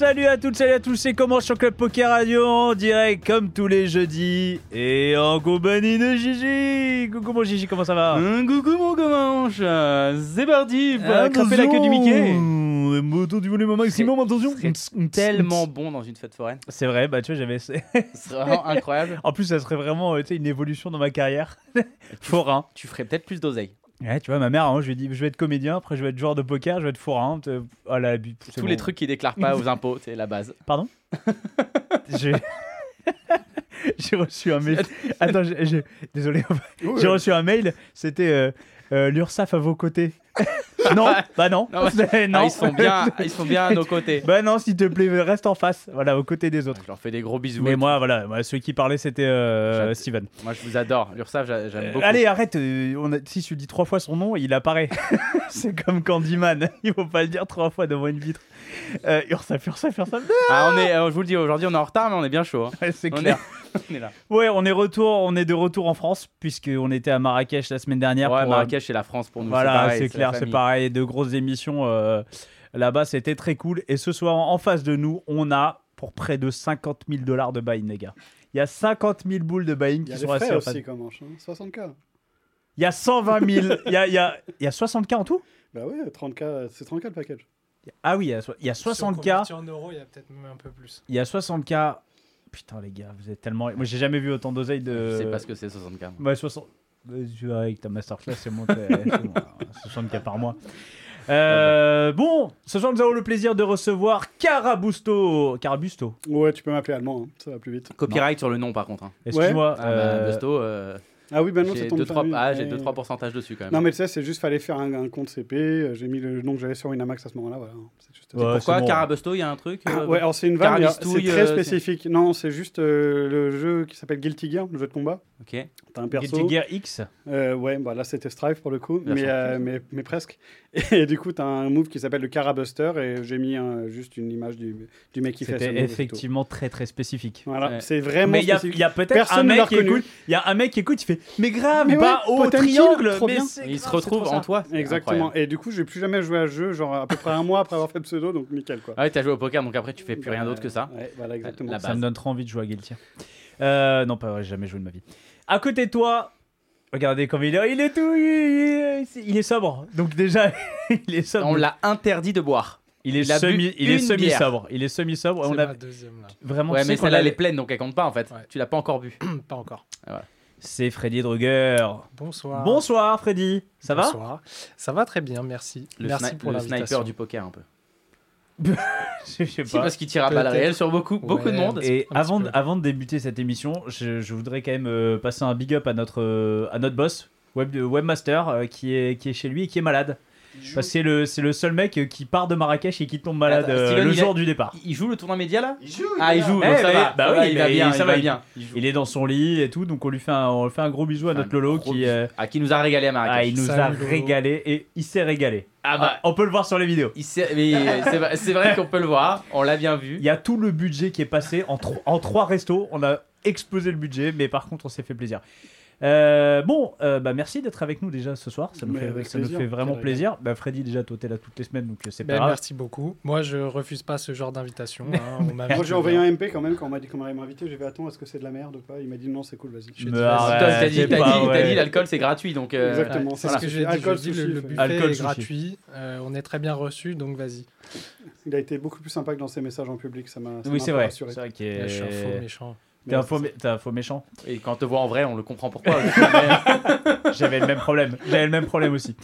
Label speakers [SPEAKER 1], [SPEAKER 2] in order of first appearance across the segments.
[SPEAKER 1] salut à toutes, salut à tous, c'est comment sur Club Poker Radio en direct comme tous les jeudis et en compagnie de Gigi. Coucou mon Gigi, comment ça va
[SPEAKER 2] coucou mon comanche C'est parti pour attraper la queue du Mickey
[SPEAKER 1] Moto du volume au maximum, attention
[SPEAKER 2] C'est tellement bon dans une fête foraine.
[SPEAKER 1] C'est vrai, bah tu vois, j'avais.
[SPEAKER 2] C'est vraiment incroyable.
[SPEAKER 1] en plus, ça serait vraiment euh, une évolution dans ma carrière. Forain.
[SPEAKER 2] Tu ferais peut-être plus d'oseille.
[SPEAKER 1] Ouais, tu vois, ma mère, hein, je lui ai dit, je vais être comédien, après je vais être joueur de poker, je vais être forain. te- Oh là, bu- c'est
[SPEAKER 2] Tous
[SPEAKER 1] bon.
[SPEAKER 2] les trucs qui déclarent pas aux impôts, c'est la base.
[SPEAKER 1] Pardon? J'ai j'ai reçu un mail. Attends, j'ai- j'ai- désolé. J'ai reçu un mail. C'était euh, euh, l'URSSAF à vos côtés. non, bah non.
[SPEAKER 2] Non, bah. Ah, ils, sont bien, ils sont bien à nos côtés.
[SPEAKER 1] Bah non, s'il te plaît, reste en face. Voilà, aux côtés des autres.
[SPEAKER 2] Je leur fais des gros bisous.
[SPEAKER 1] Mais moi, voilà, moi, celui qui parlait, c'était euh. Steven.
[SPEAKER 2] moi je vous adore. L'URSSAF, j'a- j'aime
[SPEAKER 1] Euh,
[SPEAKER 2] beaucoup.
[SPEAKER 1] allez, arrête. euh, on a... Si tu dis trois fois son nom, il apparaît. C'est comme Candyman. Il faut pas le dire trois fois devant une vitre. URSSAF, URSSAF, URSSAF.
[SPEAKER 2] Ah, on est, je vous le dis, aujourd'hui on est en retard, mais on est bien chaud. hein.
[SPEAKER 1] C'est clair.
[SPEAKER 2] On est là.
[SPEAKER 1] Ouais, on est retour, on est de retour en France puisqu'on était à Marrakech la semaine dernière.
[SPEAKER 2] Ouais,
[SPEAKER 1] pour, euh,
[SPEAKER 2] Marrakech et la France pour nous.
[SPEAKER 1] Voilà, c'est
[SPEAKER 2] la
[SPEAKER 1] clair, c'est pareil. De grosses émissions euh, là-bas, c'était très cool. Et ce soir, en face de nous, on a pour près de 50 000 dollars de buy-in, les gars. Il y a 50 000 boules de buy-in qui sont restées face.
[SPEAKER 3] aussi, comme manche. Hein. 60K.
[SPEAKER 1] Il y a 120 000. Il y a, il y a, il y a 60K en tout?
[SPEAKER 3] Bah ouais, 30K, c'est 30K le package.
[SPEAKER 1] Ah oui, il y a, il y a
[SPEAKER 4] Si on
[SPEAKER 1] 60K.
[SPEAKER 4] convertit en euros, il y a peut-être même un peu plus.
[SPEAKER 1] Il y a 60K. Putain, les gars, vous êtes tellement. Moi, j'ai jamais vu autant d'oseille de.
[SPEAKER 2] Je sais pas ce que c'est 60K.
[SPEAKER 1] Ouais, 60. Euh, Tu vois, avec ta masterclass, c'est monté. c'est bon, 60K par mois. Euh, bon, ce soir, nous avons le plaisir de recevoir Carabusto. Carabusto,
[SPEAKER 3] Ouais, tu peux m'appeler allemand, hein, ça va plus vite.
[SPEAKER 2] Copyright sur le nom par contre. hein.
[SPEAKER 1] excuse-moi.
[SPEAKER 2] Ah, bah,
[SPEAKER 1] euh,
[SPEAKER 2] Busto, euh,
[SPEAKER 3] Ah oui, bah non, c'est
[SPEAKER 2] j'ai
[SPEAKER 3] ton
[SPEAKER 2] 2-3
[SPEAKER 3] famille.
[SPEAKER 2] ah, j'ai
[SPEAKER 3] Ouais.
[SPEAKER 2] 2-3 pourcentages dessus quand même.
[SPEAKER 3] Non, mais tu sais, c'est juste fallait faire un, un compte CP. euh, J'ai mis le nom que j'avais sur Winamax à ce moment-là. Voilà. C'est juste
[SPEAKER 1] Ouais,
[SPEAKER 2] Pourquoi
[SPEAKER 1] bon.
[SPEAKER 2] Carabusto, il y a un truc euh,
[SPEAKER 3] Ouais, alors c'est une vanne, c'est très
[SPEAKER 2] euh,
[SPEAKER 3] spécifique. Non, c'est juste euh, le jeu qui s'appelle Guilty Gear, le jeu de combat.
[SPEAKER 2] Ok.
[SPEAKER 3] T'as un perso.
[SPEAKER 1] Guilty Gear X.
[SPEAKER 3] Euh, ouais, bah là c'était Strife pour le coup, mais, euh, mais, mais presque. Et du coup, t'as un move qui s'appelle le Carabuster et j'ai mis un- juste une image du, du mec qui fait ce
[SPEAKER 1] C'était effectivement très très spécifique.
[SPEAKER 3] Voilà,
[SPEAKER 2] Ouais.
[SPEAKER 3] c'est vraiment
[SPEAKER 1] Mais il y a,
[SPEAKER 3] spécifique.
[SPEAKER 1] il y a peut-être un mec qui écoute. Il y a un mec qui écoute, il fait Mais grave,
[SPEAKER 3] Mais
[SPEAKER 1] pas
[SPEAKER 3] ouais,
[SPEAKER 1] au
[SPEAKER 3] Potemkin,
[SPEAKER 1] triangle.
[SPEAKER 3] trop
[SPEAKER 1] mais
[SPEAKER 2] il se retrouve en toi.
[SPEAKER 3] Exactement.
[SPEAKER 2] incroyable.
[SPEAKER 3] Et du coup, j'ai plus jamais joué à ce jeu, genre à peu près un mois après avoir fait pseudo, donc nickel quoi.
[SPEAKER 2] Ah ouais, t'as joué au poker, donc après tu fais plus rien d'autre que ça.
[SPEAKER 3] Ouais, voilà, exactement.
[SPEAKER 2] La
[SPEAKER 1] Ça me donne trop envie de jouer à Guilty. Euh, non, pas vrai, j'ai jamais joué de ma vie. À côté de toi, regardez comme il est. Il est tout. Il est, il est sobre. Donc, déjà, il est sobre.
[SPEAKER 2] On l'a interdit de boire.
[SPEAKER 1] il est
[SPEAKER 2] il
[SPEAKER 1] semi, il est semi
[SPEAKER 2] bière.
[SPEAKER 1] sobre. Il est semi sobre.
[SPEAKER 4] C'est
[SPEAKER 1] On a
[SPEAKER 4] ma deuxième là.
[SPEAKER 1] vraiment.
[SPEAKER 2] Ouais, mais celle-là, elle est pleine, donc elle compte pas en fait.
[SPEAKER 4] Ouais.
[SPEAKER 2] Tu l'as pas encore bu.
[SPEAKER 4] Pas encore.
[SPEAKER 1] C'est Freddy Druger.
[SPEAKER 4] Bonsoir.
[SPEAKER 1] Bonsoir, Freddy. Ça va
[SPEAKER 4] Bonsoir. Ça va très bien, merci.
[SPEAKER 2] Le,
[SPEAKER 4] merci pour
[SPEAKER 2] le sniper du poker un peu.
[SPEAKER 1] Je sais
[SPEAKER 2] C'est
[SPEAKER 1] pas.
[SPEAKER 2] parce qu'il tire à balles réelles sur beaucoup, beaucoup de monde.
[SPEAKER 1] Et avant, de- avant de débuter cette émission, je, je voudrais quand même euh, passer un big up à notre, euh, à notre boss, web, webmaster, euh, qui, est, qui est chez lui et qui est malade. Parce que c'est le, c'est le seul mec qui part de Marrakech et qui tombe malade
[SPEAKER 2] Attends,
[SPEAKER 1] euh,
[SPEAKER 2] Steven,
[SPEAKER 1] le
[SPEAKER 2] il
[SPEAKER 1] jour du départ.
[SPEAKER 2] Il joue le tournoi média là
[SPEAKER 3] Il joue,
[SPEAKER 2] Ah, il joue,
[SPEAKER 1] Eh,
[SPEAKER 2] donc ça va.
[SPEAKER 1] bah
[SPEAKER 2] ça
[SPEAKER 1] oui,
[SPEAKER 2] va, il va bien,
[SPEAKER 1] ça
[SPEAKER 2] il
[SPEAKER 1] va,
[SPEAKER 2] bien.
[SPEAKER 1] Il est dans son lit et tout, donc on lui fait un, on lui fait un gros bisou à notre Lolo qui, euh,
[SPEAKER 2] Ah, qui nous a régalé à
[SPEAKER 1] ah,
[SPEAKER 2] Marrakech.
[SPEAKER 1] il nous
[SPEAKER 4] Salut,
[SPEAKER 1] a
[SPEAKER 4] Lolo.
[SPEAKER 1] régalé et il s'est régalé.
[SPEAKER 2] Ah bah,
[SPEAKER 1] On peut le voir sur les vidéos.
[SPEAKER 2] c'est vrai- c'est vrai qu'on peut le voir, on l'a bien vu.
[SPEAKER 1] Il y a tout le budget qui est passé en, tro- en trois restos. On a explosé le budget, mais par contre, on s'est fait plaisir. Euh, bon, euh, bah merci d'être avec nous déjà ce soir. Ça nous fait,
[SPEAKER 3] avec
[SPEAKER 1] ça nous
[SPEAKER 3] plaisir,
[SPEAKER 1] fait vraiment
[SPEAKER 3] quel
[SPEAKER 1] plaisir. Bah, Freddy, déjà, toi, t'es là toutes les semaines, donc euh, c'est pas
[SPEAKER 4] Ben,
[SPEAKER 1] grave.
[SPEAKER 4] merci beaucoup. Moi, je refuse pas ce genre d'invitation. hein.
[SPEAKER 3] Moi, j'ai envoyé un MP quand même quand on m'a dit qu'on allait m'inviter. J'ai fait attends, est-ce que c'est de la merde ou pas? Il m'a dit non, c'est cool, vas-y.
[SPEAKER 2] T'as dit,
[SPEAKER 1] pas
[SPEAKER 2] dit, l'alcool c'est gratuit donc. euh,
[SPEAKER 3] Exactement.
[SPEAKER 4] C'est
[SPEAKER 3] Voilà.
[SPEAKER 4] ce que j'ai dit.
[SPEAKER 3] Alcool,
[SPEAKER 4] je dis,
[SPEAKER 3] sushi,
[SPEAKER 4] le, buffet
[SPEAKER 1] Alcool,
[SPEAKER 4] est
[SPEAKER 1] sushi.
[SPEAKER 4] gratuit. euh, on est très bien reçu, donc vas-y.
[SPEAKER 3] Il a été beaucoup plus sympa que dans ses messages en public. Ça m'a.
[SPEAKER 1] Oui, c'est vrai. C'est vrai qu'il
[SPEAKER 4] Je suis un faux
[SPEAKER 1] est.
[SPEAKER 4] méchant.
[SPEAKER 1] T'es un, faux mé- t'es un faux méchant.
[SPEAKER 2] Et quand on te voit en vrai, on le comprend pourquoi.
[SPEAKER 1] J'avais le même problème. J'avais le même problème aussi.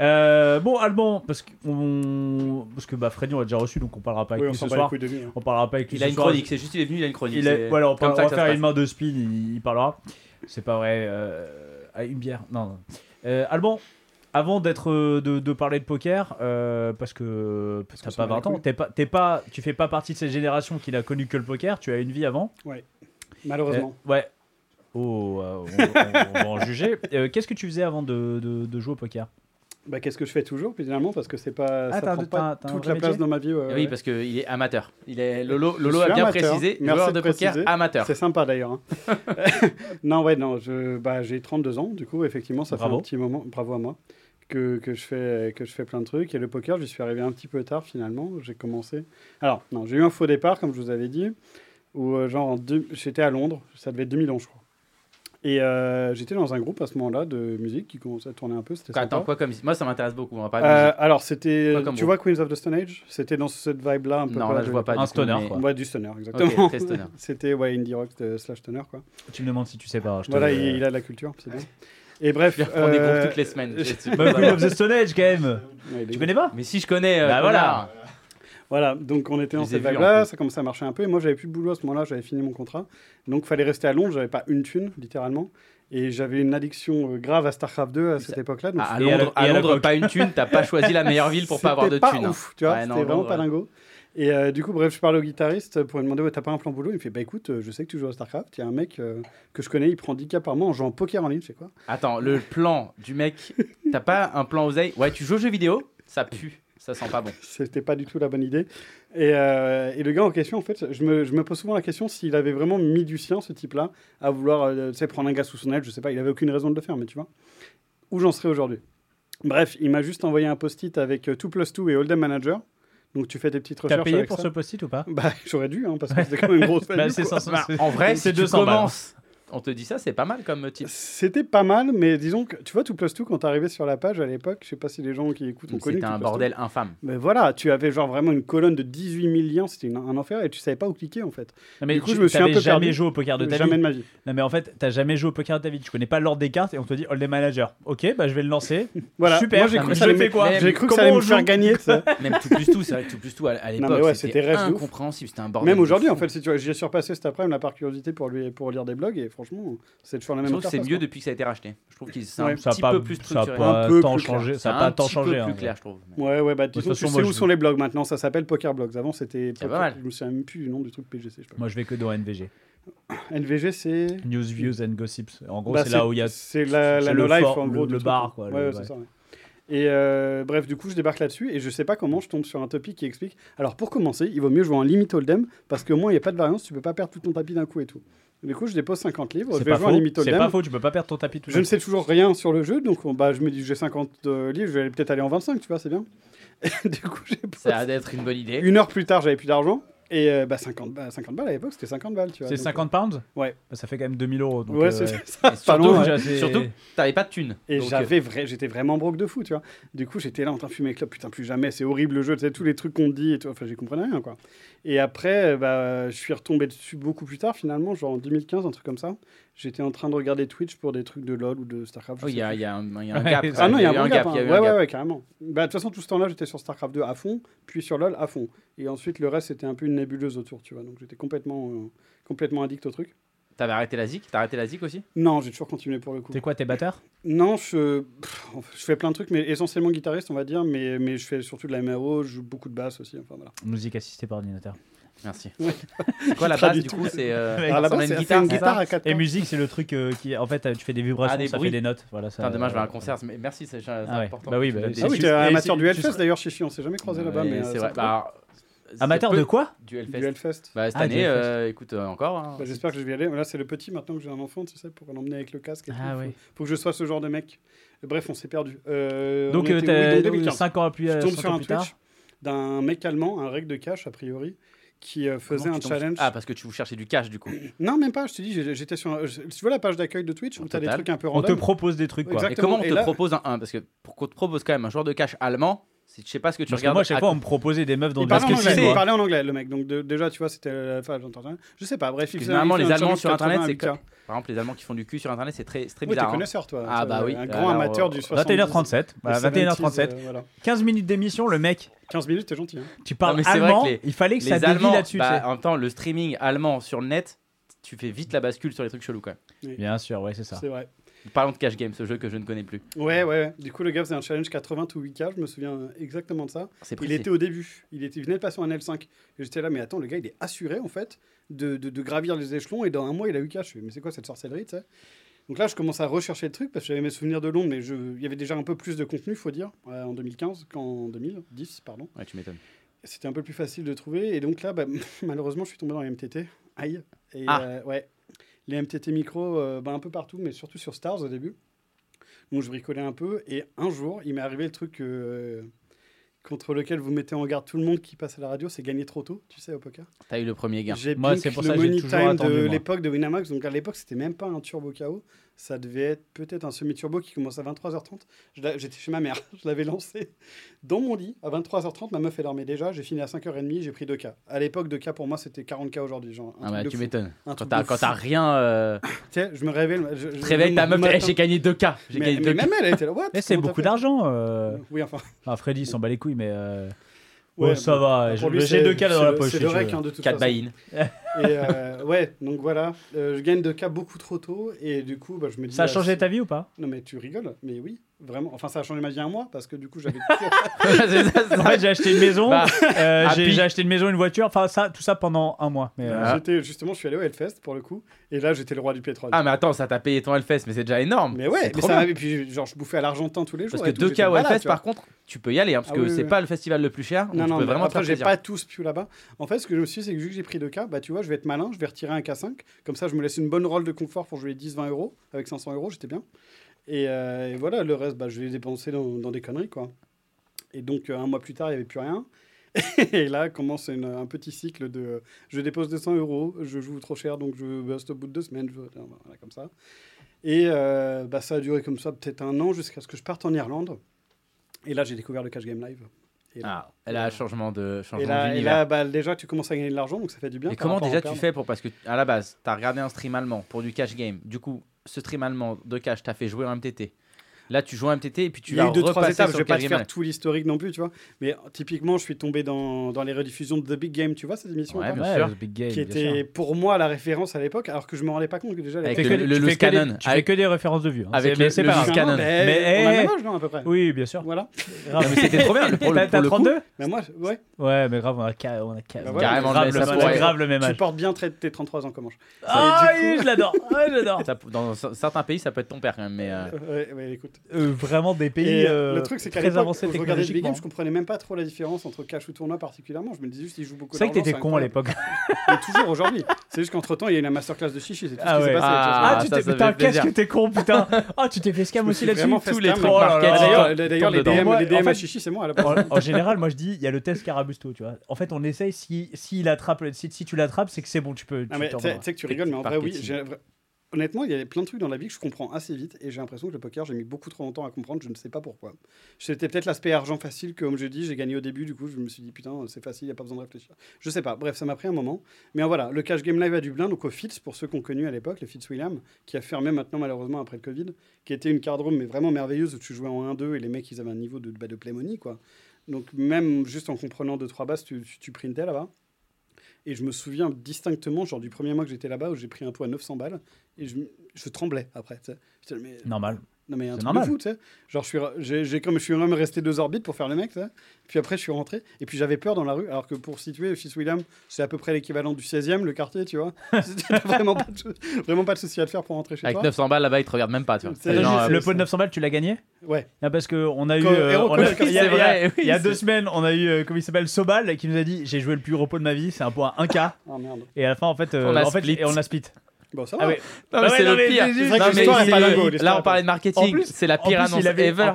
[SPEAKER 1] Euh, bon, Alban, parce que, on... parce que bah, Freddy, on l'a déjà reçu, donc on parlera pas avec
[SPEAKER 3] Oui,
[SPEAKER 1] lui ce soir.
[SPEAKER 3] lui. hein.
[SPEAKER 1] On parlera pas avec lui
[SPEAKER 2] il a une
[SPEAKER 1] soir.
[SPEAKER 2] chronique, c'est juste il est venu, il a une chronique.
[SPEAKER 1] Il est-
[SPEAKER 2] c'est
[SPEAKER 1] voilà, on, parle- on va faire une main de spin, il, il parlera. C'est pas vrai. Euh, ah, une bière. Non. non. Euh, Alban, avant d'être euh, de, de parler de poker, euh, parce que t'as pas
[SPEAKER 3] bat les
[SPEAKER 1] 20 ans, t'es pas, t'es pas, tu fais pas partie de cette génération qui n'a connu que le poker. Tu as une vie avant?
[SPEAKER 3] Malheureusement.
[SPEAKER 1] Euh, ouais. Oh, euh, on, on- on va en juger. Euh, Qu'est-ce que tu faisais avant de, de- de jouer au poker?
[SPEAKER 3] Bah, qu'est-ce que je fais toujours, finalement, parce que c'est pas,
[SPEAKER 1] Ah,
[SPEAKER 3] ça prend pas toute la place dans ma vie. ouais,
[SPEAKER 2] Oui,
[SPEAKER 3] ouais.
[SPEAKER 2] parce qu'il est amateur. Il est Lolo, a bien
[SPEAKER 3] amateur.
[SPEAKER 2] précisé,
[SPEAKER 3] Merci
[SPEAKER 2] joueur
[SPEAKER 3] de
[SPEAKER 2] de poker
[SPEAKER 3] préciser.
[SPEAKER 2] amateur.
[SPEAKER 3] C'est sympa d'ailleurs. hein. non, ouais, non, je, bah, j'ai 32 ans, du coup, effectivement, ça
[SPEAKER 1] Bravo.
[SPEAKER 3] fait un petit moment, bravo à moi, que, que, je fais, que je fais plein de trucs. Et le poker, j'y suis arrivé un petit peu tard finalement. J'ai commencé. Alors, non, j'ai eu un faux départ, comme je vous avais dit, où, euh, genre, deux- j'étais à Londres, ça devait être 2011, je crois. Et euh, j'étais dans un groupe à ce moment-là de musique qui commençait à tourner un peu. C'était
[SPEAKER 2] Quoi, Attends,
[SPEAKER 3] sympa.
[SPEAKER 2] quoi comme Moi, ça m'intéresse beaucoup. On va parler de
[SPEAKER 3] Euh, alors, c'était. Tu
[SPEAKER 2] groupe
[SPEAKER 3] vois Queens of the Stone Age? C'était dans cette vibe-là un peu.
[SPEAKER 2] Non,
[SPEAKER 3] pas
[SPEAKER 2] là, je vois pas.
[SPEAKER 1] Un stoner,
[SPEAKER 2] mais-
[SPEAKER 1] quoi.
[SPEAKER 3] Ouais, du stoner, exactement.
[SPEAKER 2] Ok, très stoner.
[SPEAKER 3] C'était ouais, indie rock euh, slash stoner, quoi.
[SPEAKER 1] Tu me demandes si tu sais pas. je
[SPEAKER 3] Voilà, il, il a de la culture, c'est bien. Et bref.
[SPEAKER 2] Je vais reprendre des
[SPEAKER 3] euh,
[SPEAKER 2] groupes toutes les semaines.
[SPEAKER 1] Bah, Queen of the Stone Age quand même.
[SPEAKER 3] ouais,
[SPEAKER 1] Tu connais pas?
[SPEAKER 2] Mais si je connais. euh,
[SPEAKER 1] Bah, voilà.
[SPEAKER 3] Voilà, donc on était dans cette
[SPEAKER 2] plus.
[SPEAKER 3] ça commençait à marcher un peu. Et moi, j'avais plus de boulot à ce moment-là, j'avais fini mon contrat. Donc, fallait rester à Londres, j'avais pas une thune, littéralement. Et j'avais une addiction euh, grave à StarCraft 2 à cette époque-là.
[SPEAKER 2] Ah, à Londres, à Londres, pas une thune, t'as pas choisi la meilleure ville pour pas avoir de
[SPEAKER 3] C'était
[SPEAKER 2] thune. hein.
[SPEAKER 3] ouf, tu vois,
[SPEAKER 2] Ouais,
[SPEAKER 3] c'était vraiment
[SPEAKER 2] Londres,
[SPEAKER 3] pas dingo. Et euh, du coup, bref, je parle au guitariste pour lui demander ouais, T'as pas un plan boulot? Il me fait Bah écoute, euh, je sais que tu joues à StarCraft. Il y a un mec euh, que je connais, il prend 10K par mois en jouant au poker en ligne, je sais quoi.
[SPEAKER 2] Attends, le plan du mec, t'as pas un plan oseille? Ouais, tu joues aux jeux vidéo, ça pue, ça sent pas bon.
[SPEAKER 3] C'était pas du tout la bonne idée. Et, euh, et le gars en question, en fait, je me, je me pose souvent la question s'il avait vraiment mis du sien, ce type-là, à vouloir euh, tu sais, prendre un gars sous son aile. Je sais pas, il avait aucune raison de le faire, mais tu vois. Où j'en serais aujourd'hui? Bref, il m'a juste envoyé un post-it avec euh, 2 plus 2 et Hold'em Manager. Donc tu fais tes petites
[SPEAKER 1] T'as
[SPEAKER 3] recherches.
[SPEAKER 1] payé
[SPEAKER 3] avec
[SPEAKER 1] pour
[SPEAKER 3] ça.
[SPEAKER 1] ce post-it ou pas?
[SPEAKER 3] Bah, j'aurais dû, hein, parce que c'était quand même une grosse
[SPEAKER 1] Bah,
[SPEAKER 3] value,
[SPEAKER 1] c'est
[SPEAKER 3] quoi.
[SPEAKER 1] 500,
[SPEAKER 2] Bah, en vrai,
[SPEAKER 1] c'est
[SPEAKER 2] si tu
[SPEAKER 1] 200 balles.
[SPEAKER 2] commences, on te dit ça, c'est pas mal comme type.
[SPEAKER 3] C'était pas mal, mais disons que tu vois, 2 plus 2, quand t'arrivais sur la page à l'époque, je sais pas si les gens qui écoutent ont connu.
[SPEAKER 2] C'était
[SPEAKER 3] 2
[SPEAKER 2] un
[SPEAKER 3] plus 2.
[SPEAKER 2] bordel infâme.
[SPEAKER 3] Mais voilà, tu avais genre vraiment une colonne de 18 000 liens, c'était un enfer et tu savais pas où cliquer en fait.
[SPEAKER 1] Non, mais
[SPEAKER 3] Du coup,
[SPEAKER 1] tu-
[SPEAKER 3] je me suis un peu
[SPEAKER 1] jamais
[SPEAKER 3] perdu.
[SPEAKER 1] joué au poker de ta
[SPEAKER 3] Jamais
[SPEAKER 1] vie.
[SPEAKER 3] de ma vie.
[SPEAKER 1] Non, mais en fait, t'as jamais joué au poker de ta vie. Tu connais pas l'ordre des cartes et on te dit Hold'em Manager. Ok, bah je vais le lancer.
[SPEAKER 3] Voilà,
[SPEAKER 1] Super.
[SPEAKER 3] moi j'ai cru ça
[SPEAKER 1] quoi
[SPEAKER 3] j'ai cru que
[SPEAKER 1] Comment
[SPEAKER 3] ça allait
[SPEAKER 1] on
[SPEAKER 3] me faire gagner. ça.
[SPEAKER 2] Même tout plus tout, c'est vrai que tout plus tout à, l'époque,
[SPEAKER 3] ouais,
[SPEAKER 2] c'était incompréhensible, c'était un bordel.
[SPEAKER 3] Même aujourd'hui, en fait, si tu vois, j'y ai surpassé cet après-midi là par curiosité pour, lui, pour lire des blogs et franchement, c'est toujours la
[SPEAKER 2] Je
[SPEAKER 3] même
[SPEAKER 2] trouve que c'est mieux
[SPEAKER 3] quoi.
[SPEAKER 2] depuis que ça a été racheté. Je trouve que c'est
[SPEAKER 3] Ouais.
[SPEAKER 2] un
[SPEAKER 1] Ça a
[SPEAKER 2] petit
[SPEAKER 1] pas,
[SPEAKER 2] peu plus
[SPEAKER 1] ça a
[SPEAKER 2] structuré.
[SPEAKER 1] pas
[SPEAKER 3] Un peu
[SPEAKER 1] tant
[SPEAKER 3] plus
[SPEAKER 1] changé.
[SPEAKER 2] C'est
[SPEAKER 1] Ça a
[SPEAKER 2] un
[SPEAKER 1] pas tant changé.
[SPEAKER 2] plus
[SPEAKER 1] hein.
[SPEAKER 2] clair, je trouve.
[SPEAKER 3] Ouais, ouais, bah
[SPEAKER 1] toute
[SPEAKER 3] disons tu
[SPEAKER 1] moi,
[SPEAKER 3] sais où
[SPEAKER 1] je-
[SPEAKER 3] sont les blogs maintenant, ça s'appelle Poker Blogs. Avant c'était. Je me souviens même plus du nom du truc PGC. Je sais pas.
[SPEAKER 1] Moi, je vais que dans NVG.
[SPEAKER 3] NVG, c'est.
[SPEAKER 1] News, Views and Gossips. En gros,
[SPEAKER 3] Bah,
[SPEAKER 1] c'est là où il y a.
[SPEAKER 3] C'est la,
[SPEAKER 1] c'est
[SPEAKER 3] la
[SPEAKER 1] le
[SPEAKER 3] no life
[SPEAKER 1] fort-
[SPEAKER 3] en
[SPEAKER 1] le-
[SPEAKER 3] gros.
[SPEAKER 1] le bar, quoi,
[SPEAKER 3] Ouais,
[SPEAKER 1] le-
[SPEAKER 3] ouais,
[SPEAKER 1] ouais.
[SPEAKER 3] c'est ça. ouais. Et euh, bref, du coup, je débarque là-dessus et je sais pas comment je tombe sur un topic qui explique. Alors, pour commencer, il vaut mieux jouer en limit hold'em parce qu'au moins il n'y a pas de variance, tu peux pas perdre tout ton tapis d'un coup et tout. Du coup, je dépose 50 livres, je
[SPEAKER 1] C'est
[SPEAKER 3] vais
[SPEAKER 1] pas
[SPEAKER 3] jouer en
[SPEAKER 1] C'est pas faux. Tu peux pas perdre ton tapis tout
[SPEAKER 3] Je ne sais toujours rien sur le jeu, donc bah, je me dis j'ai 50 euh, livres, je vais peut-être aller en 25, tu vois, c'est bien. Et du coup, j'ai
[SPEAKER 2] Ça a d'être une bonne idée.
[SPEAKER 3] une heure plus tard, j'avais plus d'argent. Et euh, bah, 50, ba- 50 balles à l'époque, c'était 50 balles, tu vois.
[SPEAKER 1] C'est
[SPEAKER 3] donc,
[SPEAKER 1] 50 pounds?
[SPEAKER 3] Ouais.
[SPEAKER 1] Bah, Ça fait quand même 2000 euros.
[SPEAKER 3] euh,
[SPEAKER 1] donc,
[SPEAKER 3] Ouais,
[SPEAKER 1] euh,
[SPEAKER 3] c'est
[SPEAKER 1] ouais.
[SPEAKER 3] ça.
[SPEAKER 2] Surtout,
[SPEAKER 3] ouais.
[SPEAKER 2] t'avais pas de thunes.
[SPEAKER 3] Et
[SPEAKER 2] euh,
[SPEAKER 3] j'avais vrai, j'étais vraiment broke de fou, tu vois. Du coup, j'étais là en train de fumer avec club, putain, plus jamais, c'est horrible le jeu, tu sais, tous les trucs qu'on dit et tout. Enfin, j'y comprenais rien, quoi. Et après, euh, bah, je suis retombé dessus beaucoup plus tard, finalement, genre en 2015, un truc comme ça. J'étais en train de regarder Twitch pour des trucs de LoL ou de StarCraft.
[SPEAKER 2] Oh, y a, y a un, il y a un
[SPEAKER 1] Ouais,
[SPEAKER 2] gap.
[SPEAKER 3] Ah non, il y a un bon gap.
[SPEAKER 2] a
[SPEAKER 3] hein. Ouais, ouais,
[SPEAKER 2] gap.
[SPEAKER 3] ouais, carrément. Bah, De toute façon, tout ce temps-là, j'étais sur StarCraft 2 à fond, puis sur LoL à fond. Et ensuite, le reste, c'était un peu une nébuleuse autour, tu vois. Donc, j'étais complètement, euh, complètement addict au truc.
[SPEAKER 2] T'avais arrêté la zik? T'as arrêté la zik aussi?
[SPEAKER 3] Non, j'ai toujours continué pour le coup.
[SPEAKER 1] T'es quoi, t'es batteur?
[SPEAKER 3] Non, je, pff, je fais plein de trucs, mais essentiellement guitariste, on va dire. Mais, mais je fais surtout de la MRO, je joue beaucoup de basse aussi. Enfin, voilà.
[SPEAKER 1] Musique assistée par ordinateur.
[SPEAKER 2] Merci.
[SPEAKER 3] Ouais.
[SPEAKER 2] C'est quoi la base du
[SPEAKER 3] tout.
[SPEAKER 2] coup C'est euh,
[SPEAKER 1] Ouais.
[SPEAKER 2] Une
[SPEAKER 3] guitare à 4
[SPEAKER 1] Et musique, c'est le truc euh, qui, en fait, tu fais des vibrations,
[SPEAKER 2] Ah, des
[SPEAKER 1] ça
[SPEAKER 2] bruits.
[SPEAKER 1] fait des notes. Voilà, ça.
[SPEAKER 2] Putain, demain je vais à un concert. mais Merci, c'est
[SPEAKER 1] Ah ouais.
[SPEAKER 2] important.
[SPEAKER 1] Bah oui, bah
[SPEAKER 3] Ah oui,
[SPEAKER 1] tu-
[SPEAKER 3] t'es
[SPEAKER 1] et
[SPEAKER 3] amateur du Hellfest d'ailleurs, Chichi, on s'est jamais croisé là-bas. Mais euh,
[SPEAKER 2] c'est
[SPEAKER 3] ça
[SPEAKER 2] vrai.
[SPEAKER 5] Amateur de quoi?
[SPEAKER 2] Du Hellfest.
[SPEAKER 3] Du Hellfest.
[SPEAKER 2] Bah, cette
[SPEAKER 5] Ah, du
[SPEAKER 2] année,
[SPEAKER 5] Hellfest.
[SPEAKER 2] euh, écoute, euh, encore. hein.
[SPEAKER 3] Bah, J'espère que je vais y aller. Là, c'est le petit maintenant que j'ai un enfant, tu sais, pour l'emmener avec le casque. Et
[SPEAKER 5] Ah
[SPEAKER 3] tout.
[SPEAKER 5] oui.
[SPEAKER 3] Faut, faut que je sois ce genre de mec. Bref, on s'est perdu. Euh,
[SPEAKER 5] Donc,
[SPEAKER 3] on
[SPEAKER 5] euh,
[SPEAKER 3] était- oui, donc 2015.
[SPEAKER 5] 5 ans plus,
[SPEAKER 3] Je
[SPEAKER 5] euh,
[SPEAKER 3] tombe
[SPEAKER 5] cinq
[SPEAKER 3] sur
[SPEAKER 5] ans
[SPEAKER 3] un
[SPEAKER 5] plus tard.
[SPEAKER 3] Twitch d'un mec allemand, un règle de cash a priori, qui euh, faisait
[SPEAKER 2] Comment
[SPEAKER 3] un
[SPEAKER 2] tu tombes-
[SPEAKER 3] challenge.
[SPEAKER 2] Ah, parce que tu vous cherchez du cash du coup.
[SPEAKER 3] Non, même pas, je te dis, j'ai- j'étais sur. un- je- Tu vois la page d'accueil de Twitch où t'as des
[SPEAKER 2] Total.
[SPEAKER 3] trucs un peu
[SPEAKER 5] On te
[SPEAKER 3] random
[SPEAKER 5] propose des trucs, quoi.
[SPEAKER 3] Exact.
[SPEAKER 2] Et
[SPEAKER 3] Exactement,
[SPEAKER 2] comment on
[SPEAKER 3] et
[SPEAKER 2] te
[SPEAKER 3] là-
[SPEAKER 2] propose un 1 Parce que pour qu'on te propose quand même un joueur de cash allemand, si je sais pas ce que tu
[SPEAKER 5] Parce que
[SPEAKER 2] regardes.
[SPEAKER 5] moi, à chaque fois, on me proposait des meufs dans
[SPEAKER 3] Il
[SPEAKER 5] le
[SPEAKER 3] parlait, en
[SPEAKER 5] basket
[SPEAKER 3] anglais, il parlait en anglais, le mec. Donc de- déjà, tu vois, c'était d'entretien. Je sais pas, bref. il il
[SPEAKER 2] les Allemands sur Internet,
[SPEAKER 3] 80
[SPEAKER 2] c'est
[SPEAKER 3] 8K.
[SPEAKER 2] Par exemple, les Allemands qui font du cul sur Internet, c'est très, très
[SPEAKER 3] Oui, t'es
[SPEAKER 2] bizarre. hein.
[SPEAKER 3] connaisseur, toi.
[SPEAKER 2] Ah, bah oui.
[SPEAKER 3] Un grand
[SPEAKER 2] Alors,
[SPEAKER 3] amateur du 70.
[SPEAKER 5] 21h37. Voilà,
[SPEAKER 3] des
[SPEAKER 5] 21h37.
[SPEAKER 3] 70s, euh, voilà.
[SPEAKER 5] 15 minutes d'émission, le mec,
[SPEAKER 3] 15 minutes, t'es gentil. hein.
[SPEAKER 5] tu parles
[SPEAKER 2] mais c'est vrai
[SPEAKER 5] allemand,
[SPEAKER 2] que les-
[SPEAKER 5] il fallait que ça dévie là-dessus.
[SPEAKER 2] bah, en même temps, le streaming allemand sur le net, tu fais vite la bascule sur les trucs chelous quand même.
[SPEAKER 5] Bien sûr, ouais, c'est ça.
[SPEAKER 3] C'est vrai.
[SPEAKER 2] Parlons de Cash Game, ce jeu que je ne connais plus.
[SPEAKER 3] Ouais, ouais, ouais. Du coup, le gars faisait un challenge 80 ou 8K, je me souviens exactement de ça.
[SPEAKER 2] C'est
[SPEAKER 3] Il était au début. Il, était, il venait de passer en L5. Et j'étais là, mais attends, le gars, il est assuré, en fait, de, de, de gravir les échelons. Et dans un mois, il a 8K. Je fais, mais c'est quoi cette sorcellerie, tu sais? Donc là, je commence à rechercher le truc parce que j'avais mes souvenirs de Londres, mais je... il y avait déjà un peu plus de contenu, faut dire, euh, en 2015 qu'en 2010, pardon.
[SPEAKER 2] Ouais, tu m'étonnes.
[SPEAKER 3] C'était un peu plus facile de trouver. Et donc là, bah, malheureusement, je suis tombé dans les MTT. Aïe. Et
[SPEAKER 2] Ah.
[SPEAKER 3] euh, ouais. Les MTT micro, euh, bah, un peu partout, mais surtout sur Stars au début. Donc je bricolais un peu. Et un jour, il m'est arrivé le truc euh, contre lequel vous mettez en garde tout le monde qui passe à la radio, c'est gagner trop tôt, tu sais, au poker.
[SPEAKER 2] T'as eu le premier gain.
[SPEAKER 3] J'ai
[SPEAKER 5] Moi, c'est pour
[SPEAKER 3] le
[SPEAKER 5] ça que j'ai
[SPEAKER 3] money
[SPEAKER 5] toujours
[SPEAKER 3] time
[SPEAKER 5] attendu,
[SPEAKER 3] de l'époque de Winamax. Donc à l'époque, c'était même pas un turbo KO. Ça devait être peut-être un semi-turbo qui commence à 23h30. Je l'a- J'étais chez ma mère. Je l'avais lancé dans mon lit à 23h30. Ma meuf, elle dormait déjà. J'ai fini à 5h30. J'ai pris 2K. À l'époque, 2K pour moi, c'était 40K aujourd'hui.
[SPEAKER 2] Ah bah tu m'étonnes. Quand t'as rien. euh,
[SPEAKER 3] Tu sais, je me réveille. Je, je-
[SPEAKER 2] réveilles ta meuf, eh, j'ai gagné 2K. J'ai
[SPEAKER 3] Mais,
[SPEAKER 2] gagné
[SPEAKER 3] mais
[SPEAKER 2] 2K.
[SPEAKER 3] même elle, elle était là. What?
[SPEAKER 5] Mais c'est
[SPEAKER 3] Comment t'as
[SPEAKER 5] beaucoup d'argent. euh.
[SPEAKER 3] Oui, enfin.
[SPEAKER 5] Enfin, Freddy, il s'en bat les couilles, mais. euh,
[SPEAKER 3] Ouais,
[SPEAKER 5] ouais, ça
[SPEAKER 3] bon,
[SPEAKER 5] va. J'ai
[SPEAKER 3] c'est-
[SPEAKER 5] deux cas dans
[SPEAKER 3] c'est
[SPEAKER 5] la poche.
[SPEAKER 3] C'est
[SPEAKER 5] si
[SPEAKER 3] le
[SPEAKER 5] tu
[SPEAKER 3] rec,
[SPEAKER 5] veux.
[SPEAKER 3] hein, de toute
[SPEAKER 2] 4
[SPEAKER 3] façon. Et euh, ouais, donc voilà, euh, je gagne de cas beaucoup trop tôt et du coup, bah, je me dis.
[SPEAKER 5] Ça a
[SPEAKER 3] ah,
[SPEAKER 5] changé ta vie ou pas?
[SPEAKER 3] Non mais tu rigoles, mais oui, vraiment. Enfin, ça a changé ma vie un mois parce que du coup, j'avais
[SPEAKER 5] En fait, j'ai acheté une maison.
[SPEAKER 2] Bah,
[SPEAKER 5] euh, j'ai acheté une maison, une voiture. Enfin, ça, tout ça pendant un mois. Mais, euh,
[SPEAKER 2] Ah.
[SPEAKER 3] J'étais justement, je suis allé au Hellfest pour le coup, et là, j'étais le roi du pétrole.
[SPEAKER 2] Ah mais attends, ça t'a payé ton Hellfest, mais c'est déjà énorme.
[SPEAKER 3] mais ouais,
[SPEAKER 2] C'est
[SPEAKER 3] mais
[SPEAKER 2] trop
[SPEAKER 3] ça m'avait. Puis genre, je bouffais à l'argentin tous les jours.
[SPEAKER 2] Parce que
[SPEAKER 3] et tout, j'étais
[SPEAKER 2] 2K au Hellfest, par contre, tu peux y aller, hein, parce
[SPEAKER 3] Ah
[SPEAKER 2] que
[SPEAKER 3] oui,
[SPEAKER 2] c'est
[SPEAKER 3] oui.
[SPEAKER 2] pas le festival le plus cher.
[SPEAKER 3] Non,
[SPEAKER 2] tu
[SPEAKER 3] non,
[SPEAKER 2] vraiment
[SPEAKER 3] après, j'ai pas tous pu là-bas. En fait, ce que je me suis dit, c'est que vu que j'ai pris 2K, bah tu vois, je vais être malin, je vais retirer un K5. Comme ça, je me laisse une bonne roll de confort pour jouer 10-20 euros. Avec 500 euros, j'étais bien. Et, euh, et voilà, le reste, bah, je vais dépenser dans, dans des conneries, quoi. Et donc, euh, un mois plus tard, il n'y avait plus rien. Et là commence une- un petit cycle de euh, je dépose 200 euros, je joue trop cher, donc je bust au bout de deux semaines, je, voilà, comme ça. Et euh, bah, ça a duré comme ça peut-être un an jusqu'à ce que je parte en Irlande. Et là, j'ai découvert le Cash Game Live. Et là,
[SPEAKER 2] Ah, elle a un changement de
[SPEAKER 3] et
[SPEAKER 2] changement
[SPEAKER 3] là, et là, bah, déjà, tu commences à gagner de l'argent, donc ça fait du bien.
[SPEAKER 2] Et comment déjà tu fais pour parce que à la base, t'as regardé un stream allemand pour du cash game. Du coup, ce stream allemand de cash t'a fait jouer en MTT. Là, tu joues en MTT et puis tu
[SPEAKER 3] Il y a eu deux, trois étapes,
[SPEAKER 2] sur
[SPEAKER 3] je vais pas te faire tout l'historique non plus, tu vois. Mais typiquement, je suis tombé dans, dans les rediffusions de The Big Game, tu vois, cette émission
[SPEAKER 2] Ouais, bien
[SPEAKER 5] ouais,
[SPEAKER 2] sûr.
[SPEAKER 5] le Big Game,
[SPEAKER 3] Qui était
[SPEAKER 5] sûr.
[SPEAKER 3] pour moi la référence à l'époque, alors que je me rendais pas compte que déjà.
[SPEAKER 2] Avec
[SPEAKER 5] Tu
[SPEAKER 2] le-
[SPEAKER 5] tu des-. Tu fais
[SPEAKER 2] Avec-
[SPEAKER 5] que des références de vue. hein.
[SPEAKER 2] avec le-
[SPEAKER 5] mais c'est
[SPEAKER 2] le
[SPEAKER 5] pas
[SPEAKER 2] loose cannon.
[SPEAKER 3] Mais,
[SPEAKER 5] Mais,
[SPEAKER 3] on a
[SPEAKER 5] eh,
[SPEAKER 3] même âge, non, à peu près.
[SPEAKER 5] Oui, bien sûr.
[SPEAKER 3] Voilà.
[SPEAKER 2] C'était trop bien.
[SPEAKER 5] T'as
[SPEAKER 2] pour
[SPEAKER 5] t'as
[SPEAKER 2] le coup,
[SPEAKER 5] 32
[SPEAKER 3] Mais moi, ouais,
[SPEAKER 5] Ouais, mais grave, on a,
[SPEAKER 3] voilà,
[SPEAKER 2] Carrément,
[SPEAKER 5] grave,
[SPEAKER 2] mais
[SPEAKER 5] le, même
[SPEAKER 3] tu
[SPEAKER 5] âge.
[SPEAKER 3] portes bien tes 33 ans, comment je.
[SPEAKER 5] Ah, oui, je l'adore.
[SPEAKER 2] Ça- dans certains pays, ça peut être ton père quand même. Mais euh,
[SPEAKER 3] ouais, écoute.
[SPEAKER 5] Euh, vraiment des pays
[SPEAKER 3] Et
[SPEAKER 5] euh,
[SPEAKER 3] le truc, c'est qu'à
[SPEAKER 5] très
[SPEAKER 3] l'époque,
[SPEAKER 5] avancés
[SPEAKER 3] je regardais le Big Game, je comprenais même pas trop la différence entre cash ou tournoi particulièrement. Je me disais juste, ils jouent beaucoup
[SPEAKER 5] C'est vrai que t'étais con à l'époque.
[SPEAKER 3] Et toujours aujourd'hui. C'est juste qu'entre temps, il y a eu la masterclass de Chichi, c'est tout
[SPEAKER 5] Ah
[SPEAKER 3] ce qui
[SPEAKER 5] ouais.
[SPEAKER 3] s'est passé.
[SPEAKER 2] Ah.
[SPEAKER 5] Ah, Putain, qu'est-ce que t'es con, putain. Ah, tu t'es fait scam aussi là-dessus.
[SPEAKER 2] tous les
[SPEAKER 5] là.
[SPEAKER 3] D'ailleurs, les. DM, à Chichi, c'est moi à la base.
[SPEAKER 5] En, général, moi je dis, il y a le test Carabusto, tu vois. En fait, on essaye, si, si, il attrape, si, si tu l'attrapes, c'est que c'est bon, tu peux. Tu
[SPEAKER 3] sais que tu rigoles, mais en vrai, oui. Honnêtement, il y a plein de trucs dans la vie que je comprends assez vite et j'ai l'impression que le poker, j'ai mis beaucoup trop longtemps à comprendre, je ne sais pas pourquoi. C'était peut-être l'aspect argent facile, que, comme je dis, j'ai gagné au début, du coup, je me suis dit, putain, c'est facile, il n'y a pas besoin de réfléchir. Je sais pas, bref, ça m'a pris un moment. Mais voilà, le Cash Game Live à Dublin, donc au Fitz, pour ceux qu'on connu à l'époque, le Fitzwilliam, qui a fermé maintenant, malheureusement, après le Covid, qui était une card room, mais vraiment merveilleuse, où tu jouais en 1-2 et les mecs, ils avaient un niveau de, bah, de play money, quoi. Donc, même juste en comprenant 2-3 bases, tu, tu, tu printais là-bas. Et je me souviens distinctement, genre du premier mois que j'étais là-bas, où j'ai pris un pot à 900 balles, et je, tremblais après.
[SPEAKER 5] Normal.
[SPEAKER 3] Non mais un
[SPEAKER 1] C'est
[SPEAKER 3] truc
[SPEAKER 1] normal.
[SPEAKER 3] de fou, tu sais. Genre je suis, j'ai, j'ai comme je suis même resté deux orbites pour faire le mec, tu sais. Puis après je suis rentré et puis j'avais peur dans la rue, alors que pour situer Fils William, c'est à peu près l'équivalent du 16e, le quartier, tu vois. C'était vraiment pas de, vraiment pas de souci à te faire pour rentrer chez
[SPEAKER 2] Avec
[SPEAKER 3] toi.
[SPEAKER 2] 900 balles là-bas, ils te regardent même pas, tu vois.
[SPEAKER 3] C'est
[SPEAKER 1] Attends,
[SPEAKER 3] genre,
[SPEAKER 1] juste,
[SPEAKER 3] euh,
[SPEAKER 1] le pot de 900 balles, tu l'as gagné?
[SPEAKER 3] Ouais.
[SPEAKER 1] Ah, Parce qu'on a eu. Euh,
[SPEAKER 3] Call,
[SPEAKER 1] il y a,
[SPEAKER 2] vrai, oui,
[SPEAKER 1] y deux semaines, on a eu, euh, comment il s'appelle, Sobal, qui nous a dit J'ai joué le plus gros pot de ma vie, c'est un pot à 1K.
[SPEAKER 3] Ah merde.
[SPEAKER 1] Et à la fin, en fait, euh,
[SPEAKER 2] On a
[SPEAKER 1] en fait
[SPEAKER 2] split.
[SPEAKER 1] et on a split.
[SPEAKER 3] Bon ça va.
[SPEAKER 1] Ah.
[SPEAKER 2] Non,
[SPEAKER 1] Ah
[SPEAKER 2] mais
[SPEAKER 1] ouais,
[SPEAKER 2] c'est le pire. Non, mais
[SPEAKER 3] est
[SPEAKER 2] Là, on parlait de marketing. C'est la pire
[SPEAKER 1] plus,
[SPEAKER 2] annonce ever.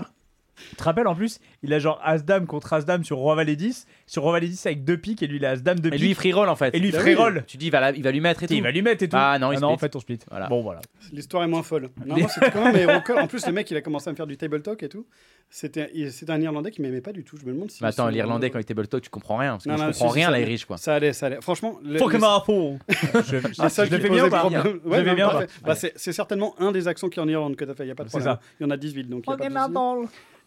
[SPEAKER 1] Tu te rappelles en plus, il a genre As-Dame contre As-Dame sur Roi Valet 10. Sur Roi Valet 10 avec deux piques et lui il a As-Dame de
[SPEAKER 2] Et
[SPEAKER 1] pique.
[SPEAKER 2] lui, il free roll en fait.
[SPEAKER 1] et lui
[SPEAKER 3] Bah
[SPEAKER 1] free
[SPEAKER 3] oui.
[SPEAKER 1] roll.
[SPEAKER 2] Tu dis, il va, la- il va lui mettre et tout.
[SPEAKER 1] Il va lui mettre et tout.
[SPEAKER 2] Ah non, il
[SPEAKER 1] non, en fait, on split.
[SPEAKER 2] Voilà.
[SPEAKER 1] Bon, voilà.
[SPEAKER 3] L'histoire est moins folle. Normalement, c'était quand même Call. En plus, le mec, il a commencé à me faire du table talk et tout. C'était, un Irlandais qui m'aimait pas du tout. Je me demande si.
[SPEAKER 2] Mais attends,
[SPEAKER 3] si-
[SPEAKER 2] l'Irlandais, quand il était talk, tu comprends rien. Parce que
[SPEAKER 3] Non,
[SPEAKER 2] moi,
[SPEAKER 3] non,
[SPEAKER 2] je comprends
[SPEAKER 3] si, si,
[SPEAKER 2] rien,
[SPEAKER 3] ça
[SPEAKER 2] là,
[SPEAKER 3] allait.
[SPEAKER 2] Irish, quoi.
[SPEAKER 3] Ça allait, ça allait. Franchement,
[SPEAKER 1] Fuck him apple. Je,
[SPEAKER 3] Ah, ça,
[SPEAKER 1] je le
[SPEAKER 3] qui
[SPEAKER 1] fais bien ou pas. Je fais
[SPEAKER 3] non,
[SPEAKER 1] bien pas
[SPEAKER 3] Bah, c'est, certainement un des accents qu'il y a en Irlande que t'as fait. Il y a pas de
[SPEAKER 1] C'est
[SPEAKER 3] problème.
[SPEAKER 1] ça.
[SPEAKER 3] Il y en a 18, donc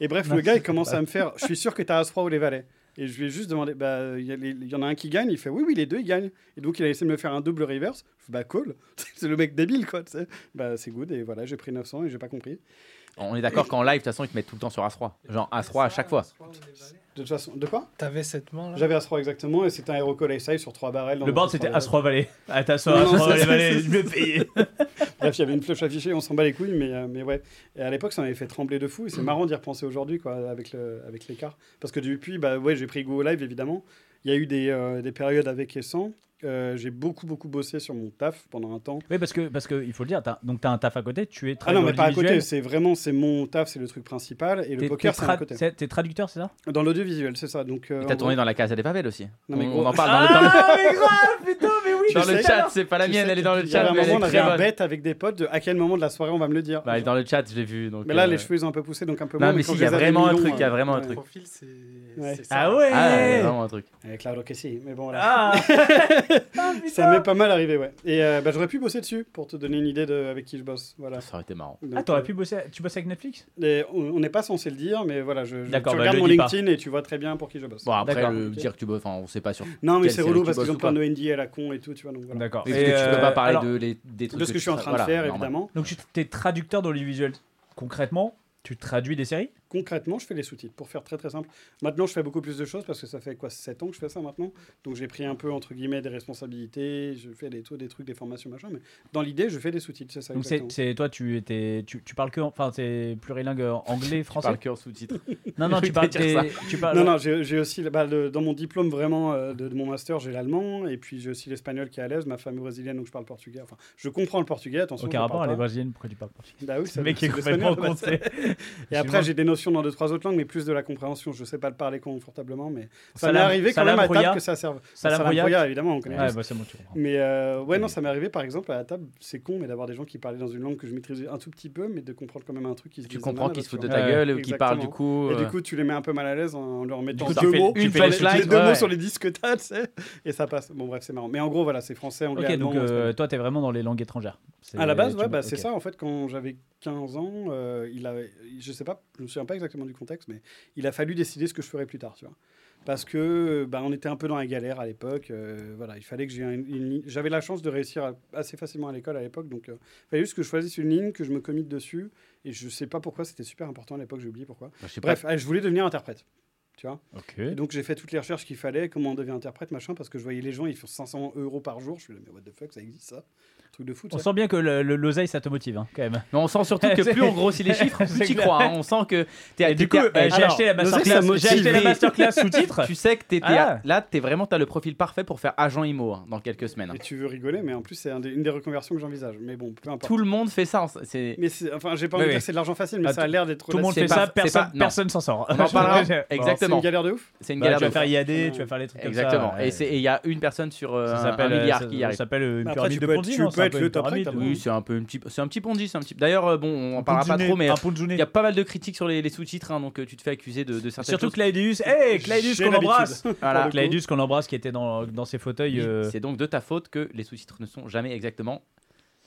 [SPEAKER 3] Et bref,
[SPEAKER 1] Non,
[SPEAKER 3] le gars, il commence à me faire. Je suis sûr que t'as As-Roi ou les valets. Et je lui ai juste demandé, bah, il y, en a un qui gagne. Il fait, oui, oui, les deux, ils gagnent. Et donc, il a essayé de me faire un double reverse. Je fais, bah, cool. c'est le mec débile, quoi. tu. Bah, c'est good. Et voilà, j'ai pris 900 et j'ai pas compris.
[SPEAKER 2] On est d'accord qu'en live, de toute façon, ils te mettent tout le temps sur As-3. Genre As-3 à chaque fois.
[SPEAKER 3] De toute façon, de quoi
[SPEAKER 4] T'avais cette main là
[SPEAKER 3] J'avais As-Roi exactement. Et c'était un Hero Call Ace sur 3 barrels. dans
[SPEAKER 1] Le board c'était
[SPEAKER 3] trois
[SPEAKER 1] As-3 Valet. Ah, t'as ça,
[SPEAKER 3] Non, non,
[SPEAKER 1] As-3
[SPEAKER 3] ça,
[SPEAKER 1] Valet,
[SPEAKER 3] ça,
[SPEAKER 1] Valet.
[SPEAKER 3] ça.
[SPEAKER 1] Je vais payer.
[SPEAKER 3] Bref, il y avait une flèche affichée, on s'en bat les couilles, mais, euh, mais ouais. Et à l'époque, ça m'avait fait trembler de fou. Et c'est marrant d'y repenser aujourd'hui, quoi, avec le- avec l'écart. Parce que depuis, bah ouais, j'ai pris Go Live, évidemment. Il y a eu des, euh, des périodes avec et sans. Euh, j'ai beaucoup, beaucoup bossé sur mon taf pendant un temps.
[SPEAKER 1] Oui, parce que, parce que il faut le dire, donc t'as un taf à côté, tu es
[SPEAKER 3] Ah non, mais pas à côté, c'est vraiment, c'est mon taf, c'est le truc principal. Et le poker, c'est à côté.
[SPEAKER 1] T'es traducteur, c'est ça?
[SPEAKER 3] Dans l'audiovisuel, c'est ça. Donc, euh,
[SPEAKER 2] t'as tourné
[SPEAKER 3] gros-
[SPEAKER 2] dans la Casa des Favelles aussi.
[SPEAKER 3] Non, mais
[SPEAKER 2] on, on en parle dans le, dans le-
[SPEAKER 1] Ah, mais grave, putain, oui,
[SPEAKER 2] dans le
[SPEAKER 1] sais,
[SPEAKER 2] chat. C'est pas la mienne, elle est dans le chat.
[SPEAKER 3] un
[SPEAKER 2] mais
[SPEAKER 3] on
[SPEAKER 2] est
[SPEAKER 3] avait un
[SPEAKER 2] bonne.
[SPEAKER 3] bet avec des potes de à quel moment de la soirée on va me le dire.
[SPEAKER 2] Bah, elle est dans le chat, je l'ai vu. donc,
[SPEAKER 3] mais là,
[SPEAKER 2] euh,
[SPEAKER 3] les cheveux, ils ont un peu poussé, donc un peu
[SPEAKER 2] Non,
[SPEAKER 3] moins.
[SPEAKER 2] mais
[SPEAKER 3] quand
[SPEAKER 2] si, il y a vraiment un truc, il y a
[SPEAKER 3] euh,
[SPEAKER 2] vraiment un truc.
[SPEAKER 4] profil, c'est.
[SPEAKER 1] Ah ouais
[SPEAKER 2] Ah, il y a vraiment un truc.
[SPEAKER 3] Avec Claudio Cassi, mais bon, voilà.
[SPEAKER 1] Ah, Ah,
[SPEAKER 3] Ça m'est pas mal arrivé, ouais. Et euh, bah, j'aurais pu bosser dessus pour te donner une idée de avec qui je bosse. Voilà.
[SPEAKER 2] Ça aurait été marrant.
[SPEAKER 1] Ah, t'aurais
[SPEAKER 3] euh,
[SPEAKER 1] pu bosser, tu bosses avec Netflix?
[SPEAKER 3] et on n'est pas censé le dire, mais voilà, je,
[SPEAKER 1] D'accord,
[SPEAKER 3] tu
[SPEAKER 1] bah,
[SPEAKER 3] regardes mon. LinkedIn et tu vois très bien pour qui je bosse.
[SPEAKER 2] Bon, après, dire que tu bosses, enfin, on sait pas sur.
[SPEAKER 3] non, mais c'est relou parce qu'ils ont plein de NDA à la con et tout, tu vois. Donc voilà.
[SPEAKER 1] D'accord.
[SPEAKER 2] Que
[SPEAKER 1] Et,
[SPEAKER 2] tu peux pas
[SPEAKER 1] euh,
[SPEAKER 2] parler
[SPEAKER 1] alors,
[SPEAKER 2] de, les- des trucs
[SPEAKER 3] De ce que je suis en train de
[SPEAKER 2] voilà,
[SPEAKER 3] faire,
[SPEAKER 2] normal.
[SPEAKER 3] évidemment.
[SPEAKER 1] Donc, tu es traducteur dans l'audiovisuel. Concrètement, tu traduis des séries?
[SPEAKER 3] Concrètement, je fais les sous-titres pour faire très très simple. Maintenant, je fais beaucoup plus de choses parce que ça fait quoi 7 ans que je fais ça maintenant? Donc j'ai pris un peu entre guillemets des responsabilités, je fais des, trucs- des trucs, des formations, machin. Mais dans l'idée, je fais des sous-titres, c'est ça.
[SPEAKER 1] Donc, c'est, toi, tu, étais, tu, tu parles que. Enfin, c'est plurilingue euh, anglais,
[SPEAKER 2] Tu
[SPEAKER 1] français?
[SPEAKER 2] parles que en sous-titres.
[SPEAKER 1] Non, non, tu parles. t'es- Tu parles
[SPEAKER 3] Non, non, j'ai j'ai aussi, bah, le- dans mon diplôme vraiment euh, de, de mon master, j'ai l'allemand, et puis j'ai aussi l'espagnol qui est à l'aise, ma femme est brésilienne, donc je parle portugais. Enfin, je comprends le portugais, attention.
[SPEAKER 1] Aucun rapport,
[SPEAKER 3] parle
[SPEAKER 1] elle est
[SPEAKER 3] pas.
[SPEAKER 1] brésilienne, pourquoi tu parles portugais?
[SPEAKER 3] Bah oui, ça-
[SPEAKER 1] mec est complètement
[SPEAKER 3] Et après, j'ai des notions dans deux, trois autres langues, mais plus de la compréhension. Je sais pas le parler confortablement, mais ça m'est arrivé quand même à table que ça serve.
[SPEAKER 1] Salam. Brouillard,
[SPEAKER 3] évidemment, on connaît
[SPEAKER 1] Ouais,
[SPEAKER 3] tous.
[SPEAKER 1] bah, bon, tu.
[SPEAKER 3] Mais euh, ouais, non, ça m'est arrivé par exemple à la table, c'est con, mais d'avoir des gens qui parlaient dans une langue que je maîtrisais un tout petit peu, mais de comprendre quand même un truc qui se
[SPEAKER 2] Tu comprends qu'ils se foutent de ta gueule ou qu'ils parlent du coup.
[SPEAKER 3] Et du
[SPEAKER 2] euh,
[SPEAKER 3] coup, tu les mets un peu mal à l'aise en leur mettant deux mots, une
[SPEAKER 1] les
[SPEAKER 3] deux mots sur les disques que t'as, tu sais, et ça passe. Bon, bref, c'est marrant. Mais en gros, voilà, c'est français, anglais,
[SPEAKER 1] Ok, donc euh, toi, t'es vraiment dans les langues étrangères.
[SPEAKER 3] À la base, ouais, bah, c'est ça. En fait, quand j'avais 15 ans, euh, il avait, je sais pas, je me souviens pas exactement du contexte, mais il a fallu décider ce que je ferais plus tard, tu vois. Parce que bah, on était un peu dans la galère à l'époque. euh, voilà, il fallait que j'ai une, une ligne. J'avais la chance de réussir à- assez facilement à l'école à l'époque, donc euh, il fallait juste que je choisisse une ligne, que je me commite dessus. Et je sais pas pourquoi, c'était super important à l'époque, j'ai oublié pourquoi.
[SPEAKER 2] je pas.
[SPEAKER 3] Bref, ah, je voulais devenir interprète. Tu vois
[SPEAKER 1] Ok.
[SPEAKER 3] et donc j'ai fait toutes les recherches qu'il fallait, comment on devient interprète, machin, parce que je voyais les gens, ils font 500 euros par jour. Je suis là, mais what the fuck, ça existe ça Truc de fou, tu
[SPEAKER 1] On sent bien que le- le- l'oseille, ça te motive, hein, quand même.
[SPEAKER 2] Mais on sent surtout que plus on grossit les chiffres, plus tu crois. hein. On sent que t'es
[SPEAKER 1] Et du coup, bah,
[SPEAKER 2] eh,
[SPEAKER 1] j'ai acheté la
[SPEAKER 3] ça
[SPEAKER 1] masterclass. J'ai
[SPEAKER 3] motive.
[SPEAKER 1] acheté la masterclass sous-titres.
[SPEAKER 2] Tu sais que t'es,
[SPEAKER 1] Ah.
[SPEAKER 2] là, t'es vraiment, t'as le profil parfait pour faire agent IMO hein, dans quelques semaines.
[SPEAKER 3] Et tu veux rigoler, mais en plus, c'est une des reconversions que j'envisage. Mais bon, peu importe.
[SPEAKER 2] Tout le monde fait ça. C'est,
[SPEAKER 3] Mais c'est- enfin, j'ai pas
[SPEAKER 1] Oui,
[SPEAKER 3] envie de dire c'est de l'argent facile, mais
[SPEAKER 1] Ah,
[SPEAKER 3] ça a l'air d'être.
[SPEAKER 1] Tout le monde fait ça, personne s'en sort. Bon,
[SPEAKER 3] C'est
[SPEAKER 2] Exactement.
[SPEAKER 3] une galère de ouf.
[SPEAKER 2] c'est une
[SPEAKER 1] Bah,
[SPEAKER 2] galère
[SPEAKER 1] tu vas
[SPEAKER 2] de
[SPEAKER 1] faire. IAD, tu vas faire les trucs
[SPEAKER 2] Exactement.
[SPEAKER 1] comme ça.
[SPEAKER 2] Et c'est- et il y a une personne sur euh,
[SPEAKER 1] Ça
[SPEAKER 2] un,
[SPEAKER 1] s'appelle,
[SPEAKER 2] milliard
[SPEAKER 1] ça-
[SPEAKER 2] qui y
[SPEAKER 1] ça
[SPEAKER 2] arrive.
[SPEAKER 1] s'appelle euh, une
[SPEAKER 3] Mais après,
[SPEAKER 1] pyramide
[SPEAKER 3] tu
[SPEAKER 1] de Ponzi, un
[SPEAKER 3] être le top
[SPEAKER 2] Oui, c'est un peu une petit, c'est un petit Ponzi, c'est un petit. D'ailleurs, euh, bon, on en
[SPEAKER 1] Un
[SPEAKER 2] parlera pas trop, mais
[SPEAKER 1] un
[SPEAKER 2] il y a pas mal de critiques sur les, les sous-titres, hein, donc euh, tu te fais accuser de, de certaines
[SPEAKER 1] Surtout
[SPEAKER 2] choses.
[SPEAKER 1] Claudius. Hey, Claudius
[SPEAKER 3] J'ai
[SPEAKER 1] qu'on embrasse.
[SPEAKER 2] Voilà.
[SPEAKER 1] Claudius qu'on embrasse qui était dans, dans ses fauteuils. euh,
[SPEAKER 2] C'est donc de ta faute que les sous-titres ne sont jamais exactement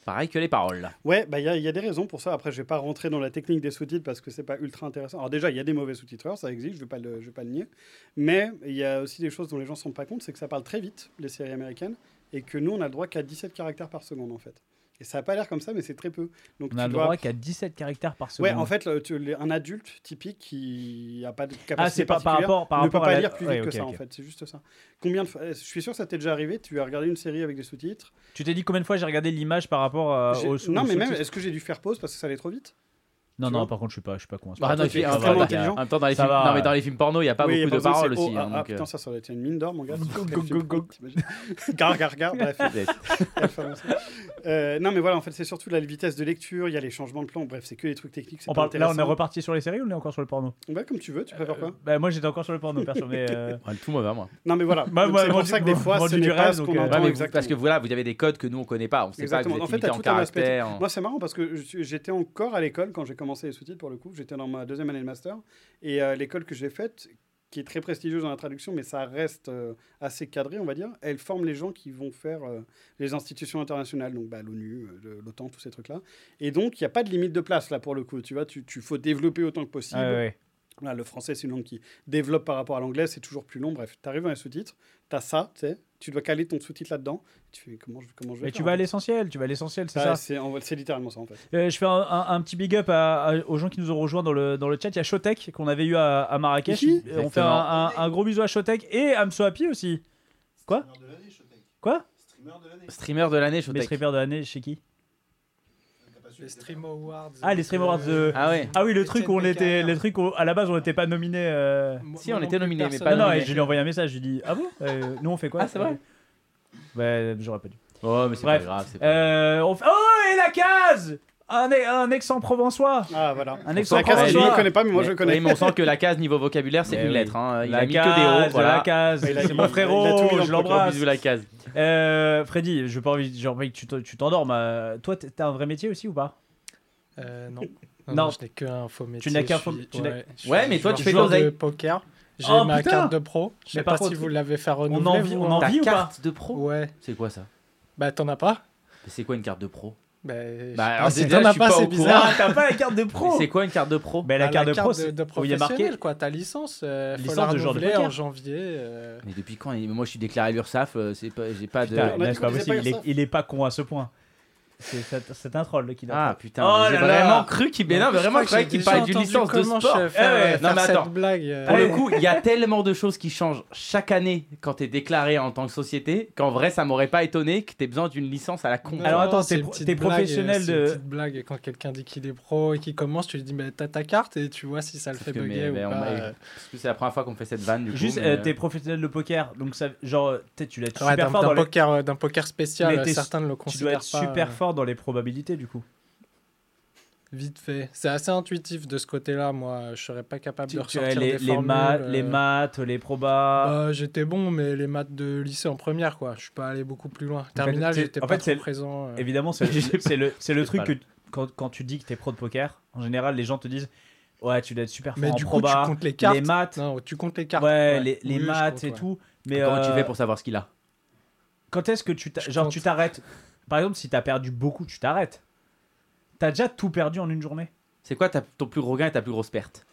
[SPEAKER 2] pareils que les paroles.
[SPEAKER 3] Ouais, bah il y, a- il y a des raisons pour ça. Après, je vais pas rentrer dans la technique des sous-titres parce que c'est pas ultra intéressant. Alors déjà, il y a des mauvais sous-titreurs, ça existe, je vais pas le, je vais pas le nier. Mais il y a aussi des choses dont les gens se rendent pas compte, c'est que ça parle très vite les séries américaines et que nous on a le droit qu'à 17 caractères par seconde en fait. Et ça n'a pas l'air comme ça, mais c'est très peu. Donc
[SPEAKER 1] On
[SPEAKER 3] tu
[SPEAKER 1] a le
[SPEAKER 3] dois-
[SPEAKER 1] droit qu'à 17 caractères par seconde.
[SPEAKER 3] Ouais, en fait, le- tu- les- un adulte typique qui n'a pas de capacité
[SPEAKER 1] Ah, c'est pas par rapport, par
[SPEAKER 3] ne peut pas
[SPEAKER 1] à la-
[SPEAKER 3] lire plus vite que ça, en fait. C'est juste ça. Combien de fois Je suis sûr que ça t'est déjà arrivé. Tu as regardé une série avec des sous-titres.
[SPEAKER 1] Tu t'es dit combien de fois j'ai regardé l'image par rapport euh, au sous
[SPEAKER 3] non, mais même, est-ce que j'ai dû faire pause parce que ça allait trop vite?
[SPEAKER 1] Non, non, par contre, je suis pas, je suis pas con.
[SPEAKER 2] Bah, les
[SPEAKER 3] extrêmement
[SPEAKER 2] temps,
[SPEAKER 3] intelligent.
[SPEAKER 2] en même temps, dans les films, non, mais dans les films porno, il n'y a pas
[SPEAKER 3] Oui,
[SPEAKER 2] beaucoup de
[SPEAKER 3] pardon,
[SPEAKER 2] paroles
[SPEAKER 3] c'est-
[SPEAKER 2] aussi.
[SPEAKER 3] oh,
[SPEAKER 2] hein,
[SPEAKER 3] ah,
[SPEAKER 2] donc, euh,
[SPEAKER 3] putain, ça, ça aurait été une mine d'or, mon gars.
[SPEAKER 1] Go, go, go, go.
[SPEAKER 3] T'imagines Gar, gar, gar, bref. Euh, non, mais voilà, en fait, c'est surtout la vitesse de lecture, il y a les changements de plan, bref, c'est que des trucs techniques. c'est
[SPEAKER 1] On parle, là, on est reparti sur les séries ou on est encore sur le porno?
[SPEAKER 3] Ouais, comme tu veux, tu préfères quoi?
[SPEAKER 1] Bah, Moi, j'étais encore sur le porno, perso. Mais euh,
[SPEAKER 2] Ouais, Tout mauvais, moi.
[SPEAKER 3] Non, mais voilà.
[SPEAKER 1] Moi,
[SPEAKER 3] Donc,
[SPEAKER 1] moi,
[SPEAKER 3] c'est pour ça que des fois,
[SPEAKER 1] moi,
[SPEAKER 3] ce
[SPEAKER 1] du rêve, euh,
[SPEAKER 2] parce que voilà, vous avez des codes que nous on connaît pas. On sait
[SPEAKER 3] Exactement.
[SPEAKER 2] pas
[SPEAKER 3] En
[SPEAKER 2] que vous
[SPEAKER 3] fait,
[SPEAKER 2] êtes en caractère.
[SPEAKER 3] Moi, c'est marrant parce que j'étais encore à l'école quand j'ai commencé les sous-titres pour le coup. J'étais dans ma deuxième année de master. Et euh, l'école que j'ai faite, qui est très prestigieuse dans la traduction, mais ça reste euh, assez cadré, on va dire, elle forme les gens qui vont faire euh, les institutions internationales, donc bah, l'ONU, l'OTAN, tous ces trucs-là. Et donc, il n'y a pas de limite de place là pour le coup. Tu vois, tu, tu faut développer autant que possible.
[SPEAKER 1] ah, ouais.
[SPEAKER 3] Voilà, le français, c'est une langue qui développe par rapport à l'anglais, c'est toujours plus long. Bref, tu arrives dans les sous-titres, tu as ça, tu sais, tu dois caler ton sous-titre là-dedans. Tu fais comment je, comment je vais
[SPEAKER 1] Mais
[SPEAKER 3] faire,
[SPEAKER 1] tu vas à l'essentiel, tu vas à l'essentiel, c'est
[SPEAKER 3] Ouais,
[SPEAKER 1] ça.
[SPEAKER 3] c'est en- c'est littéralement ça en fait.
[SPEAKER 1] Euh, je fais un, un- un petit big up à- à- aux gens qui nous ont rejoints dans le, dans le chat. Il y a Shotek qu'on avait eu à, à Marrakech.
[SPEAKER 3] Ici
[SPEAKER 1] Euh, on fait un, un- un gros bisou à Shotek et à Msoapi aussi. Quoi? Quoi?
[SPEAKER 2] Streamer de l'année, je
[SPEAKER 1] Mais stripper de l'année chez qui?
[SPEAKER 4] Les Stream Awards.
[SPEAKER 1] Ah, les Stream Awards de-
[SPEAKER 2] Ah ouais.
[SPEAKER 1] Ah oui, le truc où on était,
[SPEAKER 4] Becker.
[SPEAKER 1] le truc où à la base on n'était pas nominé. euh,
[SPEAKER 2] Si, on était
[SPEAKER 4] plus,
[SPEAKER 2] nominés, mais pas
[SPEAKER 1] Ah non,
[SPEAKER 2] nominé.
[SPEAKER 1] et je lui ai envoyé un message. Je lui ai dit Ah bon Euh, Nous on fait quoi
[SPEAKER 2] Ah, c'est vrai
[SPEAKER 1] Ouais, j'aurais pas dû.
[SPEAKER 2] Oh, mais c'est
[SPEAKER 1] Bref.
[SPEAKER 2] pas grave. c'est pas-
[SPEAKER 1] Euh, on fait- Oh, et la case un, un Aix-en-Provençois
[SPEAKER 3] Ah voilà.
[SPEAKER 1] Un
[SPEAKER 3] La case,
[SPEAKER 2] Ouais,
[SPEAKER 3] je ne connais pas, mais moi
[SPEAKER 2] Mais-
[SPEAKER 3] je le connais.
[SPEAKER 2] oui, mais on sent que la case niveau vocabulaire, c'est une
[SPEAKER 1] oui.
[SPEAKER 2] lettre. hein. Il
[SPEAKER 1] la
[SPEAKER 2] a mis
[SPEAKER 1] case,
[SPEAKER 2] que des hauts.
[SPEAKER 1] la
[SPEAKER 2] Voilà.
[SPEAKER 1] case,
[SPEAKER 3] Il a-
[SPEAKER 1] c'est mon frérot, je l'embrasse.
[SPEAKER 2] La case.
[SPEAKER 1] Euh, Freddy, je pas envie, j'ai envie que tu te- tu t'endormes. euh, Toi, t'as un vrai métier aussi ou pas?
[SPEAKER 4] Euh, non.
[SPEAKER 1] Non.
[SPEAKER 4] Non, je n'ai qu'un faux métier.
[SPEAKER 1] n'as qu'un faux- tu n'as-
[SPEAKER 4] ouais,
[SPEAKER 2] mais toi, tu fais de
[SPEAKER 4] poker. J'ai
[SPEAKER 1] Oh,
[SPEAKER 4] ma
[SPEAKER 1] putain
[SPEAKER 4] carte de pro. Je sais pas si vous l'avez fait
[SPEAKER 1] On
[SPEAKER 4] renouveler.
[SPEAKER 1] en vit, on en vit ou pas?
[SPEAKER 2] carte de pro?
[SPEAKER 4] Ouais.
[SPEAKER 2] C'est quoi ça?
[SPEAKER 4] Bah, t'en as pas?
[SPEAKER 2] C'est quoi une carte de pro?
[SPEAKER 4] Bah, je
[SPEAKER 2] Bah,
[SPEAKER 4] sais
[SPEAKER 2] alors,
[SPEAKER 4] pas si
[SPEAKER 2] déjà,
[SPEAKER 4] pas,
[SPEAKER 2] pas
[SPEAKER 4] c'est bizarre.
[SPEAKER 1] Ah, t'as pas la carte de pro
[SPEAKER 2] C'est quoi une carte de pro
[SPEAKER 1] Ben, la carte de pro, c'est
[SPEAKER 4] de,
[SPEAKER 1] où il y a marqué
[SPEAKER 4] professionnel, quoi. Ta licence, euh, faut
[SPEAKER 1] Licence
[SPEAKER 4] la
[SPEAKER 1] de joueur de poker.
[SPEAKER 4] en janvier. euh.
[SPEAKER 2] Mais depuis quand Moi, je suis déclaré à l'URSSAF. euh, C'est pas, j'ai pas de.
[SPEAKER 1] Putain,
[SPEAKER 3] a
[SPEAKER 1] là, c'est pas possible,
[SPEAKER 3] pas
[SPEAKER 1] il est, il est pas con à ce point. C'est c'est- c'est un troll qui l'a
[SPEAKER 2] Ah putain,
[SPEAKER 1] Oh
[SPEAKER 2] j'ai vraiment cru qu'il. Mais non, mais vraiment,
[SPEAKER 4] que
[SPEAKER 2] qu'il parlait d'une licence de sport.
[SPEAKER 1] Eh ouais,
[SPEAKER 4] euh,
[SPEAKER 2] non, mais
[SPEAKER 4] cette
[SPEAKER 2] attends.
[SPEAKER 4] blague. euh.
[SPEAKER 2] Pour le coup, il y a tellement de choses qui changent chaque année quand t'es déclaré en tant que société qu'en vrai, ça m'aurait pas étonné que t'aies besoin d'une licence à la con.
[SPEAKER 4] Non,
[SPEAKER 1] Alors, attends,
[SPEAKER 4] c'est
[SPEAKER 1] t'es pro- professionnel
[SPEAKER 4] euh, c'est
[SPEAKER 1] de-
[SPEAKER 4] une petite blague quand quelqu'un dit qu'il est pro et qu'il commence, tu lui dis mais t'as ta carte et tu vois si ça le fait bugger ou pas. euh.
[SPEAKER 2] Parce que c'est la première fois qu'on fait cette vanne du coup.
[SPEAKER 1] Juste, euh,
[SPEAKER 2] euh,
[SPEAKER 1] t'es professionnel de poker, donc ça, genre, tu dois être
[SPEAKER 4] Ouais,
[SPEAKER 1] super fort
[SPEAKER 4] d'un poker, euh, d'un poker spécial, certains ne le
[SPEAKER 1] Tu dois
[SPEAKER 4] considèrent
[SPEAKER 1] être
[SPEAKER 4] pas.
[SPEAKER 1] super
[SPEAKER 4] euh,
[SPEAKER 1] fort dans les probabilités du coup.
[SPEAKER 4] Vite fait. C'est assez intuitif de ce côté-là. Moi, je serais pas capable
[SPEAKER 1] Tu-
[SPEAKER 4] de
[SPEAKER 1] tu-
[SPEAKER 4] ressortir
[SPEAKER 1] les,
[SPEAKER 4] des
[SPEAKER 1] les,
[SPEAKER 4] formules.
[SPEAKER 1] maths,
[SPEAKER 4] euh,
[SPEAKER 1] les maths, les probas.
[SPEAKER 4] bah, j'étais bon, mais les maths de lycée en première, quoi. Je suis pas allé beaucoup plus loin. Terminal, j'étais
[SPEAKER 1] en
[SPEAKER 4] pas
[SPEAKER 1] fait, c'est-
[SPEAKER 4] trop présent. euh.
[SPEAKER 1] Évidemment, c'est c'est le, c'est le truc que quand, quand tu dis que t'es pro de poker, en général, les gens te disent Ouais, tu dois être super fort
[SPEAKER 4] Mais
[SPEAKER 1] en
[SPEAKER 4] du coup, tu comptes les cartes.
[SPEAKER 1] les maths,
[SPEAKER 4] Non, tu comptes les cartes.
[SPEAKER 1] ouais, les, les
[SPEAKER 4] Oui, je
[SPEAKER 1] maths
[SPEAKER 4] compte,
[SPEAKER 1] et
[SPEAKER 4] ouais.
[SPEAKER 1] tout. Mais
[SPEAKER 2] Comment tu
[SPEAKER 1] euh,
[SPEAKER 2] fais pour savoir ce qu'il a?
[SPEAKER 1] quand est-ce que tu genre
[SPEAKER 4] compte.
[SPEAKER 1] tu t'arrêtes Par exemple, si t'as perdu beaucoup, tu t'arrêtes. T'as déjà tout perdu en une journée
[SPEAKER 2] C'est quoi ta- ton plus gros gain et ta plus grosse perte?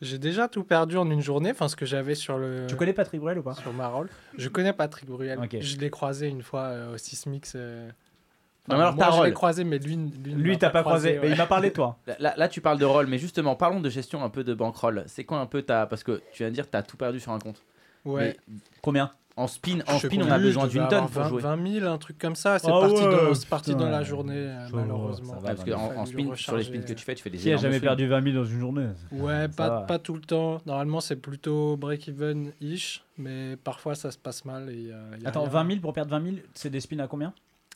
[SPEAKER 4] J'ai déjà tout perdu en une journée, enfin ce que j'avais sur le
[SPEAKER 1] Tu connais Patrick Bruel ou pas?
[SPEAKER 4] sur ma rôle? Je connais Patrick Bruel. Je l'ai croisé une fois euh, au Sismix. euh.
[SPEAKER 2] Non, mais alors,
[SPEAKER 4] moi, je l'ai croisé, mais lui, lui,
[SPEAKER 1] t'as pas croisé. Mais
[SPEAKER 4] ouais.
[SPEAKER 1] il m'a parlé de toi.
[SPEAKER 2] là, là- là, tu parles de rôle, mais justement, parlons de gestion un peu de bankroll. C'est quoi un peu ta. Parce que tu viens de dire que t'as tout perdu sur un compte.
[SPEAKER 4] Ouais.
[SPEAKER 2] Mais
[SPEAKER 1] Combien?
[SPEAKER 2] En spin, en spin on a besoin d'une tonne pour
[SPEAKER 4] 20,
[SPEAKER 2] jouer.
[SPEAKER 4] 20 000, un truc comme ça. C'est
[SPEAKER 1] Ah
[SPEAKER 4] parti,
[SPEAKER 1] ouais,
[SPEAKER 4] dans, c'est parti dans la journée, euh,
[SPEAKER 1] Ça
[SPEAKER 4] malheureusement.
[SPEAKER 1] ça va,
[SPEAKER 2] Ouais, parce qu'en en spin, sur les spins que tu fais, tu fais des
[SPEAKER 1] Qui a jamais perdu 20 000 dans une journée?
[SPEAKER 4] Ouais, pas, pas tout le temps. Normalement, c'est plutôt break-even-ish, mais parfois ça se passe mal. Et, euh, y a
[SPEAKER 1] Attends,
[SPEAKER 4] rien.
[SPEAKER 1] 20 000 pour perdre 20 000, c'est des spins à combien?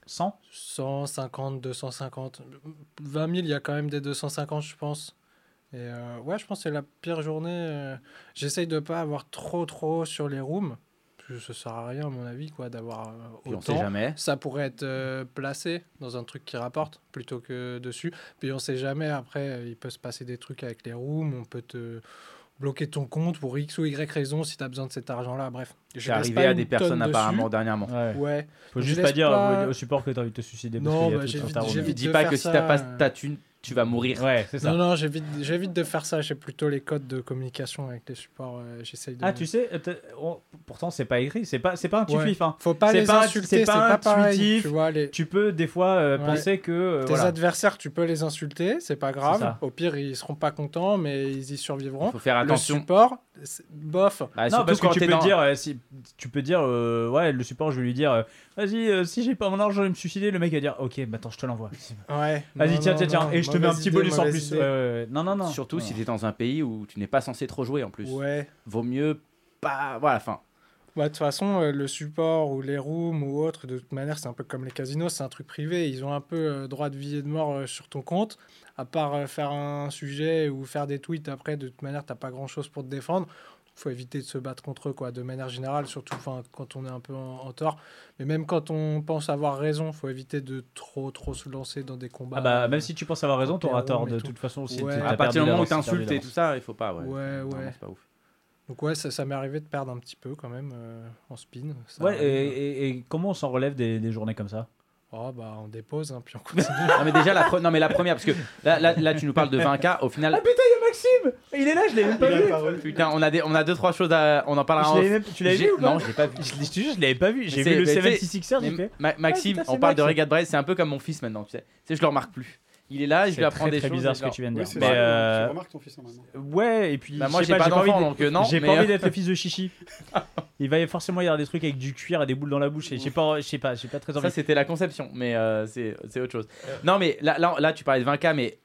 [SPEAKER 1] 100
[SPEAKER 4] 150, 250. 20 000, il y a quand même des 250, je pense. Et euh, ouais, je pense que c'est la pire journée. euh. J'essaye de pas avoir trop, trop sur les rooms. Parce que ça sert à rien, à mon avis, quoi, d'avoir euh,
[SPEAKER 2] Puis on sait
[SPEAKER 4] autant.
[SPEAKER 2] jamais.
[SPEAKER 4] Ça pourrait être euh, placé dans un truc qui rapporte plutôt que dessus. Puis on sait jamais, après, euh, il peut se passer des trucs avec les rooms. On peut te bloquer ton compte pour X ou Y raison si tu as besoin de cet argent-là. Bref. Laisse
[SPEAKER 2] arrivé à des personnes
[SPEAKER 4] dessus.
[SPEAKER 2] apparemment dernièrement.
[SPEAKER 1] Ouais.
[SPEAKER 4] Ouais.
[SPEAKER 1] Faut
[SPEAKER 4] Je
[SPEAKER 1] juste pas dire
[SPEAKER 4] pas-
[SPEAKER 1] au support que t'as envie de te suicider parce
[SPEAKER 4] Non,
[SPEAKER 1] qu'il y a
[SPEAKER 4] bah,
[SPEAKER 1] tout
[SPEAKER 4] j'ai j'ai vite
[SPEAKER 2] Dis pas que si
[SPEAKER 4] ça,
[SPEAKER 2] t'as pas
[SPEAKER 4] euh.
[SPEAKER 2] ta thune, tu vas mourir.
[SPEAKER 5] Ouais, c'est ça.
[SPEAKER 4] Non, non, j'évite j'évite de faire ça. J'ai plutôt les codes de communication avec les supports. euh, J'essaye de.
[SPEAKER 5] Ah, tu sais, on- pourtant c'est pas écrit, c'est pas, c'est pas intuitif.
[SPEAKER 4] Ouais.
[SPEAKER 5] hein.
[SPEAKER 4] Faut pas
[SPEAKER 5] C'est
[SPEAKER 4] les
[SPEAKER 5] pas-
[SPEAKER 4] insulter,
[SPEAKER 5] c'est
[SPEAKER 4] c'est
[SPEAKER 5] pas
[SPEAKER 4] pas, pareil.
[SPEAKER 5] intuitif.
[SPEAKER 4] Tu vois, les,
[SPEAKER 5] Tu peux des fois euh,
[SPEAKER 4] Ouais.
[SPEAKER 5] penser que euh,
[SPEAKER 4] tes
[SPEAKER 5] voilà.
[SPEAKER 4] adversaires, tu peux les insulter, c'est pas grave. Au pire, ils seront pas contents, mais ils y survivront.
[SPEAKER 2] faut faire
[SPEAKER 4] Le
[SPEAKER 2] attention.
[SPEAKER 4] support, c'est- bof.
[SPEAKER 2] Bah,
[SPEAKER 5] non, parce que tu peux
[SPEAKER 2] dans-
[SPEAKER 5] dire, euh, si, tu peux dire, ouais, le support, je vais lui dire, euh, vas-y, euh, si j'ai pas mon argent, je vais me suicider. Le mec va dire, ok, bah attends, je te l'envoie.
[SPEAKER 4] Ouais.
[SPEAKER 5] Vas-y, tiens, tiens, tiens, et je te mets un petit
[SPEAKER 4] idée,
[SPEAKER 5] bonus en plus. Non, non, non.
[SPEAKER 2] Surtout si t'es dans un pays où tu n'es pas censé trop jouer en plus.
[SPEAKER 4] Ouais.
[SPEAKER 2] Vaut mieux pas. Voilà, enfin.
[SPEAKER 4] Bah, de toute façon, euh, le support ou les rooms ou autre, de toute manière, c'est un peu comme les casinos, c'est un truc privé. Ils ont un peu euh, droit de vie et de mort euh, sur ton compte. À part euh, faire un sujet ou faire des tweets après, de toute manière, t'as pas grand chose pour te défendre. Faut éviter de se battre contre eux, quoi, de manière générale, surtout quand on est un peu en, en tort. Mais même quand on pense avoir raison, faut éviter de trop, trop se lancer dans des combats.
[SPEAKER 5] Ah bah, même si tu penses avoir raison, t'auras tort de
[SPEAKER 4] tout.
[SPEAKER 5] toute façon aussi.
[SPEAKER 4] Ouais.
[SPEAKER 2] À partir du moment où t'insultes et tout ça, il faut pas. Ouais,
[SPEAKER 4] Ouais, ouais.
[SPEAKER 2] c'est pas ouf.
[SPEAKER 4] Donc ouais, ça, ça m'est arrivé de perdre un petit peu quand même euh, en spin. Ça
[SPEAKER 5] Ouais,
[SPEAKER 4] arrive.
[SPEAKER 5] et, et- et comment on s'en relève des, des journées comme ça?
[SPEAKER 4] Oh bah on dépose, hein, puis on continue.
[SPEAKER 2] Non, mais déjà, la, pre- non, mais la première, parce que là, là, là, tu nous parles de 20K. Au final,
[SPEAKER 5] putain, il y a Maxime Il est là, je l'ai même pas vu
[SPEAKER 2] putain, on a, des, on a deux, trois choses à. On en parlera en
[SPEAKER 5] même- Tu l'avais
[SPEAKER 2] J'ai-
[SPEAKER 5] vu ou pas
[SPEAKER 2] Non, je l'ai pas vu.
[SPEAKER 5] Je te jure, je l'avais pas vu. J'ai
[SPEAKER 2] C'est-
[SPEAKER 5] vu le
[SPEAKER 2] mais tu sais-
[SPEAKER 5] 76er, j'ai
[SPEAKER 2] Mais
[SPEAKER 5] fait.
[SPEAKER 2] Ma- Maxime,
[SPEAKER 5] putain,
[SPEAKER 2] on parle de
[SPEAKER 5] Max.
[SPEAKER 2] Regat Braille, c'est un peu comme mon fils maintenant, tu sais. Tu sais, je le remarque plus. Il est là, je
[SPEAKER 5] C'est
[SPEAKER 2] lui apprends
[SPEAKER 5] très,
[SPEAKER 2] des
[SPEAKER 5] très
[SPEAKER 2] choses.
[SPEAKER 5] bizarre
[SPEAKER 2] et
[SPEAKER 5] ce que tu viens de
[SPEAKER 3] Oui,
[SPEAKER 5] dire.
[SPEAKER 3] c'est
[SPEAKER 5] Mais
[SPEAKER 3] ça.
[SPEAKER 5] euh,
[SPEAKER 3] Tu remarques ton fils hein, maintenant.
[SPEAKER 5] ouais, et puis
[SPEAKER 2] Bah,
[SPEAKER 5] je
[SPEAKER 2] moi,
[SPEAKER 5] sais
[SPEAKER 2] j'ai
[SPEAKER 5] pas, envie
[SPEAKER 2] d'enfant,
[SPEAKER 5] d'être-
[SPEAKER 2] donc, euh, non,
[SPEAKER 5] J'ai
[SPEAKER 2] mais,
[SPEAKER 5] pas
[SPEAKER 2] euh,
[SPEAKER 5] envie d'être le fils de Chichi. Il va forcément y avoir des trucs avec du cuir et des boules dans la bouche et j'ai pas j'ai pas j'ai pas très
[SPEAKER 2] Ça,
[SPEAKER 5] envie.
[SPEAKER 2] c'était la conception, mais euh, c'est c'est autre chose. Non, mais là, là, là, tu parlais de 20K, mais.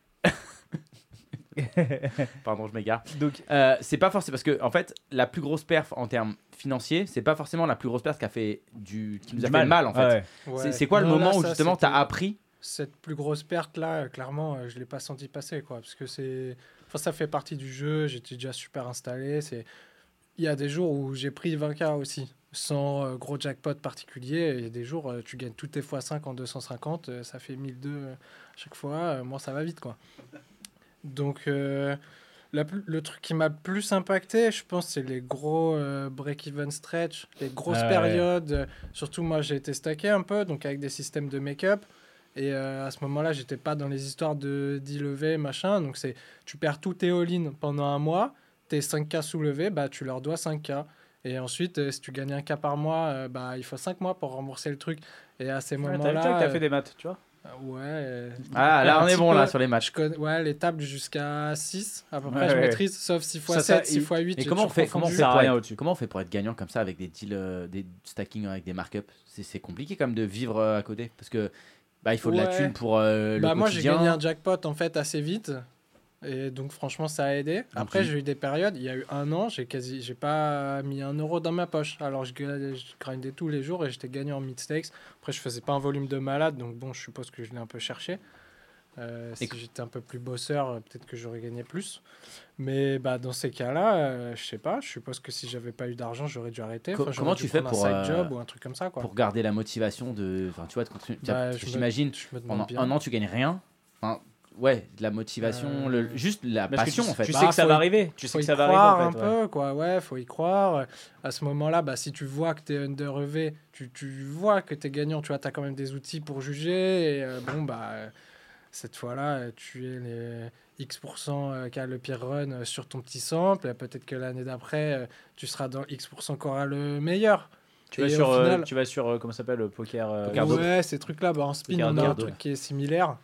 [SPEAKER 2] Pardon, je m'égare.
[SPEAKER 5] Donc
[SPEAKER 2] Euh, c'est pas forcément parce que en fait la plus grosse perf en termes financiers c'est pas forcément la plus grosse perf qui a fait du qui nous a
[SPEAKER 5] du
[SPEAKER 2] fait mal en fait
[SPEAKER 5] Ouais.
[SPEAKER 2] C'est-
[SPEAKER 4] Ouais.
[SPEAKER 2] c'est quoi le moment
[SPEAKER 4] là,
[SPEAKER 2] où justement t'as
[SPEAKER 4] c'était-
[SPEAKER 2] appris
[SPEAKER 4] cette plus grosse perte là, clairement, euh, je l'ai pas senti passer quoi, parce que c'est, enfin ça fait partie du jeu. J'étais déjà super installé. C'est, il y a des jours où j'ai pris 20k aussi, sans euh, gros jackpot particulier. Et Il y a des jours euh, tu gagnes tous tes x5 en 250, euh, ça fait 1002 euh, chaque fois. moi ça va vite quoi. Donc euh, la plus- le truc qui m'a le plus impacté, je pense, c'est les gros euh, break-even stretch, les grosses
[SPEAKER 5] Ah ouais.
[SPEAKER 4] périodes. Surtout moi, j'ai été stacké un peu, donc avec des systèmes de make-up. Et euh, à ce moment-là, j'étais pas dans les histoires de d'e-lever, machin. Donc c'est, tu perds tous tes all-in pendant un mois, tes 5K soulevés, bah tu leur dois 5K. Et ensuite, euh, si tu gagnes un K par mois, euh, bah il faut 5 mois pour rembourser le truc. Et à ces
[SPEAKER 5] Ouais,
[SPEAKER 4] moments-là,
[SPEAKER 5] t'as fait des maths, tu vois
[SPEAKER 4] ouais, euh,
[SPEAKER 2] ah là on est bon
[SPEAKER 4] peu.
[SPEAKER 2] là sur les matchs
[SPEAKER 4] connais, ouais, les tables jusqu'à 6 à peu
[SPEAKER 5] Ouais,
[SPEAKER 4] près, je
[SPEAKER 5] ouais.
[SPEAKER 4] maîtrise, sauf 6 x
[SPEAKER 5] Ça,
[SPEAKER 4] 7,
[SPEAKER 5] ça,
[SPEAKER 4] 6 x 8.
[SPEAKER 2] et comment on fait comment on fait pour
[SPEAKER 5] rien
[SPEAKER 2] être, comment on fait pour être gagnant comme ça avec des deals euh, des stacking avec des markups? C'est c'est compliqué quand même de vivre euh, à côté parce que bah il faut de la
[SPEAKER 4] Ouais.
[SPEAKER 2] thune pour euh, le
[SPEAKER 4] Bah, moi, j'ai
[SPEAKER 2] quotidien.
[SPEAKER 4] gagné un jackpot en fait assez vite. Et donc, franchement, ça a aidé. Après, j'ai eu des périodes. Il y a eu un an, j'ai quasi, j'ai pas mis un euro dans ma poche. Alors, je, je grindais tous les jours et j'étais gagnant en mid stakes. Après, je faisais pas un volume de malade, donc bon, je suppose que je l'ai un peu cherché. Euh, si j'étais un peu plus bosseur, peut-être que j'aurais gagné plus. Mais bah, dans ces cas-là, euh, je sais pas. Je suppose que si j'avais pas eu d'argent, j'aurais dû arrêter. Enfin,
[SPEAKER 2] comment tu fais pour,
[SPEAKER 4] un side
[SPEAKER 2] euh,
[SPEAKER 4] job ou un truc comme ça, quoi.
[SPEAKER 2] pour garder la motivation de enfin tu vois de continuer
[SPEAKER 4] Bah,
[SPEAKER 2] j'imagine pendant
[SPEAKER 4] bien.
[SPEAKER 2] un an tu gagnes rien enfin ouais de la motivation
[SPEAKER 4] Euh,
[SPEAKER 2] le, juste la
[SPEAKER 5] Parce
[SPEAKER 2] passion
[SPEAKER 5] tu,
[SPEAKER 2] en fait.
[SPEAKER 5] tu
[SPEAKER 4] Bah,
[SPEAKER 5] sais que ça va
[SPEAKER 4] y-
[SPEAKER 5] arriver. Tu sais que ça va arriver en fait.
[SPEAKER 4] un
[SPEAKER 5] ouais.
[SPEAKER 4] peu quoi. Ouais faut y croire. À ce moment là bah si tu vois que tu es under EV tu, tu vois que tu es gagnant tu vois tu as quand même des outils pour juger et euh, bon bah cette fois là tu es les X% euh, qui a le pire run euh, sur ton petit sample peut-être que l'année d'après tu seras dans X% qui aura le meilleur.
[SPEAKER 5] Tu vas sur
[SPEAKER 4] final-
[SPEAKER 5] tu vas sur comment ça s'appelle le poker euh,
[SPEAKER 2] Poker
[SPEAKER 4] ouais ces trucs là bah, en spin
[SPEAKER 5] Poker
[SPEAKER 4] on a un truc qui est similaire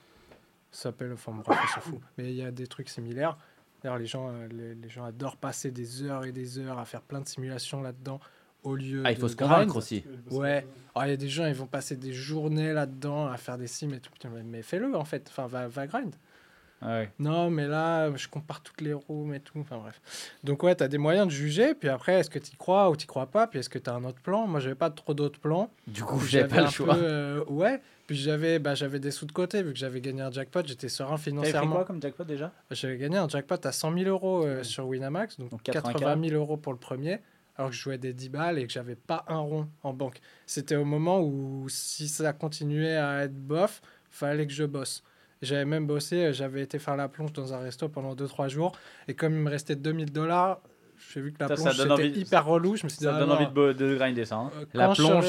[SPEAKER 4] s'appelle enfin bref on s'en fout mais il y a des trucs similaires D'ailleurs, les gens, euh, les, les gens adorent passer des heures et des heures à faire plein de simulations là-dedans au lieu
[SPEAKER 2] ah il
[SPEAKER 4] de
[SPEAKER 2] faut se convaincre aussi
[SPEAKER 4] Ouais. Il y a des gens, ils vont passer des journées là-dedans à faire des sims et tout. Mais- fais-le en fait. Enfin, va, va grind.
[SPEAKER 5] Ouais.
[SPEAKER 4] Non, mais là, je compare toutes les rooms et tout. Enfin, bref. Donc, ouais, tu as des moyens de juger. Puis après, est-ce que tu y crois ou tu crois pas? Puis est-ce que tu as un autre plan? Moi, j'avais pas trop d'autres plans.
[SPEAKER 2] du coup j'avais pas le choix
[SPEAKER 4] peu, euh, ouais. Puis j'avais bah, j'avais des sous de côté. Vu que j'avais gagné un jackpot, j'étais serein
[SPEAKER 5] T'avais
[SPEAKER 4] financièrement.
[SPEAKER 5] quoi comme jackpot déjà?
[SPEAKER 4] J'avais gagné un jackpot à 100 000 euros euh, sur Winamax, donc,
[SPEAKER 5] Donc 80K.
[SPEAKER 4] 80 000 euros pour le premier, alors que je jouais des 10 balles et que j'avais pas un rond en banque. C'était au moment où, si ça continuait à être bof, fallait que je bosse. J'avais même bossé, euh, j'avais été faire la plonge dans un resto pendant 2-3 jours, et comme il me restait 2000 dollars, j'ai vu que la
[SPEAKER 1] Ça,
[SPEAKER 4] plonge c'était
[SPEAKER 1] envie-
[SPEAKER 4] hyper relou. Je me suis dit,
[SPEAKER 1] Ça
[SPEAKER 4] ah,
[SPEAKER 1] donne
[SPEAKER 4] non.
[SPEAKER 1] envie de, de grinder ça. hein.
[SPEAKER 4] Euh,
[SPEAKER 2] La plonge,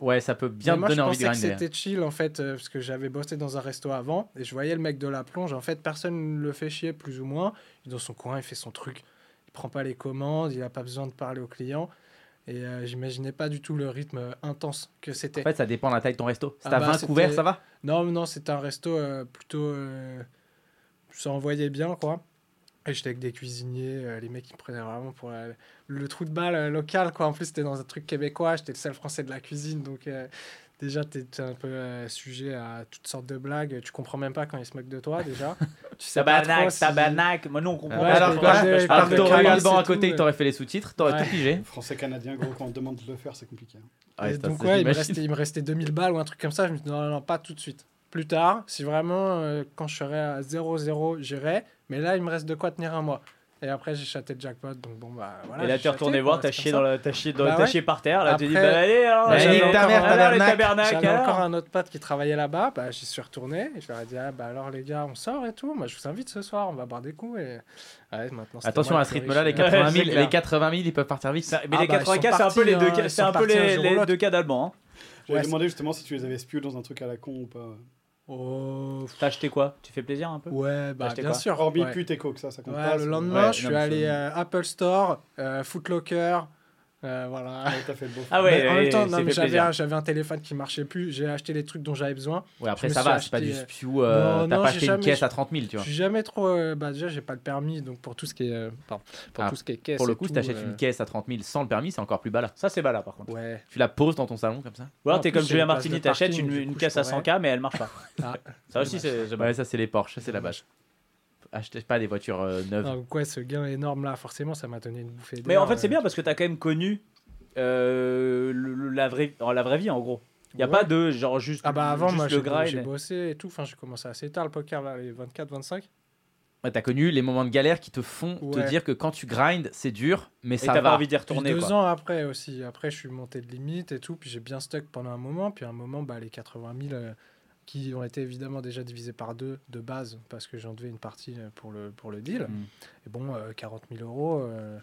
[SPEAKER 2] ouais, ça peut bien
[SPEAKER 4] moi,
[SPEAKER 2] donner
[SPEAKER 4] je
[SPEAKER 2] envie de
[SPEAKER 4] pensais que
[SPEAKER 2] grinder.
[SPEAKER 4] c'était chill en fait, euh, parce que j'avais bossé dans un resto avant et je voyais le mec de la plonge. En fait, personne ne le fait chier plus ou moins. Il est dans son coin, il fait son truc. Il prend pas les commandes, il a pas besoin de parler aux clients. Et euh, j'imaginais pas du tout le rythme intense que c'était.
[SPEAKER 2] En fait, ça dépend de la taille de ton resto. Si
[SPEAKER 4] Ah
[SPEAKER 2] t'as
[SPEAKER 4] bah,
[SPEAKER 2] 20
[SPEAKER 4] c'était-
[SPEAKER 2] couverts, ça va?
[SPEAKER 4] Non, non, c'était un resto euh, plutôt. euh, ça envoyait bien, quoi. Et j'étais avec des cuisiniers, euh, les mecs ils me prenaient vraiment pour la- le trou de balle euh, local, quoi. En plus, c'était dans un truc québécois, j'étais le seul français de la cuisine, donc euh, déjà, t'es t'es un peu euh, sujet à toutes sortes de blagues. Tu comprends même pas quand ils se moquent de toi, déjà. tu sais pas
[SPEAKER 1] Tabarnak,
[SPEAKER 4] si-
[SPEAKER 1] tabarnak. Moi, nous, on comprend
[SPEAKER 4] Ouais,
[SPEAKER 1] pas.
[SPEAKER 2] Alors quoi
[SPEAKER 4] parle de-
[SPEAKER 2] Alors que t'aurais eu le banc à côté que t'aurais fait les sous-titres, t'aurais
[SPEAKER 4] Ouais.
[SPEAKER 2] tout pigé.
[SPEAKER 3] Français canadien, gros, quand on te demande de le faire, c'est compliqué. hein.
[SPEAKER 2] Ouais,
[SPEAKER 4] Et
[SPEAKER 2] ça,
[SPEAKER 4] donc,
[SPEAKER 2] ça,
[SPEAKER 4] ouais, il me, restait, il me restait 2000 balles ou un truc comme ça. Je me dis, non, non, non, pas tout de suite. Plus tard, si vraiment, euh, quand je serai à 0-0, j'irai. Mais là, il me reste de quoi tenir un mois. Et après, j'ai chaté le jackpot. Donc, bon, bah voilà.
[SPEAKER 1] Et là, t'es retourné voir, t'as chié, dans la- t'as chié, dans-
[SPEAKER 4] Bah
[SPEAKER 1] t'as
[SPEAKER 4] ouais.
[SPEAKER 1] chié par terre. Là, tu dis, bah allez, alors,
[SPEAKER 4] Bah,
[SPEAKER 1] j'avais
[SPEAKER 4] ta
[SPEAKER 1] encore-
[SPEAKER 4] mère, J'avais
[SPEAKER 1] alors.
[SPEAKER 4] encore un autre pote qui travaillait là-bas. Bah, j'y suis retourné. Et je leur ai dit, ah, bah alors les gars, on sort et tout. Moi, je vous invite ce soir. On va boire des coups. Et ouais, maintenant, c'était
[SPEAKER 2] Attention à ce rythme-là, les
[SPEAKER 4] riche.
[SPEAKER 2] 80
[SPEAKER 1] Ouais,
[SPEAKER 2] 000,
[SPEAKER 1] c'est clair.
[SPEAKER 2] les 80 000, ils peuvent partir vite.
[SPEAKER 1] Ça- Mais
[SPEAKER 4] Ah
[SPEAKER 1] les
[SPEAKER 4] bah, ils
[SPEAKER 1] 84,
[SPEAKER 4] sont
[SPEAKER 1] c'est un peu les deux
[SPEAKER 4] hein,
[SPEAKER 1] cas, c'est un peu les deux cas d'Albans. hein.
[SPEAKER 3] J'avais demandé justement si tu les avais spieux dans un truc à la con ou pas.
[SPEAKER 4] Oh,
[SPEAKER 1] T'as acheté quoi? Tu fais plaisir un peu?
[SPEAKER 4] Ouais, bah, bien sûr.
[SPEAKER 3] Hormis
[SPEAKER 4] ouais.
[SPEAKER 3] pute et coke, ça, ça compte
[SPEAKER 4] Ouais,
[SPEAKER 3] pas.
[SPEAKER 4] le lendemain,
[SPEAKER 2] Ouais,
[SPEAKER 4] je suis
[SPEAKER 2] non,
[SPEAKER 4] allé euh, Apple Store, euh, Footlocker, euh, voilà.
[SPEAKER 3] Ouais, t'as fait le beau.
[SPEAKER 1] Ah ouais,
[SPEAKER 4] Mais en
[SPEAKER 1] ouais,
[SPEAKER 4] même temps, non, mais j'avais un, j'avais un téléphone qui marchait plus. J'ai acheté les trucs dont j'avais besoin.
[SPEAKER 2] Ouais, après
[SPEAKER 4] Je me
[SPEAKER 2] ça va, c'est pas du
[SPEAKER 4] euh,
[SPEAKER 2] spew, euh,
[SPEAKER 4] non,
[SPEAKER 2] t'as pas acheté une caisse à 30 000, tu
[SPEAKER 4] Je
[SPEAKER 2] vois.
[SPEAKER 4] suis jamais trop. euh, bah déjà, j'ai pas le permis, donc pour tout ce qui est, euh, pardon, pour
[SPEAKER 2] Ah,
[SPEAKER 4] tout ce qui est caisse.
[SPEAKER 2] Pour le coup, si t'achètes
[SPEAKER 4] euh,
[SPEAKER 2] une caisse à 30 000 sans le permis, c'est encore plus bas
[SPEAKER 1] Ça, c'est bas là, par contre.
[SPEAKER 4] Ouais.
[SPEAKER 2] Tu la poses dans ton salon comme ça
[SPEAKER 1] Ou alors, t'es comme Julien Martini, t'achètes une, caisse
[SPEAKER 4] je
[SPEAKER 1] à
[SPEAKER 4] pourrais.
[SPEAKER 1] 100K, mais elle marche pas.
[SPEAKER 4] Ah,
[SPEAKER 1] Ça aussi, c'est.
[SPEAKER 2] Ouais, ça, c'est les Porsche, ça, c'est la bâche. Achetez pas des voitures euh, neuves.
[SPEAKER 4] donc ouais, ce gain énorme là, forcément, ça m'a donné une bouffée.
[SPEAKER 1] Mais en fait, c'est
[SPEAKER 4] euh,
[SPEAKER 1] bien parce que t'as quand même connu euh, le- le- la, vraie, oh, la vraie vie en gros. Il y a
[SPEAKER 4] ouais.
[SPEAKER 1] pas de genre juste,
[SPEAKER 4] Ah bah avant,
[SPEAKER 1] juste
[SPEAKER 4] moi,
[SPEAKER 1] le
[SPEAKER 4] j'ai
[SPEAKER 1] grind.
[SPEAKER 4] bossé et tout. Enfin, j'ai commencé assez tard le poker, là, les 24, 25.
[SPEAKER 2] Ouais, t'as connu les moments de galère qui te font te dire que quand tu grindes, c'est dur, mais
[SPEAKER 1] Et
[SPEAKER 2] ça
[SPEAKER 1] t'as pas
[SPEAKER 2] va.
[SPEAKER 1] envie d'y
[SPEAKER 4] Puis
[SPEAKER 1] retourner
[SPEAKER 4] deux
[SPEAKER 1] quoi.
[SPEAKER 4] ans après aussi. Après, je suis monté de limite et tout. Puis j'ai bien stuck pendant un moment. Puis à un moment, bah, les 80 000 euh, qui ont été évidemment déjà divisés par deux de base parce que j'en devais une partie euh, pour le, pour le deal.
[SPEAKER 1] Mm.
[SPEAKER 4] Et bon, euh, 40 000 euros, euh,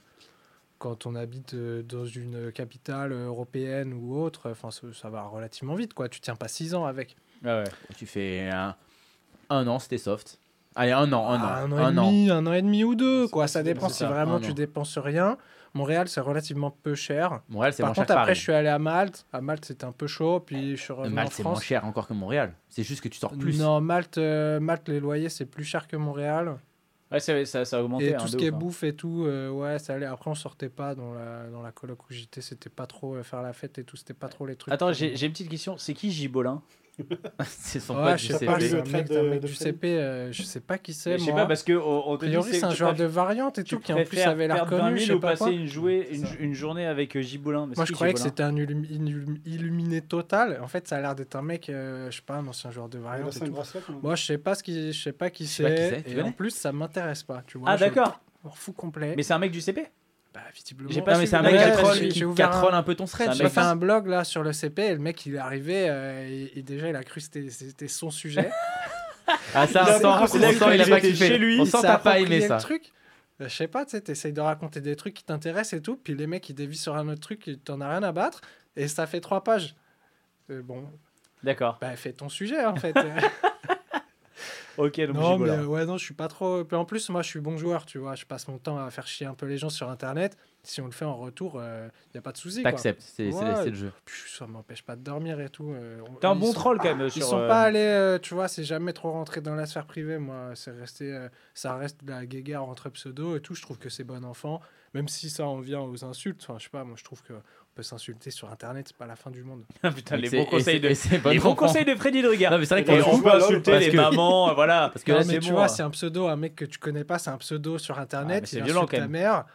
[SPEAKER 4] quand on habite euh, dans une capitale européenne ou autre, enfin, ça, ça va relativement vite. quoi. Tu tiens pas 6 ans avec.
[SPEAKER 1] Ouais.
[SPEAKER 2] Tu fais un, un an, c'était soft. Allez, un an, un an.
[SPEAKER 4] Ah, un an,
[SPEAKER 2] un
[SPEAKER 4] et
[SPEAKER 2] an.
[SPEAKER 4] demi, un an et demi ou deux. Quoi. Ça dépend si vraiment tu dépenses rien. Montréal, c'est relativement peu cher.
[SPEAKER 2] Montréal, c'est
[SPEAKER 4] Par
[SPEAKER 2] moins
[SPEAKER 4] contre,
[SPEAKER 2] cher
[SPEAKER 4] après,
[SPEAKER 2] Paris.
[SPEAKER 4] je suis allé à Malte. À Malte, c'était un peu chaud. Puis je suis revenu en
[SPEAKER 2] Malte, c'est moins cher encore que Montréal. C'est juste que tu sors plus.
[SPEAKER 4] Non, Malte, euh, Malte, les loyers, c'est plus cher que Montréal.
[SPEAKER 1] Ouais, ça, ça a augmenté.
[SPEAKER 4] Et
[SPEAKER 1] hein,
[SPEAKER 4] tout ce qui est
[SPEAKER 1] hein.
[SPEAKER 4] bouffe et tout, euh, ouais, ça allait. Après, on sortait pas dans la, dans la coloc où j'étais. C'était pas trop euh, faire la fête et tout. C'était pas trop les trucs.
[SPEAKER 1] Attends, j'ai j'ai une petite question. C'est qui Gibolin?
[SPEAKER 2] c'est son
[SPEAKER 4] Ouais,
[SPEAKER 2] pote
[SPEAKER 4] je
[SPEAKER 2] du
[SPEAKER 4] sais
[SPEAKER 2] CP.
[SPEAKER 4] pas,
[SPEAKER 3] CP.
[SPEAKER 4] c'est un
[SPEAKER 3] Le
[SPEAKER 4] mec,
[SPEAKER 3] trait
[SPEAKER 4] un
[SPEAKER 3] de-
[SPEAKER 4] mec
[SPEAKER 3] de
[SPEAKER 4] du. CP, euh, je sais pas qui c'est.
[SPEAKER 1] Je sais
[SPEAKER 4] moi.
[SPEAKER 1] pas parce que on, on
[SPEAKER 4] A
[SPEAKER 1] te dit
[SPEAKER 4] priori, c'est un joueur de variante et tout qui en plus avait l'air
[SPEAKER 1] perdre 20
[SPEAKER 4] connu.
[SPEAKER 1] 000
[SPEAKER 4] Je sais pas quoi.
[SPEAKER 1] passer une, jouée, une, une journée avec euh, Gibolin. Mais
[SPEAKER 4] Moi, je croyais que c'était un illum- illum- illuminé total. En fait, ça a l'air d'être un mec, euh, je sais pas, un ancien joueur de variante. et tout. Moi, je sais pas ce qui, je sais pas qui
[SPEAKER 2] sais pas qui
[SPEAKER 4] c'est. Et en plus, ça m'intéresse pas. Tu vois.
[SPEAKER 1] Ah, d'accord.
[SPEAKER 4] fous complet.
[SPEAKER 1] Mais c'est un mec du CP
[SPEAKER 4] Bah, visiblement.
[SPEAKER 1] J'ai pas
[SPEAKER 2] Non, mais c'est un mec qui troll,
[SPEAKER 4] un-
[SPEAKER 2] peu ton thread.
[SPEAKER 4] J'ai fait un blog là sur le CP et le mec il est arrivé euh, et, et déjà il a cru que c'était- son sujet.
[SPEAKER 2] Ah, ça, on sent, il a pas kiffé.
[SPEAKER 1] chez lui.
[SPEAKER 2] On sent t'as pas aimé ça.
[SPEAKER 4] truc. Euh, Je sais pas, tu sais, t'essayes de raconter des trucs qui t'intéressent et tout, puis les mecs ils dévient sur un autre truc, t'en as rien à battre, et ça fait trois pages. Euh, bon,
[SPEAKER 1] D'accord.
[SPEAKER 4] bah fais ton sujet en fait.
[SPEAKER 1] Ok, donc
[SPEAKER 4] non, mais euh, ouais, non, je suis pas trop. En plus, moi je suis bon joueur, tu vois, je passe mon temps à faire chier un peu les gens sur internet. Si on le fait en retour, il y a pas de souci.
[SPEAKER 2] T'acceptes, c'est
[SPEAKER 4] Ouais.
[SPEAKER 2] le jeu.
[SPEAKER 4] Ça m'empêche pas de dormir et tout. euh,
[SPEAKER 1] T'es un
[SPEAKER 4] ils
[SPEAKER 1] bon
[SPEAKER 4] sont-
[SPEAKER 1] troll quand même
[SPEAKER 4] Ils
[SPEAKER 1] sur.
[SPEAKER 4] sont
[SPEAKER 1] euh,
[SPEAKER 4] pas allés, euh, tu vois, c'est jamais trop rentré dans la sphère privée. Moi, c'est resté, euh, ça reste de la guéguerre entre pseudo et tout. Je trouve que c'est bon enfant, même si ça en vient aux insultes. Enfin, je sais pas, moi, je trouve que peut s'insulter sur Internet, c'est pas la fin du monde.
[SPEAKER 1] Putain, les bons conseils de. Les bons
[SPEAKER 2] enfant.
[SPEAKER 1] conseils de Freddy Druger.
[SPEAKER 2] Non, mais c'est vrai que
[SPEAKER 1] Et
[SPEAKER 2] pour
[SPEAKER 1] on
[SPEAKER 2] le
[SPEAKER 1] peut insulter les
[SPEAKER 2] que-
[SPEAKER 1] mamans, euh, voilà. Parce que
[SPEAKER 4] non,
[SPEAKER 1] là,
[SPEAKER 4] tu vois,
[SPEAKER 1] hein.
[SPEAKER 4] c'est un pseudo, un mec que tu connais pas, c'est un pseudo sur Internet.
[SPEAKER 1] Ah, c'est
[SPEAKER 4] il
[SPEAKER 1] violent,
[SPEAKER 4] insulte
[SPEAKER 1] quand
[SPEAKER 4] ta
[SPEAKER 1] même.
[SPEAKER 4] mère.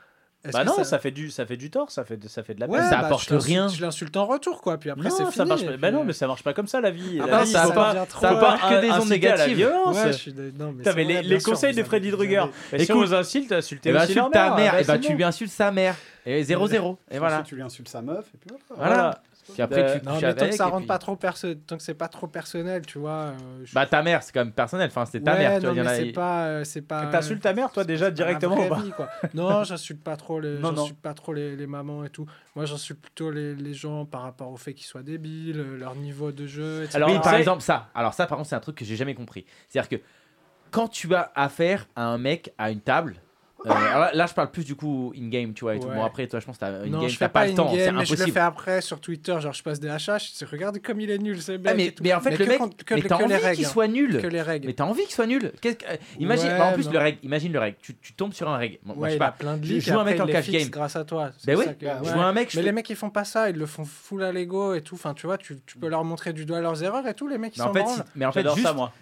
[SPEAKER 1] Bah non, ça fait du, ça fait du tort, ça fait, de- ça fait de la
[SPEAKER 4] Ouais,
[SPEAKER 1] peine.
[SPEAKER 2] ça
[SPEAKER 4] bah,
[SPEAKER 2] apporte
[SPEAKER 4] je
[SPEAKER 2] rien.
[SPEAKER 4] Je l'insulte en retour, quoi. Puis après, c'est
[SPEAKER 1] ça
[SPEAKER 4] fini.
[SPEAKER 1] marche
[SPEAKER 4] puis,
[SPEAKER 1] Bah non,
[SPEAKER 4] euh,
[SPEAKER 1] mais ça marche pas comme ça la vie.
[SPEAKER 4] Ah
[SPEAKER 1] La
[SPEAKER 4] bah,
[SPEAKER 1] vie,
[SPEAKER 4] ça
[SPEAKER 1] faut pas,
[SPEAKER 4] devient
[SPEAKER 1] faut
[SPEAKER 4] trop-
[SPEAKER 1] pas
[SPEAKER 2] que des ondes
[SPEAKER 1] inciter à la
[SPEAKER 2] négatives.
[SPEAKER 1] violence.
[SPEAKER 4] Ouais, je suis de- non, mais
[SPEAKER 1] mais les, les conseils de Freddy Druger. Et si on vous insulte, insultez
[SPEAKER 2] bah,
[SPEAKER 1] aussi leur
[SPEAKER 2] insulte ta
[SPEAKER 1] mère. bah,
[SPEAKER 2] et bah, tu lui insultes sa mère. Et 0-0. Et voilà.
[SPEAKER 3] Tu lui insultes sa meuf, et puis voilà.
[SPEAKER 2] Puis après, tu
[SPEAKER 4] non, mais tant que ça rentre pas trop perso... tant c'est pas trop personnel, tu vois. Euh,
[SPEAKER 2] bah ta mère, c'est quand même personnel. Enfin, c'était ta mère. Tu
[SPEAKER 4] non, mais c'est pas, euh, c'est pas.
[SPEAKER 1] T'insultes ta mère, toi déjà directement.
[SPEAKER 4] Vie, quoi. non, j'insulte pas trop les,
[SPEAKER 1] non, non.
[SPEAKER 4] pas trop les, les, mamans et tout. Moi, j'insulte plutôt les, les, gens par rapport au fait qu'ils soient débiles, leur niveau de jeu. Etc.
[SPEAKER 1] Alors,
[SPEAKER 2] oui, par exemple, ça. Alors ça, par contre, c'est un truc que j'ai jamais compris. C'est-à-dire que quand tu as affaire à un mec à une table euh, ah alors là, je parle plus du coup in-game, tu vois. Et
[SPEAKER 4] ouais. tout.
[SPEAKER 2] Bon, après, toi, je pense que t'as in-game, t'as pas,
[SPEAKER 4] pas
[SPEAKER 2] le temps. C'est
[SPEAKER 4] impossible. Je le fais après sur Twitter, genre je passe des HH, tu regarde comme il est nul, c'est bête.
[SPEAKER 2] Ah, mais, mais, en fait, mais
[SPEAKER 4] le
[SPEAKER 2] mec,
[SPEAKER 4] que,
[SPEAKER 2] mais t'as envie qu'il soit nul.
[SPEAKER 4] Que les règles.
[SPEAKER 2] Mais t'as envie qu'il soit nul. Qu que... Euh, imagine,
[SPEAKER 4] ouais,
[SPEAKER 2] bah, en plus,
[SPEAKER 4] non.
[SPEAKER 2] le règle, imagine le règle. Tu, tu tombes sur un règle. Moi,
[SPEAKER 4] ouais,
[SPEAKER 2] je sais pas.
[SPEAKER 4] Plein de
[SPEAKER 2] je joue un mec en cash game.
[SPEAKER 4] grâce à toi.
[SPEAKER 2] Ben oui,
[SPEAKER 4] bah,
[SPEAKER 3] je
[SPEAKER 2] vois un mec.
[SPEAKER 4] Mais les mecs, ils font pas ça, ils le font full à l'ego et tout. Enfin, tu vois, tu peux leur montrer du doigt leurs erreurs et tout, les mecs, ils
[SPEAKER 2] sont Mais en fait,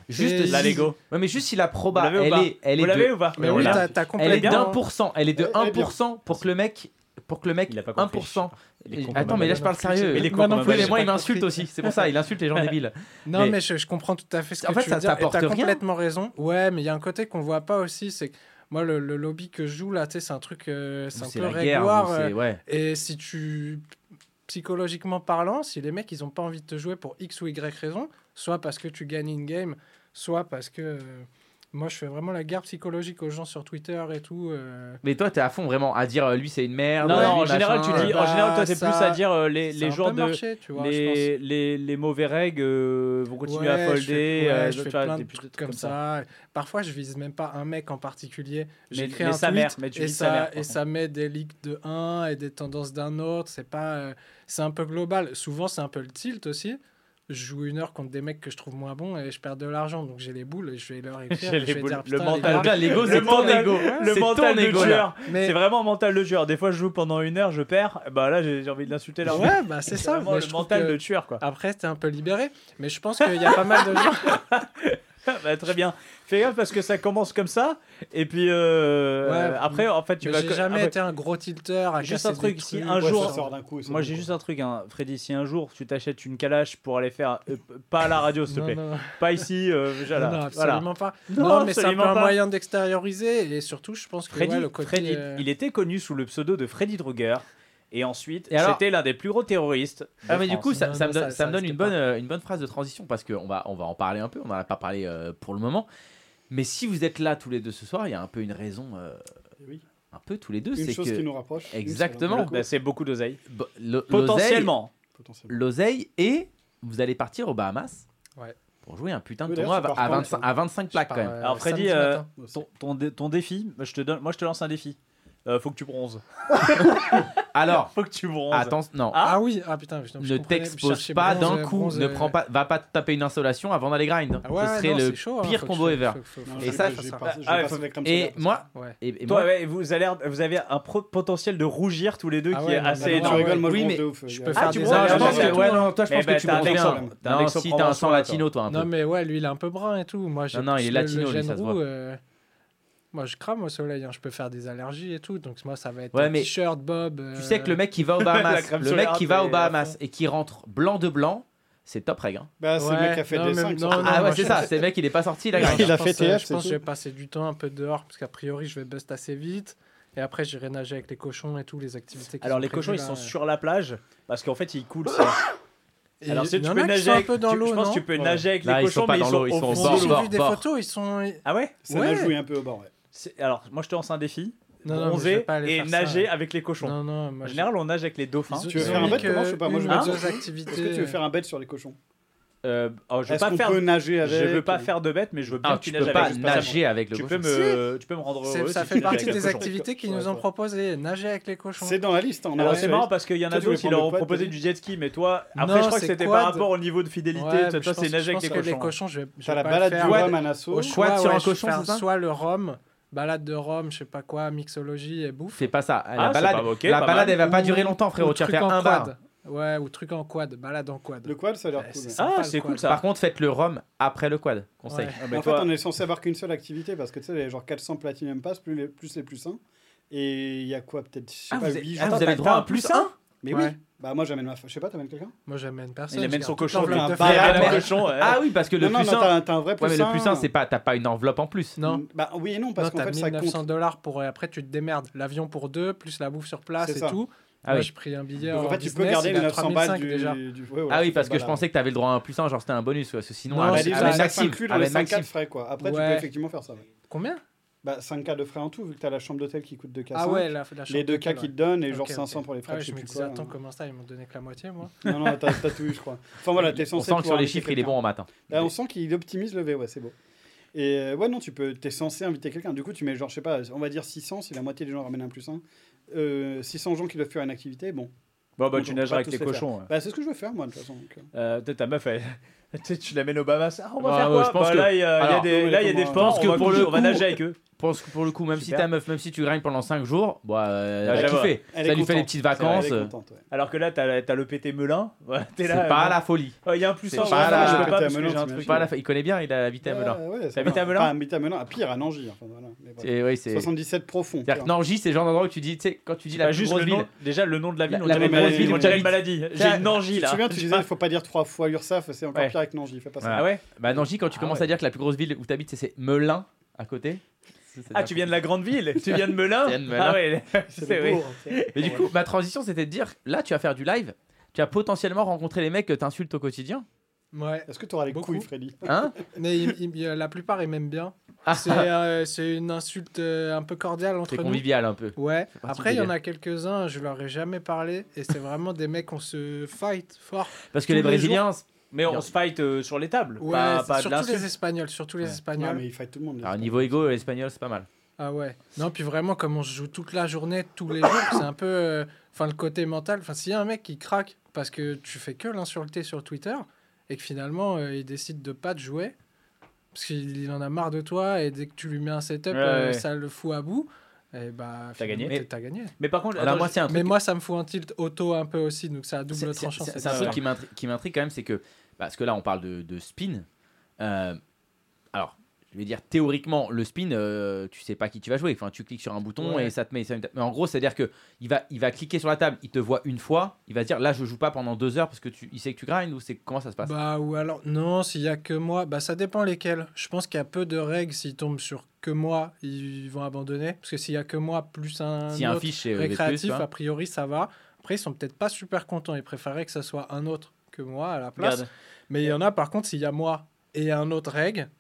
[SPEAKER 2] juste
[SPEAKER 1] la Lego.
[SPEAKER 2] Ouais, mais juste si la proba, elle est.
[SPEAKER 1] Vous l'avez ou pas
[SPEAKER 4] Mais oui, t'as complètement
[SPEAKER 2] d'un pour. Elle est de
[SPEAKER 3] eh, eh,
[SPEAKER 2] 1% pour que le mec pour que le mec 1%. Attends, mais là je parle sérieux.
[SPEAKER 1] Mais les
[SPEAKER 4] non, non,
[SPEAKER 2] moi il m'insulte aussi. C'est pour ça, il insulte les gens débiles.
[SPEAKER 4] Non,
[SPEAKER 2] mais,
[SPEAKER 4] je, comprends tout à fait ce que
[SPEAKER 2] en
[SPEAKER 4] tu
[SPEAKER 2] fait,
[SPEAKER 4] veux ça
[SPEAKER 2] dire.
[SPEAKER 4] T'as complètement raison. Ouais, mais il y a un côté qu'on voit pas aussi, c'est que moi le, lobby que je joue là, tu sais, c'est un truc, euh, c'est un peu
[SPEAKER 2] réguloir.
[SPEAKER 4] Euh,
[SPEAKER 2] ouais.
[SPEAKER 4] Et si tu psychologiquement parlant, si les mecs ils ont pas envie de te jouer pour x ou y raison, soit parce que tu gagnes in game, soit parce que euh, moi, je fais vraiment la guerre psychologique aux gens sur Twitter et tout. Euh.
[SPEAKER 2] Mais toi, t'es à fond vraiment à dire euh, lui c'est une merde.
[SPEAKER 1] Non,
[SPEAKER 2] euh,
[SPEAKER 1] non en, général, tu dis, en général, toi, bah,
[SPEAKER 4] t'es
[SPEAKER 1] plus à dire euh, les, les
[SPEAKER 4] genres
[SPEAKER 1] de.
[SPEAKER 4] Marché, tu vois,
[SPEAKER 1] les, les, mauvais règles vont continuer à folder.
[SPEAKER 4] Je fais, ouais, je plein de trucs comme, ça. Parfois, je vise même pas un mec en particulier. J'écris un
[SPEAKER 1] sa mère,
[SPEAKER 4] et, ça, et ça met des leaks de un et des tendances d'un autre. C'est pas, c'est un peu global. Souvent, c'est un peu le tilt aussi je joue une heure contre des mecs que je trouve moins bons et je perds de l'argent. Donc j'ai les boules et je vais leur écrire. je vais dire,
[SPEAKER 1] le mental,
[SPEAKER 2] les l'ego, c'est ton ego.
[SPEAKER 1] Le mental de
[SPEAKER 4] joueur.
[SPEAKER 1] C'est vraiment mental de tueur. Des fois, je joue pendant une heure, je perds. Bah là, j'ai envie de l'insulter là.
[SPEAKER 4] Ouais, bah c'est ça. Moi,
[SPEAKER 1] le mental de tueur, quoi.
[SPEAKER 4] Après, t'es un peu libéré. Mais je pense qu'il y a pas mal de gens.
[SPEAKER 1] bah, très bien. Fais gaffe parce que ça commence comme ça. Et puis euh, après, en fait, tu vas.
[SPEAKER 4] J'ai jamais été un gros tilteur.
[SPEAKER 1] Juste un truc. Si un
[SPEAKER 4] ouais,
[SPEAKER 1] jour,
[SPEAKER 3] sort un coup,
[SPEAKER 1] moi j'ai juste un truc, hein, Freddy. Si un jour tu t'achètes une calache pour aller faire, euh, pas à la radio, s'il te plaît, pas ici, euh,
[SPEAKER 4] déjà
[SPEAKER 1] là.
[SPEAKER 4] Absolument voilà. pas.
[SPEAKER 1] Non,
[SPEAKER 4] non mais c'est un, un moyen d'extérioriser et surtout, je pense que
[SPEAKER 1] Freddy,
[SPEAKER 4] euh,
[SPEAKER 1] il était connu sous le pseudo de Freddy Druger. Et ensuite, c'était l'un des plus gros terroristes.
[SPEAKER 2] Ah, mais du coup, ça, me, donne, une, bonne, une bonne phrase de transition parce qu'on va, on va en parler un peu. On n'en a pas parlé pour le moment. Mais si vous êtes là tous les deux ce soir, il y a un peu une raison. Euh,
[SPEAKER 3] oui.
[SPEAKER 2] Un peu tous les deux.
[SPEAKER 3] Une chose
[SPEAKER 2] que...
[SPEAKER 3] qui nous rapproche.
[SPEAKER 2] Exactement.
[SPEAKER 1] C'est beaucoup d'oseille. Potentiellement.
[SPEAKER 2] L'oseille et vous allez partir aux Bahamas. Pour jouer un putain de
[SPEAKER 3] oui,
[SPEAKER 2] tournoi à, 25, plaques quand même.
[SPEAKER 1] Alors Freddy, euh, ton, défi, moi je te lance un défi. Euh, faut que tu bronzes.
[SPEAKER 2] Alors,
[SPEAKER 1] faut que tu bronzes.
[SPEAKER 2] Attends, non.
[SPEAKER 1] Ah,
[SPEAKER 4] ah oui, ah putain, je
[SPEAKER 2] ne t'expose pas d'un coup, ne prends pas, va pas te taper une installation avant d'aller grind.
[SPEAKER 4] Ah
[SPEAKER 2] ce serait le
[SPEAKER 4] hein,
[SPEAKER 2] pire combo ever.
[SPEAKER 3] Ah
[SPEAKER 2] et ça, et moi, et moi,
[SPEAKER 1] vous vous avez un potentiel de rougir tous les deux
[SPEAKER 4] ah
[SPEAKER 1] qui est assez
[SPEAKER 3] énorme. Tu rigoles, moi je
[SPEAKER 4] peux faire des
[SPEAKER 1] Ouais,
[SPEAKER 2] non, toi je pense que
[SPEAKER 1] bah, tu
[SPEAKER 2] bronzes. Non, si t'as un sang latino, toi.
[SPEAKER 4] Non mais ouais, lui il est un peu brun et tout.
[SPEAKER 2] Non, non, il est latino, ça se voit.
[SPEAKER 4] Euh, moi, je crame au soleil, hein. je peux faire des allergies et tout. Donc, moi, ça va être
[SPEAKER 2] ouais, mais
[SPEAKER 4] t-shirt, bob. Euh, tu
[SPEAKER 2] sais que le mec qui va aux Bahamas, le mec qui va aux Bahamas et qui rentre blanc de blanc, c'est top reg. Hein.
[SPEAKER 3] Bah, c'est le mec qui a fait des cinq.
[SPEAKER 4] Non,
[SPEAKER 2] ah, ouais, c'est ça, c'est le mec, il est pas sorti là.
[SPEAKER 3] il a fait TF.
[SPEAKER 4] Je pense que je vais passer du temps un peu dehors, parce qu'a priori, je vais bust assez vite. Et après, j'irai nager avec les cochons et tout, les activités.
[SPEAKER 1] Alors, les cochons, ils sont sur la plage, parce qu'en fait, ils coulent. Alors, tu peux nager avec, tu, je pense que tu peux nager avec les cochons, mais ils sont au fond.
[SPEAKER 4] J'ai vu des photos, ils sont.
[SPEAKER 3] Ah
[SPEAKER 4] ouais
[SPEAKER 3] Ça ouais. najoue un peu au bord. Ouais.
[SPEAKER 1] Alors, moi, je te lance un défi.
[SPEAKER 4] Non,
[SPEAKER 1] bronzer et nager avec les cochons.
[SPEAKER 4] Non, non, moi, en
[SPEAKER 1] général, on nage avec les dauphins.
[SPEAKER 3] Tu veux faire un bet Comment je sais pas. Moi, je veux
[SPEAKER 4] activités.
[SPEAKER 3] Est-ce que tu veux faire un bet sur les cochons
[SPEAKER 1] euh, oh, je veux pas faire.
[SPEAKER 3] Nager avec
[SPEAKER 1] Je veux pas faire de bête, mais je veux bien
[SPEAKER 2] ah,
[SPEAKER 1] que
[SPEAKER 2] tu,
[SPEAKER 1] nages
[SPEAKER 2] pas
[SPEAKER 1] avec.
[SPEAKER 2] nager avec le
[SPEAKER 1] tu
[SPEAKER 2] cochon.
[SPEAKER 1] Peux me. Tu peux me rendre heureux.
[SPEAKER 4] Ça
[SPEAKER 1] si
[SPEAKER 4] fait partie des activités qu'ils nous ont proposées. Nager avec les cochons.
[SPEAKER 3] C'est dans la liste. Hein,
[SPEAKER 1] c'est marrant parce qu'il y en a d'autres qui leur ont proposé du jet ski, mais toi, après, je crois que c'était par rapport au niveau de fidélité. Toi, c'est nager avec les cochons.
[SPEAKER 3] la balade du rhum à Nassau.
[SPEAKER 4] Soit
[SPEAKER 2] un cochon,
[SPEAKER 4] soit le rhum balade de Rome, je sais pas quoi, mixologie et bouffe.
[SPEAKER 2] C'est pas ça. La
[SPEAKER 1] ah,
[SPEAKER 2] balade,
[SPEAKER 1] pas,
[SPEAKER 2] elle va pas durer longtemps, frérot. Tu vas faire un
[SPEAKER 4] quad. Ouais, ou truc en quad, balade en quad.
[SPEAKER 3] Le quad, ça a l'air cool.
[SPEAKER 1] Ah, c'est cool ça.
[SPEAKER 2] Par contre, faites le ROM après le quad, conseil.
[SPEAKER 4] Ouais.
[SPEAKER 3] En ah,
[SPEAKER 1] toi...
[SPEAKER 3] fait, on est censé avoir qu'une seule activité parce que tu sais, les genre 400 Platinum Pass, plus les plus, les plus 1. Et il y a quoi, peut-être, je sais
[SPEAKER 2] ah, vous, avez... Droit à un plus 1
[SPEAKER 3] Mais oui. Bah, moi, j'amène ma. Je sais pas, t'amènes quelqu'un?
[SPEAKER 4] Moi, j'amène personne.
[SPEAKER 1] Il amène son cochon.
[SPEAKER 4] l'enveloppe
[SPEAKER 3] un. Ah,
[SPEAKER 1] cochon.
[SPEAKER 2] Ah oui, parce que le
[SPEAKER 3] Non, non,
[SPEAKER 2] plus
[SPEAKER 3] non,
[SPEAKER 2] 1.
[SPEAKER 3] t'as un- vrai
[SPEAKER 2] Ouais, mais le
[SPEAKER 3] 1.
[SPEAKER 2] plus 1, c'est pas, t'as pas une enveloppe en plus.
[SPEAKER 4] Non.
[SPEAKER 3] Bah oui et non, parce qu'en fait, ça
[SPEAKER 4] 1900
[SPEAKER 3] compte.
[SPEAKER 4] dollars pour. euh, Après, tu te démerdes. L'avion pour deux, plus la bouffe sur place et
[SPEAKER 3] ça.
[SPEAKER 4] tout.
[SPEAKER 2] Ah
[SPEAKER 4] Moi,
[SPEAKER 2] oui.
[SPEAKER 4] je pris un billet
[SPEAKER 3] Donc,
[SPEAKER 4] en
[SPEAKER 3] fait, tu peux garder
[SPEAKER 4] il
[SPEAKER 3] les
[SPEAKER 4] a
[SPEAKER 3] 900 balles
[SPEAKER 4] 3005
[SPEAKER 3] du.
[SPEAKER 4] déjà.
[SPEAKER 3] du- ouais, ouais,
[SPEAKER 2] Ah oui, parce que je pensais que t'avais le droit à un plus un, genre c'était un bonus. quoi, parce que sinon,
[SPEAKER 4] Non,
[SPEAKER 2] avec,
[SPEAKER 3] Bah,
[SPEAKER 2] avec
[SPEAKER 3] ça
[SPEAKER 2] Maxime, avec
[SPEAKER 3] 5 cas de
[SPEAKER 2] Maxime,
[SPEAKER 3] frais, quoi. Après, tu peux effectivement faire ça. ouais.
[SPEAKER 4] Combien?
[SPEAKER 3] Bah, 5 cas de frais en tout, vu que t'as la chambre d'hôtel qui coûte 2 cas.
[SPEAKER 4] Ah
[SPEAKER 3] 5,
[SPEAKER 4] ouais, la, la
[SPEAKER 3] Les deux cas
[SPEAKER 4] qui
[SPEAKER 3] qu'ils te donnent et genre
[SPEAKER 4] Ok, ok.
[SPEAKER 3] 500 pour les frais,
[SPEAKER 4] Ah ouais,
[SPEAKER 3] je sais
[SPEAKER 4] je me
[SPEAKER 3] plus
[SPEAKER 4] disais,
[SPEAKER 3] quoi.
[SPEAKER 4] attends,
[SPEAKER 3] hein.
[SPEAKER 4] comment ça, ils m'ont donné que la moitié, moi
[SPEAKER 3] Non, non, t'as tout eu, je crois. Enfin voilà, t'es
[SPEAKER 2] on
[SPEAKER 3] censé.
[SPEAKER 2] sent que sur les chiffres, il est bon en matin.
[SPEAKER 3] Là, on sent qu'il optimise le V, ouais, c'est beau. Et euh, ouais, non, tu peux, t'es censé inviter quelqu'un. Du coup, tu mets genre, je sais pas, on va dire 600 si la moitié des gens ramènent un plus un. Euh, 600 gens qui doivent faire une activité, bon.
[SPEAKER 1] Bon, bah,
[SPEAKER 3] On
[SPEAKER 1] tu nageras avec
[SPEAKER 3] faire.
[SPEAKER 1] cochons. ouais.
[SPEAKER 3] Bah, c'est ce que je veux faire, moi, de toute façon. euh.
[SPEAKER 1] Euh, peut-être ta meuf, elle... tu tu l'amènes au Bahamas. Ah, on va
[SPEAKER 2] Ouais,
[SPEAKER 1] faire
[SPEAKER 2] ouais,
[SPEAKER 1] quoi
[SPEAKER 2] je pense
[SPEAKER 1] Bah,
[SPEAKER 2] que-
[SPEAKER 1] Là, il y a, y des,
[SPEAKER 3] oui,
[SPEAKER 1] là, il y a des
[SPEAKER 2] pense
[SPEAKER 1] on
[SPEAKER 2] que
[SPEAKER 1] va
[SPEAKER 2] pour le
[SPEAKER 1] on va nager avec eux.
[SPEAKER 2] Je pense que pour le coup, même si
[SPEAKER 1] Super.
[SPEAKER 2] ta meuf, même si tu grindes pendant 5 jours, bah, euh,
[SPEAKER 1] Ah,
[SPEAKER 2] elle a kiffé.
[SPEAKER 3] Elle
[SPEAKER 2] Ça lui fait
[SPEAKER 3] contente.
[SPEAKER 2] les petites
[SPEAKER 3] C'est vrai,
[SPEAKER 2] vacances.
[SPEAKER 3] Elle est
[SPEAKER 2] euh,
[SPEAKER 3] contente, ouais.
[SPEAKER 1] Alors que là, t'as t'as le PT Melun. Ouais, t'es
[SPEAKER 2] C'est
[SPEAKER 1] là.
[SPEAKER 2] pas
[SPEAKER 1] euh,
[SPEAKER 2] la folie.
[SPEAKER 1] Il y a un plus
[SPEAKER 2] pas
[SPEAKER 1] ouais,
[SPEAKER 2] la-
[SPEAKER 1] je peux
[SPEAKER 3] PT
[SPEAKER 1] pas
[SPEAKER 3] à
[SPEAKER 1] parce que
[SPEAKER 3] Melun,
[SPEAKER 1] j'ai un
[SPEAKER 3] t'imagines.
[SPEAKER 1] truc.
[SPEAKER 2] Pas la fa- Il connaît bien, il a habité à Melun.
[SPEAKER 3] Ouais,
[SPEAKER 1] T'habites
[SPEAKER 3] va.
[SPEAKER 1] à Melun
[SPEAKER 3] habite à Melun. À pire, à Nangy. Enfin, voilà. Mais voilà.
[SPEAKER 2] C'est- oui, c'est-
[SPEAKER 3] 77 profond.
[SPEAKER 2] C'est-à-dire que Nangy, c'est le genre d'endroit où tu dis, tu sais, quand tu dis la plus
[SPEAKER 1] juste
[SPEAKER 2] grosse
[SPEAKER 1] le
[SPEAKER 2] ville.
[SPEAKER 1] déjà le nom de la ville,
[SPEAKER 2] La-
[SPEAKER 1] on dirait
[SPEAKER 3] plus
[SPEAKER 1] une
[SPEAKER 3] grosse
[SPEAKER 1] maladie.
[SPEAKER 2] t'habites.
[SPEAKER 1] J'ai une Nangy
[SPEAKER 3] Tu te
[SPEAKER 1] là.
[SPEAKER 3] souviens, tu disais, il faut pas dire trois fois URSAF, c'est encore pire avec Nangy. Fais pas ça.
[SPEAKER 1] Ah ouais
[SPEAKER 2] Bah Nangy, quand tu
[SPEAKER 1] Ah
[SPEAKER 2] commences à dire que la plus grosse ville où tu habites, c'est Melun à côté. C'est- c'est
[SPEAKER 1] Ah, tu viens de la grande ville Tu viens de Melun
[SPEAKER 2] viens de Melun.
[SPEAKER 1] Ah ouais,
[SPEAKER 3] C'est
[SPEAKER 1] c'est
[SPEAKER 3] tu.
[SPEAKER 2] Mais du coup, ma transition, c'était de dire, là, tu vas faire du live. Tu vas potentiellement rencontrer les mecs que t'insultes au quotidien.
[SPEAKER 4] Ouais.
[SPEAKER 3] Est-ce que tu auras les
[SPEAKER 4] Beaucoup.
[SPEAKER 3] couilles, Freddy
[SPEAKER 2] Hein?
[SPEAKER 4] Mais il- il- il- la plupart, ils m'aiment bien.
[SPEAKER 2] Ah,
[SPEAKER 4] C'est euh, c'est une insulte euh, un peu cordiale entre
[SPEAKER 2] C'est
[SPEAKER 4] nous.
[SPEAKER 2] convivial un peu.
[SPEAKER 4] Ouais. Après, il y en a quelques-uns, je leur ai jamais parlé. Et c'est vraiment des mecs, on se fight fort.
[SPEAKER 2] Parce que les Brésiliens.
[SPEAKER 1] Mais on se fight euh, sur les tables,
[SPEAKER 4] Ouais,
[SPEAKER 1] pas, pas de
[SPEAKER 4] surtout les
[SPEAKER 1] l'insulte.
[SPEAKER 4] Espagnols. Surtout les
[SPEAKER 2] Ouais.
[SPEAKER 4] Espagnols.
[SPEAKER 3] mais il fight tout le monde.
[SPEAKER 2] Alors, niveau ego, l'espagnol, c'est pas mal.
[SPEAKER 4] Ah ouais. Non, puis vraiment, comme on se joue toute la journée, tous les jours, c'est un peu. euh, Enfin, le côté mental. Enfin, s'il y a un mec qui craque parce que tu fais que l'insulter sur Twitter et que finalement, euh, il décide de pas te jouer parce qu'il il en a marre de toi et dès que tu lui mets un setup,
[SPEAKER 1] Ouais,
[SPEAKER 4] euh,
[SPEAKER 1] ouais.
[SPEAKER 4] ça le fout à bout. Et bah,
[SPEAKER 1] T'as gagné.
[SPEAKER 4] finalement, t'as- T'as gagné.
[SPEAKER 1] Mais par contre,
[SPEAKER 2] Alors,
[SPEAKER 1] attends,
[SPEAKER 2] moi,
[SPEAKER 1] je-
[SPEAKER 2] un
[SPEAKER 4] Mais
[SPEAKER 2] truc.
[SPEAKER 4] moi, ça me fout un tilt auto un peu aussi, donc à
[SPEAKER 2] C'est
[SPEAKER 4] double tranchant.
[SPEAKER 2] c'est- un truc qui m'intri- qui m'intrigue quand même, c'est que. Parce que là, on parle de, de spin. Euh, alors, je vais dire, théoriquement, le spin, euh, tu sais pas qui tu vas jouer. Enfin, tu cliques sur un bouton
[SPEAKER 4] Ouais.
[SPEAKER 2] et ça te met. ça- Mais en gros, c'est-à-dire que il va, il va cliquer sur la table, il te voit une fois, il va dire là, je joue pas pendant deux heures parce que tu, il sait que tu grindes ou c'est comment ça se passe?
[SPEAKER 4] Bah ou alors non, s'il y a que moi, bah ça dépend lesquels. Je pense qu'il y a peu de règles s'ils tombent sur que moi, ils vont abandonner parce que s'il y a que moi plus un
[SPEAKER 2] Si un fiche c'est
[SPEAKER 4] récréatif,
[SPEAKER 2] V+,
[SPEAKER 4] a priori ça va. Après ils sont peut-être pas super contents, ils préféraient que ce soit un autre que moi à la place. Mais il y en a par contre s'il y a moi et un autre règle,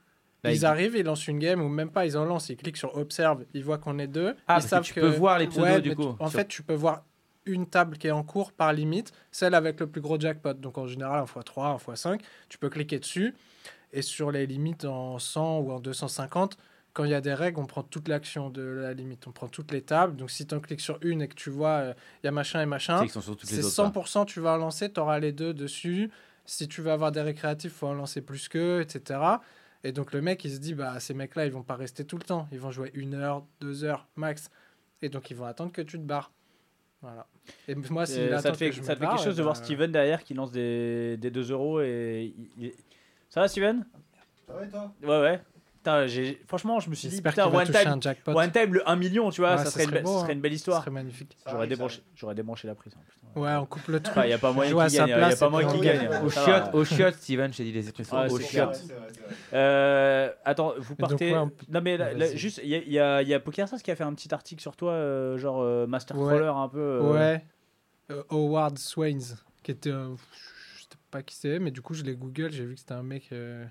[SPEAKER 2] Là,
[SPEAKER 4] ils
[SPEAKER 2] il-
[SPEAKER 4] arrivent, ils lancent une game ou même pas, ils en lancent, ils cliquent sur observe, ils voient qu'on est deux,
[SPEAKER 2] Ah,
[SPEAKER 4] ils
[SPEAKER 2] parce que tu peux voir les pseudos
[SPEAKER 4] Ouais,
[SPEAKER 2] du coup.
[SPEAKER 4] tu- En
[SPEAKER 2] sur-
[SPEAKER 4] fait, tu peux voir une table qui est en cours par limite, celle avec le plus gros jackpot. Donc en général, en x3, en x5, tu peux cliquer dessus. Et sur les limites en 100 ou en 250, quand il y a des règles, on prend toute l'action de la limite. On prend toutes les tables. Donc si tu en cliques sur une et que tu vois, euh, il y a machin et machin, c'est
[SPEAKER 2] autres. là.
[SPEAKER 4] 100%, tu vas en lancer, tu auras les deux dessus. Si tu veux avoir des récréatifs, faut en lancer plus qu'eux, etc. Et donc le mec, il se dit, bah ces mecs-là, ils vont pas rester tout le temps. Ils vont jouer une heure, deux heures max. Et donc ils vont attendre que tu te barres. Voilà. Et moi, s'il
[SPEAKER 1] Euh,
[SPEAKER 4] attend
[SPEAKER 1] ça te fait,
[SPEAKER 4] que je me
[SPEAKER 1] ça te fait
[SPEAKER 4] barre,
[SPEAKER 1] quelque chose
[SPEAKER 4] eh
[SPEAKER 1] de voir
[SPEAKER 4] ben,
[SPEAKER 1] Steven derrière qui lance des, des 2 euros et. il- il- Ça va, Steven? Ouais, ouais. Putain, franchement, je me suis dit, putain, one time,
[SPEAKER 4] un jackpot.
[SPEAKER 1] one time, le 1 million, tu vois,
[SPEAKER 4] Ouais,
[SPEAKER 1] ça,
[SPEAKER 4] ça
[SPEAKER 1] serait, une,
[SPEAKER 4] serait
[SPEAKER 1] be-
[SPEAKER 4] beau,
[SPEAKER 1] ça serait
[SPEAKER 4] hein.
[SPEAKER 1] une belle
[SPEAKER 4] Ce
[SPEAKER 1] histoire.
[SPEAKER 4] serait magnifique.
[SPEAKER 1] J'aurais débranché, j'aurais débranché la prise. hein, putain.
[SPEAKER 4] Ouais, on coupe le truc.
[SPEAKER 1] Enfin, il n'y a pas moyen qu'il gagne.
[SPEAKER 4] Place
[SPEAKER 1] a pas moyen
[SPEAKER 4] on
[SPEAKER 1] gagne.
[SPEAKER 2] Au
[SPEAKER 1] Ça
[SPEAKER 2] shot, au shot, Steven, j'ai dit les expressions.
[SPEAKER 1] Ouais,
[SPEAKER 2] au shot.
[SPEAKER 1] Euh, attends, vous
[SPEAKER 4] donc,
[SPEAKER 1] partez.
[SPEAKER 4] ouais, on-
[SPEAKER 1] Non, mais là, là, juste, il y a, y a, y a PokerStars qui a fait un petit article sur toi, euh, genre euh, Master
[SPEAKER 4] Ouais.
[SPEAKER 1] Crawler un peu. euh,
[SPEAKER 4] Ouais. Euh, Howard Swains, qui était. Je sais pas qui c'est, mais du coup, je l'ai Google, j'ai vu que c'était un mec euh,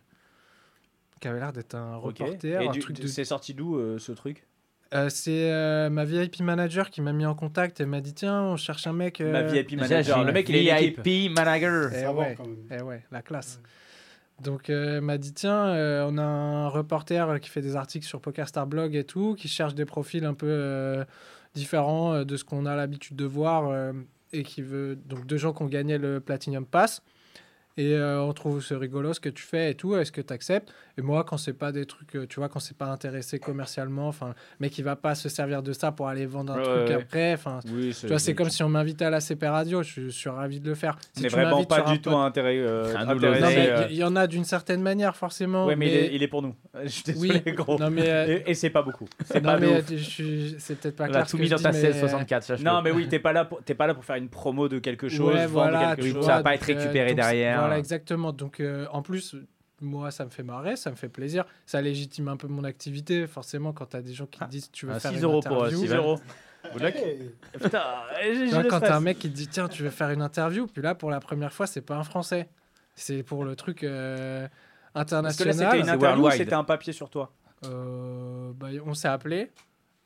[SPEAKER 4] qui avait l'air d'être un reporter.
[SPEAKER 1] Et
[SPEAKER 4] un
[SPEAKER 1] du-
[SPEAKER 4] truc de...
[SPEAKER 1] c'est sorti d'où euh, ce truc?
[SPEAKER 4] Euh, c'est euh, ma VIP manager qui m'a mis en contact et m'a dit tiens, on cherche un mec. euh,
[SPEAKER 1] Ma VIP manager. Le mec, il est.
[SPEAKER 2] VIP manager.
[SPEAKER 4] Eh
[SPEAKER 3] Ça va,
[SPEAKER 4] ouais.
[SPEAKER 3] quand même.
[SPEAKER 4] Eh ouais, la classe. Donc, euh, elle m'a dit tiens, euh, on a un reporter qui fait des articles sur PokerStar Blog et tout, qui cherche des profils un peu euh, différents de ce qu'on a l'habitude de voir euh, et qui veut. Donc, deux gens qui ont gagné le Platinum Pass. Et euh, on trouve ce rigolo ce que tu fais et tout, est-ce que tu acceptes Et moi, quand c'est pas des trucs, euh, tu vois, quand c'est pas intéressé commercialement, enfin, mais qui va pas se servir de ça pour aller vendre un
[SPEAKER 1] Ouais,
[SPEAKER 4] truc
[SPEAKER 1] ouais.
[SPEAKER 4] après, enfin,
[SPEAKER 1] Oui,
[SPEAKER 4] tu vois, c'est comme si on m'invitait à la CP Radio, je, je suis ravi de le faire. Si
[SPEAKER 1] Mais vraiment pas du tout intérêt. euh, euh,
[SPEAKER 4] il y, y en a d'une certaine manière, forcément.
[SPEAKER 1] Ouais, mais, il, est, il est pour nous. Je
[SPEAKER 4] Oui.
[SPEAKER 1] gros.
[SPEAKER 4] Non, mais, euh,
[SPEAKER 1] Et, et c'est pas beaucoup. C'est
[SPEAKER 4] peut-être pas
[SPEAKER 2] On
[SPEAKER 4] clair.
[SPEAKER 2] a
[SPEAKER 4] ce
[SPEAKER 2] tout
[SPEAKER 4] que
[SPEAKER 2] mis dans ta
[SPEAKER 4] mais,
[SPEAKER 2] 1664, sache
[SPEAKER 1] Non, mais oui, t'es pas là pour t'es pas là pour faire une promo de quelque chose, quelque chose.
[SPEAKER 2] ça va pas être récupéré derrière.
[SPEAKER 4] Voilà, exactement. Donc, euh, en plus, moi, ça me fait marrer, ça me fait plaisir. Ça légitime un peu mon activité. Forcément, quand tu as des gens qui te disent tu veux
[SPEAKER 1] Ah,
[SPEAKER 4] faire
[SPEAKER 1] 6
[SPEAKER 4] une
[SPEAKER 1] euros pour euh,
[SPEAKER 4] interview,
[SPEAKER 1] 6 euros.
[SPEAKER 2] Good luck.
[SPEAKER 1] Putain, j'ai-
[SPEAKER 4] quand t'as un mec qui te dit tiens tu veux faire une interview puis là pour la première fois c'est pas un français c'est pour le truc euh,
[SPEAKER 1] Parce que là,
[SPEAKER 4] international
[SPEAKER 1] c'était une interview c'était un papier sur toi?
[SPEAKER 4] Euh, bah, on s'est appelé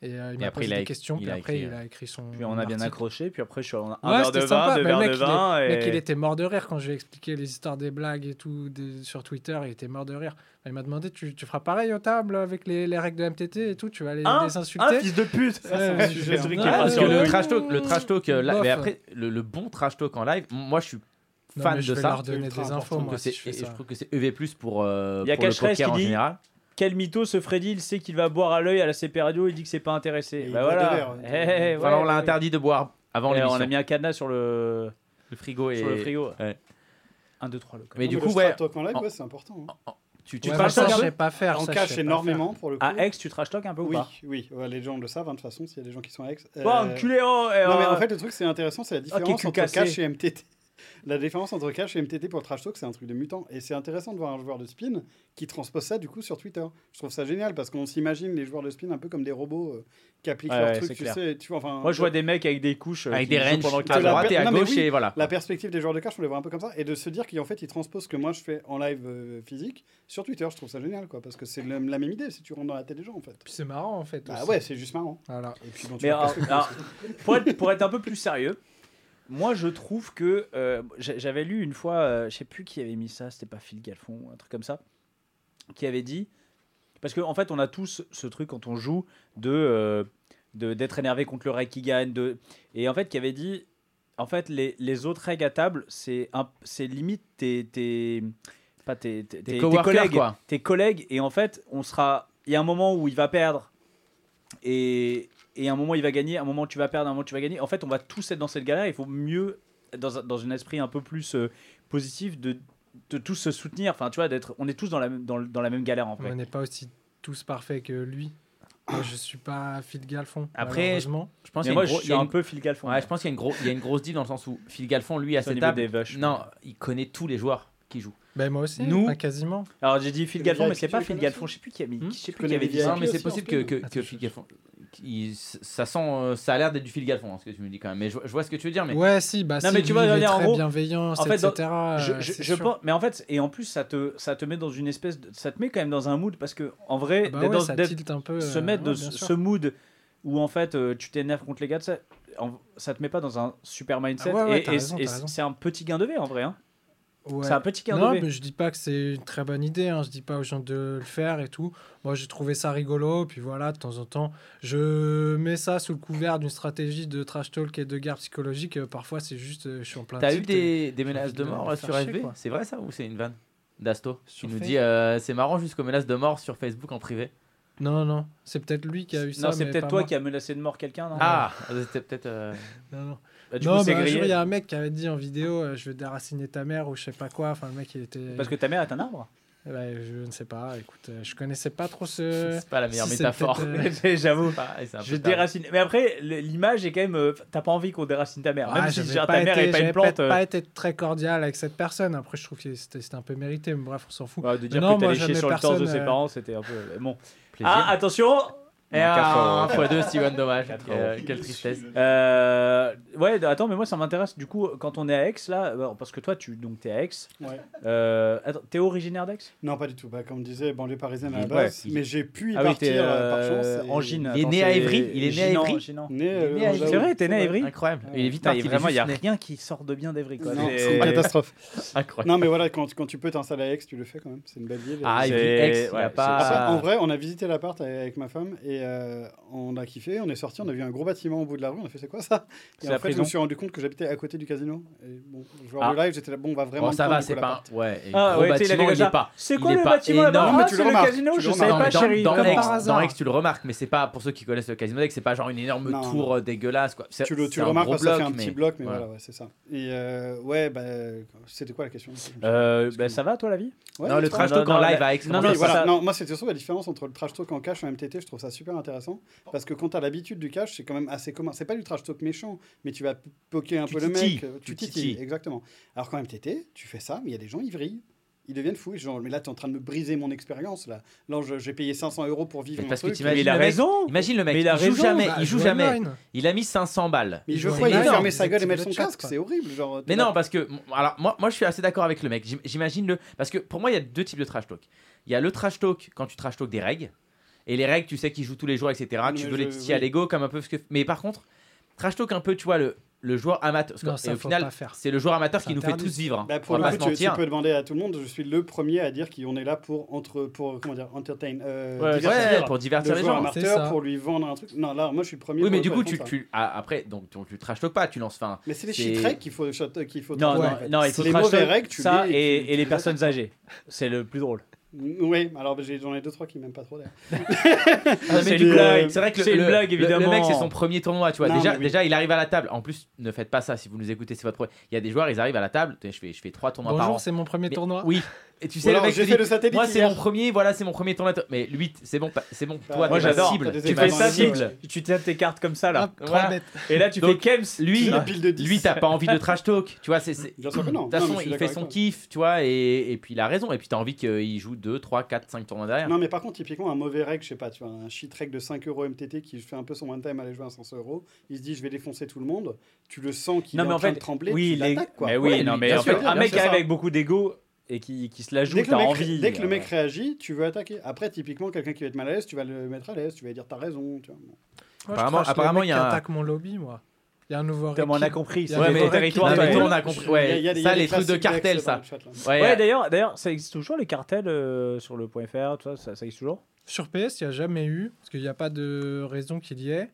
[SPEAKER 4] et euh, il m'a posé
[SPEAKER 2] il a
[SPEAKER 4] des questions puis après
[SPEAKER 2] écrit,
[SPEAKER 4] il
[SPEAKER 2] euh,
[SPEAKER 4] a écrit son
[SPEAKER 1] Puis on a bien
[SPEAKER 4] article.
[SPEAKER 1] accroché, puis après je suis en un
[SPEAKER 4] Ouais,
[SPEAKER 1] verre de
[SPEAKER 4] sympa,
[SPEAKER 1] vin, deux verres
[SPEAKER 4] le
[SPEAKER 1] de
[SPEAKER 4] mec,
[SPEAKER 1] vin.
[SPEAKER 4] Le mec,
[SPEAKER 1] et-
[SPEAKER 4] il était mort de rire quand je lui ai expliqué les histoires des blagues et tout des- sur Twitter. Il était mort de rire. Il m'a demandé tu, tu feras pareil aux tables avec les, les règles de MTT et tout Tu vas les,
[SPEAKER 1] Hein
[SPEAKER 4] les
[SPEAKER 1] Un
[SPEAKER 4] insulter
[SPEAKER 1] fils de pute truc qui sur
[SPEAKER 2] le
[SPEAKER 1] le-
[SPEAKER 2] trash talk, le trash talk euh, mais après, le, le bon trash talk en live, moi je suis
[SPEAKER 4] Non,
[SPEAKER 2] fan
[SPEAKER 4] mais je
[SPEAKER 2] de
[SPEAKER 4] vais
[SPEAKER 2] ça.
[SPEAKER 4] leur donner des infos.
[SPEAKER 2] Je
[SPEAKER 4] moi, je
[SPEAKER 2] et
[SPEAKER 4] ça.
[SPEAKER 2] je trouve que c'est EV+, pour, euh, le poker en
[SPEAKER 1] dit-
[SPEAKER 2] général.
[SPEAKER 1] Quel mytho ce Freddy, il sait qu'il va boire à l'œil à la CP Radio, il dit que c'est pas intéressé. Bah voilà. Eh, eh,
[SPEAKER 2] Enfin,
[SPEAKER 1] ouais,
[SPEAKER 2] on l'a
[SPEAKER 1] ouais.
[SPEAKER 2] interdit de boire avant l'émission.
[SPEAKER 1] on a mis un cadenas sur le,
[SPEAKER 2] le frigo et
[SPEAKER 1] sur le frigo.
[SPEAKER 2] ouais.
[SPEAKER 1] 1, 2, 3, le code.
[SPEAKER 2] Mais du coup, ouais,
[SPEAKER 3] en live,
[SPEAKER 2] en-
[SPEAKER 3] ouais, c'est important. hein.
[SPEAKER 2] tu, tu
[SPEAKER 4] Ouais,
[SPEAKER 2] trash
[SPEAKER 4] ça, je sais pas faire.
[SPEAKER 3] On
[SPEAKER 4] ça,
[SPEAKER 3] cache énormément pour le coup.
[SPEAKER 1] À Aix, tu trash talk un peu ou
[SPEAKER 3] Oui,
[SPEAKER 1] pas?
[SPEAKER 3] oui, ouais, les gens le savent hein, de toute façon, s'il y a des gens qui sont à Aix.
[SPEAKER 1] Bon,
[SPEAKER 3] Euh,
[SPEAKER 1] enculé, oh et,
[SPEAKER 3] Non, mais
[SPEAKER 1] euh,
[SPEAKER 3] en fait, le truc, c'est intéressant, c'est la
[SPEAKER 1] quel
[SPEAKER 3] différence entre cash et MTT. La différence entre cash et MTT pour le trash talk, c'est un truc de mutant. Et c'est intéressant de voir un joueur de spin qui transpose ça du coup sur Twitter. Je trouve ça génial parce qu'on s'imagine les joueurs de spin un peu comme des robots euh, qui appliquent
[SPEAKER 1] Ouais,
[SPEAKER 3] leur
[SPEAKER 1] ouais,
[SPEAKER 3] truc. Tu sais, tu vois, enfin,
[SPEAKER 1] Moi, je vois des mecs avec des couches. euh,
[SPEAKER 2] avec des ranges
[SPEAKER 1] pendant
[SPEAKER 2] à droite et à
[SPEAKER 3] Non,
[SPEAKER 2] gauche
[SPEAKER 3] oui.
[SPEAKER 2] et voilà.
[SPEAKER 3] La perspective des joueurs de cash, on les voit un peu comme ça. Et de se dire qu'en fait, ils transposent ce que moi je fais en live euh, physique sur Twitter, je trouve ça génial. quoi Parce que c'est la même idée si tu rentres dans la tête des gens en fait.
[SPEAKER 4] Puis c'est marrant en fait.
[SPEAKER 3] Bah
[SPEAKER 4] aussi.
[SPEAKER 3] ouais, c'est juste marrant.
[SPEAKER 4] Voilà.
[SPEAKER 3] Et puis, bon, tu
[SPEAKER 1] Mais
[SPEAKER 3] vois
[SPEAKER 1] alors,
[SPEAKER 3] presque-
[SPEAKER 1] alors, pour, être, pour être un peu plus sérieux, moi je trouve que euh, j'a- j'avais lu une fois, euh, je sais plus qui avait mis ça, c'était pas Phil Galfond, un truc comme ça, qui avait dit parce qu'en en fait on a tous ce truc quand on joue de euh, d'être énervé contre le reg qui gagne, de et en fait qui avait dit en fait les, les autres règles à table c'est c'est limite tes tes pas tes, tes, collègues
[SPEAKER 2] quoi.
[SPEAKER 1] tes collègues et en fait on sera il y a un moment où il va perdre et et un moment il va gagner un moment tu vas perdre un moment tu vas gagner en fait on va tous être dans cette galère il faut mieux dans un, dans un esprit un peu plus euh, positif de de tous se soutenir enfin tu vois d'être on est tous dans la même dans, la même galère en vrai
[SPEAKER 4] On n'est pas aussi tous parfaits que lui. Moi, je suis pas Phil Galfond.
[SPEAKER 2] Après,
[SPEAKER 4] malheureusement.
[SPEAKER 2] Je pense qu'il y a une
[SPEAKER 1] je
[SPEAKER 2] gros-
[SPEAKER 1] suis
[SPEAKER 2] il y a
[SPEAKER 1] un
[SPEAKER 2] une-
[SPEAKER 1] peu Phil Galfond
[SPEAKER 2] Ouais, je pense qu'il y a une gros- il y a une grosse deal dans le sens où Phil Galfond, lui, à cette
[SPEAKER 1] niveau
[SPEAKER 2] table,
[SPEAKER 1] des vaches,
[SPEAKER 2] non, il connaît tous les joueurs qui jouent.
[SPEAKER 4] Ben, moi aussi,
[SPEAKER 1] Nous-
[SPEAKER 4] enfin, quasiment.
[SPEAKER 1] alors j'ai dit Phil Galfond mais c'est pas Phil Galfond je sais plus qui a mis
[SPEAKER 4] Hmm
[SPEAKER 1] je sais
[SPEAKER 3] Tu
[SPEAKER 1] plus qui avait dit ça
[SPEAKER 2] Non, mais c'est possible que, que, que Phil Galfond, il- ça sent, euh, ça a l'air d'être du Phil Galfond, hein, ce que tu me dis quand même. Mais je, je vois ce que tu veux dire, mais
[SPEAKER 4] Ouais, si, bah
[SPEAKER 1] Non,
[SPEAKER 4] si,
[SPEAKER 1] mais tu vois,
[SPEAKER 4] il est
[SPEAKER 1] regarde, en
[SPEAKER 4] très
[SPEAKER 1] gros,
[SPEAKER 4] bienveillant,
[SPEAKER 1] en fait,
[SPEAKER 4] etc.
[SPEAKER 1] Je,
[SPEAKER 4] euh,
[SPEAKER 1] je- pense, mais en fait, et en plus, ça te, ça te met dans une espèce de, ça te met quand même dans un mood parce que en vrai,
[SPEAKER 4] Ah bah
[SPEAKER 1] d'être
[SPEAKER 4] ouais,
[SPEAKER 1] dans-
[SPEAKER 4] ça
[SPEAKER 1] d'être-
[SPEAKER 4] tilte un peu.
[SPEAKER 1] se
[SPEAKER 4] euh,
[SPEAKER 1] mettre de
[SPEAKER 4] ouais,
[SPEAKER 1] ce
[SPEAKER 4] sûr.
[SPEAKER 1] ce mood où en fait euh, tu t'énerves contre les gars, ça, en- ça te met pas dans un super mindset
[SPEAKER 4] Ah ouais, ouais,
[SPEAKER 1] et, et- c'est un petit gain de V en vrai. Hein.
[SPEAKER 4] Ouais.
[SPEAKER 1] C'est un petit gain
[SPEAKER 4] Non,
[SPEAKER 1] de
[SPEAKER 4] mais je dis pas que c'est une très bonne idée. Hein. Je dis pas aux gens de le faire et tout. Moi, j'ai trouvé ça rigolo. Puis voilà, de temps en temps, je mets ça sous le couvert d'une stratégie de trash talk et de guerre psychologique. Euh, Parfois, c'est juste, euh, je suis en plein.
[SPEAKER 2] t'as eu des, des menaces de mort
[SPEAKER 4] faire
[SPEAKER 2] sur FB. C'est vrai ça ou c'est une vanne D'Asto
[SPEAKER 4] Sur
[SPEAKER 2] nous dit euh, c'est marrant jusqu'aux menaces de mort sur Facebook en privé.
[SPEAKER 4] Non, non, c'est peut-être lui qui a eu ça.
[SPEAKER 1] non, c'est peut-être toi
[SPEAKER 4] moi.
[SPEAKER 1] qui as menacé de mort quelqu'un.
[SPEAKER 2] Ah, c'était peut-être. euh,
[SPEAKER 4] Non, non.
[SPEAKER 1] Bah, du
[SPEAKER 4] non,
[SPEAKER 1] coup,
[SPEAKER 4] mais un jour, il y a un mec qui avait dit en vidéo euh, Je vais déraciner ta mère ou je sais pas quoi. Enfin, le mec, il était.
[SPEAKER 1] parce que ta mère est un arbre?
[SPEAKER 4] Ouais, je ne sais pas. Écoute, euh, je connaissais pas trop ce.
[SPEAKER 2] C'est pas la meilleure
[SPEAKER 4] si,
[SPEAKER 2] métaphore. mais
[SPEAKER 1] J'avoue. Je déraciner. Mais après, l'image est quand même. euh, T'as pas envie qu'on déracine ta mère. Même
[SPEAKER 4] Ah,
[SPEAKER 1] si
[SPEAKER 4] j'avais
[SPEAKER 1] genre,
[SPEAKER 4] pas
[SPEAKER 1] ta mère
[SPEAKER 4] été-
[SPEAKER 1] est pas une plante.
[SPEAKER 4] pas,
[SPEAKER 1] euh,
[SPEAKER 4] pas été très cordial avec cette personne. Après, je trouve que c'était un peu mérité. Mais bref, on s'en fout.
[SPEAKER 1] ouais, de dire
[SPEAKER 4] Non,
[SPEAKER 1] que t'allais chier sur le torse de ses
[SPEAKER 4] euh,
[SPEAKER 1] parents, c'était un peu. Bon.
[SPEAKER 2] Plaisir.
[SPEAKER 1] Ah, attention
[SPEAKER 2] Et un
[SPEAKER 1] euros.
[SPEAKER 2] fois deux, Steven, dommage. Euh. Quelle tristesse.
[SPEAKER 1] Euh, ouais, attends, mais moi ça m'intéresse. Du coup, quand on est à Aix, là, bon, parce que toi, tu donc t'es à Aix.
[SPEAKER 3] Ouais.
[SPEAKER 1] Euh, attends, t'es originaire d'Aix?
[SPEAKER 3] Non, pas du tout. Bah, comme je disais, banlieue parisienne à la base.
[SPEAKER 1] ouais,
[SPEAKER 3] mais j'ai pu y
[SPEAKER 1] Ah oui,
[SPEAKER 3] partir
[SPEAKER 1] t'es
[SPEAKER 3] euh, par chance.
[SPEAKER 1] euh,
[SPEAKER 3] et-
[SPEAKER 1] Angine.
[SPEAKER 2] Il est né à Évry Il est né à Évry
[SPEAKER 1] Ginan.
[SPEAKER 3] Né,
[SPEAKER 2] Il est
[SPEAKER 3] euh,
[SPEAKER 2] né à
[SPEAKER 3] dans
[SPEAKER 2] Évry.
[SPEAKER 3] la-
[SPEAKER 1] C'est vrai, t'es né à Évry?
[SPEAKER 2] Incroyable. Il est vite parti.
[SPEAKER 1] il- vraiment, il y a rien qui sort de bien d'Evry. C'est-
[SPEAKER 3] une catastrophe.
[SPEAKER 2] Incroyable.
[SPEAKER 3] Non, mais voilà, quand, quand tu peux t'installer à Aix, tu le fais quand même. C'est une belle ville.
[SPEAKER 2] Ah, Aix,
[SPEAKER 3] en vrai, on a visité l'appart avec ma femme et euh, on a kiffé. On est sorti, on a vu un gros bâtiment au bout de la rue. On a fait c'est quoi ça?
[SPEAKER 1] C'est
[SPEAKER 3] Et en fait, je
[SPEAKER 1] prison.
[SPEAKER 3] me suis rendu compte que j'habitais à côté du casino. Et bon, joueur
[SPEAKER 1] Ah.
[SPEAKER 3] de live, j'étais là. Bon, on va vraiment.
[SPEAKER 2] Bon, ça va, c'est pas.
[SPEAKER 3] l'appart.
[SPEAKER 2] un- Ouais, et
[SPEAKER 1] Ah,
[SPEAKER 2] gros
[SPEAKER 1] ouais,
[SPEAKER 2] bâtiment, il est pas.
[SPEAKER 1] C'est quoi le bâtiment là-bas?
[SPEAKER 2] Énorme.
[SPEAKER 3] mais tu
[SPEAKER 1] c'est
[SPEAKER 3] le
[SPEAKER 1] casino, je
[SPEAKER 3] le
[SPEAKER 1] savais pas, chérie.
[SPEAKER 2] dans Aix, tu le remarques, mais c'est pas pour ceux qui connaissent le casino c'est pas genre une énorme tour euh, dégueulasse quoi. C'est-
[SPEAKER 3] Tu le,
[SPEAKER 2] c'est
[SPEAKER 3] remarques parce que ça fait
[SPEAKER 2] bloc,
[SPEAKER 3] un petit
[SPEAKER 2] mais-
[SPEAKER 3] bloc, mais
[SPEAKER 2] voilà.
[SPEAKER 3] c'est ça. Et euh, ouais, bah, c'était quoi la question?
[SPEAKER 1] Bah, ça va toi la vie?
[SPEAKER 2] Non, le trash talk en live à Aix.
[SPEAKER 1] non,
[SPEAKER 3] moi, c'était surtout la différence entre le trash talk en cash et en MTT. Je trouve ça super intéressant. Parce que quand tu as l'habitude du cash, c'est quand même assez commun. C'est pas du trash talk méchant, mais tu vas poker un
[SPEAKER 1] Tu
[SPEAKER 3] peu le mec. euh, Tu
[SPEAKER 1] Tu
[SPEAKER 3] titilles,
[SPEAKER 1] titilles.
[SPEAKER 3] exactement. Alors qu'en MTT, tu fais ça, mais il y a des gens, ils vrillent. Ils deviennent fous. Genre, mais là, tu es en train de me briser mon expérience. Là, là j'ai payé 500 euros pour vivre
[SPEAKER 2] Mais parce que
[SPEAKER 3] truc.
[SPEAKER 2] t'imagines
[SPEAKER 1] Mais il a
[SPEAKER 2] le mec-
[SPEAKER 1] raison.
[SPEAKER 2] Imagine le mec,
[SPEAKER 1] Mais il
[SPEAKER 2] joue
[SPEAKER 1] raison.
[SPEAKER 2] jamais,
[SPEAKER 4] Bah,
[SPEAKER 2] il joue jamais.
[SPEAKER 4] online.
[SPEAKER 2] Il a mis 500 balles.
[SPEAKER 3] Mais je crois qu'il fermer sa gueule et mettre son casque, c'est horrible. Genre,
[SPEAKER 2] Mais
[SPEAKER 3] là-
[SPEAKER 2] non, parce que alors moi, moi je suis assez d'accord avec le mec. J'im- J'imagine le parce que pour moi il y a deux types de trash talk. Il y a le trash talk quand tu trash talk des règles et les règles tu sais qu'ils jouent tous les jours etc.
[SPEAKER 3] Mais
[SPEAKER 2] tu veux
[SPEAKER 3] je-
[SPEAKER 2] les titiller à
[SPEAKER 3] oui.
[SPEAKER 2] l'ego comme un peu ce que. Mais par contre trash talk un peu tu vois le le joueur amateur. parce
[SPEAKER 4] Non,
[SPEAKER 2] et au final c'est le joueur amateur qui nous fait tous vivre. hein.
[SPEAKER 3] Bah, pour
[SPEAKER 2] On
[SPEAKER 3] le coup, tu, tu peux demander à tout le monde. Je suis le premier à dire qu'on est là pour entre pour comment dire entertain, euh,
[SPEAKER 1] Ouais,
[SPEAKER 3] divertir
[SPEAKER 2] Ouais, pour divertir
[SPEAKER 3] le
[SPEAKER 2] les gens.
[SPEAKER 3] Amateur pour lui vendre un truc. Non, là, moi, je suis le premier.
[SPEAKER 2] Oui, mais du coup, tu, tu ah, après, donc tu, tu trash talk pas, tu lances fin.
[SPEAKER 3] Mais c'est les shit règles qu'il faut shot- qu'il faut.
[SPEAKER 1] Non, non, non, il faut
[SPEAKER 3] les
[SPEAKER 1] trash
[SPEAKER 3] mauvais
[SPEAKER 1] talk,
[SPEAKER 3] règles, tu
[SPEAKER 1] ça
[SPEAKER 3] les-
[SPEAKER 1] et, les
[SPEAKER 3] les
[SPEAKER 1] personnes âgées. C'est le plus drôle.
[SPEAKER 3] Oui, alors j'ai- j'en ai deux trois qui m'aiment pas trop d'ailleurs.
[SPEAKER 2] Ah,
[SPEAKER 1] C'est une
[SPEAKER 2] coup,
[SPEAKER 1] blague.
[SPEAKER 2] C'est vrai que le,
[SPEAKER 1] C'est une
[SPEAKER 2] le-
[SPEAKER 1] blague,
[SPEAKER 2] le- le
[SPEAKER 1] évidemment.
[SPEAKER 2] mec, c'est son premier tournoi, tu vois.
[SPEAKER 3] Non,
[SPEAKER 2] déjà,
[SPEAKER 3] oui.
[SPEAKER 2] déjà, il arrive à la table. En plus, ne faites pas ça si vous nous écoutez, c'est votre. Il y a des joueurs, ils arrivent à la table. Je fais, je fais trois tournois par an.
[SPEAKER 4] Bonjour, c'est mon premier
[SPEAKER 2] Mais-
[SPEAKER 4] tournoi.
[SPEAKER 2] Oui. Et tu sais, le
[SPEAKER 3] alors,
[SPEAKER 2] mec
[SPEAKER 3] j'ai
[SPEAKER 2] te
[SPEAKER 3] fait
[SPEAKER 2] dit,
[SPEAKER 3] le satellite
[SPEAKER 2] moi, c'est mon premier, voilà, c'est mon premier tournoi. Mais 8, c'est bon, c'est bon. pas- Toi,
[SPEAKER 3] Moi,
[SPEAKER 1] j'adore.
[SPEAKER 2] Tu fais
[SPEAKER 3] yeux,
[SPEAKER 2] cible.
[SPEAKER 1] Tu tapes tes cartes comme ça là.
[SPEAKER 2] Voilà.
[SPEAKER 4] bêtes.
[SPEAKER 1] Et là, tu
[SPEAKER 2] Donc,
[SPEAKER 1] fais Kems.
[SPEAKER 2] Lui,
[SPEAKER 3] C'est une pile de 10.
[SPEAKER 2] lui, t'as pas envie de trash talk. Tu vois, c'est. De toute façon, il fait son kiff, tu vois, et, et puis il a raison. Et puis t'as envie qu'il joue 2, 3, 4, 5 tournois derrière.
[SPEAKER 3] Non, mais par contre, typiquement, un mauvais règle, je sais pas, tu vois, un shit règle de 5 euros MTT qui fait un peu son one time à aller jouer à 500 euros, il se dit je vais défoncer tout le monde, tu le sens qu'il est en train de trembler,
[SPEAKER 1] oui,
[SPEAKER 3] l'attaques quoi.
[SPEAKER 1] Mais oui, non, mais un mec
[SPEAKER 2] sûr.
[SPEAKER 1] qui arrive avec beaucoup d'ego et qui, qui se la joue,
[SPEAKER 3] Dès que, le mec,
[SPEAKER 1] envie.
[SPEAKER 3] dès que le
[SPEAKER 1] euh,
[SPEAKER 3] mec réagit, tu veux attaquer. Après, typiquement, quelqu'un qui va être mal à l'aise, tu vas le mettre à l'aise, tu vas lui dire t'as raison. Tu vois.
[SPEAKER 4] Moi, je
[SPEAKER 2] Apparemment- apparemment, il y a un-
[SPEAKER 4] attaquent mon lobby, moi. Il y a un nouveau
[SPEAKER 1] Comme on a compris,
[SPEAKER 2] Ouais, mais
[SPEAKER 1] territoire,
[SPEAKER 2] on a compris.
[SPEAKER 3] Il y a-
[SPEAKER 2] Ouais, ça, les trucs de cartel, ça. Ouais,
[SPEAKER 1] Ouais, d'ailleurs, d'ailleurs, ça existe toujours les cartels euh, sur le point .fr, tout ça, ça, ça existe toujours?
[SPEAKER 4] Sur PS, il n'y a jamais eu, parce qu'il n'y a pas de raison qu'il y ait.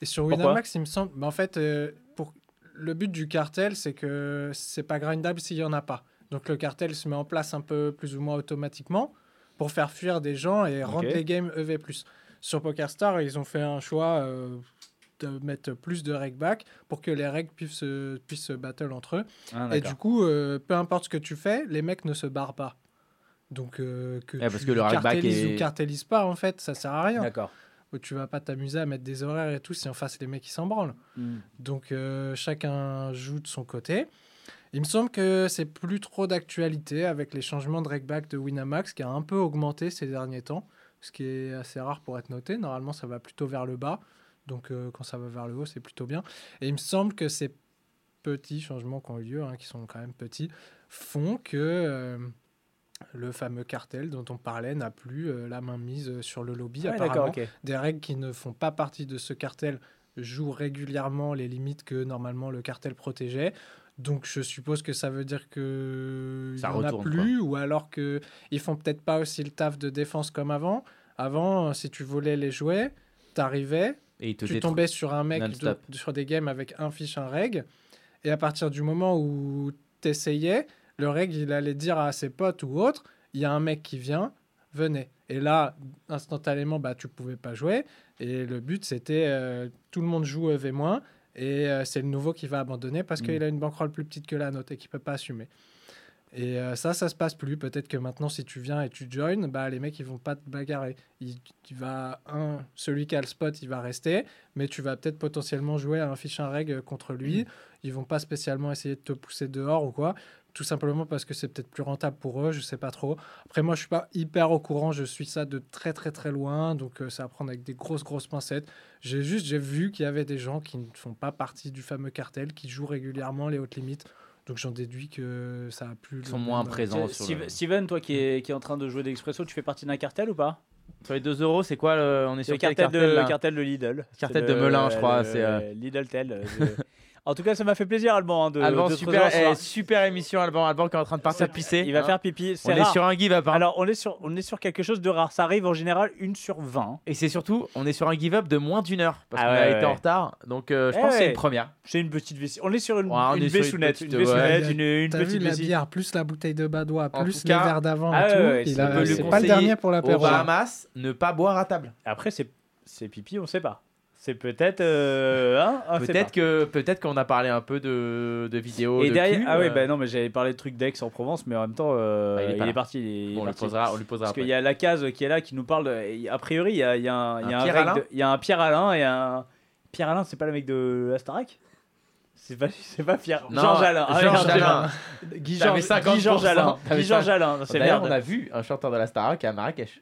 [SPEAKER 4] Et sur Winamax, il me semble. bah, en fait, euh, pour... le but du cartel, c'est que c'est pas grindable s'il n'y en a pas. Donc le cartel se met en place un peu plus ou moins automatiquement pour faire fuir des gens et rendre
[SPEAKER 1] Ok.
[SPEAKER 4] les games EV. Sur PokerStar, ils ont fait un choix euh, de mettre plus de reg back pour que les règles puissent se, puissent se battle entre eux.
[SPEAKER 1] Ah,
[SPEAKER 4] Et du coup, euh, peu importe ce que tu fais, les mecs ne se barrent pas. Donc euh, que
[SPEAKER 2] parce
[SPEAKER 4] tu
[SPEAKER 2] que le rackback
[SPEAKER 4] cartélises
[SPEAKER 2] est-
[SPEAKER 4] ou cartélises pas, en fait, ça sert à rien.
[SPEAKER 1] D'accord.
[SPEAKER 4] Où tu vas pas t'amuser à mettre des horaires et tout si en face les mecs ils s'en branlent.
[SPEAKER 1] Hmm.
[SPEAKER 4] Donc euh, chacun joue de son côté. Il me semble que c'est plus trop d'actualité avec les changements de regback de Winamax qui a un peu augmenté ces derniers temps, ce qui est assez rare pour être noté. Normalement, ça va plutôt vers le bas. Donc euh, quand ça va vers le haut, c'est plutôt bien. Et il me semble que ces petits changements qui ont eu lieu, hein, qui sont quand même petits, font que euh, le fameux cartel dont on parlait n'a plus euh, la main mise sur le lobby.
[SPEAKER 1] Ouais,
[SPEAKER 4] apparemment des règles qui ne font pas partie de ce cartel jouent régulièrement les limites que normalement le cartel protégeait. Donc je suppose que ça veut dire que
[SPEAKER 2] Ça
[SPEAKER 4] il en a plus ou alors que ils font peut-être pas aussi le taf de défense comme avant. Avant, euh, si tu voulais les jouer, t'arrivais,
[SPEAKER 2] Et te
[SPEAKER 4] tu tombais sur un mec de- sur des games avec un fiche, un reg, et à partir du moment où t'essayais, le reg il allait dire à ses potes ou autres, il y a un mec qui vient, venez. Et là, instantanément, bah tu pouvais pas jouer. Et le but c'était euh, tout le monde joue EV- et euh, c'est le nouveau qui va abandonner parce
[SPEAKER 1] Mm.
[SPEAKER 4] qu'il a une bankroll plus petite que la nôtre et qu'il peut pas assumer. Et euh, ça, ça se passe plus. Peut-être que maintenant, si tu viens et tu joins, bah, les mecs, ils vont pas te bagarrer. Il, vas, un, celui qui a le spot, il va rester, mais tu vas peut-être potentiellement jouer à un fiche un reg contre lui. Ils vont pas spécialement essayer de te pousser dehors ou quoi. Tout simplement parce que c'est peut-être plus rentable pour eux, je sais pas trop. Après, moi, je suis pas hyper au courant, je suis ça de très très très loin, donc euh, ça à prendre avec des grosses grosses pincettes. J'ai juste j'ai vu qu'il y avait des gens qui ne font pas partie du fameux cartel, qui jouent régulièrement les hautes limites. Donc j'en déduis que ça a plus.
[SPEAKER 2] Ils sont moins présents
[SPEAKER 1] Steve-
[SPEAKER 2] sur le-
[SPEAKER 1] Steven, toi qui est, qui est en train de jouer d'Expresso, tu fais partie d'un cartel ou pas?
[SPEAKER 2] Sur les 2 euros, c'est quoi le... On est sur
[SPEAKER 1] le
[SPEAKER 2] quel
[SPEAKER 1] cartel,
[SPEAKER 2] cartel,
[SPEAKER 1] de, cartel de Lidl.
[SPEAKER 2] Cartel de
[SPEAKER 1] le-
[SPEAKER 2] Melun, je crois,
[SPEAKER 1] le-
[SPEAKER 2] c'est, euh,
[SPEAKER 1] Lidl Tel. En tout cas, ça m'a fait plaisir, Alban, hein, de,
[SPEAKER 2] Alban,
[SPEAKER 1] de
[SPEAKER 2] super, eh, super émission, Alban. Alban qui est en train de partir pisser.
[SPEAKER 1] Il va
[SPEAKER 2] hein.
[SPEAKER 1] faire pipi.
[SPEAKER 2] On est sur un give up. hein.
[SPEAKER 1] Alors, on est, sur, on est sur quelque chose de rare. Ça arrive en général une sur 20.
[SPEAKER 2] Et c'est surtout, on est sur un give up de moins d'une heure. Parce
[SPEAKER 1] Ah
[SPEAKER 2] qu'on
[SPEAKER 1] ouais,
[SPEAKER 2] a
[SPEAKER 1] ouais,
[SPEAKER 2] été en retard. Donc euh, je
[SPEAKER 1] Eh
[SPEAKER 2] pense que c'est une première.
[SPEAKER 1] C'est une petite vessie. On est sur une,
[SPEAKER 2] Ouais,
[SPEAKER 1] une
[SPEAKER 2] une petite-
[SPEAKER 1] Une une,
[SPEAKER 4] T'as vu
[SPEAKER 1] petite
[SPEAKER 4] la
[SPEAKER 1] vessie.
[SPEAKER 4] bière, plus la bouteille de badois, plus les verres d'avant
[SPEAKER 1] Ah c'est-
[SPEAKER 4] pas le dernier pour l'apéro.
[SPEAKER 2] Bahamas, ne pas boire à table.
[SPEAKER 1] Après, c'est c'est pipi, on sait pas. C'est peut-être. euh, hein.
[SPEAKER 2] Peut-être que peut-être qu'on a parlé un peu de, de vidéos.
[SPEAKER 1] Et
[SPEAKER 2] de
[SPEAKER 1] derrière,
[SPEAKER 2] cul,
[SPEAKER 1] ah oui,
[SPEAKER 2] euh,
[SPEAKER 1] bah non, mais j'avais parlé de trucs d'Aix en Provence, mais en même temps, euh,
[SPEAKER 2] Ah, il est
[SPEAKER 1] il, parti. il est
[SPEAKER 2] bon, on, lui posera, on lui posera
[SPEAKER 1] Parce qu'il y a la case qui est là qui nous parle. De, a priori, il y a, il y a un, il y a
[SPEAKER 2] Un
[SPEAKER 1] un
[SPEAKER 2] Pierre Alain
[SPEAKER 1] de- il y a un Pierre Alain et un. Pierre Alain, c'est pas le mec de Astarac? C'est pas, c'est pas fier.
[SPEAKER 2] Non,
[SPEAKER 1] Georges Alain. Ah,
[SPEAKER 2] Georges Alain.
[SPEAKER 1] Guy Georges
[SPEAKER 2] 50%.
[SPEAKER 1] Guy Georges Alain. Guy Georges Alain. C'est
[SPEAKER 2] D'ailleurs, on a vu un chanteur de la Starac à Marrakech.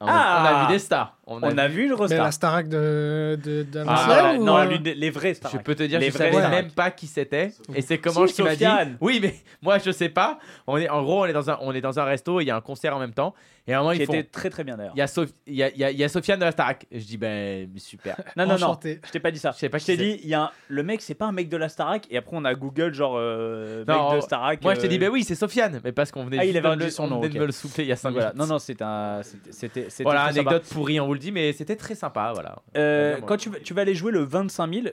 [SPEAKER 2] On a,
[SPEAKER 1] Ah
[SPEAKER 2] on a vu des stars. On a
[SPEAKER 1] On a
[SPEAKER 2] vu-
[SPEAKER 1] vu une
[SPEAKER 4] Mais
[SPEAKER 1] rostar.
[SPEAKER 4] la Starac de, de,
[SPEAKER 1] Ah, non, la-
[SPEAKER 4] ou,
[SPEAKER 1] non,
[SPEAKER 4] euh,
[SPEAKER 1] l'une des- les vrais stars.
[SPEAKER 2] Je peux te dire,
[SPEAKER 1] Les
[SPEAKER 2] je savais
[SPEAKER 1] Starac.
[SPEAKER 2] même pas qui c'était. Et c'est comment
[SPEAKER 1] Si,
[SPEAKER 2] qui m'a dit.
[SPEAKER 1] Sofiane.
[SPEAKER 2] Oui, mais moi je sais pas. On est en gros, on est dans un, on est dans un resto. Il y a un concert en même temps. Et à un moment,
[SPEAKER 1] Qui
[SPEAKER 2] ils font.
[SPEAKER 1] était très très bien d'ailleurs.
[SPEAKER 2] Il y a Sof- il y a, il y a- il y a Sofiane de la Starac. Et je dis ben super.
[SPEAKER 1] Non, non, non. Je t'ai pas dit ça.
[SPEAKER 2] Je sais pas
[SPEAKER 1] Je t'ai dit, il y a un- le mec, c'est pas un mec de la Starac. Et après, on a Google, genre, euh,
[SPEAKER 2] Non,
[SPEAKER 1] mec de Starac.
[SPEAKER 2] Moi je t'ai dit
[SPEAKER 1] euh,
[SPEAKER 2] ben oui c'est Sofiane. Mais parce qu'on venait
[SPEAKER 1] Ah, il
[SPEAKER 2] juste
[SPEAKER 1] avait
[SPEAKER 2] de le- de me le souffler il y a 5
[SPEAKER 1] Voilà.
[SPEAKER 2] minutes.
[SPEAKER 1] Non, non, c'était un. c'était- C'était. c'était
[SPEAKER 2] Voilà, anecdote pourrie, on vous le dit, mais c'était très sympa. Voilà.
[SPEAKER 1] Euh,
[SPEAKER 2] Vraiment.
[SPEAKER 1] quand tu, vas- tu vas aller jouer le 25 000, g-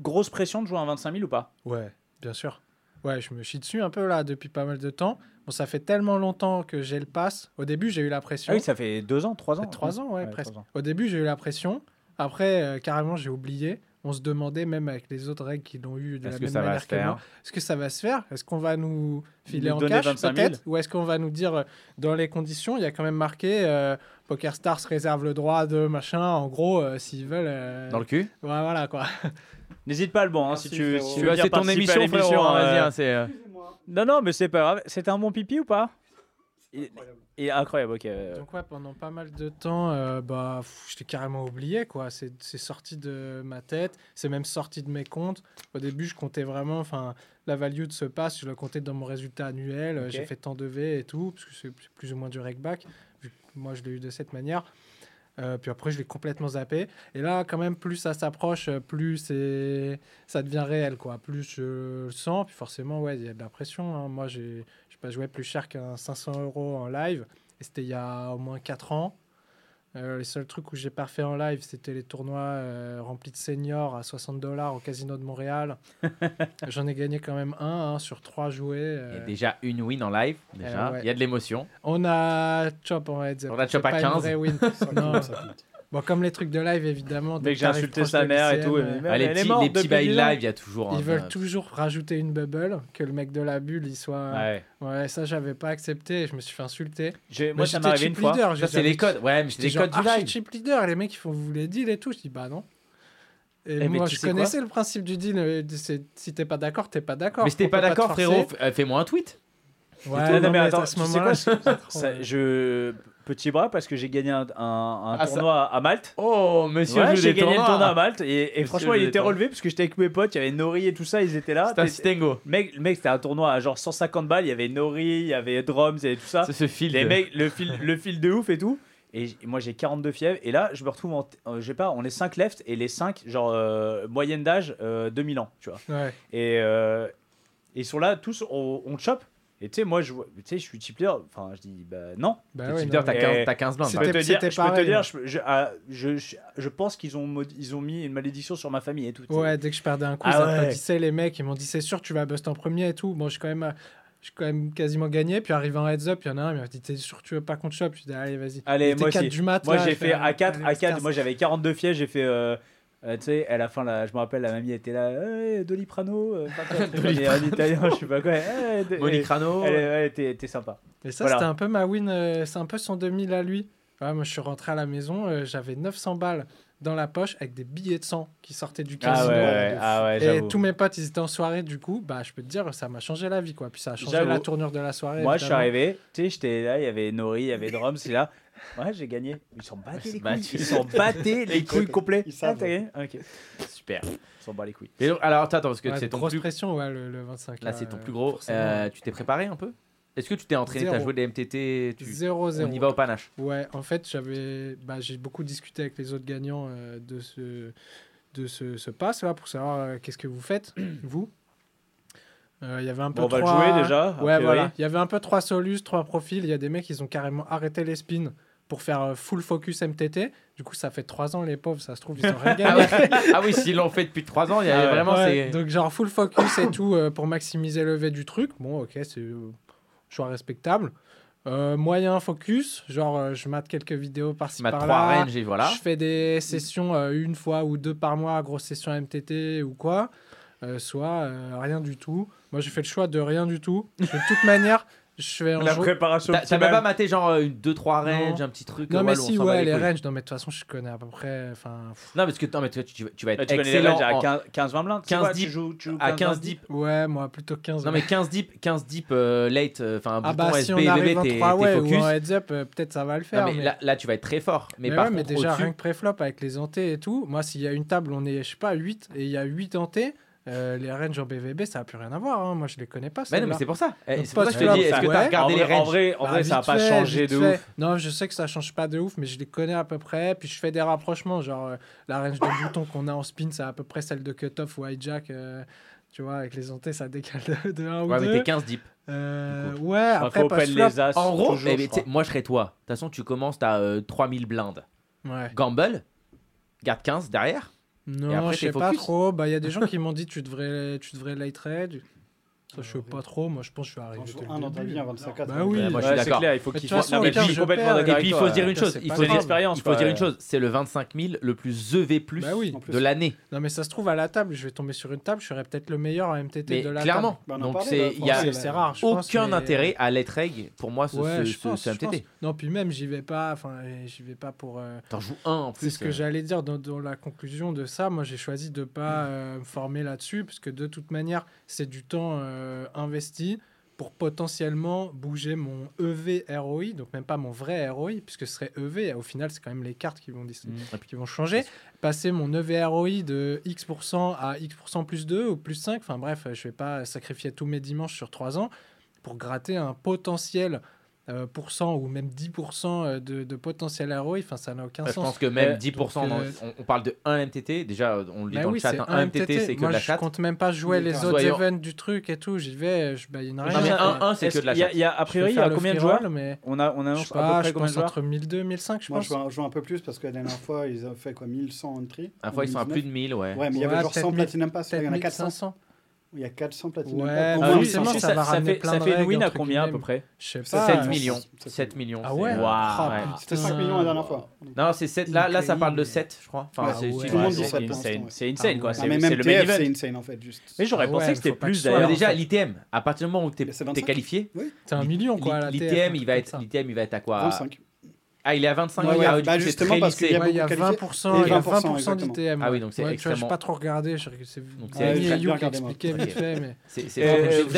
[SPEAKER 1] grosse pression de jouer un 25 000 ou pas?
[SPEAKER 4] Ouais, bien sûr. Ouais, je me chie dessus un peu là depuis pas mal de temps. Bon, ça fait tellement longtemps que j'ai le pass. Au début, j'ai eu la pression.
[SPEAKER 1] Ah oui, ça fait deux ans, trois ans.
[SPEAKER 4] Fait trois ans, ouais,
[SPEAKER 1] Ouais,
[SPEAKER 4] presque.
[SPEAKER 1] ans.
[SPEAKER 4] Au début, j'ai eu la pression. Après, euh, carrément, j'ai oublié. On se demandait, même avec les autres règles qui l'ont eu de la même
[SPEAKER 2] ça va
[SPEAKER 4] manière
[SPEAKER 2] se
[SPEAKER 4] que moi,
[SPEAKER 2] faire
[SPEAKER 4] est-ce que ça va se faire? Est-ce qu'on va nous filer
[SPEAKER 1] Nous
[SPEAKER 4] en cash
[SPEAKER 1] 25 000?
[SPEAKER 4] peut-être? Ou est-ce qu'on va nous dire, euh, dans les conditions, il y a quand même marqué euh, Poker Stars réserve le droit de machin, en gros, euh, s'ils veulent. euh,
[SPEAKER 2] Dans le cul.
[SPEAKER 4] ouais, voilà quoi.
[SPEAKER 1] N'hésite pas, Alban, hein,
[SPEAKER 3] Merci,
[SPEAKER 1] si tu,
[SPEAKER 3] frérot.
[SPEAKER 1] si tu veux venir
[SPEAKER 2] c'est ton
[SPEAKER 1] participer à
[SPEAKER 2] émission,
[SPEAKER 1] l'émission,
[SPEAKER 2] frérot. hein,
[SPEAKER 1] euh,
[SPEAKER 2] Vas-y, hein, c'est. euh,
[SPEAKER 1] Non, non, mais c'est pas grave. C'était un bon pipi ou pas Il- il est incroyable, ok.
[SPEAKER 4] Donc ouais, pendant pas mal de temps, euh, bah, pff, t'ai carrément oublié, quoi. C'est c'est sorti de ma tête, c'est même sorti de mes comptes. Au début, je comptais vraiment, enfin, la value de ce pass, je le comptais dans mon résultat annuel. euh,
[SPEAKER 1] Ok.
[SPEAKER 4] J'ai fait tant de V et tout, parce que c'est c'est plus ou moins du rec-back. vu que Moi, je l'ai eu de cette manière. Euh, puis après, je l'ai complètement zappé. Et là, quand même, plus ça s'approche, euh, plus ça devient réel, quoi. Plus je le sens, puis forcément, ouais, il y a de la pression. hein. Moi, j'ai j'ai pas joué plus cher qu'un 500 euros en live. Et c'était il y a au moins 4 ans. Euh, les seuls trucs où j'ai pas fait en live, c'était les tournois euh, remplis de seniors à 60 dollars au casino de Montréal. J'en ai gagné quand même un hein, sur trois joués.
[SPEAKER 2] Il y a
[SPEAKER 4] euh.
[SPEAKER 2] déjà une win en live. Déjà,
[SPEAKER 4] Euh, ouais.
[SPEAKER 2] il y a de l'émotion.
[SPEAKER 4] On a chop en heads up.
[SPEAKER 2] On a chop à
[SPEAKER 4] pas une
[SPEAKER 2] 15.
[SPEAKER 4] vraie win. non. Bon, comme les trucs de live, évidemment. dès
[SPEAKER 1] Mec,
[SPEAKER 4] que
[SPEAKER 1] j'ai insulté sa mère et tout,
[SPEAKER 4] euh,
[SPEAKER 1] et-
[SPEAKER 2] Ah, les petits, les petits bails live, il y a toujours.
[SPEAKER 4] Ils
[SPEAKER 2] un-
[SPEAKER 4] veulent toujours rajouter une bubble, que le mec de la bulle, il soit.
[SPEAKER 1] Ouais.
[SPEAKER 4] Ouais, ça, j'avais pas accepté. Je me suis fait insulter. Mais
[SPEAKER 1] Moi, ça
[SPEAKER 4] j'étais
[SPEAKER 1] m'est arrivé
[SPEAKER 4] chip
[SPEAKER 1] une fois.
[SPEAKER 4] leader,
[SPEAKER 2] Ça, c'est les codes. Ouais, mais c'est les codes du live.
[SPEAKER 4] chip leader et les mecs ils font vous voulez deal et tout je dis bah non et
[SPEAKER 1] Eh, mais
[SPEAKER 4] moi
[SPEAKER 1] tu
[SPEAKER 4] je connaissais le principe du deal euh, si t'es pas d'accord t'es pas d'accord
[SPEAKER 2] Mais si t'es pas d'accord, frérot, euh, fais-moi un tweet.
[SPEAKER 4] ouais,
[SPEAKER 1] Non,
[SPEAKER 4] non,
[SPEAKER 1] mais attends,
[SPEAKER 4] à ce
[SPEAKER 1] tu sais
[SPEAKER 4] moment
[SPEAKER 1] quoi,
[SPEAKER 4] là
[SPEAKER 1] Ça, je petit bras parce que j'ai gagné un, un- un
[SPEAKER 2] Ah, ça-
[SPEAKER 1] tournoi à Malte.
[SPEAKER 2] Oh, monsieur,
[SPEAKER 1] Ouais, j'ai gagné le
[SPEAKER 2] tournois.
[SPEAKER 1] tournoi à Malte et, franchement il était relevé parce que j'étais avec mes potes, il y avait Nori et tout ça, ils étaient là.
[SPEAKER 2] C'est un stingo.
[SPEAKER 1] Mec, le mec c'était un tournoi à genre 150 balles, il y avait Nori, il y avait Drums, il y avait tout ça.
[SPEAKER 2] C'est ce fil.
[SPEAKER 1] Les
[SPEAKER 2] de-
[SPEAKER 1] mecs, le fil, le fil de ouf et tout. Et moi j'ai 42 fièvres et là je me retrouve en, euh, je sais pas, on est 5 left et les 5 genre euh, moyenne d'âge euh, 2000 ans, tu vois.
[SPEAKER 4] ouais
[SPEAKER 1] Et euh, ils sont là tous on, on chope et tu sais moi je vois- tu sais je suis chip leader, enfin je dis bah non.
[SPEAKER 4] bah
[SPEAKER 2] t'as
[SPEAKER 4] mais-
[SPEAKER 2] 15
[SPEAKER 1] Et-
[SPEAKER 2] t'as 15 blindes.
[SPEAKER 1] Je
[SPEAKER 4] C'était-
[SPEAKER 1] peux te dire, je, peux te dire je, je, ah, je, je- je pense qu'ils ont, mod- ils ont mis une malédiction sur ma famille et tout.
[SPEAKER 4] ouais dès que je perdais un coup
[SPEAKER 1] Ah
[SPEAKER 4] ils
[SPEAKER 1] ouais.
[SPEAKER 4] applaudissaient les mecs ils m'ont dit c'est sûr tu vas bust en premier et tout bon j'ai quand même quand même quasiment gagné puis arrivé en heads up il y en a un il m'a dit t'es sûr tu veux pas qu'on te chope? Je dis allez vas-y
[SPEAKER 1] Allez, moi
[SPEAKER 4] 4
[SPEAKER 1] aussi.
[SPEAKER 4] du mat
[SPEAKER 1] Moi j'ai
[SPEAKER 4] je
[SPEAKER 1] fait
[SPEAKER 4] fais,
[SPEAKER 1] A4,
[SPEAKER 4] allez, on se
[SPEAKER 1] A4,
[SPEAKER 4] casse.
[SPEAKER 1] moi j'avais 42 fièvres, j'ai fait. euh, euh, tu sais, à la fin, là, je me rappelle, la mamie était là, hey, Doliprano, euh, en italien, je sais pas quoi. hey, de-
[SPEAKER 2] Monicrano.
[SPEAKER 1] Elle, elle, elle était, était sympa.
[SPEAKER 4] Et ça,
[SPEAKER 1] Voilà.
[SPEAKER 4] c'était un peu ma win, euh, c'est un peu son 2000 à lui. Ouais, moi, je suis rentré à la maison, euh, j'avais 900 balles dans la poche avec des billets de sang qui sortaient du
[SPEAKER 1] Ah
[SPEAKER 4] casino.
[SPEAKER 1] ouais, ouais, ah ouais,
[SPEAKER 4] Et tous mes potes, ils étaient en soirée, du coup, bah, je peux te dire, ça m'a changé la vie, quoi. Puis ça a changé
[SPEAKER 1] J'avoue.
[SPEAKER 4] la tournure de la soirée.
[SPEAKER 1] Moi, je suis arrivé, tu sais, j'étais là, il y avait Nori, il y avait Drums, c'est là. Ouais, j'ai gagné. Ils s'en battaient les couilles. Ils s'en battaient les couilles complets.
[SPEAKER 3] Ils savent.
[SPEAKER 1] Ah, Ok.
[SPEAKER 2] Super.
[SPEAKER 1] Ils s'en battent les couilles.
[SPEAKER 2] Et donc, alors, attends, parce que
[SPEAKER 4] Ouais,
[SPEAKER 2] c'est ton
[SPEAKER 4] grosse
[SPEAKER 2] plus.
[SPEAKER 4] pression, ouais, le, le 25.
[SPEAKER 2] Là, c'est ton
[SPEAKER 4] euh,
[SPEAKER 2] plus gros.
[SPEAKER 4] forcément.
[SPEAKER 2] Euh, tu t'es préparé un peu? Est-ce que tu t'es entraîné T'as
[SPEAKER 4] Zéro.
[SPEAKER 2] joué des MTT tu...
[SPEAKER 4] 0-0.
[SPEAKER 2] On y va au panache?
[SPEAKER 4] Ouais, en fait, j'avais, bah, j'ai beaucoup discuté avec les autres gagnants euh, de ce, de ce, ce pass là pour savoir euh, qu'est-ce que vous faites, vous. Euh, Il y avait un peu
[SPEAKER 1] Bon, on va le
[SPEAKER 4] trois-
[SPEAKER 1] jouer déjà. a
[SPEAKER 4] Ouais,
[SPEAKER 1] priori.
[SPEAKER 4] voilà. Il y avait un peu trois solus, trois profils. Il y a des mecs, ils ont carrément arrêté les spins pour faire euh, full focus MTT. Du coup, ça fait trois ans, les pauvres, ça se trouve, ils ont rien
[SPEAKER 2] Ah,
[SPEAKER 4] gagné.
[SPEAKER 2] ouais. ah oui, s'ils l'ont fait depuis 3 ans, il y a
[SPEAKER 1] Ah
[SPEAKER 2] vraiment.
[SPEAKER 4] Ouais, donc genre full focus et tout euh, pour maximiser le V du truc. Bon, ok, c'est euh, choix respectable. Euh, moyen focus, genre je mate quelques vidéos par-ci
[SPEAKER 2] 3
[SPEAKER 4] par-là.
[SPEAKER 2] voilà.
[SPEAKER 4] Je fais des sessions une fois ou deux par mois, grosse session MTT ou quoi. Soit rien du tout. Moi, j'ai fait le choix de rien du tout. De toute manière, je vais en
[SPEAKER 5] La préparation.
[SPEAKER 2] T'as t'as même pas maté genre euh, 2-3
[SPEAKER 4] range,
[SPEAKER 2] un petit truc.
[SPEAKER 4] Non, mais si, ouais, les
[SPEAKER 2] couilles.
[SPEAKER 4] ranges. Non, mais de toute façon, je connais à peu près. Enfin,
[SPEAKER 2] Non, que mais tu, vas- ah,
[SPEAKER 5] être tu connais les
[SPEAKER 2] excellent.
[SPEAKER 5] à 15-20 blindes.
[SPEAKER 2] 15
[SPEAKER 5] deep. tu joues, tu
[SPEAKER 2] à
[SPEAKER 5] 15
[SPEAKER 2] deep.
[SPEAKER 4] ouais, moi, plutôt 15.
[SPEAKER 2] Non, mais 15 deep, 15 deep euh, late, euh, enfin, un
[SPEAKER 4] ah,
[SPEAKER 2] bouton
[SPEAKER 4] bah, si
[SPEAKER 2] SP,
[SPEAKER 4] on arrive
[SPEAKER 2] BB,
[SPEAKER 4] en
[SPEAKER 2] t'es
[SPEAKER 4] 3
[SPEAKER 2] t'es
[SPEAKER 4] ouais,
[SPEAKER 2] focus.
[SPEAKER 4] heads up, peut-être ça va le faire.
[SPEAKER 2] mais
[SPEAKER 4] mais-
[SPEAKER 2] là, tu vas être très fort. Mais,
[SPEAKER 4] Mais,
[SPEAKER 2] par
[SPEAKER 4] ouais, mais
[SPEAKER 2] contre,
[SPEAKER 4] déjà, rien que préflop avec les hantés et tout, moi, s'il y a une table, on est, je sais pas, 8 et il y a 8 hantés, euh, les ranges en BVB, ça n'a plus rien à voir. Hein. Moi, je ne les connais pas.
[SPEAKER 2] Mais non, mais c'est pour ça. Que je te dis, est-ce que
[SPEAKER 4] Ouais.
[SPEAKER 2] t'as
[SPEAKER 5] regardé
[SPEAKER 2] les
[SPEAKER 5] vrai, en vrai, en vrai, bah, ça n'a pas changé de ouf.
[SPEAKER 4] Non, je sais que ça ne change pas de ouf, mais je les connais à peu près. Puis je fais des rapprochements, genre euh, la range de boutons qu'on a en spin, c'est à peu près celle de cutoff ou hijack. euh, tu vois, avec les ontés, ça décale de, 1 ou
[SPEAKER 2] Ouais, mais t'es 15 deep.
[SPEAKER 4] Euh, ouais, après,
[SPEAKER 5] faut.
[SPEAKER 2] En gros,
[SPEAKER 5] toujours,
[SPEAKER 2] eh
[SPEAKER 5] je
[SPEAKER 2] moi, je serais toi. De toute façon, tu commences, t'as 3000 blindes.
[SPEAKER 4] Ouais.
[SPEAKER 2] Gamble, garde 15 derrière.
[SPEAKER 4] Non, je sais pas trop. Bah, il y a des gens qui m'ont dit tu devrais, tu devrais light raid. Ça, je sais euh, pas trop. Moi, je pense que je suis arrivé.
[SPEAKER 3] Un dans ta vie, un 25.
[SPEAKER 4] Bah oui,
[SPEAKER 2] je suis
[SPEAKER 5] c'est
[SPEAKER 2] d'accord.
[SPEAKER 5] il faut qu'il soit. faut
[SPEAKER 2] Et puis il faut se dire une chose, il
[SPEAKER 4] pas
[SPEAKER 2] faut,
[SPEAKER 4] grave.
[SPEAKER 2] il faut dire une chose, c'est le 25 000 le plus EV
[SPEAKER 3] plus bah
[SPEAKER 2] de l'année.
[SPEAKER 4] Non, mais ça se trouve à la table, je vais tomber sur une table, je serai peut-être le meilleur à MTT de la
[SPEAKER 2] clairement, donc c'est il y a
[SPEAKER 4] C'est- rare.
[SPEAKER 2] aucun intérêt à l'être reg pour moi ce, MTT.
[SPEAKER 4] Non, puis même, j'y vais pas. J'y vais pas pour. Euh,
[SPEAKER 2] T'en joues un en plus.
[SPEAKER 4] C'est ce que
[SPEAKER 2] euh.
[SPEAKER 4] j'allais dire dans, la conclusion de ça. Moi, j'ai choisi de pas
[SPEAKER 2] mm.
[SPEAKER 4] me former là-dessus, parce que de toute manière, c'est du temps euh, investi pour potentiellement bouger mon EV ROI, donc même pas mon vrai ROI, puisque ce serait EV, au final c'est quand même les cartes qui vont, mmh.
[SPEAKER 2] ah,
[SPEAKER 4] qui vont changer, passer mon EV ROI de X% à X% plus 2 ou plus 5, enfin bref, je vais pas sacrifier tous mes dimanches sur 3 ans pour gratter un potentiel euh, 100% ou même 10% euh, de, potentiel à ROI, ça n'a aucun sens.
[SPEAKER 2] Je pense que même 10%,
[SPEAKER 4] euh,
[SPEAKER 2] on, parle de 1 MTT, déjà on le lit
[SPEAKER 4] bah
[SPEAKER 2] dans le chat,
[SPEAKER 4] 1
[SPEAKER 2] hein, MTT, c'est que de la
[SPEAKER 4] chat.
[SPEAKER 2] Moi je
[SPEAKER 4] compte même pas jouer les autres
[SPEAKER 2] soyons...
[SPEAKER 4] events du truc et tout, j'y vais, je une rien. Non,
[SPEAKER 2] mais 1, c'est que de la
[SPEAKER 5] chat. Y a, a, priori, il y a combien de joueurs. On a, on
[SPEAKER 4] a
[SPEAKER 5] je
[SPEAKER 4] pas,
[SPEAKER 5] à peu près
[SPEAKER 4] entre 1002 1005, je pense.
[SPEAKER 3] Moi je joue un peu plus parce que la dernière fois, ils ont fait quoi 1100 entries.
[SPEAKER 2] La fois, ils sont à plus de 1000, ouais.
[SPEAKER 3] Ouais, mais il y avait genre 100 Platinum Pass, il y en a 400. Il y a 400 Platinum.
[SPEAKER 4] Ouais,
[SPEAKER 5] ah, oui,
[SPEAKER 3] ça,
[SPEAKER 4] ça, ça, ça,
[SPEAKER 5] fait, ça fait une win à combien à peu près
[SPEAKER 4] Je sais pas.
[SPEAKER 2] 7 millions. 7 millions.
[SPEAKER 4] Ah ouais, wow,
[SPEAKER 2] ouais.
[SPEAKER 3] C'était 5 millions la dernière fois.
[SPEAKER 2] Non, c'est 7. Là, là, ça parle de 7, je crois. Enfin,
[SPEAKER 4] ah,
[SPEAKER 2] c'est
[SPEAKER 4] ouais.
[SPEAKER 3] Hein,
[SPEAKER 5] insane. C'est insane, quoi.
[SPEAKER 3] Ah,
[SPEAKER 5] c'est le même
[SPEAKER 3] event. C'est insane, en fait, juste.
[SPEAKER 5] Mais j'aurais pensé que c'était plus.
[SPEAKER 2] Déjà, l'ITM, à partir du moment où t'es qualifié,
[SPEAKER 4] c'est un million, quoi.
[SPEAKER 2] L'ITM, il va être à quoi?
[SPEAKER 3] 25.
[SPEAKER 2] Ah, il est à 25
[SPEAKER 3] ouais, ouais.
[SPEAKER 2] Ah,
[SPEAKER 3] bah, justement, parce qu'il y a,
[SPEAKER 4] ouais, il y a 20%,
[SPEAKER 3] 20
[SPEAKER 4] d'ITM.
[SPEAKER 2] Ah oui, donc c'est
[SPEAKER 4] ouais,
[SPEAKER 2] extrêmement...
[SPEAKER 4] Je n'ai pas trop regardé. Je... C'est Yu qui expliquait vite fait. Mais...
[SPEAKER 2] C est,
[SPEAKER 5] c
[SPEAKER 2] est
[SPEAKER 5] euh,
[SPEAKER 2] vous,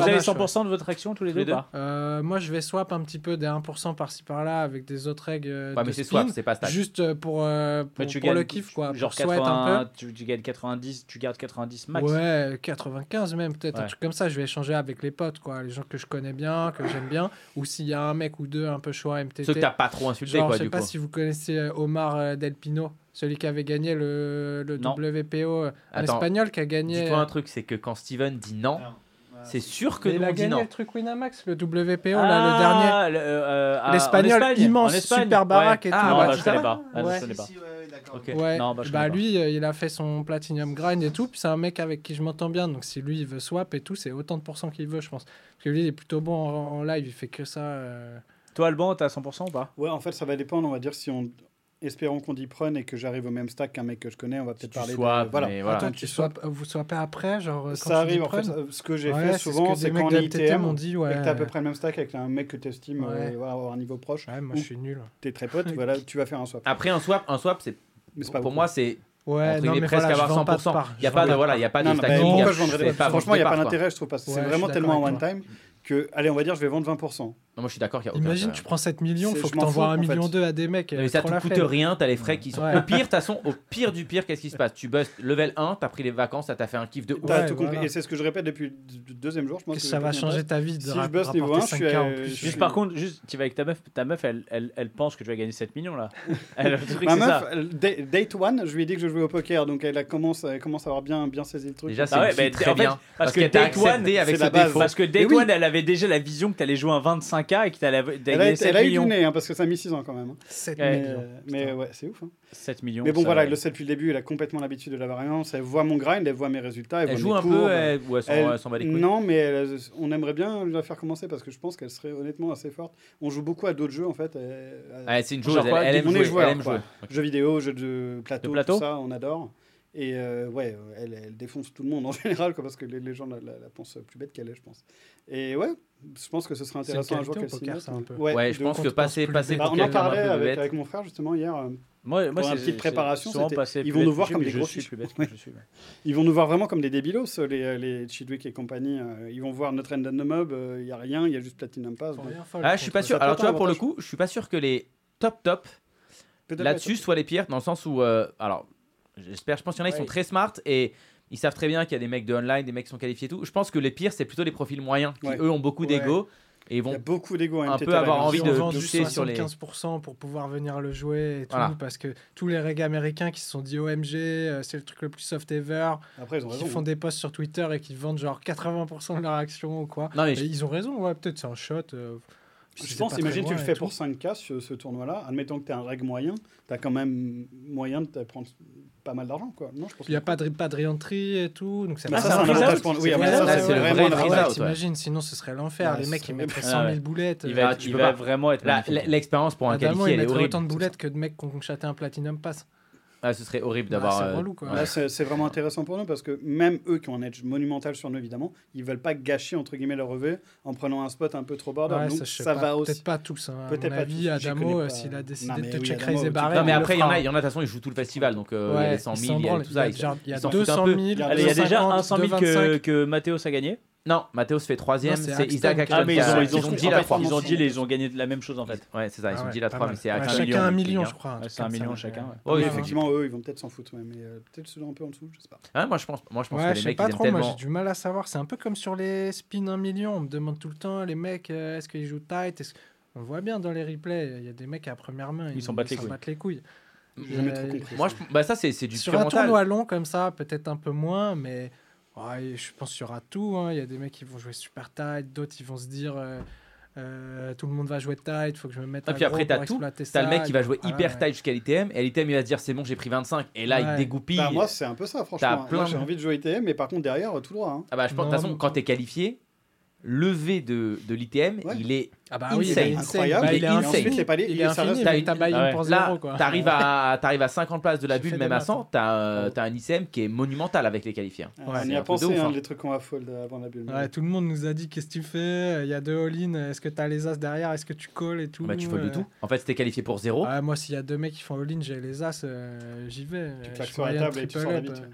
[SPEAKER 2] avez
[SPEAKER 4] 100%,
[SPEAKER 5] 100 de votre action tous les, deux,
[SPEAKER 4] euh, Moi, je vais swap un petit peu des 1% par-ci par-là avec des autres règles. Euh,
[SPEAKER 2] ouais, mais c'est swap, c'est pas stack.
[SPEAKER 4] Juste euh, euh, pour, le kiff, quoi.
[SPEAKER 5] Genre 80, tu gagnes 90, tu gardes 90 max.
[SPEAKER 4] Ouais, 95 même, peut-être. Un truc comme ça. Je vais échanger avec les potes, quoi. Les gens que je connais bien, que j'aime bien. Ou s'il y a un mec ou deux un peu chaud à MTT.
[SPEAKER 2] Ceux que tu pas trop trop insulté.
[SPEAKER 4] Genre,
[SPEAKER 2] quoi,
[SPEAKER 4] je sais
[SPEAKER 2] du
[SPEAKER 4] pas
[SPEAKER 2] coup.
[SPEAKER 4] si vous connaissez euh, Omar euh, Del Pino, celui qui avait gagné le, le WPO en
[SPEAKER 2] euh,
[SPEAKER 4] espagnol, qui a gagné.
[SPEAKER 2] Dis-toi un truc, c'est que quand Steven dit non. Ah, c'est sûr que
[SPEAKER 4] mais
[SPEAKER 2] nous,
[SPEAKER 4] a
[SPEAKER 2] on dit non.
[SPEAKER 4] le truc Winamax, le WPO, ah, là, le
[SPEAKER 5] ah, dernier. Euh,
[SPEAKER 4] L'espagnol immense,
[SPEAKER 5] Espagne,
[SPEAKER 4] super baraque
[SPEAKER 5] ouais.
[SPEAKER 4] et tout.
[SPEAKER 2] Ah,
[SPEAKER 5] non,
[SPEAKER 2] bah,
[SPEAKER 5] je connais pas. Ah,
[SPEAKER 4] ouais.
[SPEAKER 5] non, pas.
[SPEAKER 2] Si,
[SPEAKER 4] ouais,
[SPEAKER 5] okay. ouais. Non,
[SPEAKER 4] bah,
[SPEAKER 5] bah,
[SPEAKER 4] lui, il a fait son Platinum Grind et tout. Puis c'est un mec avec qui je m'entends bien. Donc si lui, il veut swap et tout, c'est autant de pourcents qu'il veut, je pense. Parce que lui, il est plutôt bon en, en live. Il fait que ça. Euh...
[SPEAKER 5] Toi, Alban, t'as 100% ou pas?
[SPEAKER 3] Ouais, en fait, ça va dépendre. On va dire si on. Espérons qu'on dit prenne et que j'arrive au même stack qu'un mec que je connais. On va peut-être parler de. Voilà.
[SPEAKER 2] voilà.
[SPEAKER 4] Attends,
[SPEAKER 3] tu
[SPEAKER 4] swaps, vous swappez après genre,
[SPEAKER 3] Ça arrive, en fait. Ce que j'ai fait souvent, c'est quand on est ITM,
[SPEAKER 4] on dit, ouais.
[SPEAKER 3] t'as à peu près le même stack avec un mec que t'estimes euh,
[SPEAKER 4] ouais.
[SPEAKER 3] euh, voilà, avoir un niveau proche.
[SPEAKER 4] Ouais, moi, je suis nul.
[SPEAKER 3] T'es très pote, voilà, tu vas faire un swap.
[SPEAKER 2] Après, un swap, un swap c'est. Pour moi, c'est
[SPEAKER 4] Ouais, non, mais
[SPEAKER 2] presque
[SPEAKER 4] voilà,
[SPEAKER 2] avoir 100%. Il n'y a pas de voilà, il y a pas de stacking.
[SPEAKER 3] Franchement, il n'y a pas d'intérêt, je trouve pas. C'est vraiment tellement
[SPEAKER 4] en
[SPEAKER 3] one time que allez, on va dire je vais vendre 20%.
[SPEAKER 2] Non, moi je suis d'accord qu'il y a aucun
[SPEAKER 4] Imagine, tu prends 7 millions,
[SPEAKER 3] il
[SPEAKER 4] faut que t'envoies 1 million 2 à des mecs.
[SPEAKER 2] Mais
[SPEAKER 4] euh,
[SPEAKER 2] ça te coûte rien, t'as les frais qui sont.
[SPEAKER 4] Ouais.
[SPEAKER 2] Au pire, de toute façon, au pire du pire, qu'est-ce qui se passe? Tu bust level 1, t'as pris les vacances, ça t'a fait un kiff de ouf.
[SPEAKER 4] Ouais,
[SPEAKER 3] tout.
[SPEAKER 4] Voilà.
[SPEAKER 3] Et c'est ce que je répète depuis le deuxième jour. Je pense que,
[SPEAKER 4] que ça va changer ta vie. De
[SPEAKER 3] si je bust niveau 1, je suis. À...
[SPEAKER 4] Euh,
[SPEAKER 3] juste suis...
[SPEAKER 5] par contre, juste, tu vas avec ta meuf, ta meuf elle, elle, elle pense que tu vas gagner 7 millions là. elle, le truc,
[SPEAKER 3] Ma meuf,
[SPEAKER 5] ça.
[SPEAKER 3] date 1, je lui ai dit que je jouais au poker, donc elle commence à avoir bien saisi le truc.
[SPEAKER 2] Déjà, bah
[SPEAKER 5] c'est
[SPEAKER 2] très bien.
[SPEAKER 5] Parce que date 1, elle avait déjà la vision que t'allais jouer un 25 et que
[SPEAKER 3] tu allais
[SPEAKER 5] gagner
[SPEAKER 3] Elle a eu du nez, hein, parce que ça a mis 6 ans quand même. Hein.
[SPEAKER 4] 7 millions.
[SPEAKER 3] Euh, mais, ouais, c'est ouf. Hein.
[SPEAKER 1] 7 millions.
[SPEAKER 3] Mais bon, voilà, elle le sait depuis le début, elle a complètement l'habitude de la variance. Elle voit mon grind, elle voit mes résultats. Elle,
[SPEAKER 2] joue un peu,
[SPEAKER 3] elle,
[SPEAKER 2] elle s'en bat les couilles.
[SPEAKER 3] Non, mais on aimerait bien la faire commencer parce que je pense qu'elle serait honnêtement assez forte. On joue beaucoup à d'autres jeux en fait.
[SPEAKER 2] Ah, c'est une joueuse, elle, aime jouer.
[SPEAKER 3] On est joueurs, jeux vidéo, jeux de plateau, tout ça, on adore. Et euh, ouais, euh, elle, elle, défonce tout le monde en général, quoi, parce que les, les gens la, la, la, pensent plus bête qu'elle est, je pense. Et ouais, je pense que ce serait intéressant un jour qu'elle s'y mette.
[SPEAKER 2] Ouais,
[SPEAKER 3] ouais
[SPEAKER 2] je pense que passer, passer.
[SPEAKER 3] Bah, on en parlait avec, avec, mon frère justement hier. Euh,
[SPEAKER 1] moi, moi
[SPEAKER 3] une petite préparation. Ils vont nous voir comme des gros Ils vont nous voir vraiment comme des débilos, euh, les, les Chidwick et compagnie. Ils vont voir notre End of the Mob. Il n'y a rien, il y a juste Platinum Pass.
[SPEAKER 2] Ah, je suis pas sûr. Alors, tu vois, pour le coup, je suis pas sûr que les top top là-dessus soient les pires, dans le sens où. Alors, J'espère, je pense qu'il y en a qui sont très smart et ils savent très bien qu'il y a des mecs de online, des mecs qui sont qualifiés et tout. Je pense que les pires, c'est plutôt les profils moyens qui, eux, ont beaucoup d'ego. Et ils vont
[SPEAKER 3] beaucoup d'ego
[SPEAKER 2] un peu avoir envie de pousser sur les
[SPEAKER 4] 15% pour pouvoir venir le jouer et tout parce que tous les regs américains qui se sont dit OMG euh, c'est le truc le plus soft ever
[SPEAKER 3] ils
[SPEAKER 4] qui font des posts sur Twitter et qui vendent genre 80% de leur action ou quoi. Ils ont raison ouais peut-être c'est un shot euh...
[SPEAKER 3] Je, pense, imagine, tu le fais pour 5K, ce, ce tournoi-là. Admettons que tu as un reg moyen, tu as quand même moyen de prendre pas mal d'argent. quoi.
[SPEAKER 4] Il n'y a pas de, pas et tout. Donc
[SPEAKER 3] ça,
[SPEAKER 1] c'est
[SPEAKER 3] vraiment
[SPEAKER 2] vrai
[SPEAKER 4] T'imagines, sinon ce serait l'enfer. Les mecs, ils mettraient 100 000 boulettes. Euh,
[SPEAKER 2] tu
[SPEAKER 1] vraiment être.
[SPEAKER 2] L'expérience pour un qualifié, elle est
[SPEAKER 4] autant de boulettes que de mecs qui ont un platinum pass.
[SPEAKER 2] Ah, ce serait horrible
[SPEAKER 4] bah,
[SPEAKER 2] d'avoir.
[SPEAKER 4] Bah, c'est
[SPEAKER 2] euh,
[SPEAKER 4] relou.
[SPEAKER 3] Là, c'est vraiment intéressant pour nous parce que même eux qui ont un edge monumental sur nous, évidemment, ils veulent pas gâcher entre guillemets leur revue en prenant un spot un peu trop border.
[SPEAKER 4] Ouais, ça,
[SPEAKER 3] ça va aussi.
[SPEAKER 4] Peut-être pas tous. Hein.
[SPEAKER 3] Peut-être pas tous.
[SPEAKER 4] Adamo, euh, s'il a décidé de
[SPEAKER 3] checker
[SPEAKER 4] Chris et
[SPEAKER 2] Non, mais après, il y en a, il y en a de toute façon, ils jouent tout le festival, donc euh, ouais, il y a 100 000. Il y a
[SPEAKER 4] 200 000.
[SPEAKER 3] Il y a
[SPEAKER 1] déjà 100 000 que Mathéos a gagné.
[SPEAKER 2] Non, Matteo se fait troisième,
[SPEAKER 4] c'est.
[SPEAKER 2] Isaac
[SPEAKER 4] Ah,
[SPEAKER 2] qui
[SPEAKER 1] ils ont,
[SPEAKER 2] dit la
[SPEAKER 1] ils ont dit ils ont gagné la même chose en fait.
[SPEAKER 2] Ouais, c'est ça, ils
[SPEAKER 4] ah
[SPEAKER 2] ont dit la 3, mais c'est hein,
[SPEAKER 1] un million,
[SPEAKER 4] je crois.
[SPEAKER 1] C'est un million chacun.
[SPEAKER 3] effectivement. eux, ils vont peut-être s'en foutre, mais euh, peut-être ceux-là un peu en dessous, je ne sais pas.
[SPEAKER 2] Moi, je pense, moi, je pense
[SPEAKER 4] Ouais,
[SPEAKER 2] que
[SPEAKER 4] je
[SPEAKER 2] les
[SPEAKER 4] sais
[SPEAKER 2] mecs,
[SPEAKER 4] pas trop, moi j'ai du mal à savoir. C'est un peu comme sur les spins 1 million. On me demande tout le temps, les mecs, euh, est-ce qu'ils jouent tight? Est-ce- On voit bien dans les replays, il y a des mecs à première main.
[SPEAKER 1] Ils s'en battent les couilles.
[SPEAKER 4] couilles.
[SPEAKER 3] J'ai jamais
[SPEAKER 4] euh, trop
[SPEAKER 3] compris.
[SPEAKER 2] Moi, ça, bah, c'est du
[SPEAKER 4] Sur
[SPEAKER 2] pur
[SPEAKER 4] un tournoi long comme ça, peut-être un peu moins, mais Ouais, je pense qu'il y aura tout. Hein. Il y a des mecs qui vont jouer super tight, d'autres ils vont se dire euh, euh, tout le monde va jouer tight, faut que je me mette.
[SPEAKER 2] Ah,
[SPEAKER 4] et
[SPEAKER 2] puis après, t'as tout. T'as le mec qui va jouer hyper tight jusqu'à l'ITM et l'ITM il va se dire c'est bon, j'ai pris 25 et là
[SPEAKER 4] ouais.
[SPEAKER 2] il dégoupille.
[SPEAKER 3] Bah, moi, c'est un peu ça, franchement. J'ai envie de jouer ITM, mais par contre, derrière, tout droit. Hein.
[SPEAKER 2] Ah bah, je pense, de toute façon, quand t'es qualifié, levé de, de l'ITM,
[SPEAKER 3] ouais.
[SPEAKER 2] il est
[SPEAKER 4] ah bah oui,
[SPEAKER 2] insane.
[SPEAKER 4] il est
[SPEAKER 3] incroyable.
[SPEAKER 4] Bah, il, est insane.
[SPEAKER 2] Ensuite,
[SPEAKER 3] les paliers,
[SPEAKER 4] il, est infini, mais t'as Bayern
[SPEAKER 2] T'arrives à, 50 places de la bulle, même à 100, t'as euh, un ICM qui est monumental avec les qualifiants. Hein.
[SPEAKER 3] On y a pensé, hein,
[SPEAKER 2] hein,
[SPEAKER 3] les trucs qu'on affole euh, avant la bulle.
[SPEAKER 4] Ouais, tout le monde nous a dit qu'est-ce que tu fais? Il y a deux all-in, est-ce que t'as les as derrière? Est-ce que tu colles et tout?
[SPEAKER 2] Bah, Tu folles
[SPEAKER 4] de
[SPEAKER 2] tout. En fait, c'était qualifié pour 0.
[SPEAKER 4] moi, s'il y a deux mecs qui font all-in, j'ai les as, euh, j'y vais.
[SPEAKER 3] Tu claques sur la table et tu sors
[SPEAKER 4] l'habitude.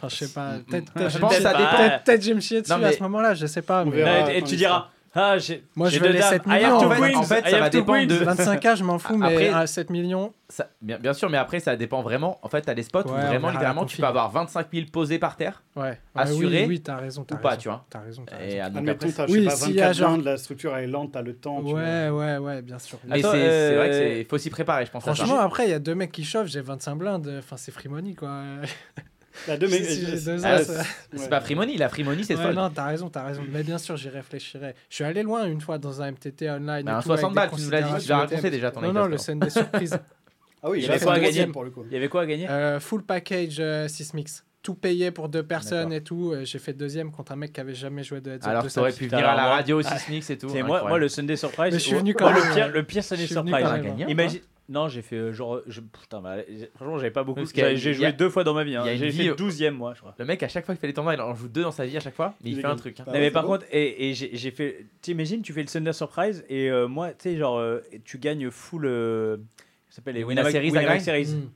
[SPEAKER 4] Enfin, je sais pas.
[SPEAKER 2] Mm, mm.
[SPEAKER 4] Peut-être
[SPEAKER 2] je pense ça dépend.
[SPEAKER 4] Peut-être je me chier dessus
[SPEAKER 2] mais...
[SPEAKER 4] à ce moment-là, je sais pas.
[SPEAKER 1] Et tu diras. Ah, j'ai,
[SPEAKER 4] Moi, je veux les 7 millions. En fait,
[SPEAKER 2] en fait ça va dépendre de.
[SPEAKER 4] 25K, je m'en fous, mais
[SPEAKER 2] après,
[SPEAKER 4] 7 millions.
[SPEAKER 2] Bien, sûr, mais après, ça dépend vraiment. En fait, t'as des spots où vraiment, littéralement, tu peux avoir 25 000 posés par terre,
[SPEAKER 4] ouais.
[SPEAKER 2] assurés.
[SPEAKER 4] Oui, oui t'as raison. As
[SPEAKER 2] ou pas, tu vois.
[SPEAKER 4] T'as raison.
[SPEAKER 2] As
[SPEAKER 4] raison.
[SPEAKER 2] Et ah, donc, après,
[SPEAKER 3] t'as,
[SPEAKER 4] oui,
[SPEAKER 3] pas, 24 si la structure est lente, t'as le temps.
[SPEAKER 4] Ouais, ouais, ouais, bien sûr.
[SPEAKER 2] Mais c'est, vrai qu'il
[SPEAKER 1] euh,
[SPEAKER 2] faut s'y préparer, je pense.
[SPEAKER 4] Franchement, après, il y a deux mecs qui chauffent, j'ai 25 blindes. Enfin, c'est free quoi.
[SPEAKER 3] La deux,
[SPEAKER 4] euh,
[SPEAKER 3] ah, c'est ouais.
[SPEAKER 2] pas Frimoni, la Frimoni, c'est
[SPEAKER 4] ouais, Non, t'as raison, t'as raison. Mais bien sûr, j'y réfléchirai. Je suis allé loin une fois dans un MTT online.
[SPEAKER 2] Bah, 60 balles, tu nous l'as dit, tu l'as raconté déjà ton
[SPEAKER 4] Non, non, le scène des surprises.
[SPEAKER 3] Ah oui,
[SPEAKER 1] il y avait quoi à gagner
[SPEAKER 3] pour le coup?
[SPEAKER 1] Il y avait quoi à gagner?
[SPEAKER 4] Full package euh, 6 tout payé pour deux personnes et tout. Euh, j'ai fait deuxième contre un mec qui avait jamais joué de Heads
[SPEAKER 2] Alors, tu
[SPEAKER 4] aurais
[SPEAKER 2] pu venir à la radio, Sismix et tout.
[SPEAKER 1] Moi, moi, le Sunday Surprise.
[SPEAKER 4] Je suis venu quand même.
[SPEAKER 1] Le
[SPEAKER 4] pire,
[SPEAKER 1] le pire Sunday Surprise. Imagine, non, j'ai fait euh, genre. Je, putain, bah, franchement, j'avais pas beaucoup. J'ai joué deux fois dans ma vie. Hein. J'ai fait
[SPEAKER 2] 12
[SPEAKER 1] e moi, je crois.
[SPEAKER 2] Le mec, à chaque fois qu'il fait les tournois, il en joue deux dans sa vie à chaque fois, mais il, fait un truc. Hein.
[SPEAKER 1] Mais par contre, et, j'ai fait. T'imagines, tu fais le Thunder Surprise et euh, moi, tu sais, genre, euh, tu gagnes full. Euh, s'appelle les Winamax
[SPEAKER 2] Series.
[SPEAKER 1] Winamax Series.
[SPEAKER 4] Mmh.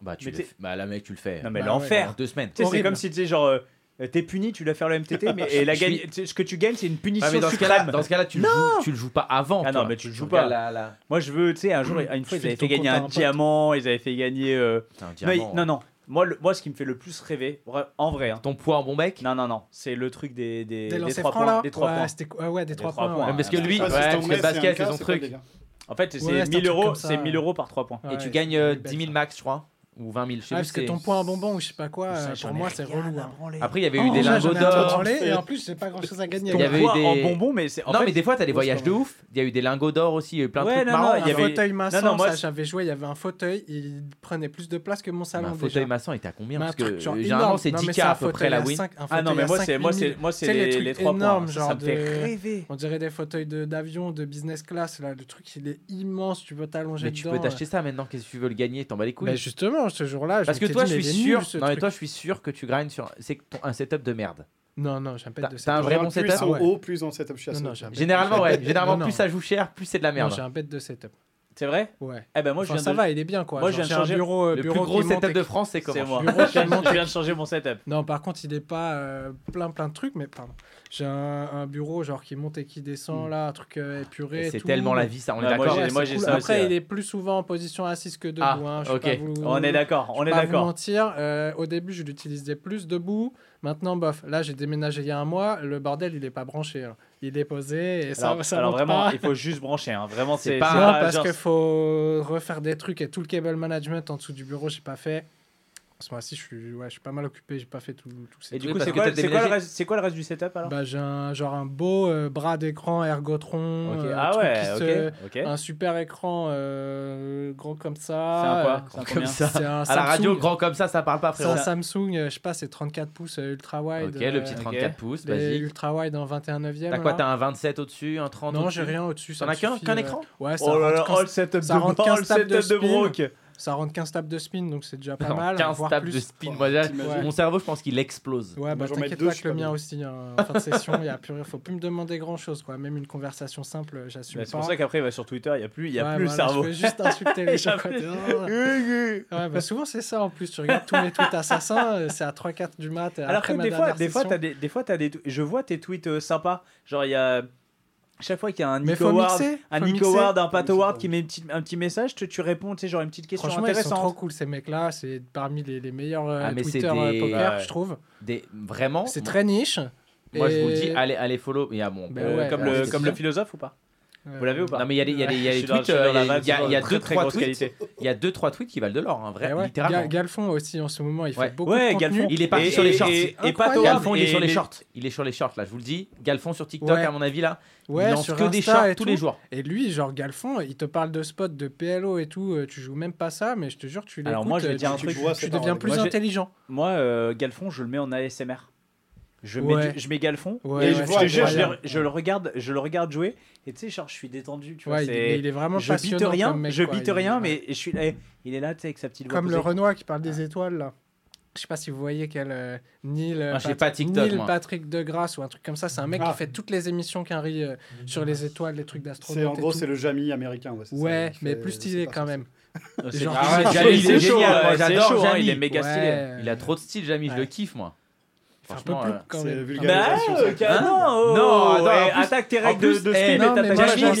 [SPEAKER 2] Bah, tu bah, là, mec, tu le fais.
[SPEAKER 1] Non, mais
[SPEAKER 4] bah,
[SPEAKER 1] l'enfer.
[SPEAKER 2] Deux semaines.
[SPEAKER 1] C'est comme si tu sais, genre euh, t'es puni, tu dois faire le MTT, mais ce que tu gagnes, c'est une punition.
[SPEAKER 2] Ah, mais dans. Ce cas
[SPEAKER 1] -là,
[SPEAKER 2] dans ce cas-là, tu, le joues, tu le joues pas avant.
[SPEAKER 1] Ah non, mais tu le joues pas. Moi, je veux, tu sais, un jour,
[SPEAKER 4] mm.
[SPEAKER 1] ils avaient fait gagner un, diamant, ils avaient fait gagner. Euh...
[SPEAKER 2] Un diamant,
[SPEAKER 1] non, hein. non. Moi, ce qui me fait le plus rêver, en vrai. Hein.
[SPEAKER 2] Ton poids en bon bec?
[SPEAKER 1] Non, non, non. C'est le truc des, des,
[SPEAKER 4] des,
[SPEAKER 1] des points.
[SPEAKER 4] Là.
[SPEAKER 1] Des trois
[SPEAKER 4] ouais,
[SPEAKER 1] points.
[SPEAKER 4] Des,
[SPEAKER 1] des
[SPEAKER 4] trois,
[SPEAKER 1] trois
[SPEAKER 4] points.
[SPEAKER 2] Parce que lui,
[SPEAKER 3] ouais,
[SPEAKER 2] basket, c'est son truc.
[SPEAKER 1] En fait, c'est 1000 euros, par trois points.
[SPEAKER 2] Et tu gagnes 10 000
[SPEAKER 4] euh,
[SPEAKER 2] max, je crois. Ou 20 000. Je sais plus,
[SPEAKER 4] parce que
[SPEAKER 2] c'est-
[SPEAKER 4] ton point à bonbon ou je sais pas quoi,
[SPEAKER 1] Ça,
[SPEAKER 4] euh, pour moi, c'est relou. hein.
[SPEAKER 2] Après, il y avait eu
[SPEAKER 4] Oh,
[SPEAKER 2] des
[SPEAKER 4] déjà,
[SPEAKER 2] lingots
[SPEAKER 4] un
[SPEAKER 2] d'or.
[SPEAKER 4] Et en plus, j'ai pas grand chose à gagner.
[SPEAKER 2] Il y avait eu des-
[SPEAKER 1] en bonbons, mais c'est. en
[SPEAKER 2] non,
[SPEAKER 1] fait,
[SPEAKER 2] mais des fois, t'as des
[SPEAKER 4] c'est
[SPEAKER 2] voyages de ouf. Il y a eu des lingots d'or aussi, euh, plein de
[SPEAKER 1] Ouais,
[SPEAKER 2] trucs
[SPEAKER 1] non,
[SPEAKER 2] marrants.
[SPEAKER 1] non, il y
[SPEAKER 4] un
[SPEAKER 1] avait-
[SPEAKER 4] fauteuil maçon,
[SPEAKER 1] Non, non, moi,
[SPEAKER 4] ça
[SPEAKER 1] c'est-
[SPEAKER 4] j'avais joué, il y avait un fauteuil, il prenait plus de place que mon salon
[SPEAKER 2] un
[SPEAKER 4] déjà.
[SPEAKER 2] fauteuil maçon était à combien
[SPEAKER 4] un
[SPEAKER 2] Parce que généralement, c'est
[SPEAKER 4] Non, mais
[SPEAKER 2] 10K
[SPEAKER 4] c'est un
[SPEAKER 2] à peu près
[SPEAKER 4] fauteuil
[SPEAKER 2] la win.
[SPEAKER 4] un
[SPEAKER 1] Ah non,
[SPEAKER 4] fauteuil
[SPEAKER 1] mais moi,
[SPEAKER 4] 5
[SPEAKER 1] c'est moi,
[SPEAKER 4] 000.
[SPEAKER 1] c'est c'est
[SPEAKER 4] les
[SPEAKER 1] les,
[SPEAKER 4] trucs
[SPEAKER 1] les 3
[SPEAKER 4] énormes,
[SPEAKER 1] points.
[SPEAKER 4] genre
[SPEAKER 1] ça me fait
[SPEAKER 4] de-
[SPEAKER 1] rêver.
[SPEAKER 4] On dirait des fauteuils d'avion, de, business class. Là. Le truc, il est immense. Tu peux t'allonger
[SPEAKER 2] Mais tu
[SPEAKER 4] dedans.
[SPEAKER 2] peux t'acheter ça maintenant. Qu'est-ce que tu veux le gagner T'en bats les couilles
[SPEAKER 4] ce jour-là.
[SPEAKER 2] Parce que toi, je suis sûr. Non, mais toi, je suis sûr que tu grindes sur. C'est ton... un setup de merde.
[SPEAKER 4] Non, non, j'ai un pet de setup.
[SPEAKER 2] T'as un vrai bon setup
[SPEAKER 3] Plus ah
[SPEAKER 4] en
[SPEAKER 3] haut, plus en setup, je
[SPEAKER 4] suis non, non,
[SPEAKER 2] Généralement, ouais. Généralement, plus ça joue cher, plus c'est de la merde.
[SPEAKER 4] J'ai un pet de setup.
[SPEAKER 1] C'est vrai?
[SPEAKER 4] Ouais.
[SPEAKER 1] Eh ben moi je viens
[SPEAKER 4] ça va, il est bien quoi.
[SPEAKER 1] Moi je viens de
[SPEAKER 4] changer un bureau,
[SPEAKER 2] le plus gros setup de France, c'est comment?
[SPEAKER 1] moi. je viens de changer mon setup.
[SPEAKER 4] Non, par contre, il est pas euh, plein plein de trucs mais pardon j'ai un, bureau genre qui monte et qui descend hmm. là, un truc euh, épuré.
[SPEAKER 2] C'est tellement la vie, ça, on est
[SPEAKER 1] bah,
[SPEAKER 2] d'accord.
[SPEAKER 4] Cool. Après, il est plus souvent en position assise que debout.
[SPEAKER 2] Ah,
[SPEAKER 4] hein,
[SPEAKER 2] ok,
[SPEAKER 1] on est d'accord, on est d'accord.
[SPEAKER 4] mentir, euh, au début, je l'utilisais plus debout. Maintenant, bof, là, j'ai déménagé il y a un mois, le bordel, il n'est pas branché. Hein. Il est posé et ça,
[SPEAKER 1] alors,
[SPEAKER 4] ça
[SPEAKER 1] alors vraiment, il faut juste brancher. Hein. Vraiment,
[SPEAKER 2] c'est pas,
[SPEAKER 1] pas
[SPEAKER 4] parce qu'il faut refaire des trucs et tout le cable management en dessous du bureau, j'ai pas fait. Ce mois-ci, je suis, ouais, je suis pas mal occupé, j'ai pas fait tout, tout
[SPEAKER 1] Et du coup, c'est quoi, le reste du setup alors?
[SPEAKER 4] Bah, J'ai un, genre un beau euh, bras d'écran Ergotron. Euh,
[SPEAKER 1] ah ouais, okay.
[SPEAKER 4] Se... Un super écran euh, gros comme ça.
[SPEAKER 1] C'est un quoi?
[SPEAKER 2] Comme ça.
[SPEAKER 4] Un
[SPEAKER 2] à la radio, grand comme ça, ça parle pas frérot.
[SPEAKER 4] C'est un Samsung, euh, je sais pas, c'est 34 pouces ultra wide.
[SPEAKER 2] Ok, le petit 34 pouces, basique.
[SPEAKER 4] Ultra wide en 21 neuvième.
[SPEAKER 2] T'as quoi T'as un 27 au-dessus, un 30
[SPEAKER 4] Non, j'ai rien au-dessus.
[SPEAKER 2] T'en as qu'un écran?
[SPEAKER 4] Ouais, ça
[SPEAKER 1] Oh là là, oh, setup de broc
[SPEAKER 4] ça rentre 15 tables de spin, donc c'est déjà pas
[SPEAKER 2] non,
[SPEAKER 4] mal.
[SPEAKER 2] 15 tables
[SPEAKER 4] plus.
[SPEAKER 2] de
[SPEAKER 3] spin,
[SPEAKER 2] moi,
[SPEAKER 3] ouais.
[SPEAKER 2] mon cerveau, je pense qu'il explose.
[SPEAKER 4] Ouais, bah t'inquiète pas que le mien aussi, hein, en fin de session, il plus... faut plus me demander grand chose, quoi. Même une conversation simple, j'assume.
[SPEAKER 1] Bah, c'est pour ça qu'après, bah, sur Twitter, il n'y a plus, y a
[SPEAKER 4] ouais,
[SPEAKER 1] plus le cerveau.
[SPEAKER 4] Je juste insulter les gens. ouais, bah, souvent, c'est ça en plus. Tu regardes tous mes tweets assassins, euh, c'est à 3-4 du mat.
[SPEAKER 1] Euh, Alors
[SPEAKER 4] après
[SPEAKER 1] que des ma
[SPEAKER 4] fois,
[SPEAKER 1] des fois, as des, des fois as des, je vois tes tweets euh, sympas. Genre, il y a chaque fois qu'il y a un Nick
[SPEAKER 4] Howard,
[SPEAKER 1] un Pat Howard qui met un petit message, tu, réponds, tu sais, genre une petite question
[SPEAKER 4] Franchement, intéressante. Ils sont trop cool ces mecs-là, c'est parmi les, meilleurs euh,
[SPEAKER 2] ah, mais
[SPEAKER 4] Twitter euh,
[SPEAKER 2] des,
[SPEAKER 4] poker, je trouve.
[SPEAKER 2] Des, vraiment
[SPEAKER 4] C'est très niche.
[SPEAKER 2] Moi, je vous dis, allez, allez follow. Bon,
[SPEAKER 4] ben
[SPEAKER 1] euh, comme, le, comme le philosophe ou pas vous l'avez ou pas
[SPEAKER 2] Non, mais il y a des, il y a y a tweets. Il y a- euh, a- deux, trois tweets. Il y a deux, trois tweets qui valent de l'or, hein, vrai,
[SPEAKER 4] eh
[SPEAKER 2] littéralement.
[SPEAKER 4] Ga- Galfond aussi en ce moment, il fait beaucoup de Ouais.
[SPEAKER 1] Galfond.
[SPEAKER 2] Il est parti sur les shorts.
[SPEAKER 1] et- Et pas
[SPEAKER 2] Galfond, il est sur les shorts. Il est sur les shorts, là, je vous le dis. Galfond sur TikTok, à mon avis, là. il Ouais, lance
[SPEAKER 4] sur
[SPEAKER 2] que des shorts tous les jours.
[SPEAKER 4] Et lui, genre Galfond, il te parle de spots de PLO et tout. Euh, tu joues même pas ça, mais je te jure, tu l'écoutes.
[SPEAKER 1] Alors moi, je vais
[SPEAKER 4] euh,
[SPEAKER 1] dire un truc.
[SPEAKER 4] Tu, deviens plus intelligent.
[SPEAKER 1] Moi, euh, Galfond, je le mets en ASMR je mets, du, je mets Galfond
[SPEAKER 3] et je,
[SPEAKER 1] le regarde je le regarde jouer et tu sais genre je suis détendu tu vois
[SPEAKER 4] il est vraiment
[SPEAKER 1] je bite rien
[SPEAKER 4] mec,
[SPEAKER 1] je bite rien mais je suis là, eh, il est là tu sais avec sa petite
[SPEAKER 4] comme le Renoir qui parle des étoiles là je sais pas si vous voyez quel euh, Neil, euh,
[SPEAKER 2] ah, moi,
[SPEAKER 4] Pat
[SPEAKER 2] pas TikTok,
[SPEAKER 4] Neil Patrick Degrasse ou un truc comme ça. C'est un mec qui ah. fait toutes les émissions qu'un euh, sur les étoiles, les trucs d'astronomie.
[SPEAKER 3] En gros, c'est le Jamie américain. Ouais,
[SPEAKER 4] ouais mais plus stylé quand même.
[SPEAKER 1] Ah, c'est
[SPEAKER 2] génial. J'adore
[SPEAKER 1] Il est méga stylé.
[SPEAKER 2] Il a trop de style, Jamie. Je le kiffe, moi.
[SPEAKER 4] Franchement, un peu quand
[SPEAKER 1] non,
[SPEAKER 2] non
[SPEAKER 1] attaque tes de
[SPEAKER 4] speed.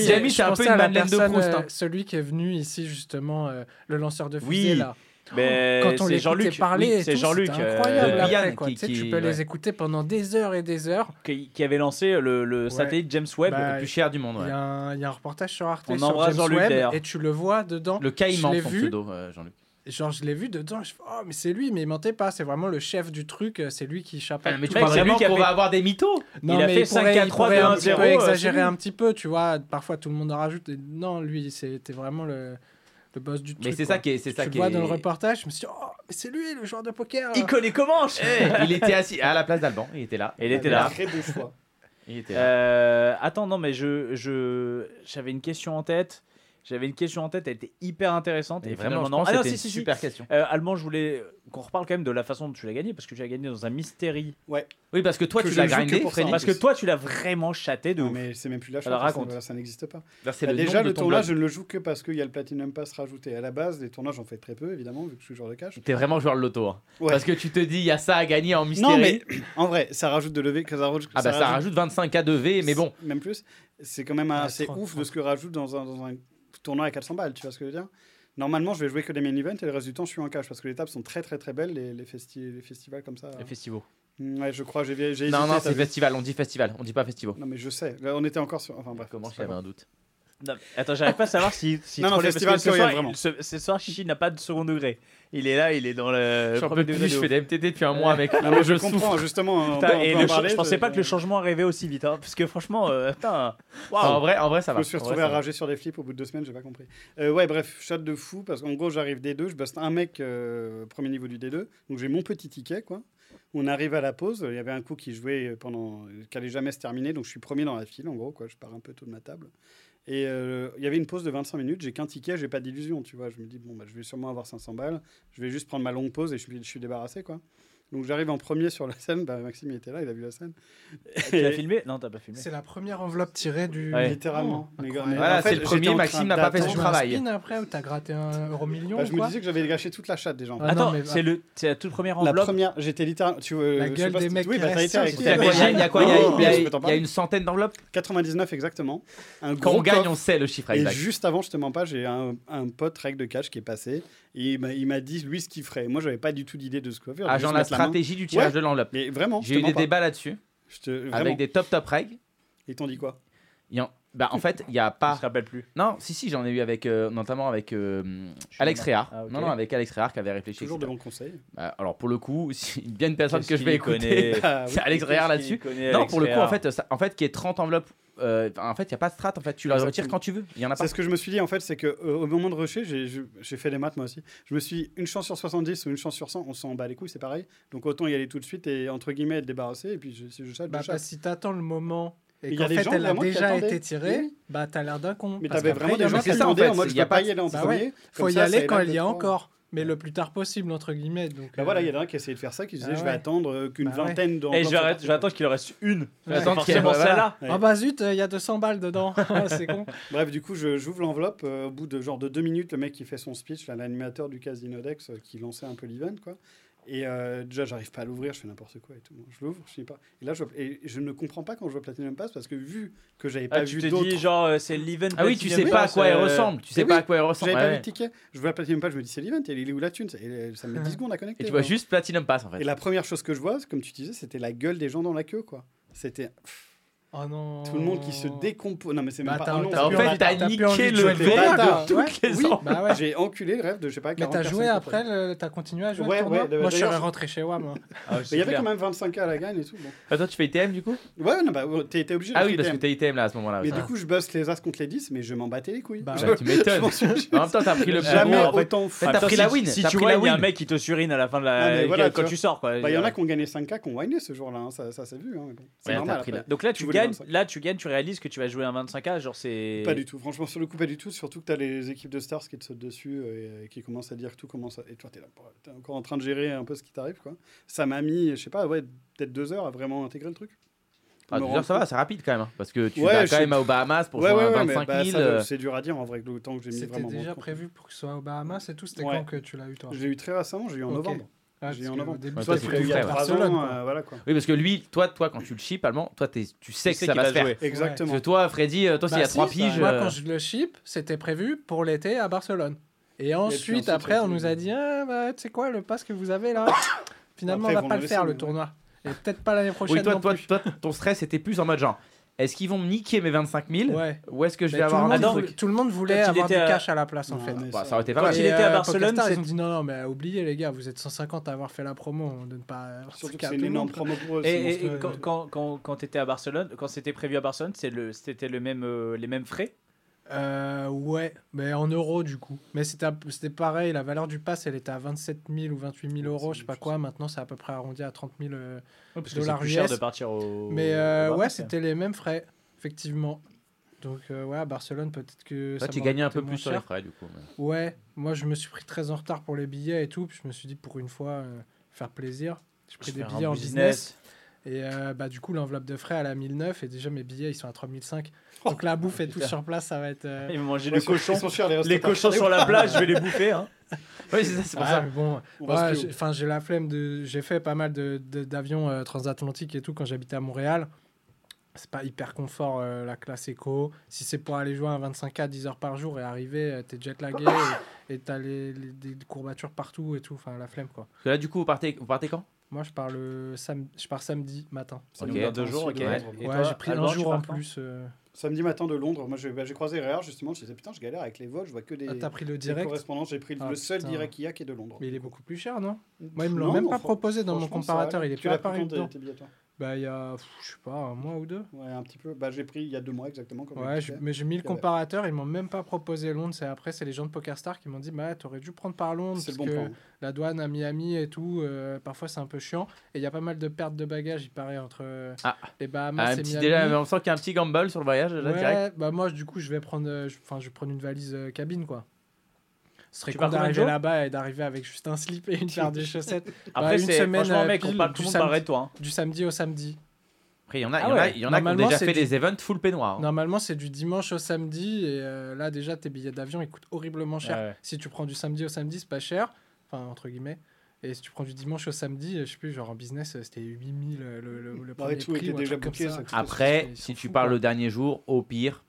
[SPEAKER 2] Jamie, c'est un peu une Madeleine de Proust.
[SPEAKER 4] Euh,
[SPEAKER 2] hein.
[SPEAKER 4] Celui qui est venu ici, justement, euh, le lanceur de fusée, oui.
[SPEAKER 1] Oh,
[SPEAKER 4] quand on les
[SPEAKER 1] Jean-Luc c'est Jean-Luc euh,
[SPEAKER 4] incroyable. Après, tu peux les écouter pendant des heures et des heures.
[SPEAKER 1] Qui, avait lancé le, satellite James Webb
[SPEAKER 4] bah,
[SPEAKER 2] le plus cher du monde.
[SPEAKER 4] Il y, a un reportage sur Arte sur James Webb et tu le vois dedans.
[SPEAKER 2] Le caïman, son pseudo, Jean-Luc
[SPEAKER 4] genre je l'ai vu dedans je oh mais c'est lui mais il mentait pas c'est vraiment le chef du truc euh, c'est lui qui chape enfin,
[SPEAKER 2] ah, mais tu crois vraiment qu'on va avoir des mythos
[SPEAKER 4] non,
[SPEAKER 1] il a fait 5 4 3 2 0
[SPEAKER 4] exagérer un petit peu tu vois parfois tout le monde en rajoute non lui c'était vraiment le le boss du truc.
[SPEAKER 2] Mais c'est ça qui est, c'est ça qui
[SPEAKER 4] vois dans le reportage, je me suis dit, oh, c'est lui le joueur de poker.
[SPEAKER 1] Il connaît comment
[SPEAKER 2] eh. Il était assis à la place d'Alban, il était là.
[SPEAKER 1] Il était là.
[SPEAKER 3] Très beau choix.
[SPEAKER 2] Il était là.
[SPEAKER 1] Euh, attends, non, mais je, j'avais une question en tête. J'avais une question en tête, elle était hyper intéressante.
[SPEAKER 2] Et,
[SPEAKER 1] et
[SPEAKER 2] vraiment,
[SPEAKER 1] finalement, non. Ah, non, si, si,
[SPEAKER 2] super question.
[SPEAKER 1] Euh, Allemand, je voulais qu'on reparle quand même de la façon dont tu l'as gagné, parce que tu l'as gagné dans un mystérie. Ouais.
[SPEAKER 2] Oui, parce que toi, tu l'as grindé,
[SPEAKER 3] que
[SPEAKER 2] Freddy,
[SPEAKER 1] Parce que toi, tu l'as vraiment chaté de.
[SPEAKER 3] Non, mais c'est même plus là, je
[SPEAKER 1] Alors, raconte.
[SPEAKER 3] Ça, n'existe pas.
[SPEAKER 2] Bah, là,
[SPEAKER 3] bah,
[SPEAKER 2] le
[SPEAKER 3] déjà, le tournage, je ne le joue que parce qu'il y a le Platinum Pass rajouté. À la base, les tournages, j'en fais très peu, évidemment, vu que je suis joueur de cash.
[SPEAKER 2] T'es vraiment joueur de loto. Hein.
[SPEAKER 3] Ouais.
[SPEAKER 2] Parce que tu te dis, il y a ça à gagner en mystérie.
[SPEAKER 3] Non, mais en vrai, ça rajoute de levé. Ça
[SPEAKER 2] ah, bah, ça rajoute 25K de V, mais bon.
[SPEAKER 3] Même plus. C'est quand même ah,
[SPEAKER 4] assez
[SPEAKER 3] ouf de ce que rajoute dans un tournoi à 400 balles, tu vois ce que je veux dire? Normalement, je vais jouer que des main events et le reste du temps, je suis en cash parce que les tables sont très très très belles, les, les, les festivals comme ça.
[SPEAKER 2] Les festivals.
[SPEAKER 3] Mm, ouais, je crois, j'ai hésité.
[SPEAKER 2] Non, non, c'est festival, on dit festival, on dit pas festival.
[SPEAKER 3] Non, mais je sais, on était encore sur. Enfin bref.
[SPEAKER 2] Comment j'avais un doute
[SPEAKER 1] non, Attends, j'arrive pas à savoir si. si
[SPEAKER 3] non, non, festival,
[SPEAKER 1] ce
[SPEAKER 3] vraiment.
[SPEAKER 1] Ce, ce soir, Chichi n'a pas de second degré il est là, il est dans le. Je,
[SPEAKER 2] peux plus, je fais des MTT depuis un mois avec.
[SPEAKER 3] Ah, non, mais je,
[SPEAKER 2] je
[SPEAKER 3] comprends, justement.
[SPEAKER 1] Et je pensais pas que le changement arrivait aussi vite, hein, parce que franchement, euh,
[SPEAKER 2] en, vrai, en vrai, ça va.
[SPEAKER 3] Je me suis retrouvé à rager sur des flips au bout de deux semaines, j'ai pas compris. Euh, ouais, bref, chat de fou, parce qu'en gros, j'arrive D2, je buste un mec euh, premier niveau du D2, donc j'ai mon petit ticket, quoi. On arrive à la pause, il y avait un coup qui jouait pendant. qui allait jamais se terminer, donc je suis premier dans la file, en gros, quoi. Je pars un peu tôt de ma table. Et euh, il y avait une pause de 25 minutes, j'ai qu'un ticket, j'ai pas d'illusion, tu vois. Je me dis, bon, bah, je vais sûrement avoir 500 balles, je vais juste prendre ma longue pause et je je suis débarrassé, quoi. Donc j'arrive en premier sur la scène, bah, Maxime il était là, il a vu la scène.
[SPEAKER 1] Tu l'as filmé? Non, t'as pas filmé.
[SPEAKER 4] C'est la première enveloppe tirée du.
[SPEAKER 1] Ouais.
[SPEAKER 3] Littéralement.
[SPEAKER 4] Oh,
[SPEAKER 3] Mais-
[SPEAKER 4] incroyable.
[SPEAKER 3] mais
[SPEAKER 2] Voilà,
[SPEAKER 3] en fait,
[SPEAKER 2] c'est le premier, Maxime n'a pas fait son
[SPEAKER 4] joué un
[SPEAKER 2] travail.
[SPEAKER 4] spin après ou t'as gratté un euro million
[SPEAKER 3] Bah, je me disais que j'avais gâché toute la chatte déjà.
[SPEAKER 4] Ah,
[SPEAKER 1] Attends,
[SPEAKER 4] non, mais-
[SPEAKER 1] c'est le, c'est la toute première
[SPEAKER 3] La
[SPEAKER 1] enveloppe.
[SPEAKER 3] première, j'étais littéralement. Tu, euh,
[SPEAKER 4] La
[SPEAKER 3] sais
[SPEAKER 4] gueule des mecs
[SPEAKER 3] Oui, bah, été avec
[SPEAKER 2] Il y a quoi Il y a- une centaine d'enveloppes?
[SPEAKER 3] 99 exactement.
[SPEAKER 2] Quand
[SPEAKER 3] gros
[SPEAKER 2] on gagne, on sait le chiffre
[SPEAKER 3] Et
[SPEAKER 2] exact.
[SPEAKER 3] juste avant, je te mens pas, j'ai un, un pote règle de cash qui est passé. Et il m'a- il m'a dit, lui, ce qu'il ferait. Moi, j'avais pas du tout d'idée de ce qu'il faire.
[SPEAKER 2] Ah, genre la stratégie du tirage
[SPEAKER 3] Ouais.
[SPEAKER 2] de l'enveloppe.
[SPEAKER 3] Mais vraiment,
[SPEAKER 2] J'ai eu des
[SPEAKER 3] pas.
[SPEAKER 2] débats là-dessus, avec des top top règles.
[SPEAKER 3] Ils t'ont dit quoi?
[SPEAKER 2] En- Bah, en fait, il n'y a
[SPEAKER 1] Je
[SPEAKER 2] pas.
[SPEAKER 1] me rappelle plus?
[SPEAKER 2] Non, si, si, j'en ai eu avec, euh, notamment avec euh, Alex. Réard.
[SPEAKER 1] Ah.
[SPEAKER 2] Non, non, avec Alex Réard qui avait réfléchi.
[SPEAKER 3] Toujours de bons conseils.
[SPEAKER 2] Bah, alors, pour le coup, si bien une personne que je vais écouter,
[SPEAKER 3] Ah, oui.
[SPEAKER 2] c'est Alex Réard là-dessus. Non, pour le coup, en fait, ça- en fait, qui est 30 enveloppes, euh, en fait, il n'y a pas de strat. En fait, tu la
[SPEAKER 3] Exactement.
[SPEAKER 2] retires quand tu veux. Il y en a pas.
[SPEAKER 3] C'est ce que je me suis dit en fait, c'est que euh, au moment de rusher, j'ai fait les maths moi aussi. Je me suis dit, une chance sur 70 ou une chance sur 100, on s'en bat les couilles, c'est pareil. Donc autant y aller tout de suite et entre guillemets être débarrassé. Et puis je, si je chatte,
[SPEAKER 4] Bah,
[SPEAKER 3] je chatte.
[SPEAKER 4] bah, si t'attends le moment et
[SPEAKER 3] Il y a
[SPEAKER 4] qu'en
[SPEAKER 3] des
[SPEAKER 4] fait
[SPEAKER 3] gens
[SPEAKER 4] elle a déjà été tirée,
[SPEAKER 3] Oui.
[SPEAKER 4] bah t'as l'air d'un con.
[SPEAKER 3] Mais t'avais vraiment des gens qui attendaient en mode
[SPEAKER 2] il
[SPEAKER 3] je
[SPEAKER 2] y a
[SPEAKER 3] peux
[SPEAKER 2] pas
[SPEAKER 3] pas y aller en
[SPEAKER 4] Bah
[SPEAKER 3] premier.
[SPEAKER 4] Faut y aller quand il y a encore, mais le plus tard possible entre guillemets. Donc,
[SPEAKER 3] Bah voilà,
[SPEAKER 4] euh,
[SPEAKER 3] il y en a un qui essayait de faire ça, qui disait
[SPEAKER 4] Ah
[SPEAKER 3] je vais
[SPEAKER 4] ouais.
[SPEAKER 3] attendre euh, qu'une
[SPEAKER 4] Bah ouais.
[SPEAKER 3] vingtaine de
[SPEAKER 1] Et je vais, arrêter- je vais attendre qu'il en reste une.
[SPEAKER 4] Ouais.
[SPEAKER 2] Qu'il y ait-
[SPEAKER 1] forcément celle-là.
[SPEAKER 3] Ouais.
[SPEAKER 4] Ah bah zut, il y a 200 balles dedans. c'est con.
[SPEAKER 3] Bref, du coup, je- j'ouvre l'enveloppe. euh, au bout de genre de deux minutes, le mec qui fait son speech, l'animateur du Casino Dex, qui lançait un peu l'event, quoi. Et euh, déjà, j'arrive pas à l'ouvrir, je fais n'importe quoi et tout. Je l'ouvre, je sais pas. Et là, je, vois- et je ne comprends pas quand je vois Platinum Pass parce que vu que j'avais pas
[SPEAKER 1] Ah, tu
[SPEAKER 3] vu
[SPEAKER 1] te
[SPEAKER 3] d'autres.
[SPEAKER 1] dis, genre, euh, c'est l'event.
[SPEAKER 2] Ah oui, tu sais
[SPEAKER 1] Platinum
[SPEAKER 2] pas à
[SPEAKER 1] Pass,
[SPEAKER 2] quoi elle
[SPEAKER 1] euh,
[SPEAKER 2] ressemble. Tu sais
[SPEAKER 3] mais
[SPEAKER 2] pas
[SPEAKER 3] oui,
[SPEAKER 2] à quoi elle ressemble.
[SPEAKER 3] J'avais pas vu le ticket. Je vois Platinum Pass, je me dis c'est l'event, et il est où la thune? Et ça me met 10 secondes à connecter.
[SPEAKER 2] Et tu vois juste Platinum Pass en fait.
[SPEAKER 3] Et la première chose que je vois, comme tu disais, c'était la gueule des gens dans la queue, quoi. C'était
[SPEAKER 4] Oh non.
[SPEAKER 3] tout le monde qui se décompose. Non, mais c'est même
[SPEAKER 4] Bah,
[SPEAKER 3] pas.
[SPEAKER 4] t'as-
[SPEAKER 3] oh non,
[SPEAKER 4] t'as
[SPEAKER 3] c'est
[SPEAKER 2] En fait, t'as
[SPEAKER 4] t'as
[SPEAKER 2] niqué le
[SPEAKER 3] bâtards.
[SPEAKER 2] de
[SPEAKER 3] Ouais,
[SPEAKER 2] toutes les
[SPEAKER 3] oui.
[SPEAKER 4] Bah ouais.
[SPEAKER 3] J'ai enculé le rêve de je sais pas.
[SPEAKER 4] Mais
[SPEAKER 3] 40
[SPEAKER 4] t'as
[SPEAKER 3] personnes
[SPEAKER 4] joué après, le- t'as continué à jouer
[SPEAKER 3] Ouais,
[SPEAKER 4] le
[SPEAKER 3] ouais,
[SPEAKER 4] Moi je
[SPEAKER 3] d'ailleurs,
[SPEAKER 4] serais rentré chez moi moi.
[SPEAKER 2] Ah,
[SPEAKER 3] Mais
[SPEAKER 2] c'est
[SPEAKER 3] il y avait quand même 25K à la gagne et tout. Bon.
[SPEAKER 2] Ah, toi, tu fais ITM du coup
[SPEAKER 3] Ouais, non, bah, t'es t'es obligé de
[SPEAKER 2] Ah oui, parce que t'es ITM là à ce moment-là.
[SPEAKER 3] Mais
[SPEAKER 2] ouais.
[SPEAKER 3] du coup, je buste les As contre les 10, mais je m'en battais les couilles.
[SPEAKER 4] Bah
[SPEAKER 2] Bah, tu m'étonnes.
[SPEAKER 3] suis-
[SPEAKER 2] En même temps, t'as pris le
[SPEAKER 3] Jamais
[SPEAKER 1] bon, en fait,
[SPEAKER 3] autant.
[SPEAKER 2] T'as
[SPEAKER 1] même
[SPEAKER 2] pris la win,
[SPEAKER 1] Si
[SPEAKER 2] t'as
[SPEAKER 1] tu vois, il y a un mec qui te surine à la fin de
[SPEAKER 3] Ah,
[SPEAKER 1] la.
[SPEAKER 3] mais voilà,
[SPEAKER 1] quand
[SPEAKER 3] tu
[SPEAKER 1] sors, quoi.
[SPEAKER 3] Bah, il y en a qui ont gagné 5K, qui ont whiné ce jour-là. hein, Ça, s'est vu. hein, mais. C'est
[SPEAKER 2] Ouais,
[SPEAKER 3] normal.
[SPEAKER 2] t'as
[SPEAKER 1] Donc là,
[SPEAKER 3] Tu
[SPEAKER 1] tu
[SPEAKER 3] voulais
[SPEAKER 1] gagnes,
[SPEAKER 3] 25.
[SPEAKER 1] là, tu gagnes, tu réalises que tu vas jouer un 25K, genre c'est.
[SPEAKER 3] Pas du tout. Franchement, sur le coup, pas du tout. Surtout que tu as les équipes de stars qui te sautent dessus euh, et qui commencent à dire que tout commence à. Et toi, tu es t'es encore en train de gérer un peu ce qui t'arrive. quoi. Ça m'a mis, je sais pas, ouais, peut-être deux heures à vraiment intégrer le truc.
[SPEAKER 2] Ah, heures, ça va, c'est rapide quand même. hein, Parce que tu
[SPEAKER 3] Ouais,
[SPEAKER 2] vas quand même aux Bahamas pour
[SPEAKER 3] Ouais,
[SPEAKER 2] jouer
[SPEAKER 3] ouais,
[SPEAKER 2] à
[SPEAKER 3] ouais, mais
[SPEAKER 2] 25
[SPEAKER 3] bah,
[SPEAKER 2] 000.
[SPEAKER 3] ça,
[SPEAKER 2] euh,
[SPEAKER 3] c'est dur à dire en vrai, le temps que j'ai mis
[SPEAKER 4] C'était déjà prévu pour que ce soit aux Bahamas et tout. C'était
[SPEAKER 3] Ouais.
[SPEAKER 4] quand que tu l'as eu toi
[SPEAKER 3] Je l'ai eu très récemment, j'ai eu en novembre.
[SPEAKER 4] Ah,
[SPEAKER 3] j'ai en
[SPEAKER 4] début,
[SPEAKER 3] Toi,
[SPEAKER 2] toi,
[SPEAKER 3] tu
[SPEAKER 2] c'est
[SPEAKER 3] l'as eu il y a
[SPEAKER 2] tout frais.
[SPEAKER 3] trois
[SPEAKER 4] Barcelone,
[SPEAKER 3] ans,
[SPEAKER 4] quoi.
[SPEAKER 3] euh, voilà quoi.
[SPEAKER 2] Oui, parce que lui, toi, toi quand tu le chips allemand, toi, tu sais que ça va se faire.
[SPEAKER 1] jouer.
[SPEAKER 3] Exactement.
[SPEAKER 2] Parce que toi, Freddy, euh, toi, s'il y a
[SPEAKER 4] Bah,
[SPEAKER 2] 3
[SPEAKER 4] si,
[SPEAKER 2] piges.
[SPEAKER 4] Moi,
[SPEAKER 2] euh,
[SPEAKER 4] quand je le ship, c'était prévu pour l'été à Barcelone. Et ensuite, après, on nous a dit ah, bah, tu sais quoi, le pass que vous avez là, finalement,
[SPEAKER 3] Après,
[SPEAKER 4] on va pas le faire le tournoi. Et peut-être pas l'année prochaine.
[SPEAKER 2] Oui, toi, toi, ton stress était plus en mode genre, est-ce qu'ils vont me niquer mes 25 000
[SPEAKER 4] Ouais.
[SPEAKER 2] Ou est-ce que je
[SPEAKER 4] Mais
[SPEAKER 2] vais
[SPEAKER 4] tout, le
[SPEAKER 2] avoir un
[SPEAKER 4] monde, tout le monde voulait avoir du
[SPEAKER 1] à-
[SPEAKER 4] cash à la place en
[SPEAKER 3] Non,
[SPEAKER 4] fait.
[SPEAKER 2] Bah, ça aurait été pas
[SPEAKER 1] Quand il était à
[SPEAKER 4] euh,
[SPEAKER 1] Barcelone,
[SPEAKER 4] ils ont dit non, non, mais oubliez les gars, vous êtes 150 à avoir fait la promo, on donne pas.
[SPEAKER 3] Surtout que
[SPEAKER 4] qu'à
[SPEAKER 3] c'est
[SPEAKER 4] tout
[SPEAKER 3] une
[SPEAKER 4] le
[SPEAKER 3] énorme
[SPEAKER 4] monde.
[SPEAKER 3] promo pour eux.
[SPEAKER 1] Et, quand, quand, quand, quand tu étais à Barcelone, quand c'était prévu à Barcelone, le, c'était le même, euh, les mêmes frais
[SPEAKER 4] Euh, ouais, mais en euros du coup. Mais c'était pareil, la valeur du pass elle était à 27 000 ou 28 000 euros, je sais pas quoi. Maintenant c'est à peu près arrondi à 30 000. euh,
[SPEAKER 1] Parce que c'est
[SPEAKER 4] Dollars
[SPEAKER 1] plus cher de partir au.
[SPEAKER 4] Mais euh,
[SPEAKER 1] au
[SPEAKER 4] ouais, c'était les mêmes frais, effectivement. Donc euh, ouais, à Barcelone peut-être que. Ça
[SPEAKER 2] tu gagnais un peu plus sur les
[SPEAKER 4] cher.
[SPEAKER 2] frais, du coup. mais-
[SPEAKER 4] Ouais, moi je me suis pris très en retard pour les billets et tout, puis je me suis dit pour une fois euh, faire plaisir. J'ai pris des billets en business. Et euh, bah, du coup, l'enveloppe de frais, elle a 1009 et déjà mes billets ils sont à 3005. Donc la bouffe et tout sur place, ça va être. euh,
[SPEAKER 1] Ils vont manger
[SPEAKER 3] Ouais,
[SPEAKER 1] le cochon.
[SPEAKER 3] chers, les
[SPEAKER 1] Les cochons sur la plage, je vais les bouffer. Hein.
[SPEAKER 2] Oui, c'est ça, c'est pour
[SPEAKER 4] ouais,
[SPEAKER 2] ça.
[SPEAKER 4] mais bon, j'ai- enfin la flemme de. J'ai fait pas mal de- de- d'avions euh, transatlantiques et tout quand j'habitais à Montréal. C'est pas hyper confort euh, la classe éco. Si c'est pour aller jouer un 25K 10 heures par jour et arriver, euh, t'es jet lagué et et t'as les, les- des courbatures partout et tout. Enfin la flemme quoi.
[SPEAKER 2] Parce que là, du coup, vous partez, vous partez quand?
[SPEAKER 4] Moi je pars, le sam- je pars samedi matin.
[SPEAKER 3] Attend
[SPEAKER 1] deux jours, ok.
[SPEAKER 3] de
[SPEAKER 2] Ouais.
[SPEAKER 1] Et
[SPEAKER 4] j'ai pris
[SPEAKER 1] Alban,
[SPEAKER 4] un jour en plus. euh.
[SPEAKER 3] Samedi matin de Londres, moi j'ai bah, j'ai croisé RER justement, je disais putain, je galère avec les vols, je vois que des,
[SPEAKER 4] Ah, t'as pris le direct
[SPEAKER 3] correspondances, j'ai pris
[SPEAKER 4] Ah,
[SPEAKER 3] le seul
[SPEAKER 4] putain.
[SPEAKER 3] direct qu'il y a qui est de Londres.
[SPEAKER 4] Mais il est beaucoup plus cher, non? Moi, ils me l'ont même pas proposé dans mon comparateur. Il est
[SPEAKER 3] Tu
[SPEAKER 4] apparu dedans. Bah, il y a, pff, je sais pas, un mois ou deux.
[SPEAKER 3] Ouais, un petit peu. Bah, j'ai pris il y a deux mois exactement. Comme
[SPEAKER 4] Ouais, je- mais j'ai mis le comparateur, ils m'ont même pas proposé Londres. C'est après, c'est les gens de PokerStar qui m'ont dit Bah, t'aurais dû prendre par Londres.
[SPEAKER 3] C'est le
[SPEAKER 4] parce
[SPEAKER 3] bon
[SPEAKER 4] que
[SPEAKER 3] plan.
[SPEAKER 4] La douane à Miami et tout, euh, parfois c'est un peu chiant. Et il y a pas mal de pertes de bagages, il paraît, entre euh,
[SPEAKER 2] Ah.
[SPEAKER 4] les Bahamas
[SPEAKER 2] Ah, un
[SPEAKER 4] et
[SPEAKER 2] petit
[SPEAKER 4] Miami.
[SPEAKER 2] déjà, on sent qu'il y a un petit gamble sur le voyage déjà
[SPEAKER 4] ouais,
[SPEAKER 2] direct.
[SPEAKER 4] bah moi, du coup, je vais prendre, euh, je- enfin, je vais prendre une valise euh, cabine, quoi. Ce serait
[SPEAKER 1] de
[SPEAKER 4] d'arriver là-bas et d'arriver avec juste un slip et une paire de chaussettes.
[SPEAKER 1] Après,
[SPEAKER 4] une
[SPEAKER 1] c'est
[SPEAKER 4] semaine,
[SPEAKER 1] franchement,
[SPEAKER 4] euh,
[SPEAKER 1] mec, on parle
[SPEAKER 4] du
[SPEAKER 1] tout le monde de toi. hein.
[SPEAKER 4] Du samedi au samedi.
[SPEAKER 2] Après, il y en a, il
[SPEAKER 1] Ah
[SPEAKER 2] y en a,
[SPEAKER 1] ouais.
[SPEAKER 2] il y en a qui ont déjà fait
[SPEAKER 4] du-
[SPEAKER 2] des events full peignoir. hein.
[SPEAKER 4] Normalement, c'est du dimanche au samedi. Et euh, là, déjà, tes billets d'avion, ils coûtent horriblement cher.
[SPEAKER 1] Ouais.
[SPEAKER 4] Si tu prends du samedi au samedi, c'est pas cher. Enfin, entre guillemets. Et si tu prends du dimanche au samedi, euh, je sais plus, genre en business, c'était 8000 euh, le, le, le
[SPEAKER 3] Ouais,
[SPEAKER 4] premier
[SPEAKER 3] tout
[SPEAKER 4] prix. ou
[SPEAKER 3] déjà
[SPEAKER 4] ça.
[SPEAKER 3] ça
[SPEAKER 2] Après, si tu
[SPEAKER 4] fous,
[SPEAKER 2] pars
[SPEAKER 4] quoi.
[SPEAKER 2] le dernier jour, au pire,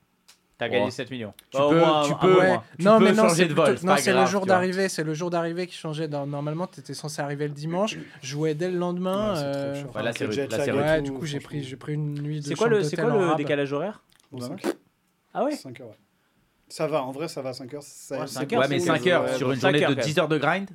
[SPEAKER 1] T'as
[SPEAKER 2] Oh.
[SPEAKER 1] gagné 7 millions.
[SPEAKER 2] Tu
[SPEAKER 1] Bah,
[SPEAKER 2] peux-
[SPEAKER 1] moins
[SPEAKER 2] tu
[SPEAKER 1] un-
[SPEAKER 2] peux-
[SPEAKER 1] un
[SPEAKER 4] Ouais.
[SPEAKER 1] mois.
[SPEAKER 2] tu
[SPEAKER 4] non,
[SPEAKER 2] peux
[SPEAKER 4] mais non,
[SPEAKER 2] changer
[SPEAKER 4] c'est
[SPEAKER 2] de vol,
[SPEAKER 4] non, c'est le jour d'arrivée. C'est le jour d'arrivée qui changeait. Normalement, tu étais censé arriver le dimanche, jouer dès le lendemain.
[SPEAKER 3] Ouais,
[SPEAKER 4] euh,
[SPEAKER 2] là, c'est.
[SPEAKER 4] Ouais, du coup, j'ai pris, j'ai pris une nuit de
[SPEAKER 1] C'est quoi le, c'est quoi le décalage horaire
[SPEAKER 3] Bon,
[SPEAKER 1] Ouais.
[SPEAKER 3] cinq-
[SPEAKER 1] Ah ouais
[SPEAKER 3] 5 heures, ouais. Ça va, en vrai, ça va 5 heures. ça-
[SPEAKER 1] Ouais,
[SPEAKER 3] c'est
[SPEAKER 1] cinq
[SPEAKER 3] pas
[SPEAKER 1] heures,
[SPEAKER 2] ouais, mais
[SPEAKER 3] trop,
[SPEAKER 2] 5
[SPEAKER 3] les-
[SPEAKER 2] heures sur une journée de
[SPEAKER 1] quand
[SPEAKER 2] 10 heures de grind,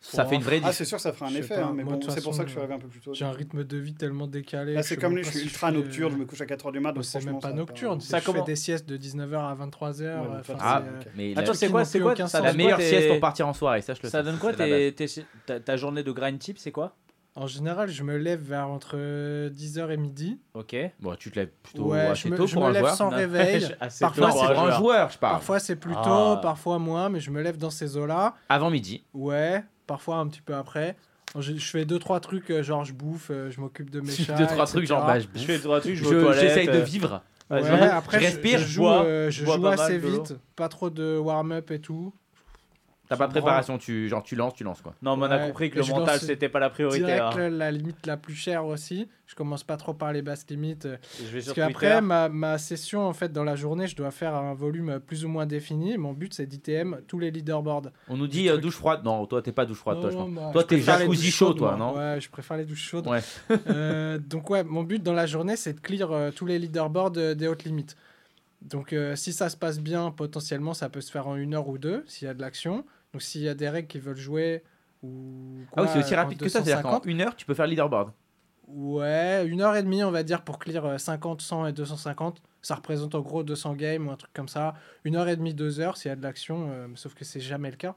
[SPEAKER 2] ça fait une vraie
[SPEAKER 3] Ah, c'est sûr, ça fera un effet,
[SPEAKER 4] pas,
[SPEAKER 3] hein, mais
[SPEAKER 4] moi,
[SPEAKER 3] bon, c'est pour ça que je suis arrivé un peu plus tôt.
[SPEAKER 4] J'ai un rythme de vie tellement décalé.
[SPEAKER 3] Là, c'est comme lui, je suis ultra nocturne, je me couche à 4h du mat.
[SPEAKER 4] Bon,
[SPEAKER 3] donc
[SPEAKER 4] c'est même pas nocturne.
[SPEAKER 1] Ça
[SPEAKER 4] je fais des siestes de 19h à 23h.
[SPEAKER 3] Ouais,
[SPEAKER 4] euh,
[SPEAKER 3] donc toi,
[SPEAKER 4] enfin,
[SPEAKER 2] Ah,
[SPEAKER 4] c'est, euh,
[SPEAKER 2] mais
[SPEAKER 1] Attends, c'est
[SPEAKER 4] qui
[SPEAKER 1] quoi, c'est quoi
[SPEAKER 2] la meilleure sieste pour partir en soirée, ça je le
[SPEAKER 1] Ça donne quoi ta, journée de grind type, c'est quoi?
[SPEAKER 4] En général, je me lève vers entre 10h et midi.
[SPEAKER 1] Ok.
[SPEAKER 2] Bon, tu te lèves plutôt
[SPEAKER 4] Ouais,
[SPEAKER 2] assez
[SPEAKER 4] je me,
[SPEAKER 2] tôt
[SPEAKER 4] je
[SPEAKER 2] pour
[SPEAKER 4] me
[SPEAKER 2] un
[SPEAKER 4] lève
[SPEAKER 2] joueur.
[SPEAKER 4] sans
[SPEAKER 1] Non.
[SPEAKER 4] réveil. Parfois,
[SPEAKER 2] c'est
[SPEAKER 1] pour un joueur,
[SPEAKER 2] je parle.
[SPEAKER 4] Parfois c'est plus tôt,
[SPEAKER 1] Ah.
[SPEAKER 4] parfois moins, mais je me lève dans ces eaux-là.
[SPEAKER 2] Avant midi.
[SPEAKER 4] Ouais, parfois un petit peu après. Je, je fais deux trois trucs, euh, genre je bouffe, euh, je m'occupe de mes chats.
[SPEAKER 2] Deux, trois trucs,
[SPEAKER 4] etc.
[SPEAKER 2] genre, bah, je
[SPEAKER 1] Je fais trois trucs, je
[SPEAKER 2] je-
[SPEAKER 1] vais aux toilettes.
[SPEAKER 2] j'essaye de
[SPEAKER 1] euh,
[SPEAKER 2] vivre.
[SPEAKER 4] Ouais, après
[SPEAKER 2] je respire,
[SPEAKER 4] je
[SPEAKER 1] je
[SPEAKER 4] joue,
[SPEAKER 1] bois,
[SPEAKER 4] euh, je joue
[SPEAKER 1] pas
[SPEAKER 4] assez
[SPEAKER 1] mal
[SPEAKER 4] vite, pas trop de warm-up et tout.
[SPEAKER 2] T'as pas de préparation, tu, genre, tu lances, tu lances quoi.
[SPEAKER 1] Non, mais on a compris que le mental, c'était pas la priorité.
[SPEAKER 4] Direct
[SPEAKER 1] hein.
[SPEAKER 4] la, limite la plus chère aussi. Je commence pas trop par les basses limites. euh,
[SPEAKER 1] Je vais
[SPEAKER 4] Parce qu'après, ma, ma session, en fait, dans la journée, je dois faire un volume plus ou moins défini. Mon but, c'est d'ITM tous les leaderboards.
[SPEAKER 2] On nous dit euh, douche froide. Non, toi, t'es pas douche froide, toi, je
[SPEAKER 4] Non,
[SPEAKER 2] pense.
[SPEAKER 4] bah,
[SPEAKER 2] Toi, t'es jacuzzi chaud, toi, non
[SPEAKER 4] Ouais, je préfère les douches chaudes.
[SPEAKER 2] Ouais.
[SPEAKER 4] Euh, donc, ouais, mon but dans la journée, c'est de clear euh, tous les leaderboards euh, des hautes limites. Donc, euh, si ça se passe bien, potentiellement, ça peut se faire en une heure ou deux, s'il y a de l'action. Donc, s'il y a des règles qui veulent jouer ou.
[SPEAKER 2] Ah oui, c'est aussi rapide que ça. C'est-à-dire qu'en
[SPEAKER 4] 250,
[SPEAKER 2] une heure, tu peux faire le leaderboard.
[SPEAKER 4] Ouais, une heure et demie, on va dire, pour clear euh, 50, 100 et 250. Ça représente en gros 200 games ou un truc comme ça. Une heure et demie, deux heures, s'il y a de l'action, euh, sauf que c'est jamais le cas.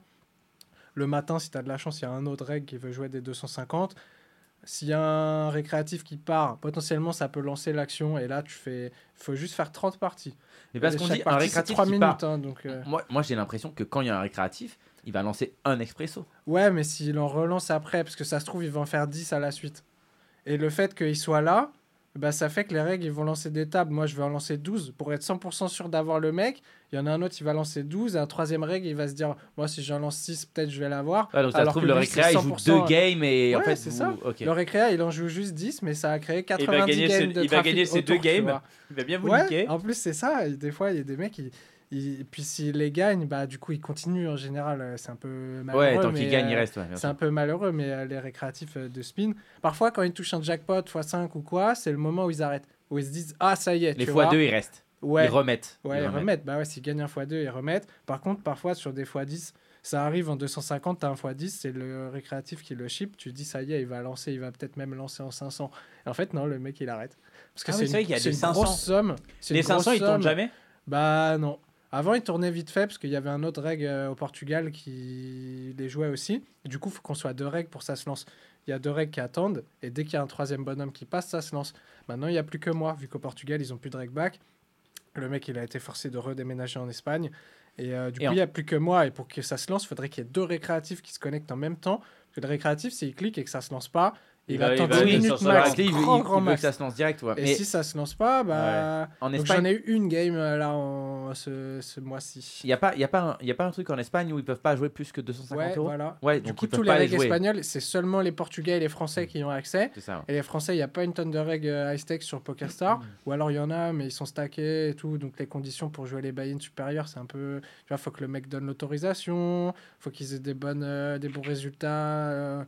[SPEAKER 4] Le matin, si tu as de la chance, il y a un autre règle qui veut jouer des 250. S'il y a un récréatif qui part, potentiellement, ça peut lancer l'action. Et là, tu fais. Il faut juste faire 30 parties.
[SPEAKER 2] Mais parce
[SPEAKER 4] Et
[SPEAKER 2] qu'on dit un récréatif
[SPEAKER 4] trois
[SPEAKER 2] qui
[SPEAKER 4] minutes.
[SPEAKER 2] part.
[SPEAKER 4] hein, donc, euh,
[SPEAKER 2] Moi, moi j'ai l'impression que quand il y a un récréatif, il va lancer un expresso.
[SPEAKER 4] Ouais, mais s'il en relance après, parce que ça se trouve, il va en faire 10 à la suite. Et le fait qu'il soit là, bah, ça fait que les règles, ils vont lancer des tables. Moi, je vais en lancer 12 pour être 100% sûr d'avoir le mec. Il y en a un autre, il va lancer 12. Et un troisième règle, il va se dire Moi, si j'en lance 6, peut-être je vais l'avoir.
[SPEAKER 2] Ouais, donc ça se
[SPEAKER 4] Alors
[SPEAKER 2] trouve,
[SPEAKER 4] que
[SPEAKER 2] le
[SPEAKER 4] lui,
[SPEAKER 2] récréa, il joue
[SPEAKER 4] 100%,
[SPEAKER 2] deux games et en fait,
[SPEAKER 4] c'est
[SPEAKER 2] vous-
[SPEAKER 4] ça. Le récréa, il en joue juste 10, mais ça a créé
[SPEAKER 1] Il
[SPEAKER 4] 90
[SPEAKER 1] va gagner,
[SPEAKER 4] games
[SPEAKER 1] ses,
[SPEAKER 4] de
[SPEAKER 1] il va gagner ses deux
[SPEAKER 4] autour,
[SPEAKER 1] games. Il va bien vous
[SPEAKER 4] Ouais,
[SPEAKER 1] niquer.
[SPEAKER 4] en plus, c'est ça. Des fois, il y a des mecs, ils, ils- et puis s'ils les gagnent, bah, du coup, ils continuent en général. euh, C'est un peu malheureux.
[SPEAKER 2] Ouais, tant
[SPEAKER 4] mais,
[SPEAKER 2] qu'il gagne, il
[SPEAKER 4] euh,
[SPEAKER 2] reste. ouais,
[SPEAKER 4] c'est un peu malheureux, mais euh, les récréatifs de spin, parfois quand ils touchent un jackpot x5 ou quoi, c'est le moment où ils arrêtent. Où ils se disent Ah, ça y est,
[SPEAKER 2] Les
[SPEAKER 4] tu
[SPEAKER 2] fois
[SPEAKER 4] vois.
[SPEAKER 2] 2, ils restent.
[SPEAKER 4] Ouais,
[SPEAKER 2] Ils remettent.
[SPEAKER 4] ouais,
[SPEAKER 2] Ils
[SPEAKER 4] ils
[SPEAKER 2] remettent.
[SPEAKER 4] remettent. Bah ouais, s'ils gagnent un x2, ils remettent. Par contre, parfois sur des x10, ça arrive en 250, t'as un x10, c'est le récréatif qui le ship. Tu dis Ça y est, il va lancer, il va peut-être même lancer en 500. Et en fait, non, le mec il arrête. Parce que
[SPEAKER 1] Ah oui,
[SPEAKER 4] c'est
[SPEAKER 1] vrai
[SPEAKER 4] une,
[SPEAKER 1] qu'il y a
[SPEAKER 4] c'est
[SPEAKER 1] des
[SPEAKER 4] une
[SPEAKER 1] 500.
[SPEAKER 4] grosse somme.
[SPEAKER 1] Les
[SPEAKER 4] une grosse
[SPEAKER 1] 500, ils
[SPEAKER 4] somme.
[SPEAKER 1] jamais?
[SPEAKER 4] Bah non. Avant, ils tournaient vite fait parce qu'il y avait un autre règle euh, au Portugal qui les jouait aussi. Et du coup, il faut qu'on soit deux règles pour ça se lance. Il y a deux règles qui attendent et dès qu'il y a un troisième bonhomme qui passe, ça se lance. Maintenant, il n'y a plus que moi, vu qu'au Portugal, ils ont plus de règles back. Le mec, il a été forcé de redéménager en Espagne. Et euh, du
[SPEAKER 2] Et
[SPEAKER 4] coup,
[SPEAKER 2] en-
[SPEAKER 4] il n'y a plus que moi. Et pour que ça se lance, il faudrait qu'il y ait deux récréatifs qui se connectent en même temps. Parce que le récréatif, s'il clique et que ça se lance pas, il,
[SPEAKER 1] Il va-
[SPEAKER 4] attend
[SPEAKER 1] il va
[SPEAKER 4] 10
[SPEAKER 1] aller
[SPEAKER 4] minutes max.
[SPEAKER 2] il, veut-
[SPEAKER 4] grand,
[SPEAKER 2] il-
[SPEAKER 4] grand
[SPEAKER 2] il veut que
[SPEAKER 4] max.
[SPEAKER 2] ça se lance direct. ouais.
[SPEAKER 4] Et
[SPEAKER 2] Mais
[SPEAKER 4] si ça se lance pas, bah.
[SPEAKER 2] en
[SPEAKER 4] Donc j'en
[SPEAKER 2] Espagne,
[SPEAKER 4] ai eu une game euh, là en ce, ce mois-ci.
[SPEAKER 2] il n'y a, pas- il y a, pas un- il y a pas un truc en Espagne où ils peuvent pas jouer plus que 250
[SPEAKER 4] Ouais,
[SPEAKER 2] euros
[SPEAKER 4] voilà.
[SPEAKER 2] Ouais,
[SPEAKER 4] Du
[SPEAKER 2] donc
[SPEAKER 4] coup,
[SPEAKER 2] ils peuvent
[SPEAKER 4] tous les règles
[SPEAKER 2] jouer.
[SPEAKER 4] espagnols, c'est seulement les Portugais et les Français qui y ont accès.
[SPEAKER 2] C'est ça. ouais.
[SPEAKER 4] Et les Français, il n'y a pas une tonne de règles euh, high stakes sur PokerStar. Ou alors il y en a, mais ils sont stackés et tout. Donc les conditions pour jouer les buy-in supérieurs, c'est un peu. Tu vois, faut que le mec donne l'autorisation. faut qu'ils aient des, bonnes, euh, des bons résultats. Euh,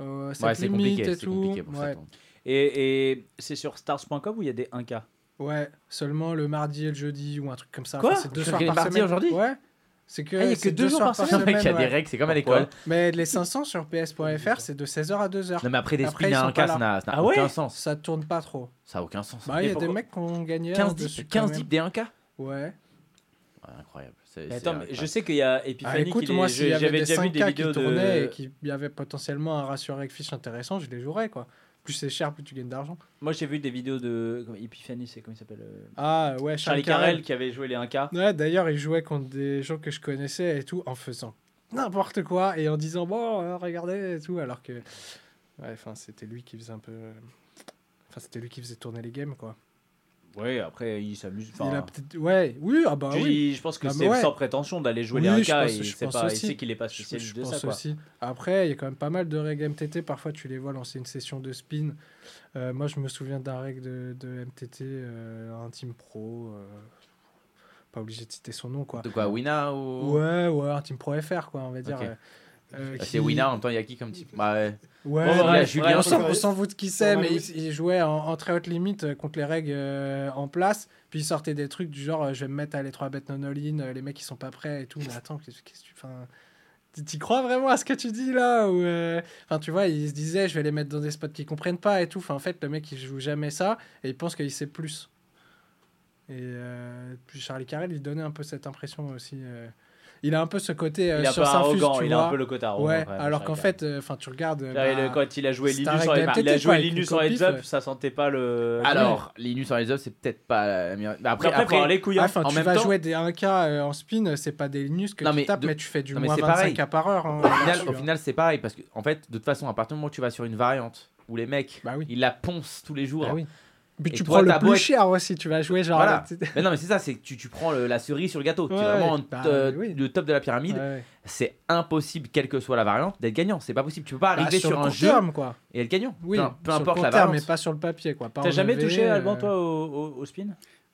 [SPEAKER 4] euh,
[SPEAKER 2] c'est compliqué,
[SPEAKER 4] et tout.
[SPEAKER 2] Pour
[SPEAKER 4] ouais.
[SPEAKER 1] Et, c'est sur stars.com où il y a des 1K
[SPEAKER 4] Ouais, seulement le mardi et le jeudi ou un truc comme ça.
[SPEAKER 2] Quoi?
[SPEAKER 4] C'est deux soirs par mardi
[SPEAKER 2] aujourd'hui?
[SPEAKER 4] Ouais. C'est que,
[SPEAKER 1] ah, y a que deux, deux jours par
[SPEAKER 2] semaine. Il y a des règles, c'est comme à l'école.
[SPEAKER 4] Mais les 500 sur PS.fr, c'est de 16h à 2h.
[SPEAKER 2] Non, mais après, des
[SPEAKER 4] après,
[SPEAKER 2] à
[SPEAKER 4] 1K,
[SPEAKER 2] ça n'a
[SPEAKER 1] ah
[SPEAKER 2] aucun sens.
[SPEAKER 4] Ça tourne pas trop.
[SPEAKER 2] Ça n'a aucun sens.
[SPEAKER 4] Bah, il y a des mecs qui ont gagné hein,
[SPEAKER 2] 15 dips des 1K
[SPEAKER 4] Ouais.
[SPEAKER 2] Incroyable.
[SPEAKER 1] Attends, mais je sais qu'il y a Epiphany.
[SPEAKER 4] Ah,
[SPEAKER 1] écoute,
[SPEAKER 4] moi,
[SPEAKER 1] j'avais déjà vu des vidéos
[SPEAKER 4] qui tournaient
[SPEAKER 1] de...
[SPEAKER 4] et qu'il y avait potentiellement un ratio avec fiche intéressant, je les jouerais quoi plus c'est cher, plus tu gagnes d'argent.
[SPEAKER 1] Moi, j'ai vu des vidéos de Epiphany, c'est comment il s'appelle euh,
[SPEAKER 4] Ah ouais,
[SPEAKER 1] Charlie, Charlie Carrel qui avait joué les 1K.
[SPEAKER 4] Ouais, d'ailleurs, il jouait contre des gens que je connaissais et tout en faisant n'importe quoi et en disant bon, euh, regardez et tout, alors que ouais, enfin, c'était lui qui faisait un peu, euh, enfin, c'était lui qui faisait tourner les games quoi.
[SPEAKER 1] Ouais, après, il s'amuse.
[SPEAKER 4] Ouais, oui, ah bah, oui.
[SPEAKER 1] Je pense que
[SPEAKER 4] ah,
[SPEAKER 1] c'est sans prétention d'aller jouer
[SPEAKER 4] oui,
[SPEAKER 1] les
[SPEAKER 4] AK.
[SPEAKER 1] et il sait qu'il est pas spécialiste
[SPEAKER 4] je,
[SPEAKER 1] je
[SPEAKER 4] de
[SPEAKER 1] ça.
[SPEAKER 4] Après, il y a quand même pas mal de règles MTT. Parfois, tu les vois lancer une session de spin. Euh, moi, je me souviens d'un règle de, de MTT, euh, un team pro. Euh, pas obligé de citer son nom, quoi.
[SPEAKER 2] De quoi Wina ou...
[SPEAKER 4] Ouais, ouais, un team pro FR, quoi, on va dire.
[SPEAKER 2] Okay.
[SPEAKER 4] Euh, euh, euh,
[SPEAKER 2] c'est qui... Winner en même temps, il y a qui comme type bah, Ouais,
[SPEAKER 4] ouais,
[SPEAKER 1] bon, ouais
[SPEAKER 2] Julien,
[SPEAKER 4] on s'en fout de qui c'est, mais il, jouait en, très haute limite euh, contre les règles en place. Puis il sortait des trucs du genre je vais me mettre à les 3 bêtes non all les mecs ils sont pas prêts et tout. Mais attends, qu'est-ce que tu. Fin t'y crois vraiment à ce que tu dis là ou enfin tu vois il se disait je vais les mettre dans des spots qu'ils comprennent pas et tout en fait le mec il joue jamais ça et il pense qu'il sait plus et puis Charlie Carrel il donnait un peu cette impression aussi il a un peu ce côté euh,
[SPEAKER 1] il a
[SPEAKER 4] sur
[SPEAKER 1] arrogant,
[SPEAKER 4] tu vois.
[SPEAKER 1] un peu le côté arrogant.
[SPEAKER 4] Ouais, alors qu'en fait, euh, enfin, tu regardes. Bah,
[SPEAKER 1] quand il a joué Linus, en,
[SPEAKER 4] il,
[SPEAKER 1] il a joué Linus
[SPEAKER 4] en
[SPEAKER 1] Heads Up, ça sentait pas le.
[SPEAKER 2] Alors, Linus en Heads Up, c'est peut-être pas. Bah,
[SPEAKER 1] après,
[SPEAKER 2] après,
[SPEAKER 1] après les couilles. Hein.
[SPEAKER 4] Ah,
[SPEAKER 2] enfin,
[SPEAKER 4] tu
[SPEAKER 2] même
[SPEAKER 4] vas jouer des 1K euh, en spin, c'est pas des Linus que tu tapes, mais tu fais du
[SPEAKER 2] non,
[SPEAKER 4] moins 25K par heure. Hein,
[SPEAKER 2] au final, c'est pareil parce que en fait, de toute façon, à partir du moment où tu vas sur une variante où les mecs,
[SPEAKER 4] bah
[SPEAKER 2] ils la poncent tous les jours. Puis
[SPEAKER 4] tu prends le plus cher aussi, tu vas jouer genre.
[SPEAKER 2] Mais non, mais c'est ça, c'est que tu, tu prends la cerise sur le gâteau.
[SPEAKER 4] Tu
[SPEAKER 2] es vraiment
[SPEAKER 4] bah
[SPEAKER 2] le top de la pyramide. C'est impossible, quelle que soit la variante, d'être gagnant. C'est pas possible. Tu peux pas
[SPEAKER 4] bah,
[SPEAKER 2] arriver
[SPEAKER 4] sur,
[SPEAKER 2] un jeu
[SPEAKER 4] quoi.
[SPEAKER 2] et être gagnant.
[SPEAKER 4] Oui,
[SPEAKER 2] peu
[SPEAKER 4] sur
[SPEAKER 2] importe
[SPEAKER 4] le
[SPEAKER 2] la variante.
[SPEAKER 4] mais pas sur le papier. quoi.
[SPEAKER 1] T'as jamais touché, Alban, euh, toi, au, spin?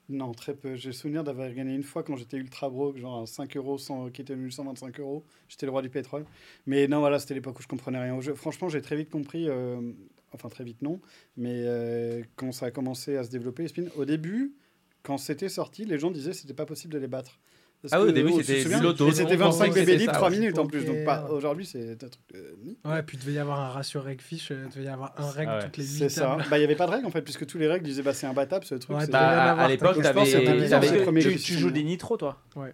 [SPEAKER 3] Non, très peu. J'ai souvenir d'avoir gagné une fois quand j'étais ultra broke, genre 5 euros, qui était 125 euros. J'étais le roi du pétrole. Mais non, voilà, c'était l'époque où je comprenais rien au jeu. Franchement, j'ai très vite compris euh, enfin très vite non, mais euh, quand ça a commencé à se développer, les spins, au début, quand c'était sorti, les gens disaient que c'était pas possible de les battre.
[SPEAKER 2] Ah oui, au début, c'était
[SPEAKER 3] C'était 25 bébés
[SPEAKER 2] libres,
[SPEAKER 3] 3 minutes en plus. Donc pas... aujourd'hui, c'est un truc. Euh,
[SPEAKER 4] ouais, puis il devait y avoir un ratio règle-fiche, il euh, devait y avoir un règle
[SPEAKER 1] ah
[SPEAKER 4] toutes les 8
[SPEAKER 3] C'est ça. Bah, il bah, n'y avait pas de règle en fait, puisque tous les règles disaient bah, c'est imbattable ce truc.
[SPEAKER 4] Ouais,
[SPEAKER 2] bah, à l'époque,
[SPEAKER 1] tu, tu,
[SPEAKER 3] tu,
[SPEAKER 1] joues des nitros, toi.
[SPEAKER 2] Ouais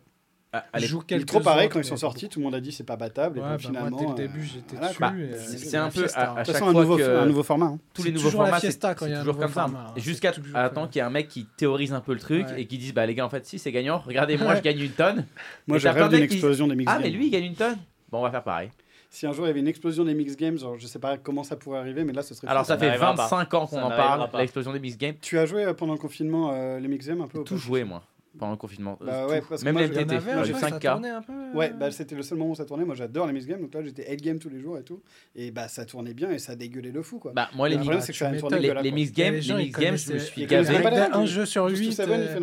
[SPEAKER 4] joue quelques
[SPEAKER 3] trop pareil quand ils sont sortis, tout le monde a dit c'est pas battable. Et puis bah,
[SPEAKER 4] finalement, dès le
[SPEAKER 3] euh,
[SPEAKER 4] début, j'étais dessus.
[SPEAKER 2] C'est un peu
[SPEAKER 4] fiesta,
[SPEAKER 2] à, à,
[SPEAKER 3] hein.
[SPEAKER 2] chaque fois
[SPEAKER 3] un nouveau, format. Hein.
[SPEAKER 2] Tous les nouveaux formats,
[SPEAKER 4] hein.
[SPEAKER 2] c'est toujours comme ça. Jusqu'à
[SPEAKER 4] temps
[SPEAKER 2] qu'il y ait un mec qui théorise un peu le truc et qui dise bah les gars en fait si c'est gagnant, regardez moi je gagne une tonne.
[SPEAKER 3] Moi
[SPEAKER 2] j'ai
[SPEAKER 3] rêve d'une explosion des mix.
[SPEAKER 2] Ah mais lui il gagne une tonne. Bon on va faire pareil
[SPEAKER 3] si un jour il y avait une explosion des mix games, genre, je sais pas comment ça pourrait arriver, mais là ce serait.
[SPEAKER 2] Alors ça, fait
[SPEAKER 1] 25 pas.
[SPEAKER 2] ans qu'on en parle, l'explosion des mix games.
[SPEAKER 3] Tu as joué euh, pendant le confinement euh, les mix games un peu
[SPEAKER 2] Tout joué moi pendant le confinement.
[SPEAKER 3] Bah euh,
[SPEAKER 2] Même les MTT, j'ai
[SPEAKER 4] 5 cas.
[SPEAKER 3] Ouais, bah, c'était le seul moment où ça tournait. Moi, j'adore les Miss Games, donc là, j'étais head game tous les jours et tout. Et bah, ça tournait bien et ça dégueulait le fou, quoi.
[SPEAKER 2] Bah, moi, les, les, les,
[SPEAKER 4] Miss
[SPEAKER 2] Games, les
[SPEAKER 4] Miss
[SPEAKER 2] Games, je me suis gavé.
[SPEAKER 4] Un jeu sur 8.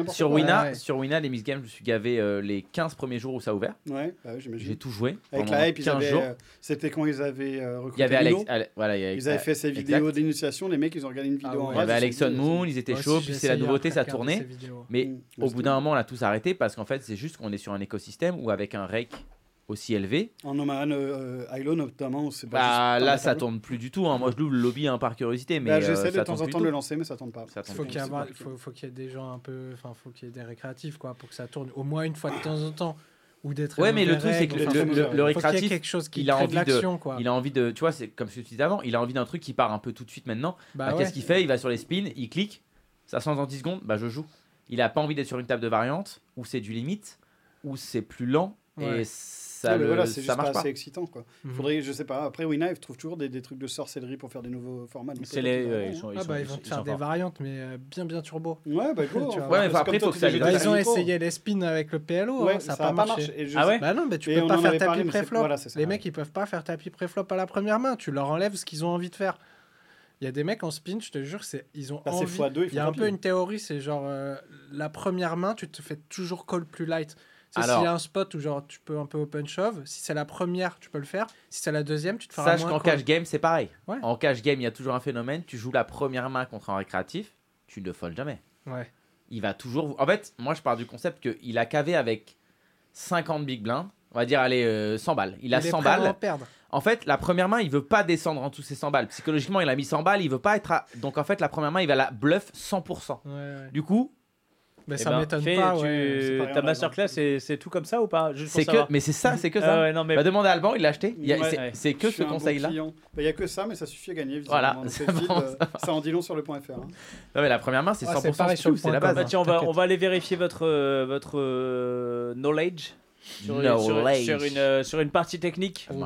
[SPEAKER 2] Sur Wina, sur Wina, les Miss Games, je me suis gavé les 15 premiers jours où ça a ouvert.
[SPEAKER 3] Ouais. Bah
[SPEAKER 2] j'ai tout joué.
[SPEAKER 3] Avec la hype, euh, c'était quand ils avaient recruté. Ils avaient fait ces vidéos d'initiation. Les mecs, ils ont regardé une vidéo en
[SPEAKER 2] Il y avait Alexon Moon, ils étaient chauds, puis c'est la nouveauté, ça tournait. Mais
[SPEAKER 3] mmh.
[SPEAKER 2] au bout d'un moment, on a tous arrêté parce qu'en fait, c'est juste qu'on est sur un écosystème où avec un rake aussi élevé.
[SPEAKER 3] En Oman euh, euh Island notamment, c'est pas
[SPEAKER 2] bah, Là, ça tourne plus du tout. Hein. Moi, je loue le lobby par curiosité. mais
[SPEAKER 3] bah, J'essaie euh,
[SPEAKER 2] de
[SPEAKER 3] temps en temps de le lancer, mais ça tourne pas.
[SPEAKER 2] Ça tourne
[SPEAKER 4] faut il faut qu'il y, ait des gens un peu. Enfin, faut qu'il y ait des récréatifs, quoi, pour que ça tourne au moins une fois de temps en temps. Ou d'être.
[SPEAKER 2] Ouais, mais le truc, c'est que le, le, le,
[SPEAKER 4] récréatif. Qu
[SPEAKER 2] il
[SPEAKER 4] quelque chose qui
[SPEAKER 2] a envie
[SPEAKER 4] de, quoi.
[SPEAKER 2] Il a envie de. Tu vois, c'est comme ce que tu disais avant, il a envie d'un truc qui part un peu tout de suite maintenant.
[SPEAKER 4] Bah
[SPEAKER 2] qu'est-ce qu'il fait? Il va sur les spins, il clique, ça sent dans 10 secondes, bah je joue il a pas envie d'être sur une table de variantes où c'est du limite, où c'est plus lent et ça,
[SPEAKER 3] ouais,
[SPEAKER 2] le,
[SPEAKER 3] voilà, c'est
[SPEAKER 2] marche pas
[SPEAKER 3] assez excitant quoi.
[SPEAKER 4] Mhm.
[SPEAKER 3] Faudrait, je sais pas. Après, Winave trouve toujours des, trucs de sorcellerie pour faire des nouveaux formats.
[SPEAKER 1] C'est les, ils, sont,
[SPEAKER 4] vont faire des variantes, mais euh, bien bien turbo.
[SPEAKER 3] Ouais, bah cool.
[SPEAKER 4] ouais,
[SPEAKER 2] mais après, faut que ça.
[SPEAKER 4] Bah, ils ont essayé les spins avec le PLO, hein, ça n'a pas, marché.
[SPEAKER 1] Ah ouais.
[SPEAKER 4] Bah non, mais tu peux pas faire tapis préflop. Les mecs, ils peuvent pas faire tapis préflop à la première main. Tu leur enlèves ce qu'ils ont envie de faire. Il y a des mecs en spin, je te jure, c'est ils ont
[SPEAKER 3] Deux, il
[SPEAKER 4] y a un peu une théorie, c'est genre euh, la première main, tu te fais toujours call plus light. Tu sais, s'il y a un spot où genre tu peux un peu open shove, si c'est la première, tu peux le faire. Si c'est la deuxième, tu te feras
[SPEAKER 2] Sache.
[SPEAKER 4] Sache
[SPEAKER 2] qu'en cash game, c'est pareil. En cash game, il y a toujours un phénomène. Tu joues la première main contre un récréatif, tu ne folles jamais.
[SPEAKER 4] Ouais.
[SPEAKER 2] Il va toujours. En fait, moi, je pars du concept qu'il a cavé avec 50 big blinds. On va dire, allez, euh, 100 balles. Il,
[SPEAKER 4] il a
[SPEAKER 2] 100
[SPEAKER 4] balles. À en perdre.
[SPEAKER 2] En fait, la première main, il veut pas descendre en dessous ses 100 balles. Psychologiquement, il a mis 100 balles, il veut pas être à... Donc en fait, la première main, il va la bluff 100%. Du coup,
[SPEAKER 4] mais
[SPEAKER 1] eh
[SPEAKER 4] ça
[SPEAKER 1] ben,
[SPEAKER 4] m'étonne pas.
[SPEAKER 1] Tu...
[SPEAKER 4] Ouais,
[SPEAKER 1] ta masterclass, c'est tout comme ça ou pas? Juste
[SPEAKER 2] que... Mais c'est ça, c'est que ça.
[SPEAKER 1] Euh, ouais, non, mais...
[SPEAKER 2] bah, à Alban, il l'a acheté. C'est que ce conseil-là.
[SPEAKER 3] Bah, il n'y a que ça, mais ça suffit à gagner.
[SPEAKER 2] Voilà. Ça,
[SPEAKER 3] en dit long sur le point .fr. Hein.
[SPEAKER 2] Non, mais la première main, c'est 100% ah, c'est la base.
[SPEAKER 1] Bah, tiens, on, va, aller vérifier votre, euh, euh, knowledge. Euh, sur, une, partie technique.
[SPEAKER 4] Oh,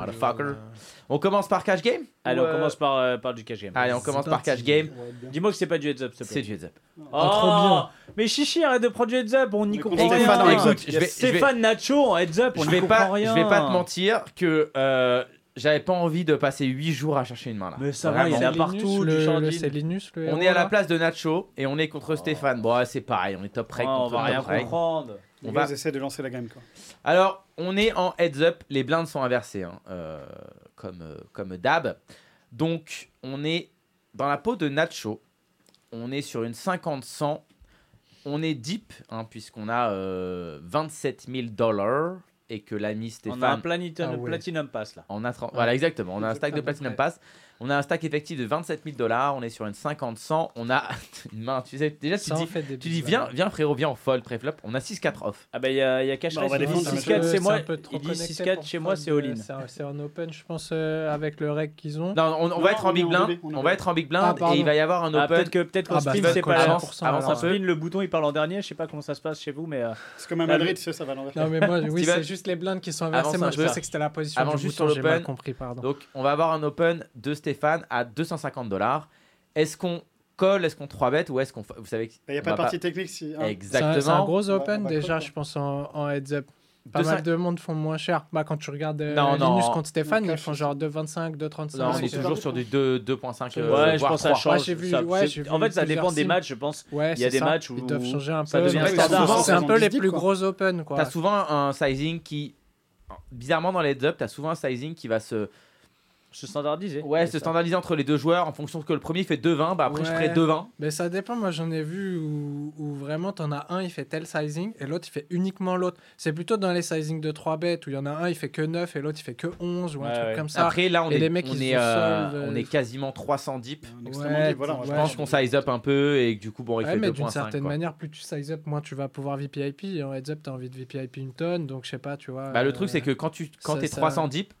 [SPEAKER 2] on commence par cash game
[SPEAKER 1] Allez, on
[SPEAKER 2] euh,
[SPEAKER 1] commence euh, par, du cash game.
[SPEAKER 2] Allez, on commence par cash game.
[SPEAKER 1] Dis-moi que c'est pas du heads up, s'il te plaît.
[SPEAKER 2] C'est du heads up.
[SPEAKER 1] Ah, oh,
[SPEAKER 4] trop bien.
[SPEAKER 1] Mais chichi, arrête de prendre du heads up, on n'y comprend rien.
[SPEAKER 3] Stéphane,
[SPEAKER 2] non,
[SPEAKER 3] écoute,
[SPEAKER 2] je vais,
[SPEAKER 1] Stéphane. Nacho en heads up, on n'y comprend rien.
[SPEAKER 2] Je vais pas te mentir que j'avais pas envie de passer 8 jours à chercher une main là.
[SPEAKER 1] Mais ça va, il y en a partout.
[SPEAKER 4] Le, c'est Linus, le
[SPEAKER 2] on est à la place de Nacho et on est contre oh. Stéphane. Bon, c'est pareil, on est top rec.
[SPEAKER 1] Oh, on va rien comprendre.
[SPEAKER 2] On va...
[SPEAKER 3] essayer de lancer la game Quoi.
[SPEAKER 2] Alors, on est en heads up. Les blindes sont inversées, hein, euh, comme, euh, comme d'hab. Donc, on est dans la peau de Nacho. On est sur une 50-100. On est deep, hein, puisqu'on a euh, 27 000 dollars. Et que la l'ami Stéphane.
[SPEAKER 1] On a un
[SPEAKER 4] ah ouais.
[SPEAKER 1] Platinum Pass là.
[SPEAKER 2] On a Voilà, exactement. On a un stack de Platinum Pass. On a un stack effectif de 27 000 dollars. On est sur une 50-100. On a une main. Tu sais, déjà, tu, dis, tu dis, viens, viens frérot, viens, on fold, pré-flop. On a 6-4 off.
[SPEAKER 1] Ah bah, il y a, y cash
[SPEAKER 3] bah, on
[SPEAKER 1] 6-4
[SPEAKER 4] chez
[SPEAKER 1] moi. Il dit 6-4 chez moi, c'est all-in.
[SPEAKER 4] C'est en open, je pense, euh, avec le rec qu'ils ont.
[SPEAKER 2] Non, on, va être en big blind.
[SPEAKER 3] On
[SPEAKER 2] va être en big blind et il va y avoir un
[SPEAKER 1] ah,
[SPEAKER 2] open.
[SPEAKER 1] Peut-être que peut-être
[SPEAKER 4] ah, qu'on bah,
[SPEAKER 1] spin, c'est pas avance.
[SPEAKER 4] Avance
[SPEAKER 1] un peu. Le bouton, il parle en dernier. Je sais pas comment ça se passe chez vous, mais. Euh,
[SPEAKER 3] c'est comme à Madrid, ça va l'envers.
[SPEAKER 4] Non, mais moi, oui, c'est juste les blindes qui sont inversées. Moi, je pensais que c'était la position. Avant
[SPEAKER 2] juste sur l'open.
[SPEAKER 4] compris, pardon.
[SPEAKER 2] Donc, on va avoir un open, 2 stéphane Stéphane à 250 dollars. Est-ce qu'on colle, est-ce qu'on 3 bêtes ou est-ce qu'on. Vous savez.
[SPEAKER 3] Il n'y a pas de partie technique. Si.
[SPEAKER 4] Hein.
[SPEAKER 2] Exactement.
[SPEAKER 4] C'est un, gros open déjà, je pense, en, en heads up. Pas
[SPEAKER 2] 200...
[SPEAKER 4] mal de monde font moins cher. Bah, quand tu regardes euh,
[SPEAKER 2] non,
[SPEAKER 4] contre Stéphane, ils font genre 2,25, 2,35.
[SPEAKER 2] Non, on est toujours sur du 2,5.
[SPEAKER 1] Ouais, euh,
[SPEAKER 2] je
[SPEAKER 1] pense que ça change. En fait, ça dépend des matchs, je pense.
[SPEAKER 4] Ouais,
[SPEAKER 1] Il y a des
[SPEAKER 4] ça.
[SPEAKER 1] matchs où.
[SPEAKER 4] Ils doivent changer un peu. C'est un peu les plus gros open.
[SPEAKER 2] T'as souvent un sizing qui. Bizarrement, dans les dubs, t'as souvent un sizing qui va se
[SPEAKER 1] c'est standardisé.
[SPEAKER 2] Ouais,
[SPEAKER 1] c'est
[SPEAKER 2] standardisé entre les deux joueurs en fonction que le premier fait 2-20, bah après
[SPEAKER 4] ouais.
[SPEAKER 2] je ferai 2-20.
[SPEAKER 4] Mais ça dépend, moi j'en ai vu où, où vraiment t'en as un, il fait tel sizing et l'autre il fait uniquement l'autre. C'est plutôt dans les sizing de 3 bêtes où il y en a un, il fait que 9 et l'autre il fait que 11 ou
[SPEAKER 1] ouais, un
[SPEAKER 4] truc
[SPEAKER 1] ouais.
[SPEAKER 4] comme ça.
[SPEAKER 2] Après là, on, est,
[SPEAKER 4] les mecs,
[SPEAKER 2] on, est, euh,
[SPEAKER 4] euh,
[SPEAKER 2] on est quasiment 300 deep.
[SPEAKER 3] Deep, voilà,
[SPEAKER 2] je pense qu'on size up un peu et que, du coup, bon, il fait
[SPEAKER 4] mais d'une certaine
[SPEAKER 2] quoi.
[SPEAKER 4] manière, plus tu size up, moins tu vas pouvoir VPIP. Et en heads up, t'as envie de VPIP une tonne, donc je sais pas, tu vois.
[SPEAKER 2] Bah, le truc, euh, c'est que quand tu quand
[SPEAKER 4] t'es
[SPEAKER 2] 300 deep,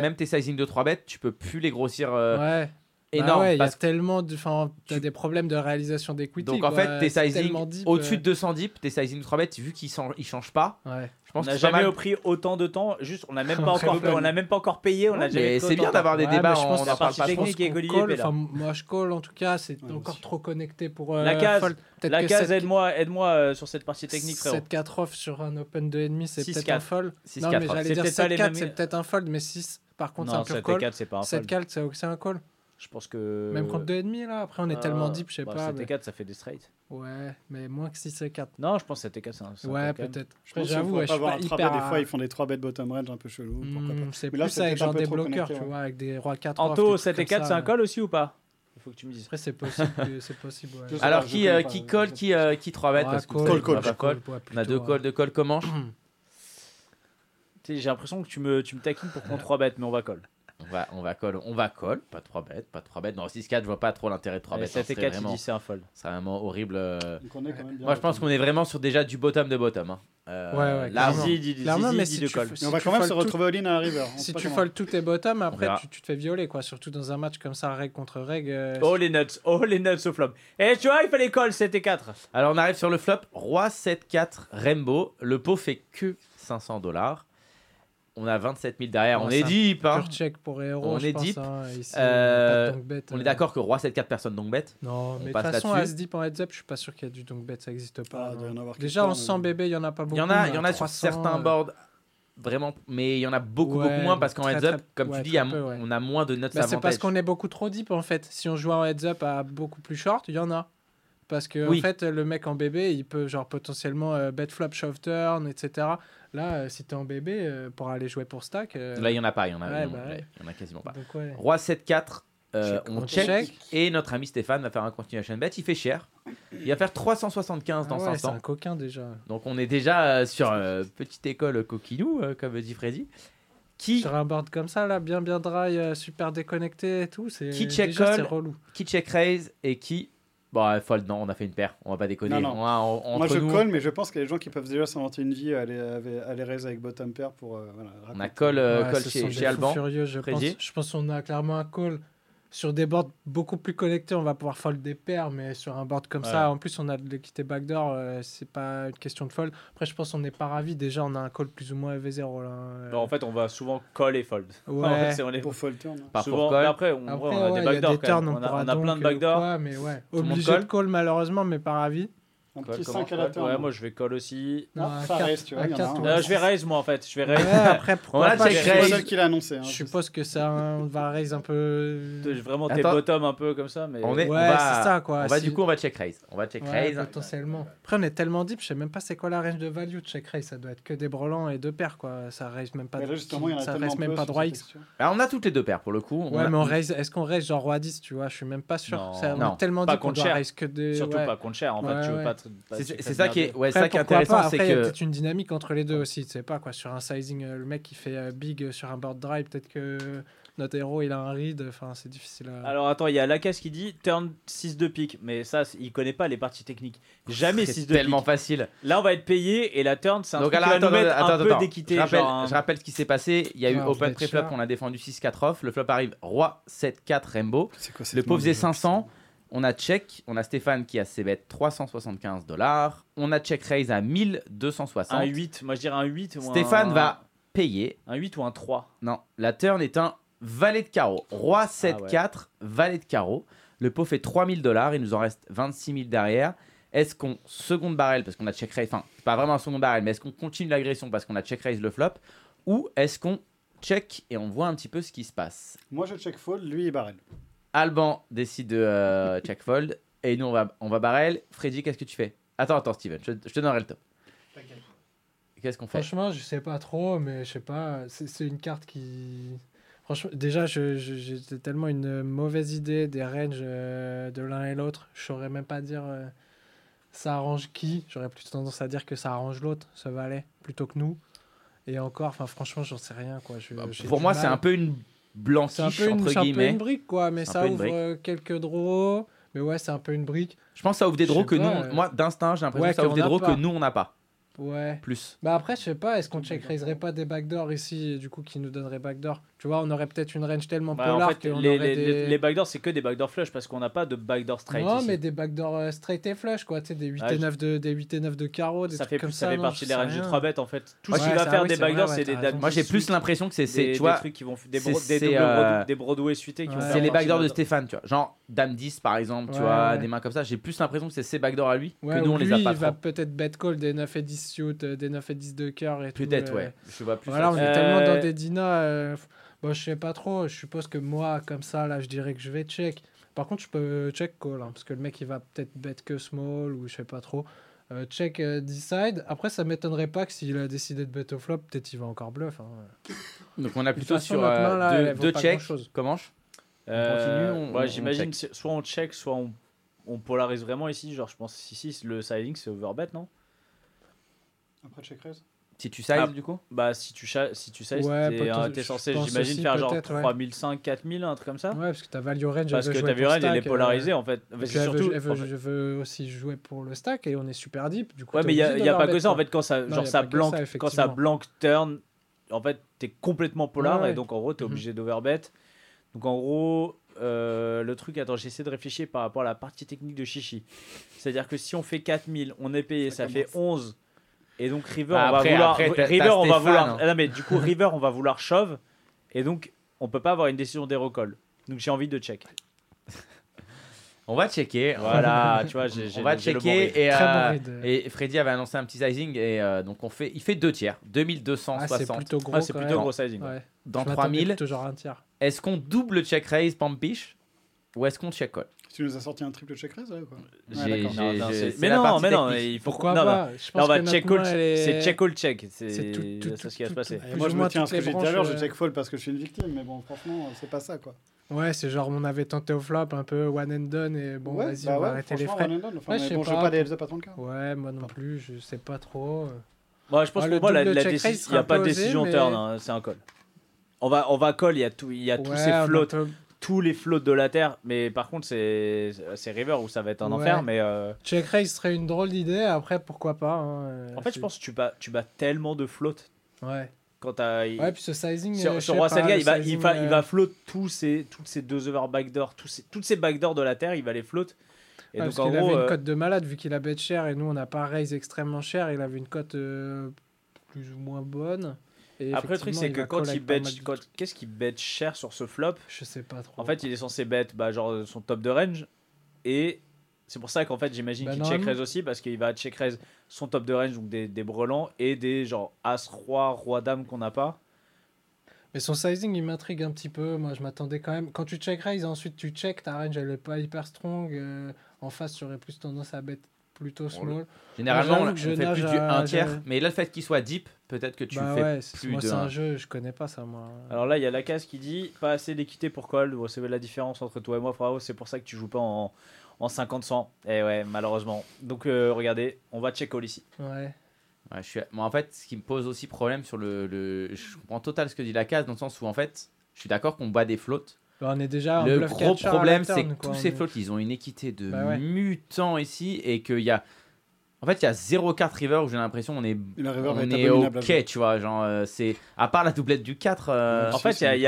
[SPEAKER 2] même tes sizing de 3 bêtes, tu peux plus les grossir euh,
[SPEAKER 4] ouais. Bah
[SPEAKER 2] énorme.
[SPEAKER 4] Ah ouais, parce... y a tellement de, fin,
[SPEAKER 2] as
[SPEAKER 4] des problèmes de réalisation d'equity.
[SPEAKER 2] Donc en fait, tes sizing au-dessus de 200 tes sizing 3 bêtes, vu qu'ils ne changent pas. Je pense on
[SPEAKER 1] n'a jamais
[SPEAKER 2] mal...
[SPEAKER 1] pris autant de temps. Juste, on n'a même, pas encore, même pas encore payé. On a jamais
[SPEAKER 2] c'est bien d'avoir des débats.
[SPEAKER 4] Je pense
[SPEAKER 2] on en parle pas.
[SPEAKER 1] Technique et
[SPEAKER 4] call, enfin, moi, je call en tout cas. C'est encore trop connecté pour.
[SPEAKER 1] La case, la case aide-moi aide -moi, euh, sur cette partie technique, frérot.
[SPEAKER 4] 7-4 off sur un open 2,5, c'est peut-être un fold. Non, mais j'allais dire 7-4, c'est peut-être un fold, mais 6. Par contre, c'est un
[SPEAKER 1] pur
[SPEAKER 4] call.
[SPEAKER 1] 7-4, c'est aussi un
[SPEAKER 4] call.
[SPEAKER 1] Je pense que.
[SPEAKER 4] Même contre 2,5 là, après on est ah, tellement deep, je sais
[SPEAKER 1] bah,
[SPEAKER 4] pas.
[SPEAKER 1] 7 et 4, mais... ça fait des straight.
[SPEAKER 4] Ouais, mais moins que 6 et 4.
[SPEAKER 1] Non, je pense que 7 et 4, c'est un.
[SPEAKER 4] Ouais, peut-être. J'avoue, je suis pas hyper.
[SPEAKER 3] Des fois, ils font des 3 bêtes bottom range un peu chelou. Mmh,
[SPEAKER 4] c'est
[SPEAKER 3] plus là, ça
[SPEAKER 4] avec genre des bloqueurs, tu vois, avec des rois 4.
[SPEAKER 1] Anto, 7 et 4, c'est un euh. call aussi ou pas? Il faut que tu me dises.
[SPEAKER 4] Après, c'est possible. Euh, possible ouais.
[SPEAKER 2] Alors,
[SPEAKER 3] euh,
[SPEAKER 2] qui, euh, qui colle, qui, euh, qui 3 mètres ah,
[SPEAKER 4] call,
[SPEAKER 3] call,
[SPEAKER 4] call,
[SPEAKER 2] call. On a deux calls de call comment?
[SPEAKER 1] J'ai l'impression que tu me, tu me taquines pour qu'on 3 bêtes, mais on va call
[SPEAKER 2] on va, on va call, on va call, pas 3 bêtes, pas 3 bêtes. Dans 6-4, je vois pas trop l'intérêt de 3
[SPEAKER 1] eh,
[SPEAKER 2] bêtes.
[SPEAKER 1] 7-4,
[SPEAKER 2] vraiment,
[SPEAKER 1] dis c'est un fold.
[SPEAKER 2] C'est vraiment horrible. Euh. Moi, je pense qu'on est vraiment sur déjà du bottom de bottom. Hein. Euh,
[SPEAKER 4] ouais, ouais,
[SPEAKER 2] là,
[SPEAKER 4] clairement. mais si
[SPEAKER 1] call.
[SPEAKER 3] on va quand même se retrouver au line à un river.
[SPEAKER 4] Si tu folles tous tes bottom, après, tu, te fais violer, quoi. Surtout dans un match comme ça, règle contre règle. Euh,
[SPEAKER 1] oh, les nuts, oh, les nuts au flop. Et tu vois, il fallait call 7 et 4.
[SPEAKER 2] Alors, on arrive sur le flop. Roi 7-4, Rainbow. Le pot fait que 500 dollars on a 27 000 derrière. on est deep. Hein. on est euh,
[SPEAKER 4] deep.
[SPEAKER 2] on est euh. d'accord que Roi 7-4, personne donc bête.
[SPEAKER 4] Non, mais de toute façon, As deep en heads up, je suis pas sûr qu'il y a du donc bête, ça existe pas. Déjà, en 100 bébé, il y en a pas beaucoup.
[SPEAKER 2] Il y en a, il y en a sur certains
[SPEAKER 4] euh,
[SPEAKER 2] boards vraiment mais il y en a beaucoup beaucoup moins parce qu'en heads up comme tu dis on a moins de notes
[SPEAKER 4] bah, c'est parce qu'on est beaucoup trop deep en fait si on jouait en heads up à beaucoup plus short il y en a parce que en fait, le mec en bébé, il peut genre potentiellement euh, bet flop shove turn, etc. Là, euh, si t'es en bébé, euh, pour aller jouer pour stack. Euh,
[SPEAKER 2] là, il y en a pas, il y en a,
[SPEAKER 4] ouais,
[SPEAKER 2] non,
[SPEAKER 4] bah,
[SPEAKER 2] y en a quasiment pas.
[SPEAKER 4] Donc.
[SPEAKER 2] Roi 7-4, euh, on check, Et notre ami Stéphane va faire un continuation bet. Il fait cher. Il va faire 375
[SPEAKER 4] ah dans
[SPEAKER 2] 500.
[SPEAKER 4] C'est un coquin déjà.
[SPEAKER 2] Donc on est déjà sur petite école coquinou, comme dit Freddy. Qui...
[SPEAKER 4] Sur un board comme ça, là, bien bien dry, super déconnecté et tout, c'est
[SPEAKER 2] qui check
[SPEAKER 4] déjà,
[SPEAKER 2] call. Qui check raise et qui Bon, euh, fold, non, on a fait une paire. On va pas déconner.
[SPEAKER 3] Non, non.
[SPEAKER 2] On
[SPEAKER 3] Moi, je
[SPEAKER 2] nous,
[SPEAKER 3] colle, mais je pense qu'il y a des gens qui peuvent déjà s'inventer une vie à aller, à aller raise avec bottom pair pour. euh, voilà,
[SPEAKER 2] on a call, euh,
[SPEAKER 4] Ouais,
[SPEAKER 2] call chez, Alban.
[SPEAKER 4] furieux, je pense. Je pense qu'on a clairement un call. Sur des boards beaucoup plus connectés, on va pouvoir fold des paires, mais sur un board comme
[SPEAKER 1] Ouais.
[SPEAKER 4] ça, en plus on a de l'équité backdoor, euh, c'est pas une question de fold. Après, je pense qu'on n'est pas ravi. Déjà, on a un call plus ou moins EV0 là. euh.
[SPEAKER 1] Non, en fait, on va souvent call et fold.
[SPEAKER 4] Ouais.
[SPEAKER 1] En fait, c'est- on est
[SPEAKER 3] Pour fold turn. hein.
[SPEAKER 2] Par
[SPEAKER 1] souvent.
[SPEAKER 2] pour call.
[SPEAKER 1] mais après, on,
[SPEAKER 4] Après,
[SPEAKER 1] ouais, on a
[SPEAKER 4] ouais,
[SPEAKER 1] des backdoors
[SPEAKER 4] des turns, on,
[SPEAKER 1] On a,
[SPEAKER 4] pourra
[SPEAKER 1] on a plein de
[SPEAKER 4] euh,
[SPEAKER 1] backdoors.
[SPEAKER 4] mais ouais. Obligé
[SPEAKER 2] call
[SPEAKER 4] de call malheureusement, mais pas ravi.
[SPEAKER 3] Un
[SPEAKER 1] Call,
[SPEAKER 3] petit
[SPEAKER 1] comment
[SPEAKER 3] 5 à la
[SPEAKER 1] call
[SPEAKER 3] turn.
[SPEAKER 1] Ouais, moi je vais call aussi.
[SPEAKER 4] Non,
[SPEAKER 3] Ah, ça reste, tu vois,
[SPEAKER 4] à
[SPEAKER 3] il y en a
[SPEAKER 4] quatre,
[SPEAKER 3] un.
[SPEAKER 4] ouais.
[SPEAKER 1] Euh, je vais raise moi en fait. Je vais
[SPEAKER 4] Ouais,
[SPEAKER 1] raise.
[SPEAKER 4] après, pourquoi pas, je-
[SPEAKER 3] C'est le
[SPEAKER 2] raise.
[SPEAKER 3] seul qui l'a annoncé. hein,
[SPEAKER 4] Je suppose que ça on va raise un peu.
[SPEAKER 1] Vraiment tes
[SPEAKER 2] Attends.
[SPEAKER 1] bottom un peu comme ça. Mais
[SPEAKER 2] On est-
[SPEAKER 4] Ouais,
[SPEAKER 2] on va-
[SPEAKER 4] c'est ça quoi.
[SPEAKER 2] On va
[SPEAKER 4] Si-
[SPEAKER 2] du coup, on va check raise. On va check
[SPEAKER 4] Ouais,
[SPEAKER 2] raise.
[SPEAKER 4] potentiellement. Après, on est tellement deep, je sais même pas c'est quoi la range de value de check raise. Ça doit être que des brelans et deux paires quoi. Ça raise même pas.
[SPEAKER 3] Mais là, justement, il y en a
[SPEAKER 4] ça
[SPEAKER 3] tellement
[SPEAKER 4] raise même pas
[SPEAKER 3] sur
[SPEAKER 4] droit
[SPEAKER 3] cette
[SPEAKER 4] X.
[SPEAKER 2] Alors, on a toutes les deux paires pour le coup. On
[SPEAKER 4] Ouais,
[SPEAKER 2] a-
[SPEAKER 4] mais on raise. Est-ce qu'on raise genre roi 10 Tu vois, je suis même pas sûr.
[SPEAKER 1] Non.
[SPEAKER 4] Ça- on
[SPEAKER 2] Non.
[SPEAKER 4] est tellement
[SPEAKER 1] Pas
[SPEAKER 4] deep qu'on
[SPEAKER 1] contre
[SPEAKER 4] doit
[SPEAKER 1] cher.
[SPEAKER 4] raise que des.
[SPEAKER 1] surtout
[SPEAKER 4] ouais.
[SPEAKER 1] pas contre cher en fait.
[SPEAKER 4] Ouais,
[SPEAKER 1] Tu veux
[SPEAKER 4] ouais.
[SPEAKER 1] pas
[SPEAKER 2] C'est ça qui est, ouais,
[SPEAKER 4] Après,
[SPEAKER 2] ça qui est intéressant,
[SPEAKER 4] pas.
[SPEAKER 2] c'est
[SPEAKER 4] Après, il y a
[SPEAKER 2] que
[SPEAKER 4] peut-être une dynamique entre les deux aussi. Tu sais pas quoi. Sur un sizing, euh, le mec qui fait euh, big sur un board drive, peut-être que notre héros il a un read. Enfin, c'est difficile à.
[SPEAKER 1] Alors attends, il y a Lacasse qui dit turn 6 de pique, mais ça il connaît pas les parties techniques. Jamais 6
[SPEAKER 2] c'est
[SPEAKER 1] de
[SPEAKER 2] tellement
[SPEAKER 1] pique.
[SPEAKER 2] facile.
[SPEAKER 1] Là on va être payé et la turn c'est un
[SPEAKER 2] Donc
[SPEAKER 1] truc
[SPEAKER 2] alors,
[SPEAKER 1] qui va
[SPEAKER 2] attends,
[SPEAKER 1] mettre
[SPEAKER 2] attends,
[SPEAKER 1] un peu d'équité.
[SPEAKER 2] Je rappelle,
[SPEAKER 1] genre un-
[SPEAKER 2] je rappelle ce qui s'est passé. Il y a eu
[SPEAKER 4] on
[SPEAKER 2] open
[SPEAKER 4] cher.
[SPEAKER 2] on a défendu 6-4 off. Le flop arrive roi 7-4 rainbow.
[SPEAKER 3] C'est quoi
[SPEAKER 2] Le pauvre faisait
[SPEAKER 3] déjà
[SPEAKER 2] 500. On a check. On a Stéphane qui a ses bêtes 375 dollars. On a check raise à 1260.
[SPEAKER 1] un 8, moi je dirais un 8 ou
[SPEAKER 2] Stéphane
[SPEAKER 1] un...
[SPEAKER 2] va payer.
[SPEAKER 1] un 8 ou un 3.
[SPEAKER 2] Non, la turn est un valet de carreau. Roi
[SPEAKER 1] Ah
[SPEAKER 2] 7-4, valet de carreau. Le pot fait 3000 dollars. Il nous en reste 26 000 derrière. Est-ce qu'on seconde barrel parce qu'on a check raise, enfin, c'est pas vraiment un second barrel, mais est-ce qu'on continue l'agression parce qu'on a check raise le flop? Ou est-ce qu'on check et on voit un petit peu ce qui se passe?
[SPEAKER 3] Moi, je check fold, lui, il barrel.
[SPEAKER 2] Alban décide de euh, check fold et nous on va, on va barrel. Freddy, qu'est-ce que tu fais? Attends, attends, Steven, je, je te donnerai le top. Qu'est-ce qu'on fait?
[SPEAKER 4] Franchement, je sais pas trop, mais je sais pas. C'est c'est une carte qui. Franchement, déjà, j'ai tellement une mauvaise idée des ranges euh, de l'un et l'autre. Je saurais même pas dire euh, ça arrange qui. J'aurais plutôt tendance à dire que ça arrange l'autre, ce valet, plutôt que nous. Et encore, enfin, franchement, j'en sais rien, quoi. Je-
[SPEAKER 2] Bah, Pour moi, c'est un peu une
[SPEAKER 4] Un
[SPEAKER 2] blanquiche,
[SPEAKER 4] peu une,
[SPEAKER 2] entre
[SPEAKER 4] c'est un peu
[SPEAKER 2] guillemets.
[SPEAKER 4] une brique, quoi. Mais ça ouvre euh, quelques draws. Mais ouais, c'est un peu une brique.
[SPEAKER 2] Je pense que ça ouvre des draws que nous,
[SPEAKER 4] pas, euh,
[SPEAKER 2] moi d'instinct, j'ai l'impression
[SPEAKER 4] ouais,
[SPEAKER 2] que ça ouvre des draws que nous on n'a pas.
[SPEAKER 4] Ouais.
[SPEAKER 2] Plus.
[SPEAKER 4] Bah après, je sais pas, est-ce qu'on check raiserait pas des backdoors ici, du coup, qui nous donnerait backdoor? Tu vois, on aurait peut-être une range tellement
[SPEAKER 1] Bah, en
[SPEAKER 4] polar
[SPEAKER 1] fait,
[SPEAKER 4] qu'on
[SPEAKER 1] les,
[SPEAKER 4] aurait
[SPEAKER 1] les,
[SPEAKER 4] des...
[SPEAKER 1] les- backdoors c'est que des backdoors flush parce qu'on n'a pas de backdoor straight
[SPEAKER 4] non,
[SPEAKER 1] ici.
[SPEAKER 4] mais des backdoors euh, straight et flush, quoi, tu sais, des 8
[SPEAKER 1] Ouais,
[SPEAKER 4] et 9 de, des 8 et 9 de carreau, des
[SPEAKER 1] ça
[SPEAKER 4] trucs
[SPEAKER 1] fait,
[SPEAKER 4] comme
[SPEAKER 1] ça
[SPEAKER 4] ça.
[SPEAKER 1] fait
[SPEAKER 4] non,
[SPEAKER 1] partie des ranges de
[SPEAKER 4] rien.
[SPEAKER 1] 3 bêtes en fait. Tout
[SPEAKER 4] Ouais,
[SPEAKER 1] ce qui va faire
[SPEAKER 4] oui,
[SPEAKER 1] des backdoors c'est des
[SPEAKER 2] Moi j'ai
[SPEAKER 1] 10,
[SPEAKER 2] plus l'impression que c'est, c'est,
[SPEAKER 1] des,
[SPEAKER 2] tu vois,
[SPEAKER 1] des trucs qui vont des, bro-
[SPEAKER 2] euh,
[SPEAKER 1] Broadway- des Broadway suités
[SPEAKER 4] Ouais.
[SPEAKER 2] c'est les backdoors de Stéphane, tu vois. Genre Dame 10 par exemple, tu vois, des mains comme ça. J'ai plus l'impression que c'est ses backdoors à lui que nous
[SPEAKER 4] ou
[SPEAKER 2] on les a pas
[SPEAKER 4] il va peut-être bet call des 9 et 10 suit, euh, des 9 et 10 de cœur et tout.
[SPEAKER 2] Peut-être, ouais. Je vois plus.
[SPEAKER 4] Voilà, on est tellement dans des dinas. Euh, Bon, je sais pas trop. Je suppose que moi, comme ça, là, je dirais que je vais check. Par contre, je peux check call. hein, parce que le mec, il va peut-être bet que small ou je sais pas trop. Euh, check euh, decide. Après, ça m'étonnerait pas que s'il a décidé de bet au flop, peut-être il va encore bluff. hein.
[SPEAKER 2] Donc on a plutôt
[SPEAKER 4] façon,
[SPEAKER 2] sur
[SPEAKER 4] notre
[SPEAKER 2] euh,
[SPEAKER 4] main, là,
[SPEAKER 2] deux, deux checks. Comment je
[SPEAKER 1] Euh,
[SPEAKER 2] continue, on-
[SPEAKER 1] ouais,
[SPEAKER 2] on
[SPEAKER 1] j'imagine soit on check, soit on, on polarise vraiment ici. Genre, je pense ici, le siding c'est overbet, non?
[SPEAKER 3] Après check raise.
[SPEAKER 2] Si tu sizes
[SPEAKER 1] Ah.
[SPEAKER 2] du coup?
[SPEAKER 1] Bah, si tu, si tu sais,
[SPEAKER 4] Ouais,
[SPEAKER 1] t'es euh, censé, j'imagine, faire genre
[SPEAKER 4] peut-être, ouais.
[SPEAKER 1] 3005, 4000, un truc comme ça?
[SPEAKER 4] Ouais, parce que ta value range,
[SPEAKER 1] Parce que ta value range, elle est
[SPEAKER 4] stack, euh,
[SPEAKER 1] polarisée en fait. Parce que
[SPEAKER 4] veut,
[SPEAKER 1] surtout,
[SPEAKER 4] elle veut-
[SPEAKER 1] en fait-
[SPEAKER 4] je veux aussi jouer pour le stack et on est super deep. Du coup,
[SPEAKER 1] Ouais, mais il n'y a, y a pas que ça en fait. Quand ça,
[SPEAKER 4] Non,
[SPEAKER 1] genre ça
[SPEAKER 4] pas que
[SPEAKER 1] blank,
[SPEAKER 4] ça,
[SPEAKER 1] quand ça blank turn, en fait, t'es complètement polar
[SPEAKER 4] Ouais,
[SPEAKER 1] et donc en gros, t'es
[SPEAKER 4] Mhm.
[SPEAKER 1] obligé d'overbet. Donc en gros, euh, le truc, attends, j'essaie de réfléchir par rapport à la partie technique de Chichi. C'est-à-dire que si on fait 4000, on est payé, Ça fait 11. Et donc River,
[SPEAKER 2] Bah,
[SPEAKER 1] on va
[SPEAKER 2] après-
[SPEAKER 1] vouloir.
[SPEAKER 2] après,
[SPEAKER 1] River, on va vouloir.
[SPEAKER 2] hein.
[SPEAKER 1] Ah non, mais du coup, River, on va vouloir shove. Et donc, on peut pas avoir une décision des recalls. Donc j'ai envie de check.
[SPEAKER 2] On va checker.
[SPEAKER 1] Voilà, tu vois,
[SPEAKER 2] On va
[SPEAKER 1] bon
[SPEAKER 2] checker
[SPEAKER 1] read.
[SPEAKER 2] et, euh,
[SPEAKER 4] bon
[SPEAKER 2] et Freddy avait annoncé un petit sizing et euh, donc on fait, il fait deux tiers,
[SPEAKER 4] Ah, c'est
[SPEAKER 2] 2260
[SPEAKER 4] plutôt gros.
[SPEAKER 1] Ah, c'est plutôt
[SPEAKER 4] même.
[SPEAKER 1] gros sizing.
[SPEAKER 4] Ouais.
[SPEAKER 2] dans
[SPEAKER 4] Je m'attendais
[SPEAKER 2] 3000.
[SPEAKER 4] plutôt genre un tiers.
[SPEAKER 2] Est-ce qu'on double check raise pampiche ou est-ce qu'on check call?
[SPEAKER 3] Tu nous as sorti un triple check raise, là, quoi Ouais, d'accord.
[SPEAKER 2] j'ai-
[SPEAKER 1] Non, non,
[SPEAKER 2] j'ai-
[SPEAKER 1] c'est-
[SPEAKER 2] c'est
[SPEAKER 1] mais
[SPEAKER 2] la
[SPEAKER 1] non, mais non, il faut
[SPEAKER 4] Pourquoi
[SPEAKER 1] non,
[SPEAKER 4] que
[SPEAKER 1] check
[SPEAKER 4] est-
[SPEAKER 1] c'est check all check.
[SPEAKER 4] C'est
[SPEAKER 1] C'est
[SPEAKER 4] tout-
[SPEAKER 1] ce qui va se passer.
[SPEAKER 3] Et moi, je me tiens à ce que j'ai dit tout à l'heure, je
[SPEAKER 4] branches,
[SPEAKER 3] check fold parce que je suis une victime, mais bon, franchement, c'est pas ça, quoi.
[SPEAKER 4] Ouais, c'est genre on avait tenté au flop un peu one and done et bon,
[SPEAKER 3] Ouais,
[SPEAKER 4] vas-y,
[SPEAKER 3] bah
[SPEAKER 4] on va
[SPEAKER 3] ouais,
[SPEAKER 4] arrêter les frais.
[SPEAKER 3] one and done. Enfin,
[SPEAKER 4] Ouais,
[SPEAKER 3] mais
[SPEAKER 4] je
[SPEAKER 3] bon, veux pas des heads up à 30k.
[SPEAKER 4] Ouais, moi non plus, je sais pas trop.
[SPEAKER 1] Moi, je pense
[SPEAKER 4] Ouais,
[SPEAKER 1] que pour moi, la, décision-
[SPEAKER 4] raise
[SPEAKER 1] il n'y a pas de décision
[SPEAKER 4] mais-
[SPEAKER 1] turn, hein, c'est un call. On va, on va call, il y a, tout, il y a tous
[SPEAKER 4] Ouais,
[SPEAKER 1] ces
[SPEAKER 4] peut-
[SPEAKER 1] tous les floats de la Terre, mais par contre, c'est River où ça va être un
[SPEAKER 4] Ouais.
[SPEAKER 1] enfer, mais... euh,
[SPEAKER 4] Check raise serait une drôle d'idée, après pourquoi pas. hein, euh,
[SPEAKER 1] En fait, je pense que tu bats, tu bats tellement de floats
[SPEAKER 4] Ouais.
[SPEAKER 1] quand.
[SPEAKER 4] Ouais, puis ce sizing. euh,
[SPEAKER 1] Sur,
[SPEAKER 4] je
[SPEAKER 1] sur Roi Selga, il va, il va, il
[SPEAKER 4] euh,
[SPEAKER 1] va float tous ces, toutes ces deux over backdoor, tous ces, toutes ces backdoors de la Terre, il va les float. Et
[SPEAKER 4] ouais,
[SPEAKER 1] donc
[SPEAKER 4] parce
[SPEAKER 1] en
[SPEAKER 4] qu'il avait une
[SPEAKER 1] euh,
[SPEAKER 4] cote de malade vu qu'il a bet cher et nous on n'a pas raise extrêmement cher. Il avait une cote euh, plus ou moins bonne. Et
[SPEAKER 1] après le truc c'est que quand il bet, qu'est-ce qu'il bet cher sur ce flop?
[SPEAKER 4] Je sais pas trop.
[SPEAKER 1] En fait, il est censé bet bah, genre son top de range et c'est pour ça qu'en fait j'imagine
[SPEAKER 4] Bah,
[SPEAKER 1] qu'il check raise aussi parce qu'il va check raise son top de range donc des, des brelans et des genre as roi roi dame qu'on n'a pas.
[SPEAKER 4] Mais son sizing il m'intrigue un petit peu. Moi je m'attendais quand même. Quand tu check raise, ensuite tu check, ta range elle est pas hyper strong. euh, en face, j'aurais plus tendance à bet plutôt small.
[SPEAKER 2] Généralement, on
[SPEAKER 4] je
[SPEAKER 2] fait plus du
[SPEAKER 4] à-
[SPEAKER 2] 1 tiers. Mais là, le fait qu'il soit deep, peut-être que tu
[SPEAKER 4] bah
[SPEAKER 2] fais
[SPEAKER 4] ouais, c'est-
[SPEAKER 2] plus
[SPEAKER 4] moi
[SPEAKER 2] de
[SPEAKER 4] c'est un jeu, je connais pas ça moi.
[SPEAKER 1] Alors là il y a la case qui dit pas assez d'équité pour call. Bon, c'est la différence entre toi et moi frérot. C'est pour ça que tu joues pas en, en 50-100. Et ouais malheureusement. Donc euh, regardez, on va check call ici.
[SPEAKER 4] Ouais.
[SPEAKER 2] Ouais, je suis... moi, en fait, ce qui me pose aussi problème sur le, le- Je comprends total ce que dit la case, dans le sens où, en fait, je suis d'accord qu'on bat des flottes.
[SPEAKER 4] Bah, on est déjà
[SPEAKER 2] Le gros problème, c'est que
[SPEAKER 4] quoi,
[SPEAKER 2] tous ces
[SPEAKER 4] est-
[SPEAKER 2] flottes, ils ont une équité de
[SPEAKER 4] Bah ouais.
[SPEAKER 2] mutants ici, et qu'il y a... En fait, il y a 0-4 river où j'ai l'impression on est,
[SPEAKER 3] Et la river
[SPEAKER 2] on est ok, tu vois. Genre, euh, c'est... À part la doublette du 4... euh,
[SPEAKER 1] En fait, y y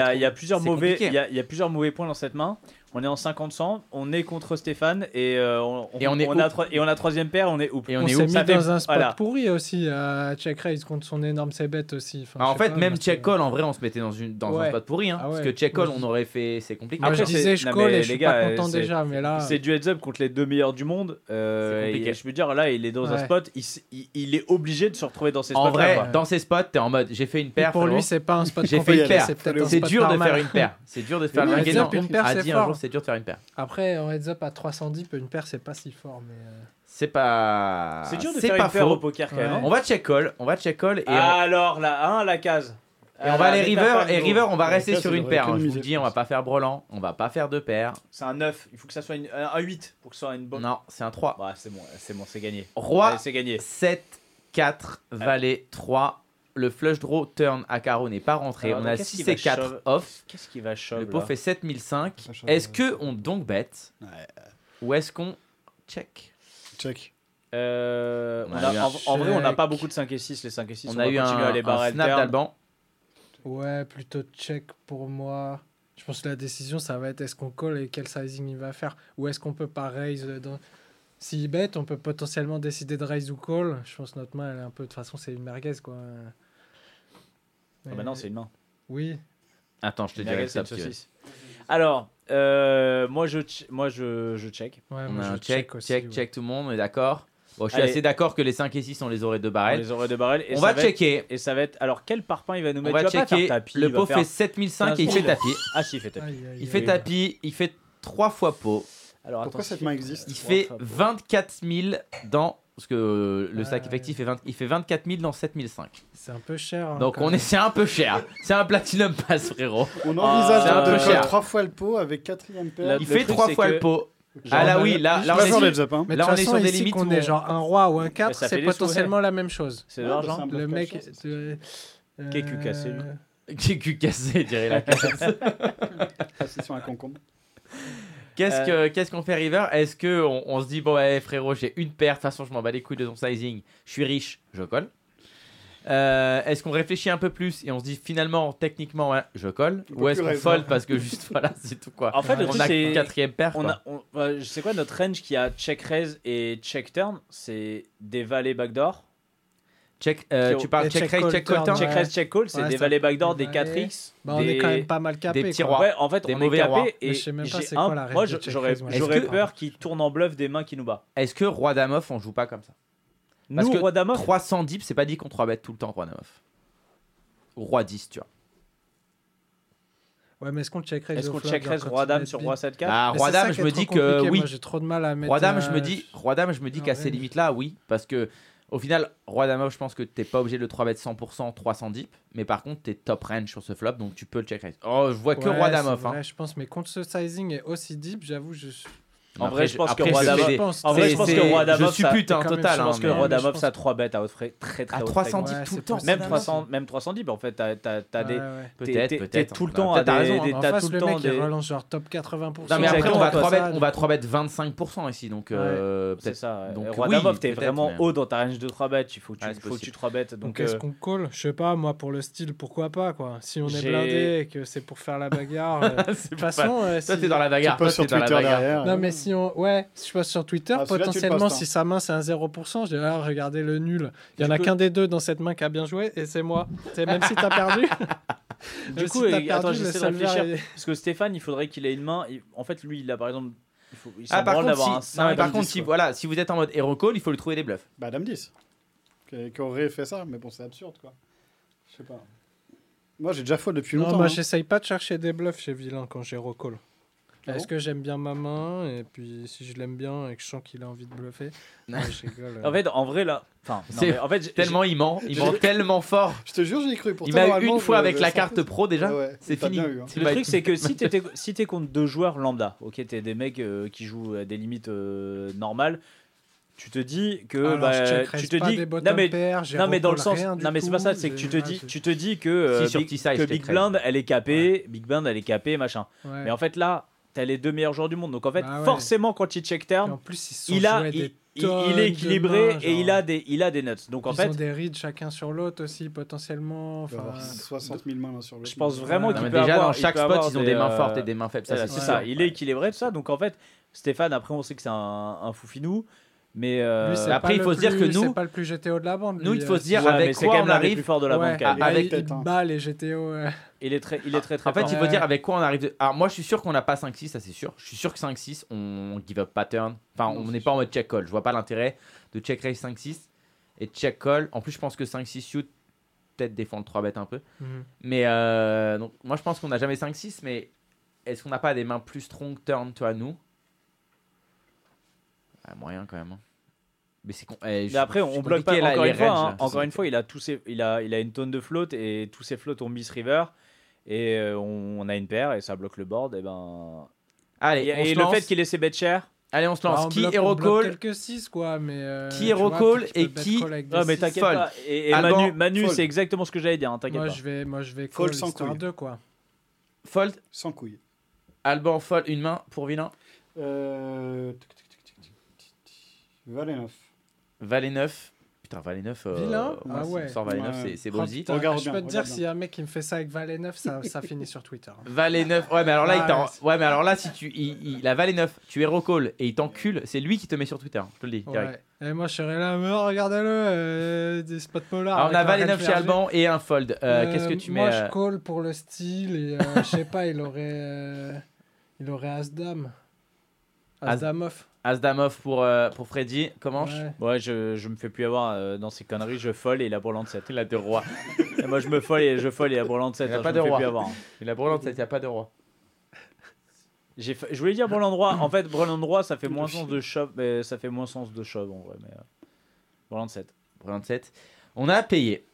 [SPEAKER 1] y il y a plusieurs mauvais points dans cette main. On est en 50-100, on est contre Stéphane et euh, on,
[SPEAKER 2] Et on est
[SPEAKER 1] a et on a troisième paire, on est hoop.
[SPEAKER 2] Et
[SPEAKER 4] On,
[SPEAKER 2] on est
[SPEAKER 4] s'est mis dans un spot
[SPEAKER 1] voilà.
[SPEAKER 4] pourri aussi à check raise contre son énorme c-bet aussi. Enfin,
[SPEAKER 2] Ah, en fait,
[SPEAKER 4] pas,
[SPEAKER 2] même check call, en vrai, on se mettait dans, une, dans un
[SPEAKER 4] Ouais.
[SPEAKER 2] spot pourri. Hein,
[SPEAKER 4] Ah ouais.
[SPEAKER 2] Parce que check call, on aurait fait. C'est compliqué.
[SPEAKER 4] Moi, je
[SPEAKER 1] Après,
[SPEAKER 4] disais je call et je suis
[SPEAKER 1] les gars,
[SPEAKER 4] pas content
[SPEAKER 1] c'est-
[SPEAKER 4] déjà, mais là.
[SPEAKER 1] C'est du heads up contre les deux meilleurs du monde. euh,
[SPEAKER 2] C'est compliqué.
[SPEAKER 1] et je veux dire, là, il est dans un spot, il, s- il- il est obligé de se retrouver dans ces spots.
[SPEAKER 2] En vrai, dans ces spots, t'es en mode j'ai fait une paire.
[SPEAKER 4] pour lui, c'est pas un spot
[SPEAKER 2] J'ai fait une paire.
[SPEAKER 4] c'est un
[SPEAKER 2] dur de faire une paire. C'est dur de faire
[SPEAKER 4] une paire, c'est
[SPEAKER 2] 10 un
[SPEAKER 4] fort.
[SPEAKER 2] jour, c'est dur de faire une paire.
[SPEAKER 4] Après, en heads up à 310, une paire, c'est pas si fort. Mais euh,
[SPEAKER 2] C'est pas.
[SPEAKER 1] C'est dur de
[SPEAKER 2] c'est
[SPEAKER 1] faire
[SPEAKER 2] pas
[SPEAKER 1] une paire
[SPEAKER 2] faux.
[SPEAKER 1] au poker quand même.
[SPEAKER 4] Ouais.
[SPEAKER 1] hein.
[SPEAKER 2] On va check call, on va check call et on-
[SPEAKER 1] Alors, là, hein, la case.
[SPEAKER 2] et on va aller
[SPEAKER 1] les
[SPEAKER 2] river et river on va
[SPEAKER 3] Ouais,
[SPEAKER 2] rester
[SPEAKER 3] ça,
[SPEAKER 2] sur
[SPEAKER 3] ça
[SPEAKER 2] une
[SPEAKER 3] devrait
[SPEAKER 2] paire. hein. Je vous
[SPEAKER 3] économiser,
[SPEAKER 2] le dis, on va
[SPEAKER 3] pense.
[SPEAKER 2] pas faire brelan, on va pas faire deux paires.
[SPEAKER 1] C'est un 9, il faut que ça soit une- un 8 pour que ce soit une bonne.
[SPEAKER 2] Non, c'est un 3.
[SPEAKER 1] Bah, c'est bon, c'est bon, c'est gagné.
[SPEAKER 2] Roi
[SPEAKER 1] Allez, c'est gagné.
[SPEAKER 2] 7 4 valet 3 le flush draw turn à carreau n'est pas rentré.
[SPEAKER 1] Alors,
[SPEAKER 2] on a
[SPEAKER 1] qu'est-ce
[SPEAKER 2] 6
[SPEAKER 1] qui va
[SPEAKER 2] et 4
[SPEAKER 1] shove
[SPEAKER 2] off.
[SPEAKER 1] Qu'est-ce qui va shove
[SPEAKER 2] Le pot fait 7005.
[SPEAKER 3] Ça shove,
[SPEAKER 2] Est-ce que on donc bet
[SPEAKER 3] Ouais,
[SPEAKER 2] ou est-ce qu'on check?
[SPEAKER 3] Check.
[SPEAKER 1] Euh,
[SPEAKER 2] On a
[SPEAKER 1] en, en vrai, on n'a pas beaucoup de 5 et 6. Les 5 et 6,
[SPEAKER 2] On
[SPEAKER 1] on,
[SPEAKER 2] a
[SPEAKER 1] va
[SPEAKER 2] eu un,
[SPEAKER 1] à les
[SPEAKER 2] un snap d'Alban.
[SPEAKER 4] ouais, plutôt check pour moi. Je pense que la décision, ça va être est-ce qu'on call et quel sizing il va faire. Ou est-ce qu'on peut pas raise dans... S'il bet, on peut potentiellement décider de raise ou call. Je pense que notre main, elle est un peu. De toute façon, c'est une merguez, quoi.
[SPEAKER 1] Ah bah non, c'est une main.
[SPEAKER 4] Oui.
[SPEAKER 2] Attends, je te dirai ça.
[SPEAKER 1] Alors, euh, moi, je, moi je, je check.
[SPEAKER 4] Ouais,
[SPEAKER 2] On
[SPEAKER 4] moi,
[SPEAKER 2] a
[SPEAKER 4] je
[SPEAKER 2] un check,
[SPEAKER 4] aussi,
[SPEAKER 2] check,
[SPEAKER 4] ouais.
[SPEAKER 2] check tout le monde, on est d'accord Bon, je suis
[SPEAKER 1] Allez.
[SPEAKER 2] assez d'accord que les 5 et 6 on les deux
[SPEAKER 1] On
[SPEAKER 2] barrels.
[SPEAKER 1] les aurait de barrel. Et
[SPEAKER 2] On
[SPEAKER 1] ça
[SPEAKER 2] va
[SPEAKER 1] être-
[SPEAKER 2] checker.
[SPEAKER 1] Et ça va être. Alors, quel parpaing il va nous
[SPEAKER 2] On
[SPEAKER 1] mettre?
[SPEAKER 2] va
[SPEAKER 1] Il va
[SPEAKER 2] checker.
[SPEAKER 1] tapis.
[SPEAKER 2] Le
[SPEAKER 1] va
[SPEAKER 2] pot
[SPEAKER 1] faire-
[SPEAKER 2] fait 7005 et il
[SPEAKER 1] 15
[SPEAKER 2] fait
[SPEAKER 1] 000.
[SPEAKER 2] tapis.
[SPEAKER 1] Ah, si, il fait tapis.
[SPEAKER 4] Aïe, aïe,
[SPEAKER 2] Il
[SPEAKER 4] aïe.
[SPEAKER 2] fait tapis, il fait 3 fois pot.
[SPEAKER 1] Alors,
[SPEAKER 3] Pourquoi
[SPEAKER 1] attends,
[SPEAKER 3] cette main existe
[SPEAKER 2] Il fait
[SPEAKER 1] fois pot?
[SPEAKER 2] 24 000 dans. Parce que euh, le stack
[SPEAKER 4] Ouais.
[SPEAKER 2] effectif est 20 il fait 24 000 dans 7005.
[SPEAKER 4] C'est un peu cher. hein,
[SPEAKER 2] Donc
[SPEAKER 4] quand
[SPEAKER 2] on est,
[SPEAKER 4] même.
[SPEAKER 2] c'est un peu cher. C'est un platinum pass, frérot.
[SPEAKER 3] On
[SPEAKER 1] Ah,
[SPEAKER 3] envisage
[SPEAKER 2] c'est un
[SPEAKER 3] de
[SPEAKER 2] peu
[SPEAKER 3] coller
[SPEAKER 2] cher.
[SPEAKER 3] trois fois le pot avec quatrième paire.
[SPEAKER 2] Il fait
[SPEAKER 1] truc,
[SPEAKER 2] 3
[SPEAKER 1] c'est
[SPEAKER 2] fois
[SPEAKER 1] que-
[SPEAKER 2] le pot.
[SPEAKER 4] Genre,
[SPEAKER 2] Ah là oui, là,
[SPEAKER 3] Je
[SPEAKER 2] là on
[SPEAKER 3] pas
[SPEAKER 2] est sur-
[SPEAKER 3] les up, hein.
[SPEAKER 4] Mais de
[SPEAKER 2] Là,
[SPEAKER 4] toute
[SPEAKER 2] on est
[SPEAKER 4] façon,
[SPEAKER 2] sur des
[SPEAKER 4] ici,
[SPEAKER 2] limites
[SPEAKER 4] qu'on
[SPEAKER 2] où
[SPEAKER 4] est
[SPEAKER 2] on-
[SPEAKER 4] genre un roi ou un 4,
[SPEAKER 1] ça fait
[SPEAKER 4] c'est
[SPEAKER 1] des sous,
[SPEAKER 4] potentiellement la même chose.
[SPEAKER 1] C'est de
[SPEAKER 3] Ouais,
[SPEAKER 1] l'argent.
[SPEAKER 3] c'est
[SPEAKER 4] Le mec.
[SPEAKER 3] ça.
[SPEAKER 4] euh,
[SPEAKER 1] Kéku cassé, lui.
[SPEAKER 4] euh,
[SPEAKER 2] J'ai cul cassé, dirait la classe.
[SPEAKER 3] Assis sur un concombre.
[SPEAKER 2] Qu'est-ce
[SPEAKER 1] Euh.
[SPEAKER 2] que qu'est-ce qu'on fait River? Est-ce que on, on se dit bon ouais frérot j'ai une paire, de toute façon je m'en bats les couilles de ton sizing, je suis riche, je colle. Euh, est-ce qu'on réfléchit un peu plus et on se dit finalement techniquement ouais, je colle? Ou est-ce qu'on fold parce que juste voilà c'est tout quoi?
[SPEAKER 1] En fait, le
[SPEAKER 2] on
[SPEAKER 1] truc,
[SPEAKER 2] a
[SPEAKER 1] c'est.
[SPEAKER 2] quatrième paire
[SPEAKER 1] On
[SPEAKER 2] quoi.
[SPEAKER 1] a, on- bah, je sais quoi, notre range qui a check raise et check turn, c'est des valets backdoor.
[SPEAKER 2] Check, euh, tu parles check
[SPEAKER 4] check
[SPEAKER 2] raise,
[SPEAKER 4] call
[SPEAKER 2] check call
[SPEAKER 4] turn,
[SPEAKER 1] Check
[SPEAKER 4] Ouais.
[SPEAKER 1] raise, check call, c'est
[SPEAKER 4] Ouais,
[SPEAKER 1] des
[SPEAKER 4] ça-
[SPEAKER 1] valets backdoor, des
[SPEAKER 4] Ouais.
[SPEAKER 1] 4x.
[SPEAKER 4] Bah, on
[SPEAKER 1] des-
[SPEAKER 4] est quand même pas mal capé.
[SPEAKER 2] des rois.
[SPEAKER 1] Ouais, en fait,
[SPEAKER 2] Des
[SPEAKER 1] on est
[SPEAKER 2] mauvais rois.
[SPEAKER 1] capé et
[SPEAKER 4] je sais même pas c'est
[SPEAKER 1] un-
[SPEAKER 4] quoi la
[SPEAKER 1] moi, j'aurais
[SPEAKER 2] pas.
[SPEAKER 1] peur qu'il tourne en bluff des mains qui nous bat.
[SPEAKER 2] Est-ce que roi dame off on joue pas comme ça? Parce
[SPEAKER 1] Nous,
[SPEAKER 2] que
[SPEAKER 1] roi dame off,
[SPEAKER 2] 300 dips c'est pas dit qu'on 3 bet tout le temps roi dame off. Ou roi 10 tu vois.
[SPEAKER 4] Ouais, mais est-ce qu'on check raise
[SPEAKER 1] est-ce qu'on check raise roi dame sur roi 7 4
[SPEAKER 2] Ah
[SPEAKER 4] Mais
[SPEAKER 2] roi dame je
[SPEAKER 4] est
[SPEAKER 2] me dis que oui.
[SPEAKER 4] J'ai trop de mal à mettre.
[SPEAKER 2] Roi dame, je me dis, roi dame, je me dis qu'à ces limites-là, oui, parce que Au final, Roi Dame off, je pense que t'es pas obligé de le 3 bet 100%, 300 deep. Mais par contre, t'es top range sur ce flop, donc tu peux le check raise. Oh, je vois que
[SPEAKER 4] Ouais,
[SPEAKER 2] Roi Dame off. hein.
[SPEAKER 4] je pense, mais contre ce sizing est aussi deep, j'avoue, je suis.
[SPEAKER 1] En
[SPEAKER 2] Après,
[SPEAKER 1] vrai, je pense que Roi
[SPEAKER 4] pense-
[SPEAKER 1] En vrai,
[SPEAKER 2] c'est-
[SPEAKER 1] je pense que Roi
[SPEAKER 2] Je
[SPEAKER 4] quand même
[SPEAKER 2] total.
[SPEAKER 1] Je pense
[SPEAKER 2] hein,
[SPEAKER 1] que Roi
[SPEAKER 4] pense-
[SPEAKER 1] ça 3 bêtes à haute frais, très très
[SPEAKER 2] À
[SPEAKER 1] haute
[SPEAKER 2] 300
[SPEAKER 1] fréquence.
[SPEAKER 2] deep
[SPEAKER 4] Ouais,
[SPEAKER 2] tout le temps.
[SPEAKER 1] Même
[SPEAKER 2] c'est
[SPEAKER 1] 300, même 300 deep, en fait, t'as des.
[SPEAKER 2] Peut-être, peut-être.
[SPEAKER 1] Tout le temps
[SPEAKER 2] t'as
[SPEAKER 1] des.
[SPEAKER 2] raison,
[SPEAKER 1] T'as
[SPEAKER 4] face,
[SPEAKER 1] tout le temps
[SPEAKER 4] mec, il relance genre top 80%.
[SPEAKER 2] Non, mais après, on va
[SPEAKER 1] Exactement,
[SPEAKER 2] 3
[SPEAKER 4] ça,
[SPEAKER 2] bet,
[SPEAKER 4] du
[SPEAKER 2] on va
[SPEAKER 4] coup.
[SPEAKER 2] 3 bet 25% ici. Donc, euh,
[SPEAKER 1] C'est
[SPEAKER 2] peut-être.
[SPEAKER 1] ça.
[SPEAKER 2] Donc,
[SPEAKER 1] Roi off, t'es vraiment haut dans ta range de 3 bêtes. Il faut que tu
[SPEAKER 2] Ouais, c'est
[SPEAKER 1] faut que tu
[SPEAKER 2] possible.
[SPEAKER 1] 3 bêtes.
[SPEAKER 4] Donc, est-ce
[SPEAKER 1] euh,
[SPEAKER 4] qu'on call Je sais pas, moi, pour le style, pourquoi pas, quoi. Si on est blindé et que c'est pour faire la bagarre. De toute façon,
[SPEAKER 2] Toi,
[SPEAKER 4] si-
[SPEAKER 2] t'es dans la bagarre. Toi,
[SPEAKER 3] sur
[SPEAKER 2] t'es dans la
[SPEAKER 3] Twitter
[SPEAKER 2] bagarre.
[SPEAKER 3] derrière.
[SPEAKER 4] Non, mais si on. Ouais, si je passe sur Twitter,
[SPEAKER 3] Ah,
[SPEAKER 4] potentiellement,
[SPEAKER 3] postes, hein.
[SPEAKER 4] si sa main c'est un 0%, je dis, ah, regardez le nul. Il y en a qu'un des deux dans cette main qui a bien joué et c'est moi. C'est même si t'as perdu.
[SPEAKER 1] Du coup,
[SPEAKER 4] si perdu,
[SPEAKER 1] attends, j'essaie de réfléchir. Parce que Stéphane, il faudrait qu'il ait une main. En fait, lui, il a par exemple. Il, faut... il
[SPEAKER 2] Ah, par contre,
[SPEAKER 1] d'avoir un
[SPEAKER 2] si, non, mais
[SPEAKER 1] 5.
[SPEAKER 2] par contre,
[SPEAKER 3] 10,
[SPEAKER 2] si, voilà, si vous êtes en mode hero call, il faut lui trouver des bluffs.
[SPEAKER 3] Bah, Dame 10. Qui, qui aurait fait ça, mais bon, c'est absurde, quoi. Je sais pas. Moi, j'ai déjà fold depuis
[SPEAKER 4] Non,
[SPEAKER 3] longtemps.
[SPEAKER 4] moi
[SPEAKER 3] hein.
[SPEAKER 4] j'essaye pas de chercher des bluffs chez Vilain quand j'ai recall.
[SPEAKER 3] Ah
[SPEAKER 4] Est-ce que j'aime bien ma main et puis si je l'aime bien et que je sens qu'il a envie de bluffer
[SPEAKER 2] Non.
[SPEAKER 4] Je rigole. euh.
[SPEAKER 1] En fait, en vrai, là. Enfin, non,
[SPEAKER 2] C'est
[SPEAKER 1] mais en fait,
[SPEAKER 2] Tellement il ment, il ment tellement fort.
[SPEAKER 3] Je te jure, j'y ai cru. Pourtant,
[SPEAKER 2] Il m'a eu une fois avec la carte pro déjà.
[SPEAKER 3] Ouais.
[SPEAKER 2] C'est fini.
[SPEAKER 3] eu, hein.
[SPEAKER 1] Le truc, c'est que si t'es contre deux joueurs lambda, ok, t'es des mecs euh, qui jouent à des limites euh, normales, tu te dis que.
[SPEAKER 4] Alors,
[SPEAKER 1] bah, tu te
[SPEAKER 4] pas
[SPEAKER 1] dis.
[SPEAKER 4] des
[SPEAKER 1] Non, mais, non, mais dans le sens. Non, mais c'est pas ça, c'est que tu te dis, tu te dis que. euh,
[SPEAKER 2] Si, sur
[SPEAKER 1] Big, que Big. Blind, elle est capée, Big Blind, elle est capée, machin.
[SPEAKER 4] Ouais.
[SPEAKER 1] Mais en fait, là, t'as les deux meilleurs joueurs du monde. Donc en fait,
[SPEAKER 4] Bah ouais.
[SPEAKER 1] forcément, quand il check
[SPEAKER 4] en
[SPEAKER 1] turn,
[SPEAKER 4] plus, ils
[SPEAKER 1] il, a, il, est équilibré
[SPEAKER 4] mains,
[SPEAKER 1] et il a, des, il a des nuts. Donc en
[SPEAKER 4] Ils
[SPEAKER 1] fait,
[SPEAKER 4] ont des reads chacun sur l'autre aussi, potentiellement. Enfin,
[SPEAKER 3] avoir 60 000 mains sur le
[SPEAKER 1] je pense vraiment
[SPEAKER 4] Ouais.
[SPEAKER 1] qu'il peut
[SPEAKER 2] déjà,
[SPEAKER 1] avoir,
[SPEAKER 2] dans chaque spot, ils ont
[SPEAKER 1] des,
[SPEAKER 2] des mains
[SPEAKER 1] euh,
[SPEAKER 2] fortes et des mains faibles. Ça, c'est
[SPEAKER 1] ça, il est équilibré, tout ça. Donc en fait, Stéphane, après, on sait que c'est un, un foufinou. Mais euh,
[SPEAKER 4] lui,
[SPEAKER 2] après, il faut se dire que nous-
[SPEAKER 4] c'est pas le plus GTO de la bande.
[SPEAKER 2] Nous, il faut
[SPEAKER 4] euh,
[SPEAKER 2] se dire
[SPEAKER 1] ouais,
[SPEAKER 2] avec quoi
[SPEAKER 1] quand même
[SPEAKER 2] on arrive.
[SPEAKER 1] plus forts de la
[SPEAKER 4] ouais,
[SPEAKER 1] banque. quand même.
[SPEAKER 4] il-
[SPEAKER 2] avec-
[SPEAKER 4] il, bat les GTO. ouais.
[SPEAKER 1] Il est très, il est très très
[SPEAKER 2] En fait,
[SPEAKER 1] fort.
[SPEAKER 2] il faut dire avec quoi on arrive. de- Alors, moi, je suis sûr qu'on n'a pas 5-6, ça c'est sûr. Je suis sûr que 5-6, on give up pattern. Enfin,
[SPEAKER 3] Non,
[SPEAKER 2] on
[SPEAKER 3] c'est
[SPEAKER 2] n'est pas en mode check call. Je vois pas l'intérêt de check raise 5-6 et check call. En plus, je pense que 5-6 shoot, peut-être défendre 3 bêtes un peu.
[SPEAKER 4] Mhm.
[SPEAKER 2] Mais euh, donc, moi, je pense qu'on n'a jamais 5-6, mais est-ce qu'on n'a pas des mains plus strong turn, toi, nous? Ah, Moyen quand même. hein. Mais c'est con. eh, je-
[SPEAKER 1] Mais après, on bloque pas.
[SPEAKER 2] compliqué, là,
[SPEAKER 1] encore
[SPEAKER 2] les
[SPEAKER 1] une fois,
[SPEAKER 2] ranges,
[SPEAKER 1] hein,
[SPEAKER 2] là.
[SPEAKER 1] encore une fois, il a tous ses, il a, il a une tonne de float et tous ses floats ont miss river et euh, on, on a une paire et ça bloque le board. Et ben.
[SPEAKER 2] Allez,
[SPEAKER 1] Et,
[SPEAKER 2] on
[SPEAKER 1] et
[SPEAKER 2] se
[SPEAKER 1] le
[SPEAKER 2] lance.
[SPEAKER 1] fait qu'il ait ses bêtes chères.
[SPEAKER 2] Allez, on se
[SPEAKER 4] Bah,
[SPEAKER 2] lance.
[SPEAKER 4] on
[SPEAKER 2] qui
[SPEAKER 4] bloque-
[SPEAKER 2] hero call
[SPEAKER 4] quelques 6 quoi, mais. euh,
[SPEAKER 2] Qui hero
[SPEAKER 4] vois,
[SPEAKER 2] call et qui-
[SPEAKER 4] call
[SPEAKER 1] Non, mais t'inquiète pas. Et, et
[SPEAKER 2] Alban,
[SPEAKER 1] Manu, c'est exactement ce que j'allais dire. hein, T'inquiète
[SPEAKER 4] Moi
[SPEAKER 1] pas.
[SPEAKER 4] je vais, moi je vais
[SPEAKER 3] Fold
[SPEAKER 4] call
[SPEAKER 3] sans couille.
[SPEAKER 4] 2 quoi.
[SPEAKER 2] Fold.
[SPEAKER 3] Sans couilles.
[SPEAKER 2] Alban fold une main pour vilain.
[SPEAKER 3] Euh... Valet 9.
[SPEAKER 2] Valet 9. Putain, Valet 9. euh,
[SPEAKER 4] Vilain
[SPEAKER 2] ouais,
[SPEAKER 4] Ah ouais.
[SPEAKER 2] sort Valet. 9, c'est-
[SPEAKER 3] Regarde
[SPEAKER 4] je
[SPEAKER 3] bien,
[SPEAKER 4] peux te dire, s'il y a un mec qui me fait ça avec Valet 9, ça, ça finit sur Twitter.
[SPEAKER 2] Valet 9. Ouais, mais alors là, il
[SPEAKER 4] Ah,
[SPEAKER 2] t'en-
[SPEAKER 4] ouais,
[SPEAKER 2] mais alors là, si tu. Il, il- la Valet 9, tu hero call et il t'encule, c'est lui qui te met sur Twitter. Je te le dis. direct.
[SPEAKER 4] Ouais. Et moi je serais là, mais oh, regardez-le, euh, des spots polars.
[SPEAKER 2] Alors, on a Valet
[SPEAKER 4] red
[SPEAKER 2] 9 chez. Alban et un fold. Euh,
[SPEAKER 4] Euh,
[SPEAKER 2] Qu'est-ce que tu mets
[SPEAKER 4] Moi
[SPEAKER 2] euh,
[SPEAKER 4] je call pour le style et euh, je sais pas, il aurait. euh, il aurait As-Dame.
[SPEAKER 2] As-
[SPEAKER 4] As-Dame off.
[SPEAKER 2] As-Dame off pour, euh, pour Freddy. Comment
[SPEAKER 4] Ouais.
[SPEAKER 1] Ouais, je, je me fais plus avoir euh, dans ces conneries. Je folle et il a pour 7.
[SPEAKER 2] Il a deux rois.
[SPEAKER 1] Et moi, je me folle et je folle et il a pour 7.
[SPEAKER 2] Il a
[SPEAKER 1] hein,
[SPEAKER 2] pas
[SPEAKER 1] je
[SPEAKER 2] de
[SPEAKER 1] me fais
[SPEAKER 2] roi.
[SPEAKER 1] plus avoir. hein.
[SPEAKER 2] Il a Brelan 7, il n'y a pas de roi.
[SPEAKER 1] J'ai fa- Je voulais dire Breland droit. En fait, Breland droit, ça fait moins sens de shove. Mais ça fait moins sens de shove en vrai. Mais euh, Breland 7.
[SPEAKER 2] Brelan 7. On a payé.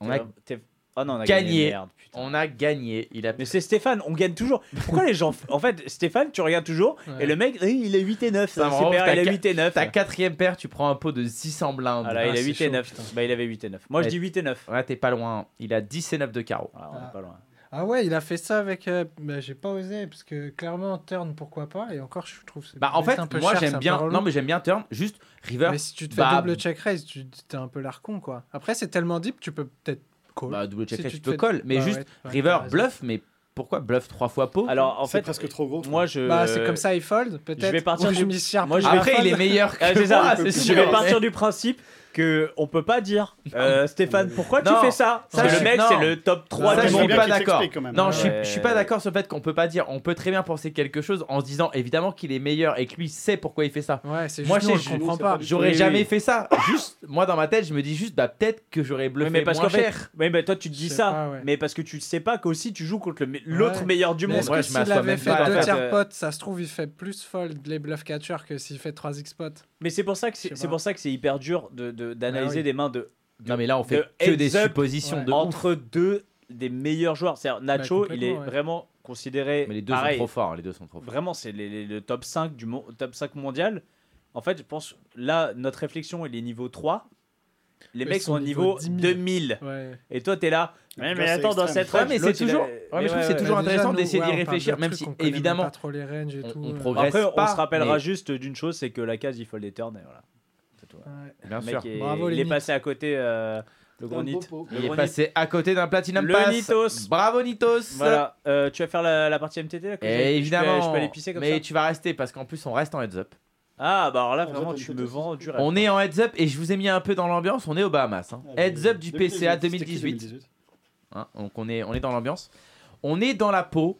[SPEAKER 2] On a,
[SPEAKER 1] T'es- Ah non, on a
[SPEAKER 2] Gagné.
[SPEAKER 1] gagné. Merde, putain.
[SPEAKER 2] on a gagné. Il a
[SPEAKER 1] Mais c'est Stéphane, on gagne toujours. Pourquoi les gens. En fait, Stéphane, tu regardes toujours.
[SPEAKER 4] Ouais.
[SPEAKER 1] Et le mec, il a 8 et 9.
[SPEAKER 2] Ça
[SPEAKER 1] super, il a
[SPEAKER 2] qua-
[SPEAKER 1] 8 et 9.
[SPEAKER 2] Ta quatrième paire, tu prends un pot de 600 blindes.
[SPEAKER 1] Voilà,
[SPEAKER 4] Ah,
[SPEAKER 1] il a
[SPEAKER 4] c'est
[SPEAKER 1] 8 et
[SPEAKER 4] chaud,
[SPEAKER 1] 9.
[SPEAKER 4] putain.
[SPEAKER 1] Bah, il avait 8 et 9. Moi, je
[SPEAKER 2] Ouais.
[SPEAKER 1] dis 8 et 9.
[SPEAKER 2] Ouais, t'es pas loin. Il a 10 et 9 de carreau.
[SPEAKER 1] Voilà, on
[SPEAKER 4] Ah.
[SPEAKER 1] est pas loin.
[SPEAKER 4] Ah ouais, il a fait ça avec. euh, bah, j'ai pas osé parce que clairement turn pourquoi pas et encore je trouve. c'est
[SPEAKER 2] Bah en fait,
[SPEAKER 4] un peu
[SPEAKER 2] moi j'aime bien. Non mais j'aime bien turn. Juste river.
[SPEAKER 4] Mais si tu te fais
[SPEAKER 2] bah,
[SPEAKER 4] double check raise, tu t'es un peu l'arcon quoi. Après c'est tellement deep, tu peux peut-être call.
[SPEAKER 2] Bah double check
[SPEAKER 4] Si
[SPEAKER 2] raise,
[SPEAKER 4] tu
[SPEAKER 2] tu
[SPEAKER 4] te
[SPEAKER 2] peux
[SPEAKER 4] fais-
[SPEAKER 2] call. Mais
[SPEAKER 4] Bah
[SPEAKER 2] juste
[SPEAKER 4] ouais,
[SPEAKER 2] river bluff. Mais pourquoi bluff trois fois pot
[SPEAKER 1] Alors, en
[SPEAKER 3] C'est
[SPEAKER 1] fait,
[SPEAKER 3] presque trop gros.
[SPEAKER 1] moi, je.
[SPEAKER 4] Bah c'est comme ça il fold peut-être.
[SPEAKER 1] je vais partir du-
[SPEAKER 4] je
[SPEAKER 1] moi, je vais
[SPEAKER 2] Après il est meilleur que
[SPEAKER 1] Ah, c'est ça. je vais partir du principe que on peut pas dire euh, Stéphane, pourquoi
[SPEAKER 2] Non,
[SPEAKER 1] tu fais ça?
[SPEAKER 2] ça,
[SPEAKER 1] Parce que
[SPEAKER 2] je
[SPEAKER 1] le mec,
[SPEAKER 2] non.
[SPEAKER 1] c'est le top 3
[SPEAKER 2] Ça,
[SPEAKER 1] du
[SPEAKER 2] je
[SPEAKER 3] j'aimerais
[SPEAKER 2] suis
[SPEAKER 1] monde.
[SPEAKER 2] pas d'accord. Non, je suis, je pas d'accord sur le fait qu'on peut pas dire. On peut très bien penser quelque chose en se disant évidemment qu'il est meilleur et que lui sait pourquoi il fait ça.
[SPEAKER 4] Ouais, c'est
[SPEAKER 2] Moi,
[SPEAKER 4] juste nous, on
[SPEAKER 2] je-
[SPEAKER 4] le
[SPEAKER 2] je-
[SPEAKER 4] comprend pas.
[SPEAKER 2] J'aurais
[SPEAKER 1] Oui,
[SPEAKER 2] jamais
[SPEAKER 1] oui.
[SPEAKER 2] fait ça. Juste, moi dans ma tête, je me dis juste, bah peut-être que j'aurais bluffé
[SPEAKER 1] mais parce
[SPEAKER 2] moins
[SPEAKER 1] qu'en fait,
[SPEAKER 2] cher.
[SPEAKER 1] oui, mais toi tu te dis
[SPEAKER 4] Je sais
[SPEAKER 1] ça,
[SPEAKER 4] pas, ouais.
[SPEAKER 1] mais parce que tu sais pas qu'aussi tu joues contre le me- l'autre
[SPEAKER 4] Ouais.
[SPEAKER 1] meilleur du
[SPEAKER 4] Mais
[SPEAKER 1] monde.
[SPEAKER 4] est-ce
[SPEAKER 2] Ouais,
[SPEAKER 4] que
[SPEAKER 2] je
[SPEAKER 4] s'il
[SPEAKER 2] m'assois
[SPEAKER 4] avait
[SPEAKER 2] même
[SPEAKER 4] fait
[SPEAKER 2] pas, en
[SPEAKER 4] deux
[SPEAKER 2] fait,
[SPEAKER 4] tiers
[SPEAKER 1] euh,
[SPEAKER 4] potes, ça se trouve, il fait plus fold les bluff catchers que s'il fait 3 x potes.
[SPEAKER 1] Mais c'est pour ça que
[SPEAKER 4] Je
[SPEAKER 1] c'est
[SPEAKER 4] sais
[SPEAKER 1] c'est
[SPEAKER 4] pas.
[SPEAKER 1] pour ça que c'est hyper dur de de- d'analyser
[SPEAKER 4] Ah oui.
[SPEAKER 1] des mains de
[SPEAKER 2] Non, mais là, on fait
[SPEAKER 1] de
[SPEAKER 2] que des suppositions
[SPEAKER 4] ouais.
[SPEAKER 2] de ouf.
[SPEAKER 1] entre deux des meilleurs joueurs. C'est-à-dire Nacho, il est
[SPEAKER 4] ouais.
[SPEAKER 1] vraiment considéré
[SPEAKER 2] Mais les deux
[SPEAKER 1] pareil.
[SPEAKER 2] sont trop forts. Les deux sont trop forts.
[SPEAKER 1] Vraiment, c'est le top 5 du top 5 mondial. En fait, je pense là notre réflexion elle est niveau 3. Les mecs sont au
[SPEAKER 4] sont
[SPEAKER 1] niveau
[SPEAKER 4] niveau 10 000.
[SPEAKER 1] 2000.
[SPEAKER 4] Ouais.
[SPEAKER 1] Et toi, t'es là. Ouais, mais
[SPEAKER 3] c'est
[SPEAKER 1] attends, dans cette
[SPEAKER 2] Ouais,
[SPEAKER 1] range,
[SPEAKER 2] mais c'est
[SPEAKER 1] a-
[SPEAKER 2] toujours-
[SPEAKER 1] mais
[SPEAKER 2] ouais, mais je trouve que c'est
[SPEAKER 1] ouais,
[SPEAKER 2] toujours
[SPEAKER 4] Bah,
[SPEAKER 2] intéressant d'essayer
[SPEAKER 4] ouais,
[SPEAKER 2] d'y réfléchir, même si évidemment
[SPEAKER 4] pas trop les ranges et
[SPEAKER 2] on-
[SPEAKER 4] tout.
[SPEAKER 2] on progresse.
[SPEAKER 1] Après, on se rappellera
[SPEAKER 2] mais-
[SPEAKER 1] juste d'une chose, c'est que la case, il faut et voilà.
[SPEAKER 4] Ouais.
[SPEAKER 2] Bien
[SPEAKER 1] Le
[SPEAKER 2] sûr.
[SPEAKER 1] est-
[SPEAKER 4] Bravo,
[SPEAKER 1] il est passé à côté euh, le gros. Le
[SPEAKER 2] Il est passé à côté d'un Platinum
[SPEAKER 1] Le
[SPEAKER 2] Pass.
[SPEAKER 1] Nitos.
[SPEAKER 2] Bravo Nitos.
[SPEAKER 1] Voilà, euh, tu vas faire la, la partie MTT là, que j'ai-
[SPEAKER 2] Et
[SPEAKER 1] je peux-
[SPEAKER 2] évidemment.
[SPEAKER 1] Je peux, aller pisser comme
[SPEAKER 2] mais
[SPEAKER 1] ça
[SPEAKER 2] tu vas rester parce qu'en plus on reste en heads up.
[SPEAKER 1] Ah, bah alors là,
[SPEAKER 3] En
[SPEAKER 1] vraiment, tu me vends du rêve.
[SPEAKER 2] On est en heads up et je vous ai mis un peu dans l'ambiance. On est aux Bahamas. hein.
[SPEAKER 3] Ah,
[SPEAKER 2] Heads up du PCA
[SPEAKER 3] C'était qui,
[SPEAKER 2] 2018. hein. donc on est, on est dans l'ambiance. On est dans la peau.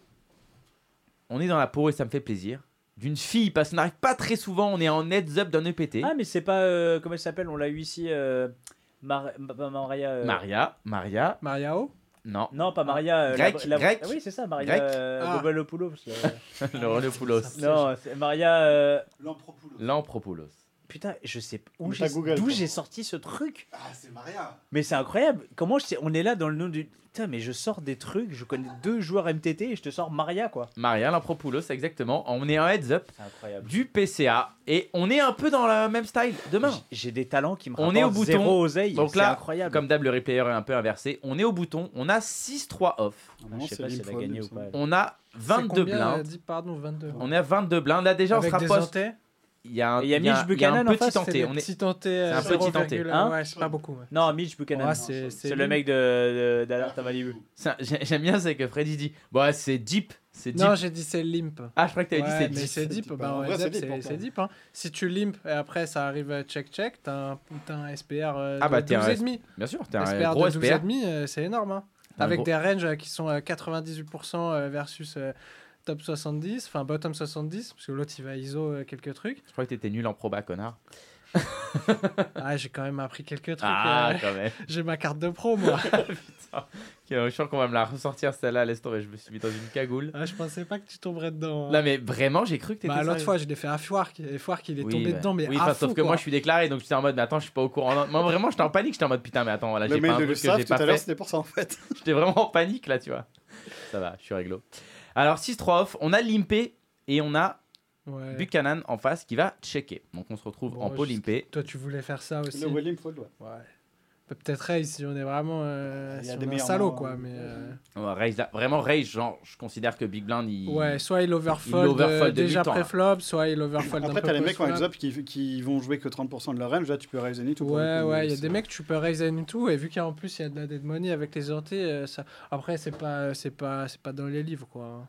[SPEAKER 2] On est dans la peau et ça me fait plaisir. D'une fille parce qu'on n'arrive pas très souvent. On est en heads up d'un EPT.
[SPEAKER 1] Ah, mais c'est pas. euh, comment elle s'appelle? On l'a eu ici. euh, Mar- pas Maria. euh,
[SPEAKER 2] Maria, Maria,
[SPEAKER 4] Mariao
[SPEAKER 2] non,
[SPEAKER 1] Non, pas Maria. euh,
[SPEAKER 2] Grec,
[SPEAKER 1] la- la-
[SPEAKER 2] grec.
[SPEAKER 1] Ah oui, c'est ça, Maria
[SPEAKER 2] Grec.
[SPEAKER 1] euh,
[SPEAKER 4] Ah.
[SPEAKER 1] Euh.
[SPEAKER 2] le Renopoulos,
[SPEAKER 1] non, c'est Maria. euh,
[SPEAKER 2] Lampropoulos.
[SPEAKER 1] Putain, je sais pas où j'ai- d'où j'ai sorti ce truc.
[SPEAKER 6] Ah, c'est Maria.
[SPEAKER 1] Mais c'est incroyable. Comment je sais, on est là dans le nom du. Putain, mais je sors des trucs. Je connais deux joueurs MTT et je te sors Maria, quoi.
[SPEAKER 2] Maria Lampropoulos, exactement. On est en heads up
[SPEAKER 1] C'est incroyable.
[SPEAKER 2] du PCA et on est un peu dans le même style demain.
[SPEAKER 1] J'ai- J'ai des talents qui me
[SPEAKER 2] On est au bouton.
[SPEAKER 1] zéro oseille.
[SPEAKER 2] Donc
[SPEAKER 1] c'est
[SPEAKER 2] là,
[SPEAKER 1] incroyable.
[SPEAKER 2] Comme d'hab, le replayer est un peu inversé. On est au bouton. On a 6-3 off.
[SPEAKER 1] je sais pas si elle a gagné ou pas.
[SPEAKER 2] On a 22
[SPEAKER 4] C'est combien, euh,
[SPEAKER 2] blindes.
[SPEAKER 4] dit, pardon, 22.
[SPEAKER 2] On est à 22 blindes. Là, déjà,
[SPEAKER 4] Avec
[SPEAKER 2] on se
[SPEAKER 4] des
[SPEAKER 2] rapproche. Il y a un,
[SPEAKER 1] il y a Mitch
[SPEAKER 2] y a un
[SPEAKER 1] Buchanan en
[SPEAKER 2] petit
[SPEAKER 1] face,
[SPEAKER 4] C'est
[SPEAKER 2] tenté. On est... c'est un
[SPEAKER 4] euh,
[SPEAKER 2] petit tenté.
[SPEAKER 4] 0,1,
[SPEAKER 1] Hein
[SPEAKER 4] Ouais, c'est pas beaucoup. ouais.
[SPEAKER 1] Non, Mitch Buchanan.
[SPEAKER 4] Ouais, c'est-
[SPEAKER 1] le mec de- de- d'Alerte à Malibu.
[SPEAKER 2] J'aime bien, c'est que Freddy dit Bon, c'est deep. C'est deep.
[SPEAKER 4] Non, j'ai dit c'est limp.
[SPEAKER 2] Ah, je crois que t'avais
[SPEAKER 4] Ouais,
[SPEAKER 2] dit c'est deep.
[SPEAKER 4] c'est deep.
[SPEAKER 3] deep,
[SPEAKER 4] Bah, heads c'est deep, hein. Si tu limp et après ça arrive à check-check, t'as un, t'as un SPR euh,
[SPEAKER 2] Ah bah,
[SPEAKER 4] de
[SPEAKER 2] t'es un
[SPEAKER 4] 12,5.
[SPEAKER 2] Bien sûr, t'es un
[SPEAKER 4] SPR
[SPEAKER 2] gros
[SPEAKER 4] de
[SPEAKER 2] SPR.
[SPEAKER 4] 12,5, euh, c'est énorme. hein.
[SPEAKER 2] Un
[SPEAKER 4] Avec
[SPEAKER 2] gros-
[SPEAKER 4] des ranges euh, qui sont à 98% euh, versus euh, top 70, enfin bottom 70, parce que l'autre il va ISO euh, quelques trucs.
[SPEAKER 2] Je crois que t'étais nul en proba, connard.
[SPEAKER 4] Ah, j'ai quand même appris quelques trucs.
[SPEAKER 2] Ah,
[SPEAKER 4] euh,
[SPEAKER 2] quand même.
[SPEAKER 4] j'ai ma carte de pro, moi.
[SPEAKER 2] Ok, Je sens qu'on va me la ressortir celle-là, laisse tomber. Je me suis mis dans une cagoule.
[SPEAKER 4] Ah, je pensais pas que tu tomberais dedans. hein.
[SPEAKER 2] Là, mais vraiment, j'ai cru que t'étais
[SPEAKER 4] Bah, l'autre fois, je l'ai fait à Fouark, et Fouark, il est
[SPEAKER 2] Oui,
[SPEAKER 4] tombé
[SPEAKER 2] bah.
[SPEAKER 4] dedans, mais
[SPEAKER 2] oui,
[SPEAKER 4] à
[SPEAKER 2] sauf que moi je suis déclaré donc j'étais en mode mais attends je suis pas au courant Non, moi vraiment j'étais en panique j'étais en mode putain mais attends voilà j'ai pas un truc que j'ai
[SPEAKER 3] tout
[SPEAKER 2] pas
[SPEAKER 3] à l'heure,
[SPEAKER 2] fait
[SPEAKER 3] c'était pour ça en fait.
[SPEAKER 2] j'étais vraiment en panique là tu vois ça va je suis réglo alors 6-3 off on a Limpé et on a
[SPEAKER 4] Ouais.
[SPEAKER 2] Buchanan en face qui va checker donc on se retrouve
[SPEAKER 4] Bon,
[SPEAKER 2] en pot
[SPEAKER 4] je-
[SPEAKER 2] Limpé
[SPEAKER 4] Toi, tu voulais faire ça aussi.
[SPEAKER 3] Le William Fold, ouais.
[SPEAKER 4] Ouais. Peut- Peut-être Raze si on est vraiment euh,
[SPEAKER 3] Il y a
[SPEAKER 4] si
[SPEAKER 3] des
[SPEAKER 4] on est un salaud quoi
[SPEAKER 3] hein.
[SPEAKER 4] mais euh,
[SPEAKER 2] Ouais, raise, là, vraiment rage genre je considère que Big Blind il
[SPEAKER 4] ouais soit il overfold,
[SPEAKER 2] Il overfold
[SPEAKER 4] euh, déjà pré-flop soit il overfold
[SPEAKER 3] Après, t'as les mecs en
[SPEAKER 4] post-flop.
[SPEAKER 3] heads up qui, qui vont jouer que 30% de leur range. Là, tu peux raise any tout.
[SPEAKER 4] Ouais, ouais, il y a des mecs, tu peux raise and tout, et vu qu'en plus il y a de la dead money avec les orties, euh, ça... après c'est pas, c'est pas, c'est pas dans les livres quoi.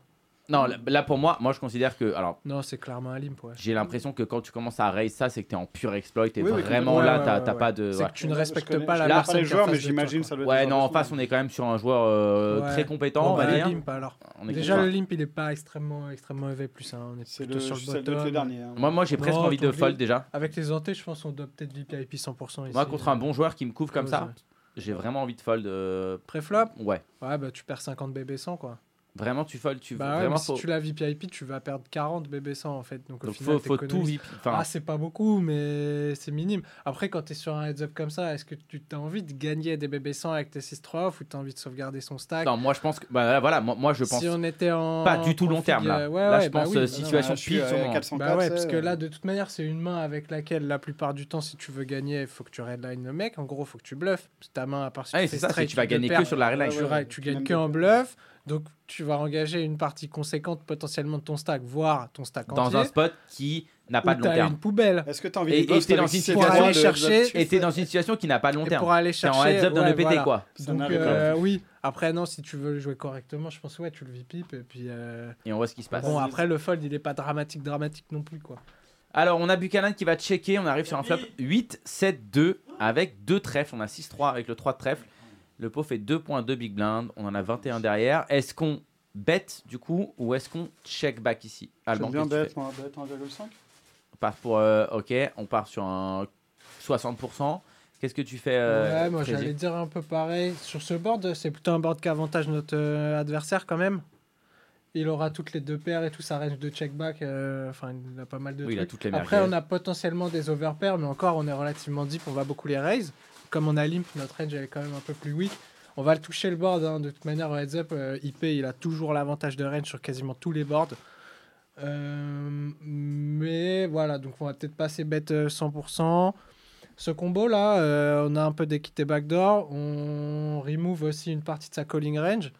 [SPEAKER 2] Non là, là, pour moi moi je considère que alors
[SPEAKER 4] Non, c'est clairement un limp, ouais.
[SPEAKER 2] j'ai l'impression que quand tu commences à raise ça c'est que t'es en pur exploit et
[SPEAKER 3] Oui, oui,
[SPEAKER 2] vraiment là
[SPEAKER 4] Ouais,
[SPEAKER 2] t'as
[SPEAKER 4] ouais,
[SPEAKER 2] t'as
[SPEAKER 4] ouais.
[SPEAKER 2] pas de
[SPEAKER 4] C'est
[SPEAKER 2] ouais.
[SPEAKER 4] que tu ne respectes
[SPEAKER 3] connais-
[SPEAKER 4] pas la
[SPEAKER 3] pas les
[SPEAKER 4] est
[SPEAKER 3] joueurs, mais j'imagine ça doit être.
[SPEAKER 2] Ouais, non, en face, on est quand même sur un joueur euh,
[SPEAKER 4] Ouais.
[SPEAKER 2] très compétent,
[SPEAKER 4] Bon,
[SPEAKER 2] on va
[SPEAKER 4] bah,
[SPEAKER 2] dire.
[SPEAKER 4] limp alors.
[SPEAKER 2] On est
[SPEAKER 4] Déjà le limp il est pas extrêmement, extrêmement EV plus, hein. on est
[SPEAKER 3] C'est
[SPEAKER 4] plutôt
[SPEAKER 3] le,
[SPEAKER 4] sur le bottom.
[SPEAKER 3] le dernier. hein.
[SPEAKER 2] Moi, moi j'ai presque envie de fold déjà.
[SPEAKER 4] Avec les antés, je pense qu'on doit peut-être VIP 100% ici.
[SPEAKER 2] Moi, contre un bon joueur qui me couvre comme ça, j'ai vraiment envie de fold. euh,
[SPEAKER 4] Pré-flop?
[SPEAKER 2] Ouais.
[SPEAKER 4] Ouais, bah tu perds 50 BB 100 quoi.
[SPEAKER 2] Vraiment, tu fold, tu
[SPEAKER 4] Bah ouais,
[SPEAKER 2] vraiment
[SPEAKER 4] si
[SPEAKER 2] faut.
[SPEAKER 4] tu l'as VIP, tu vas perdre 40 BB 100 en fait. Donc au
[SPEAKER 2] Donc
[SPEAKER 4] final,
[SPEAKER 2] faut, faut tout vip. Enfin,
[SPEAKER 4] Ah, c'est pas beaucoup, mais c'est minime. Après, quand tu es sur un heads up comme ça, est-ce que tu as envie de gagner des BB 100 avec tes 6-3 off ou tu as envie de sauvegarder son stack?
[SPEAKER 2] Non, moi je pense que. Bah là, voilà, moi, moi, je pense.
[SPEAKER 4] Si on était en.
[SPEAKER 2] pas du tout long terme là.
[SPEAKER 4] euh, Ouais,
[SPEAKER 2] là,
[SPEAKER 4] ouais,
[SPEAKER 2] je
[SPEAKER 4] bah
[SPEAKER 2] pense
[SPEAKER 4] oui,
[SPEAKER 2] euh,
[SPEAKER 4] bah
[SPEAKER 2] situation
[SPEAKER 3] je suis
[SPEAKER 2] pile mon-
[SPEAKER 3] 404,
[SPEAKER 4] Bah ouais, parce que là, de toute manière, c'est une main avec laquelle, la plupart du temps, si tu veux gagner, il faut que tu redline le mec. En gros, il faut que tu bluffes. Ta main, à part si
[SPEAKER 2] Ah,
[SPEAKER 4] tu fais
[SPEAKER 2] ça,
[SPEAKER 4] straight,
[SPEAKER 2] tu vas gagner que sur la redline.
[SPEAKER 4] tu, gagnes que en bluff. Donc, tu vas engager une partie conséquente potentiellement de ton stack, voire ton stack
[SPEAKER 2] dans
[SPEAKER 4] entier.
[SPEAKER 2] un spot qui n'a pas de long
[SPEAKER 4] t'as
[SPEAKER 2] terme.
[SPEAKER 4] une poubelle.
[SPEAKER 3] Est-ce que t'as envie
[SPEAKER 2] Et-
[SPEAKER 3] de
[SPEAKER 2] et t'es dans une
[SPEAKER 4] situation chercher-
[SPEAKER 3] de-
[SPEAKER 2] Et t'es dans une situation qui n'a pas de long
[SPEAKER 4] Et
[SPEAKER 2] terme.
[SPEAKER 4] pour aller
[SPEAKER 2] T'es en
[SPEAKER 4] chercher.
[SPEAKER 2] heads up
[SPEAKER 4] ouais,
[SPEAKER 2] EPT
[SPEAKER 4] voilà.
[SPEAKER 2] quoi.
[SPEAKER 4] Donc, euh, oui. Après, non, si tu veux le jouer correctement, je pense, ouais, tu le vipip. Et puis. euh,
[SPEAKER 2] Et on voit ce qui se passe.
[SPEAKER 4] Bon, après, le fold, il est pas dramatique, dramatique non plus, quoi.
[SPEAKER 2] Alors, on a Buchanan qui va checker. On arrive sur un flop 8, 7, 2 avec deux trèfles. On a 6-3 avec le 3 de trèfle. Le pot fait 2.2 big blind. On en a 21 derrière. Est-ce qu'on bet du coup ou est-ce qu'on check back ici? Alban,
[SPEAKER 3] bien moi, bête 1,5.
[SPEAKER 2] On part pour. euh, ok, on part sur un 60%. Qu'est-ce que tu fais euh,
[SPEAKER 4] ouais, moi j'allais dire un peu pareil. Sur ce board, c'est plutôt un board qui avantage notre euh, adversaire quand même. Il aura toutes les deux paires et tout sa range de check back. euh, Enfin, il a pas mal de
[SPEAKER 2] Oui, il a toutes les
[SPEAKER 4] Après, on a potentiellement des overpairs, mais encore, on est relativement deep. On va beaucoup les raise. Comme on a limp, notre range elle est quand même un peu plus weak. On va le toucher le board. hein. De toute manière, heads up, euh, IP, il a toujours l'avantage de range sur quasiment tous les boards. Euh, mais voilà, donc on va peut-être passer bet euh, 100%. Ce combo là, euh, on a un peu d'équité backdoor. On remove aussi une partie de sa calling range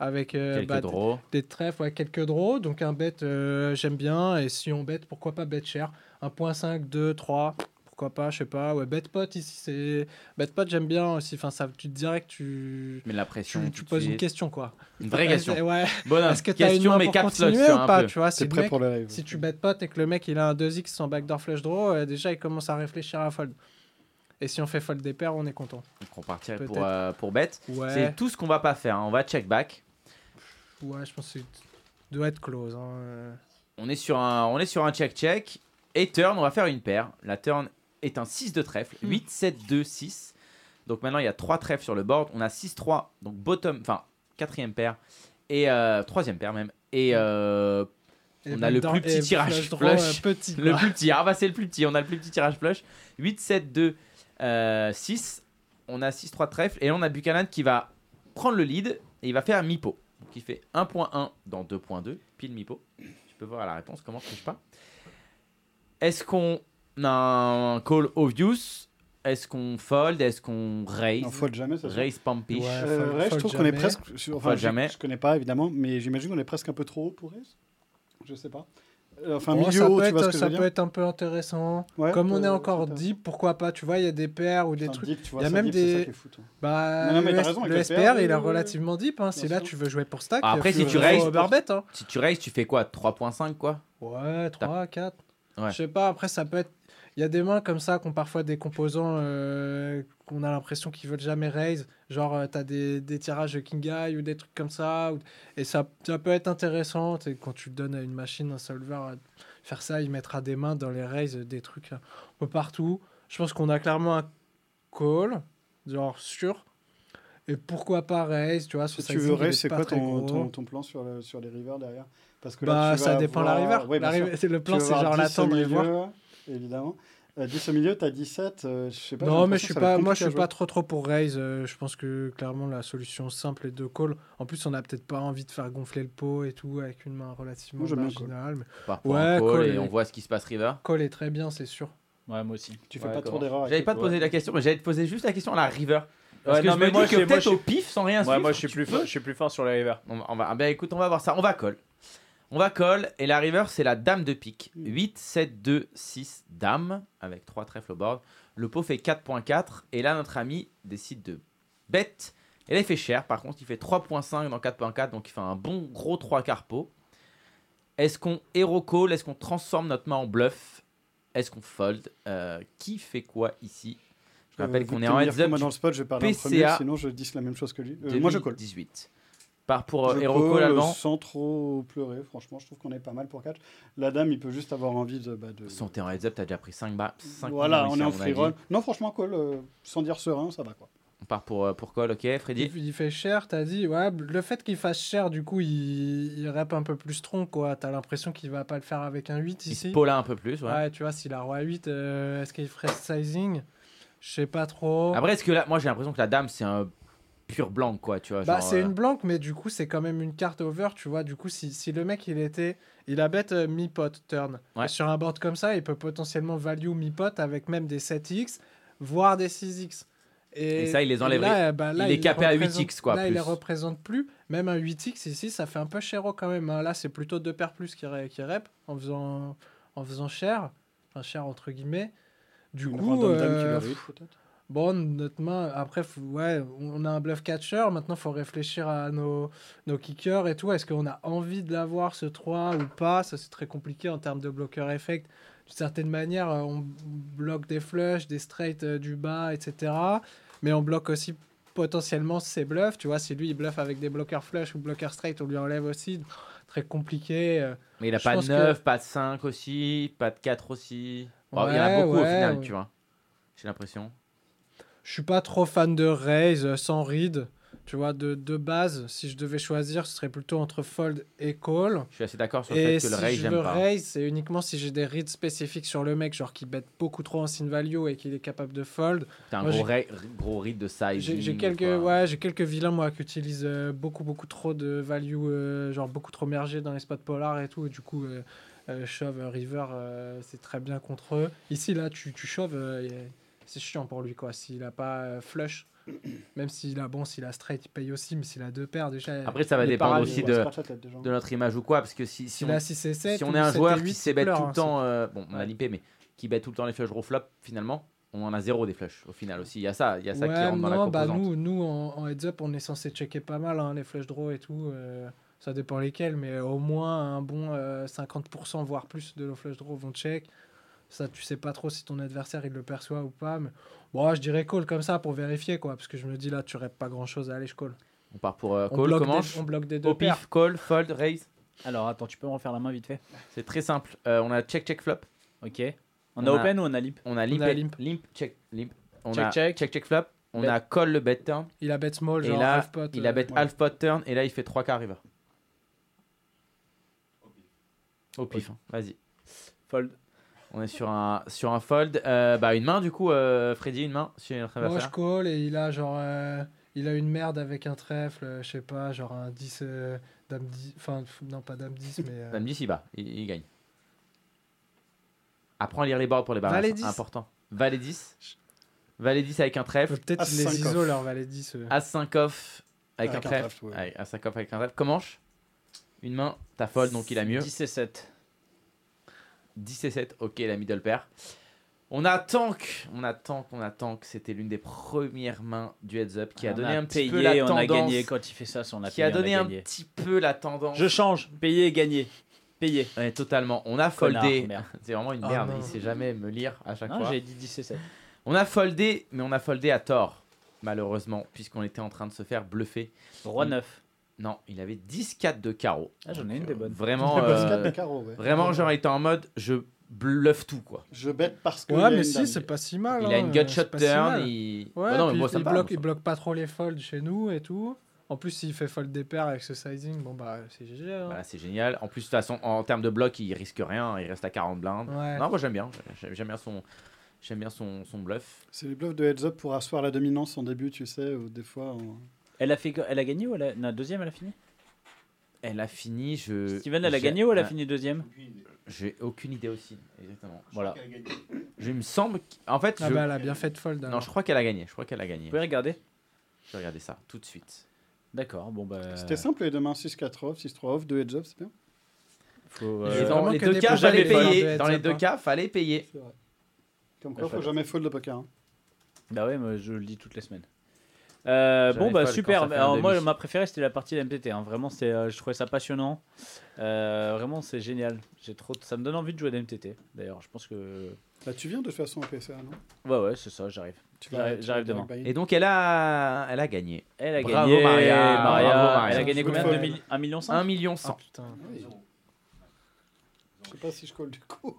[SPEAKER 4] avec euh, bah,
[SPEAKER 2] draws.
[SPEAKER 4] des trèfles, ouais, quelques draws. Donc un bet, euh, j'aime bien. Et si on bet, pourquoi pas bet cher 1.5, 2, 3, pourquoi pas, je sais pas. Ouais, bet pot ici, c'est. Bet pot, j'aime bien aussi. Enfin, ça, tu te dirais que tu.
[SPEAKER 2] Mais la pression.
[SPEAKER 4] tu poses une question quoi.
[SPEAKER 2] Une vraie question.
[SPEAKER 4] Ouais.
[SPEAKER 2] Bonne
[SPEAKER 4] Est-ce que tu as une
[SPEAKER 2] question,
[SPEAKER 4] main
[SPEAKER 2] mais
[SPEAKER 4] pour
[SPEAKER 2] 4 slots,
[SPEAKER 4] continuer ou
[SPEAKER 2] un
[SPEAKER 4] pas
[SPEAKER 2] peu.
[SPEAKER 4] Tu vois, si
[SPEAKER 3] prêt
[SPEAKER 4] mec,
[SPEAKER 3] pour le rave.
[SPEAKER 4] si tu bet pot et que le mec il a un 2x sans backdoor flush draw, euh, déjà il commence à réfléchir à fold. Et si on fait fold des paires, on est content.
[SPEAKER 2] Donc on partirait pour, euh, pour bet.
[SPEAKER 4] Ouais.
[SPEAKER 2] C'est tout ce qu'on va pas faire. hein. On va check back.
[SPEAKER 4] Ouais, je pense que c'est doit être close. hein, euh.
[SPEAKER 2] On est sur un, on est sur un check check. Et turn, on va faire une paire. La turn est un 6 de trèfle.
[SPEAKER 4] Hmm.
[SPEAKER 2] 8, 7, 2, 6. Donc maintenant, il y a 3 trèfles sur le board. On a 6, 3. Donc bottom, enfin, quatrième paire. Et euh, troisième paire même. Et euh,
[SPEAKER 4] Et
[SPEAKER 2] On a le plus petit
[SPEAKER 4] et
[SPEAKER 2] tirage
[SPEAKER 4] flush
[SPEAKER 2] flush.
[SPEAKER 4] euh, petit.
[SPEAKER 2] le plus petit. Ah bah c'est le plus petit. On a le plus petit tirage flush. 8, 7, 2, euh, 6. On a 6, 3 de trèfle. Et là, on a Buchanan qui va prendre le lead. Et il va faire mi-pot. Donc il fait 1.1 dans 2.2. Pile mi-pot. Tu peux voir la réponse. Comment je triche pas Est-ce qu'on un call obvious Est-ce qu'on fold Est-ce qu'on raise?
[SPEAKER 3] Non, fold jamais, ça. se
[SPEAKER 2] Raise pumpish.
[SPEAKER 4] Ouais.
[SPEAKER 3] Euh, je trouve qu'on est presque. sur- Enfin, je,
[SPEAKER 2] jamais.
[SPEAKER 3] je connais pas évidemment, mais j'imagine qu'on est presque un peu trop haut pour raise. Je sais pas. Euh, Enfin,
[SPEAKER 4] Bon,
[SPEAKER 3] milieu
[SPEAKER 4] ça
[SPEAKER 3] haut,
[SPEAKER 4] peut,
[SPEAKER 3] tu vois ce
[SPEAKER 4] être,
[SPEAKER 3] que je
[SPEAKER 4] ça peut être un peu intéressant.
[SPEAKER 3] Ouais,
[SPEAKER 4] Comme on est
[SPEAKER 3] euh,
[SPEAKER 4] encore
[SPEAKER 3] c'est
[SPEAKER 4] deep, pourquoi pas Tu vois, il y a des paires ou des
[SPEAKER 3] Enfin,
[SPEAKER 4] trucs.
[SPEAKER 3] deep, tu vois,
[SPEAKER 4] il y a même
[SPEAKER 3] deep, c'est ça
[SPEAKER 4] des-
[SPEAKER 3] qui est fou, toi.
[SPEAKER 4] Bah,
[SPEAKER 3] Non, non, mais
[SPEAKER 4] le,
[SPEAKER 3] raison,
[SPEAKER 4] SPR, il est relativement deep. Hein. Si là, tu veux jouer pour stack,
[SPEAKER 2] Après,
[SPEAKER 4] faut-
[SPEAKER 2] si tu raises-
[SPEAKER 4] hein.
[SPEAKER 2] Si tu raises, tu fais quoi? 3.5 quoi?
[SPEAKER 4] Ouais, 3, 4.
[SPEAKER 2] Ouais.
[SPEAKER 4] Je sais pas, après, ça peut être. Il y a des mains comme ça qui ont parfois des composants euh, qu'on a l'impression qu'ils veulent jamais raise. Genre, euh, t'as des, des tirages de King Eye ou des trucs comme ça. ou- Et ça, ça peut être intéressant. tu Quand tu le donnes à une machine, un solver, euh, faire ça, il mettra des mains dans les raises, des trucs euh, un peu partout. Je pense qu'on a clairement un call, genre sûr. Et pourquoi pas raise, tu vois,
[SPEAKER 3] Si tu veux raise, c'est quoi ton, ton, ton plan sur, le, sur les rivers derrière? Parce que là,
[SPEAKER 4] Bah,
[SPEAKER 3] tu
[SPEAKER 4] ça
[SPEAKER 3] vas
[SPEAKER 4] dépend la
[SPEAKER 3] avoir-
[SPEAKER 4] river.
[SPEAKER 3] Ouais,
[SPEAKER 4] La river- le
[SPEAKER 3] Tu
[SPEAKER 4] plan, c'est genre
[SPEAKER 3] 10 au
[SPEAKER 4] l'attendre et voir.
[SPEAKER 3] Évidemment. Euh, 10 au milieu, t'as 17. euh, je sais pas.
[SPEAKER 4] Non, mais je suis pas, moi je suis pas trop trop pour raise. euh, je pense que clairement la solution simple est de call. En plus, on a peut-être pas envie de faire gonfler le pot et tout avec une main relativement
[SPEAKER 3] Moi,
[SPEAKER 4] marginale. Mais Ouais,
[SPEAKER 2] call
[SPEAKER 4] call
[SPEAKER 2] et
[SPEAKER 4] et-
[SPEAKER 2] on voit ce qui se passe river.
[SPEAKER 4] call est très bien, c'est sûr.
[SPEAKER 1] Ouais, moi aussi.
[SPEAKER 3] Tu fais
[SPEAKER 1] Ouais,
[SPEAKER 3] pas trop d'erreurs.
[SPEAKER 2] J'allais pas te poser la question, mais j'allais te poser juste la question à la river. Parce
[SPEAKER 1] Ouais,
[SPEAKER 2] que
[SPEAKER 1] non,
[SPEAKER 2] je
[SPEAKER 1] mais
[SPEAKER 2] me
[SPEAKER 1] moi,
[SPEAKER 2] dis que peut-être au pif, sans rien
[SPEAKER 1] Ouais,
[SPEAKER 2] suivre.
[SPEAKER 1] moi, je suis
[SPEAKER 2] tu
[SPEAKER 1] plus fort, je suis plus fort sur les rivers.
[SPEAKER 2] On va, on va- ah ben, écoute, on va voir ça. On va call. On va call. Et la river, c'est la dame de pique. 8, 7, 2, 6, dame. Avec 3 trèfles au board. Le pot fait 4.4. Et là, notre ami décide de bet. Et là, il fait cher. Par contre, il fait 3.5 dans 4.4. Donc, il fait un bon gros 3 quarts pot. Est-ce qu'on hero call? Est-ce qu'on transforme notre main en bluff? Est-ce qu'on fold? Euh, Qui fait quoi ici? Je
[SPEAKER 3] Euh,
[SPEAKER 2] rappelle
[SPEAKER 3] vu
[SPEAKER 2] qu'on est en heads up.
[SPEAKER 3] Moi, dans le spot, je vais parler en
[SPEAKER 2] PCA.
[SPEAKER 3] premier, sinon je dis la même chose que lui. Euh, moi, je colle.
[SPEAKER 2] 2018. Part pour euh,
[SPEAKER 3] Je
[SPEAKER 2] hero
[SPEAKER 3] call,
[SPEAKER 2] call allemand.
[SPEAKER 3] sans trop pleurer, franchement, je trouve qu'on est pas mal pour catch. La dame, il peut juste avoir envie de. Bah, de...
[SPEAKER 2] Son t'es en heads up, t'as déjà pris 5 bas.
[SPEAKER 3] Voilà, on est en free roll. Non, franchement, call, euh, sans dire serein, ça va quoi.
[SPEAKER 2] On part pour, euh, pour call, ok, Freddy
[SPEAKER 4] Il, il fait cher, t'as dit. Ouais, le fait qu'il fasse cher, du coup, il, il rep un peu plus strong, quoi. T'as l'impression qu'il va pas le faire avec un 8
[SPEAKER 2] Il se
[SPEAKER 4] ici.
[SPEAKER 2] pola un peu plus, ouais.
[SPEAKER 4] Ouais, tu vois, s'il a roi 8, euh, est-ce qu'il ferait sizing? Je sais pas trop.
[SPEAKER 2] Après, est-ce que là, moi j'ai l'impression que la dame c'est un pur blanc, quoi, tu vois.
[SPEAKER 4] Bah, c'est
[SPEAKER 2] euh,
[SPEAKER 4] une blanque, mais du coup, c'est quand même une carte over, tu vois. Du coup, si, si le mec, il était. Il a bet euh, mi-pot turn.
[SPEAKER 2] Ouais.
[SPEAKER 4] Sur un board comme ça, il peut potentiellement value mi-pot avec même des 7x, voire des 6x.
[SPEAKER 2] Et ça, il les enlèverait.
[SPEAKER 4] là, bah, là,
[SPEAKER 2] Il est capé à
[SPEAKER 4] représente-
[SPEAKER 2] 8x, quoi,
[SPEAKER 4] Là, il les représente plus. Même un 8x ici, ça fait un peu chéro quand même. hein. Là, c'est plutôt deux paires plus qui, ré- qui rep en faisant, en faisant cher. Enfin, cher entre guillemets. Du
[SPEAKER 3] Une
[SPEAKER 4] coup.
[SPEAKER 3] dame qui
[SPEAKER 4] euh,
[SPEAKER 3] le peut-être.
[SPEAKER 4] Bon, notre main, après, faut- ouais, on a un bluff catcher. Maintenant, il faut réfléchir à nos, nos kickers et tout. Est-ce qu'on a envie de l'avoir, ce 3 ou pas? Ça, c'est très compliqué en termes de bloqueur effect. certaine manière, euh, on bloque des flushs, des straights euh, du bas, etc. Mais on bloque aussi potentiellement ses bluffs. Tu vois, si lui il bluffe avec des bloqueurs flush ou bloqueurs straight, on lui enlève aussi. Très compliqué. euh.
[SPEAKER 2] Mais il a
[SPEAKER 4] Je
[SPEAKER 2] pas de
[SPEAKER 4] pense que-
[SPEAKER 2] 9, pas de 5 aussi, pas de 4 aussi. Bon, il y en a
[SPEAKER 4] Ouais,
[SPEAKER 2] beaucoup au final,
[SPEAKER 4] ouais.
[SPEAKER 2] tu vois. J'ai l'impression.
[SPEAKER 4] Je suis pas trop fan de raise euh, sans read. Tu vois, de, de base, si je devais choisir, ce serait plutôt entre fold et call.
[SPEAKER 2] Je suis assez d'accord sur le
[SPEAKER 4] Et
[SPEAKER 2] fait que
[SPEAKER 4] si
[SPEAKER 2] le raise,
[SPEAKER 4] je
[SPEAKER 2] j'aime
[SPEAKER 4] veux
[SPEAKER 2] pas.
[SPEAKER 4] raise, c'est uniquement si j'ai des reads spécifiques sur le mec, genre qui bet beaucoup trop en sin value et qu'il est capable de fold.
[SPEAKER 2] T'as un
[SPEAKER 4] Moi,
[SPEAKER 2] gros, ra- gros read de size.
[SPEAKER 4] J'ai quelques, ouais, j'ai quelques vilains moi qui utilisent euh, beaucoup beaucoup trop de value, euh, genre beaucoup trop mergé dans les spots polars et tout. Et du coup, euh, shove river, c'est très bien contre eux. Ici là, tu, tu shove, et c'est chiant pour lui quoi. S'il a pas euh, flush, même s'il a bon, s'il a straight, il paye aussi, mais s'il a deux paires déjà.
[SPEAKER 2] Après, ça va dépendre
[SPEAKER 4] paras,
[SPEAKER 2] aussi de, de notre image ou quoi. Parce que si, si on,
[SPEAKER 4] a 6 et 7,
[SPEAKER 2] si on est un
[SPEAKER 4] 7 et
[SPEAKER 2] joueur
[SPEAKER 4] 8,
[SPEAKER 2] qui
[SPEAKER 4] pleure,
[SPEAKER 2] tout le
[SPEAKER 4] hein,
[SPEAKER 2] temps, euh, bon, on a limpé, mais qui bet tout le temps les flush draw flop, finalement, on en a zéro des flush au final aussi. Il y a ça, il y a ça qui
[SPEAKER 4] ouais,
[SPEAKER 2] rentre dans la
[SPEAKER 4] non, bah
[SPEAKER 2] composante.
[SPEAKER 4] nous, nous en, en heads up, on est censé checker pas mal hein, les flush draws et tout. euh, ça dépend lesquels, mais au moins un bon euh, 50% voire plus de nos flush draws vont check. Ça, tu sais pas trop si ton adversaire il le perçoit ou pas. Mais bon, je dirais call comme ça pour vérifier quoi, parce que je me dis là, tu rêves pas grand chose. Allez, je call.
[SPEAKER 2] On part pour euh,
[SPEAKER 4] On
[SPEAKER 2] call,
[SPEAKER 4] bloque,
[SPEAKER 2] comment
[SPEAKER 4] des, on bloque des deux
[SPEAKER 2] Au
[SPEAKER 4] paires.
[SPEAKER 2] pif, call, fold, raise.
[SPEAKER 1] Alors attends, tu peux me refaire la main vite fait
[SPEAKER 2] C'est très simple. Euh, on a check, check, flop.
[SPEAKER 1] Ok. On,
[SPEAKER 2] On
[SPEAKER 1] a
[SPEAKER 2] a-
[SPEAKER 1] open ou on a limp
[SPEAKER 2] On a limp,
[SPEAKER 4] a limp.
[SPEAKER 2] limp, check, limp. On
[SPEAKER 1] Check,
[SPEAKER 2] a
[SPEAKER 1] check.
[SPEAKER 2] check, check, flop. On
[SPEAKER 1] Bet.
[SPEAKER 2] a call le bet turn.
[SPEAKER 4] Il a bet small,
[SPEAKER 2] Et
[SPEAKER 4] genre
[SPEAKER 2] là,
[SPEAKER 4] half pot.
[SPEAKER 2] il a
[SPEAKER 4] euh,
[SPEAKER 2] bet
[SPEAKER 4] ouais.
[SPEAKER 2] half pot turn. Et là, il fait 3 quarts river. Au pif, hein. vas-y.
[SPEAKER 1] Fold.
[SPEAKER 2] On est sur un, sur un fold. Euh, bah, une main, du coup, euh, Freddy, une main sur notre
[SPEAKER 4] Moi, je call et il a genre. euh, il a une merde avec un trèfle, je sais pas, genre un 10. euh, dame 10. Enfin, non, pas dame 10, mais. euh,
[SPEAKER 2] Dame 10, il bat. Il, il gagne. Apprends à lire les boards pour les barres.
[SPEAKER 4] Valet
[SPEAKER 2] c'est
[SPEAKER 4] 10.
[SPEAKER 2] important. Valet 10. Valet 10 avec un trèfle.
[SPEAKER 4] Peut-être il les
[SPEAKER 3] 5
[SPEAKER 4] ISO
[SPEAKER 3] off.
[SPEAKER 4] leur valet 10. euh.
[SPEAKER 2] As 5 off avec,
[SPEAKER 3] Avec
[SPEAKER 2] un
[SPEAKER 3] un
[SPEAKER 2] trèfle.
[SPEAKER 3] ouais.
[SPEAKER 2] Ouais, As 5 off avec un trèfle. Comment Une main, t'as fold, donc il a mieux.
[SPEAKER 1] 10 et 7.
[SPEAKER 2] 10 et 7, ok, la middle pair. On attend que, on attend qu'on attend que c'était l'une des premières mains du heads up qui a
[SPEAKER 1] On
[SPEAKER 2] donné un petit
[SPEAKER 1] payé,
[SPEAKER 2] peu la
[SPEAKER 1] on
[SPEAKER 2] tendance.
[SPEAKER 1] a gagné quand il fait ça, si on a
[SPEAKER 2] qui
[SPEAKER 1] payé,
[SPEAKER 2] a
[SPEAKER 1] on
[SPEAKER 2] donné un petit peu la tendance.
[SPEAKER 1] Je change, payer et gagner. Payer.
[SPEAKER 2] Ouais, totalement. On a
[SPEAKER 1] Connard,
[SPEAKER 2] foldé.
[SPEAKER 1] merde.
[SPEAKER 2] C'est vraiment une
[SPEAKER 4] Oh
[SPEAKER 2] merde.
[SPEAKER 4] non.
[SPEAKER 2] Il sait jamais me lire à chaque
[SPEAKER 1] Non,
[SPEAKER 2] fois.
[SPEAKER 1] j'ai dit 10 et 7.
[SPEAKER 2] On a foldé, mais on a foldé à tort, malheureusement, puisqu'on était en train de se faire bluffer.
[SPEAKER 1] Roi
[SPEAKER 2] Mm.
[SPEAKER 1] 9.
[SPEAKER 2] Non, il avait 10-4 de carreau.
[SPEAKER 1] Ah, j'en ai une des bonnes.
[SPEAKER 2] Vraiment,
[SPEAKER 3] Le boss
[SPEAKER 2] euh,
[SPEAKER 3] 4 de carreau, ouais.
[SPEAKER 2] vraiment, genre, il était en mode je bluffe tout, quoi.
[SPEAKER 3] Je bête parce que.
[SPEAKER 4] Ouais, mais si, c'est pas si mal.
[SPEAKER 2] il a
[SPEAKER 4] hein,
[SPEAKER 2] une
[SPEAKER 4] euh,
[SPEAKER 2] gut
[SPEAKER 4] c'est
[SPEAKER 2] shot
[SPEAKER 4] pas si
[SPEAKER 2] turn.
[SPEAKER 4] mal.
[SPEAKER 2] il...
[SPEAKER 4] Ouais,
[SPEAKER 2] Bah non, mais
[SPEAKER 4] puis
[SPEAKER 2] moi, ça
[SPEAKER 4] il, bloque, il bloque pas trop les folds chez nous et tout. En plus, s'il fait fold des paires avec ce sizing, bon bah c'est GG. hein.
[SPEAKER 2] Voilà, c'est génial. En plus, de toute façon, en termes de bloc, il risque rien. Il reste à 40 blindes.
[SPEAKER 4] Ouais.
[SPEAKER 2] Non, moi, j'aime bien. J'aime j'aime bien son. J'aime bien son, son bluff.
[SPEAKER 3] C'est les bluffs de heads up pour asseoir la dominance en début, tu sais, ou des fois. on-
[SPEAKER 1] Elle a, fait, elle a gagné ou elle a... Non, deuxième, elle a fini?
[SPEAKER 2] Elle a fini. Je...
[SPEAKER 1] Steven, elle a gagné ou elle a fini deuxième?
[SPEAKER 2] J'ai aucune idée aussi. Exactement.
[SPEAKER 1] Voilà.
[SPEAKER 2] Je me semble. qu'- En fait,
[SPEAKER 4] Ah
[SPEAKER 2] je...
[SPEAKER 4] bah elle a bien fait de fold.
[SPEAKER 2] non,
[SPEAKER 4] alors.
[SPEAKER 2] je crois qu'elle a gagné. Je crois qu'elle a gagné.
[SPEAKER 1] Vous pouvez regarder
[SPEAKER 2] Je vais regarder ça tout de suite.
[SPEAKER 1] D'accord, bon bah.
[SPEAKER 3] C'était simple les deux mains 6-4 off, 6-3 off, 2 heads up, c'est bien.
[SPEAKER 1] Faut,
[SPEAKER 2] Et
[SPEAKER 1] euh,
[SPEAKER 2] dans
[SPEAKER 4] vraiment
[SPEAKER 2] les
[SPEAKER 4] que
[SPEAKER 2] deux
[SPEAKER 4] des
[SPEAKER 2] cas,
[SPEAKER 4] fois,
[SPEAKER 2] fallait payer. Dans les deux cas, fallait payer.
[SPEAKER 3] Comme quoi,
[SPEAKER 1] Ouais,
[SPEAKER 3] faut jamais fold le poker. hein.
[SPEAKER 1] Bah ouais, moi, je le dis toutes les semaines. Euh, bon bah super. Alors, moi ma préférée c'était la partie de MTT. hein. Vraiment euh, je trouvais ça passionnant. Euh, vraiment c'est génial. J'ai trop, ça me donne envie de jouer à MTT. D'ailleurs je pense que
[SPEAKER 3] Bah, tu viens de toute façon au PSA, non?
[SPEAKER 1] Ouais ouais c'est ça j'arrive. J'arrive- demain.
[SPEAKER 2] Et donc, elle a, elle a gagné.
[SPEAKER 1] Elle a
[SPEAKER 2] Bravo,
[SPEAKER 1] gagné.
[SPEAKER 2] Maria.
[SPEAKER 1] Maria.
[SPEAKER 2] Bravo, Maria.
[SPEAKER 1] Elle a gagné combien
[SPEAKER 3] vous
[SPEAKER 1] de
[SPEAKER 3] le
[SPEAKER 1] mille- 1 million 5
[SPEAKER 2] 1 million
[SPEAKER 4] Ah
[SPEAKER 2] 100.
[SPEAKER 4] putain.
[SPEAKER 3] Oui. Je sais pas si je colle du coup.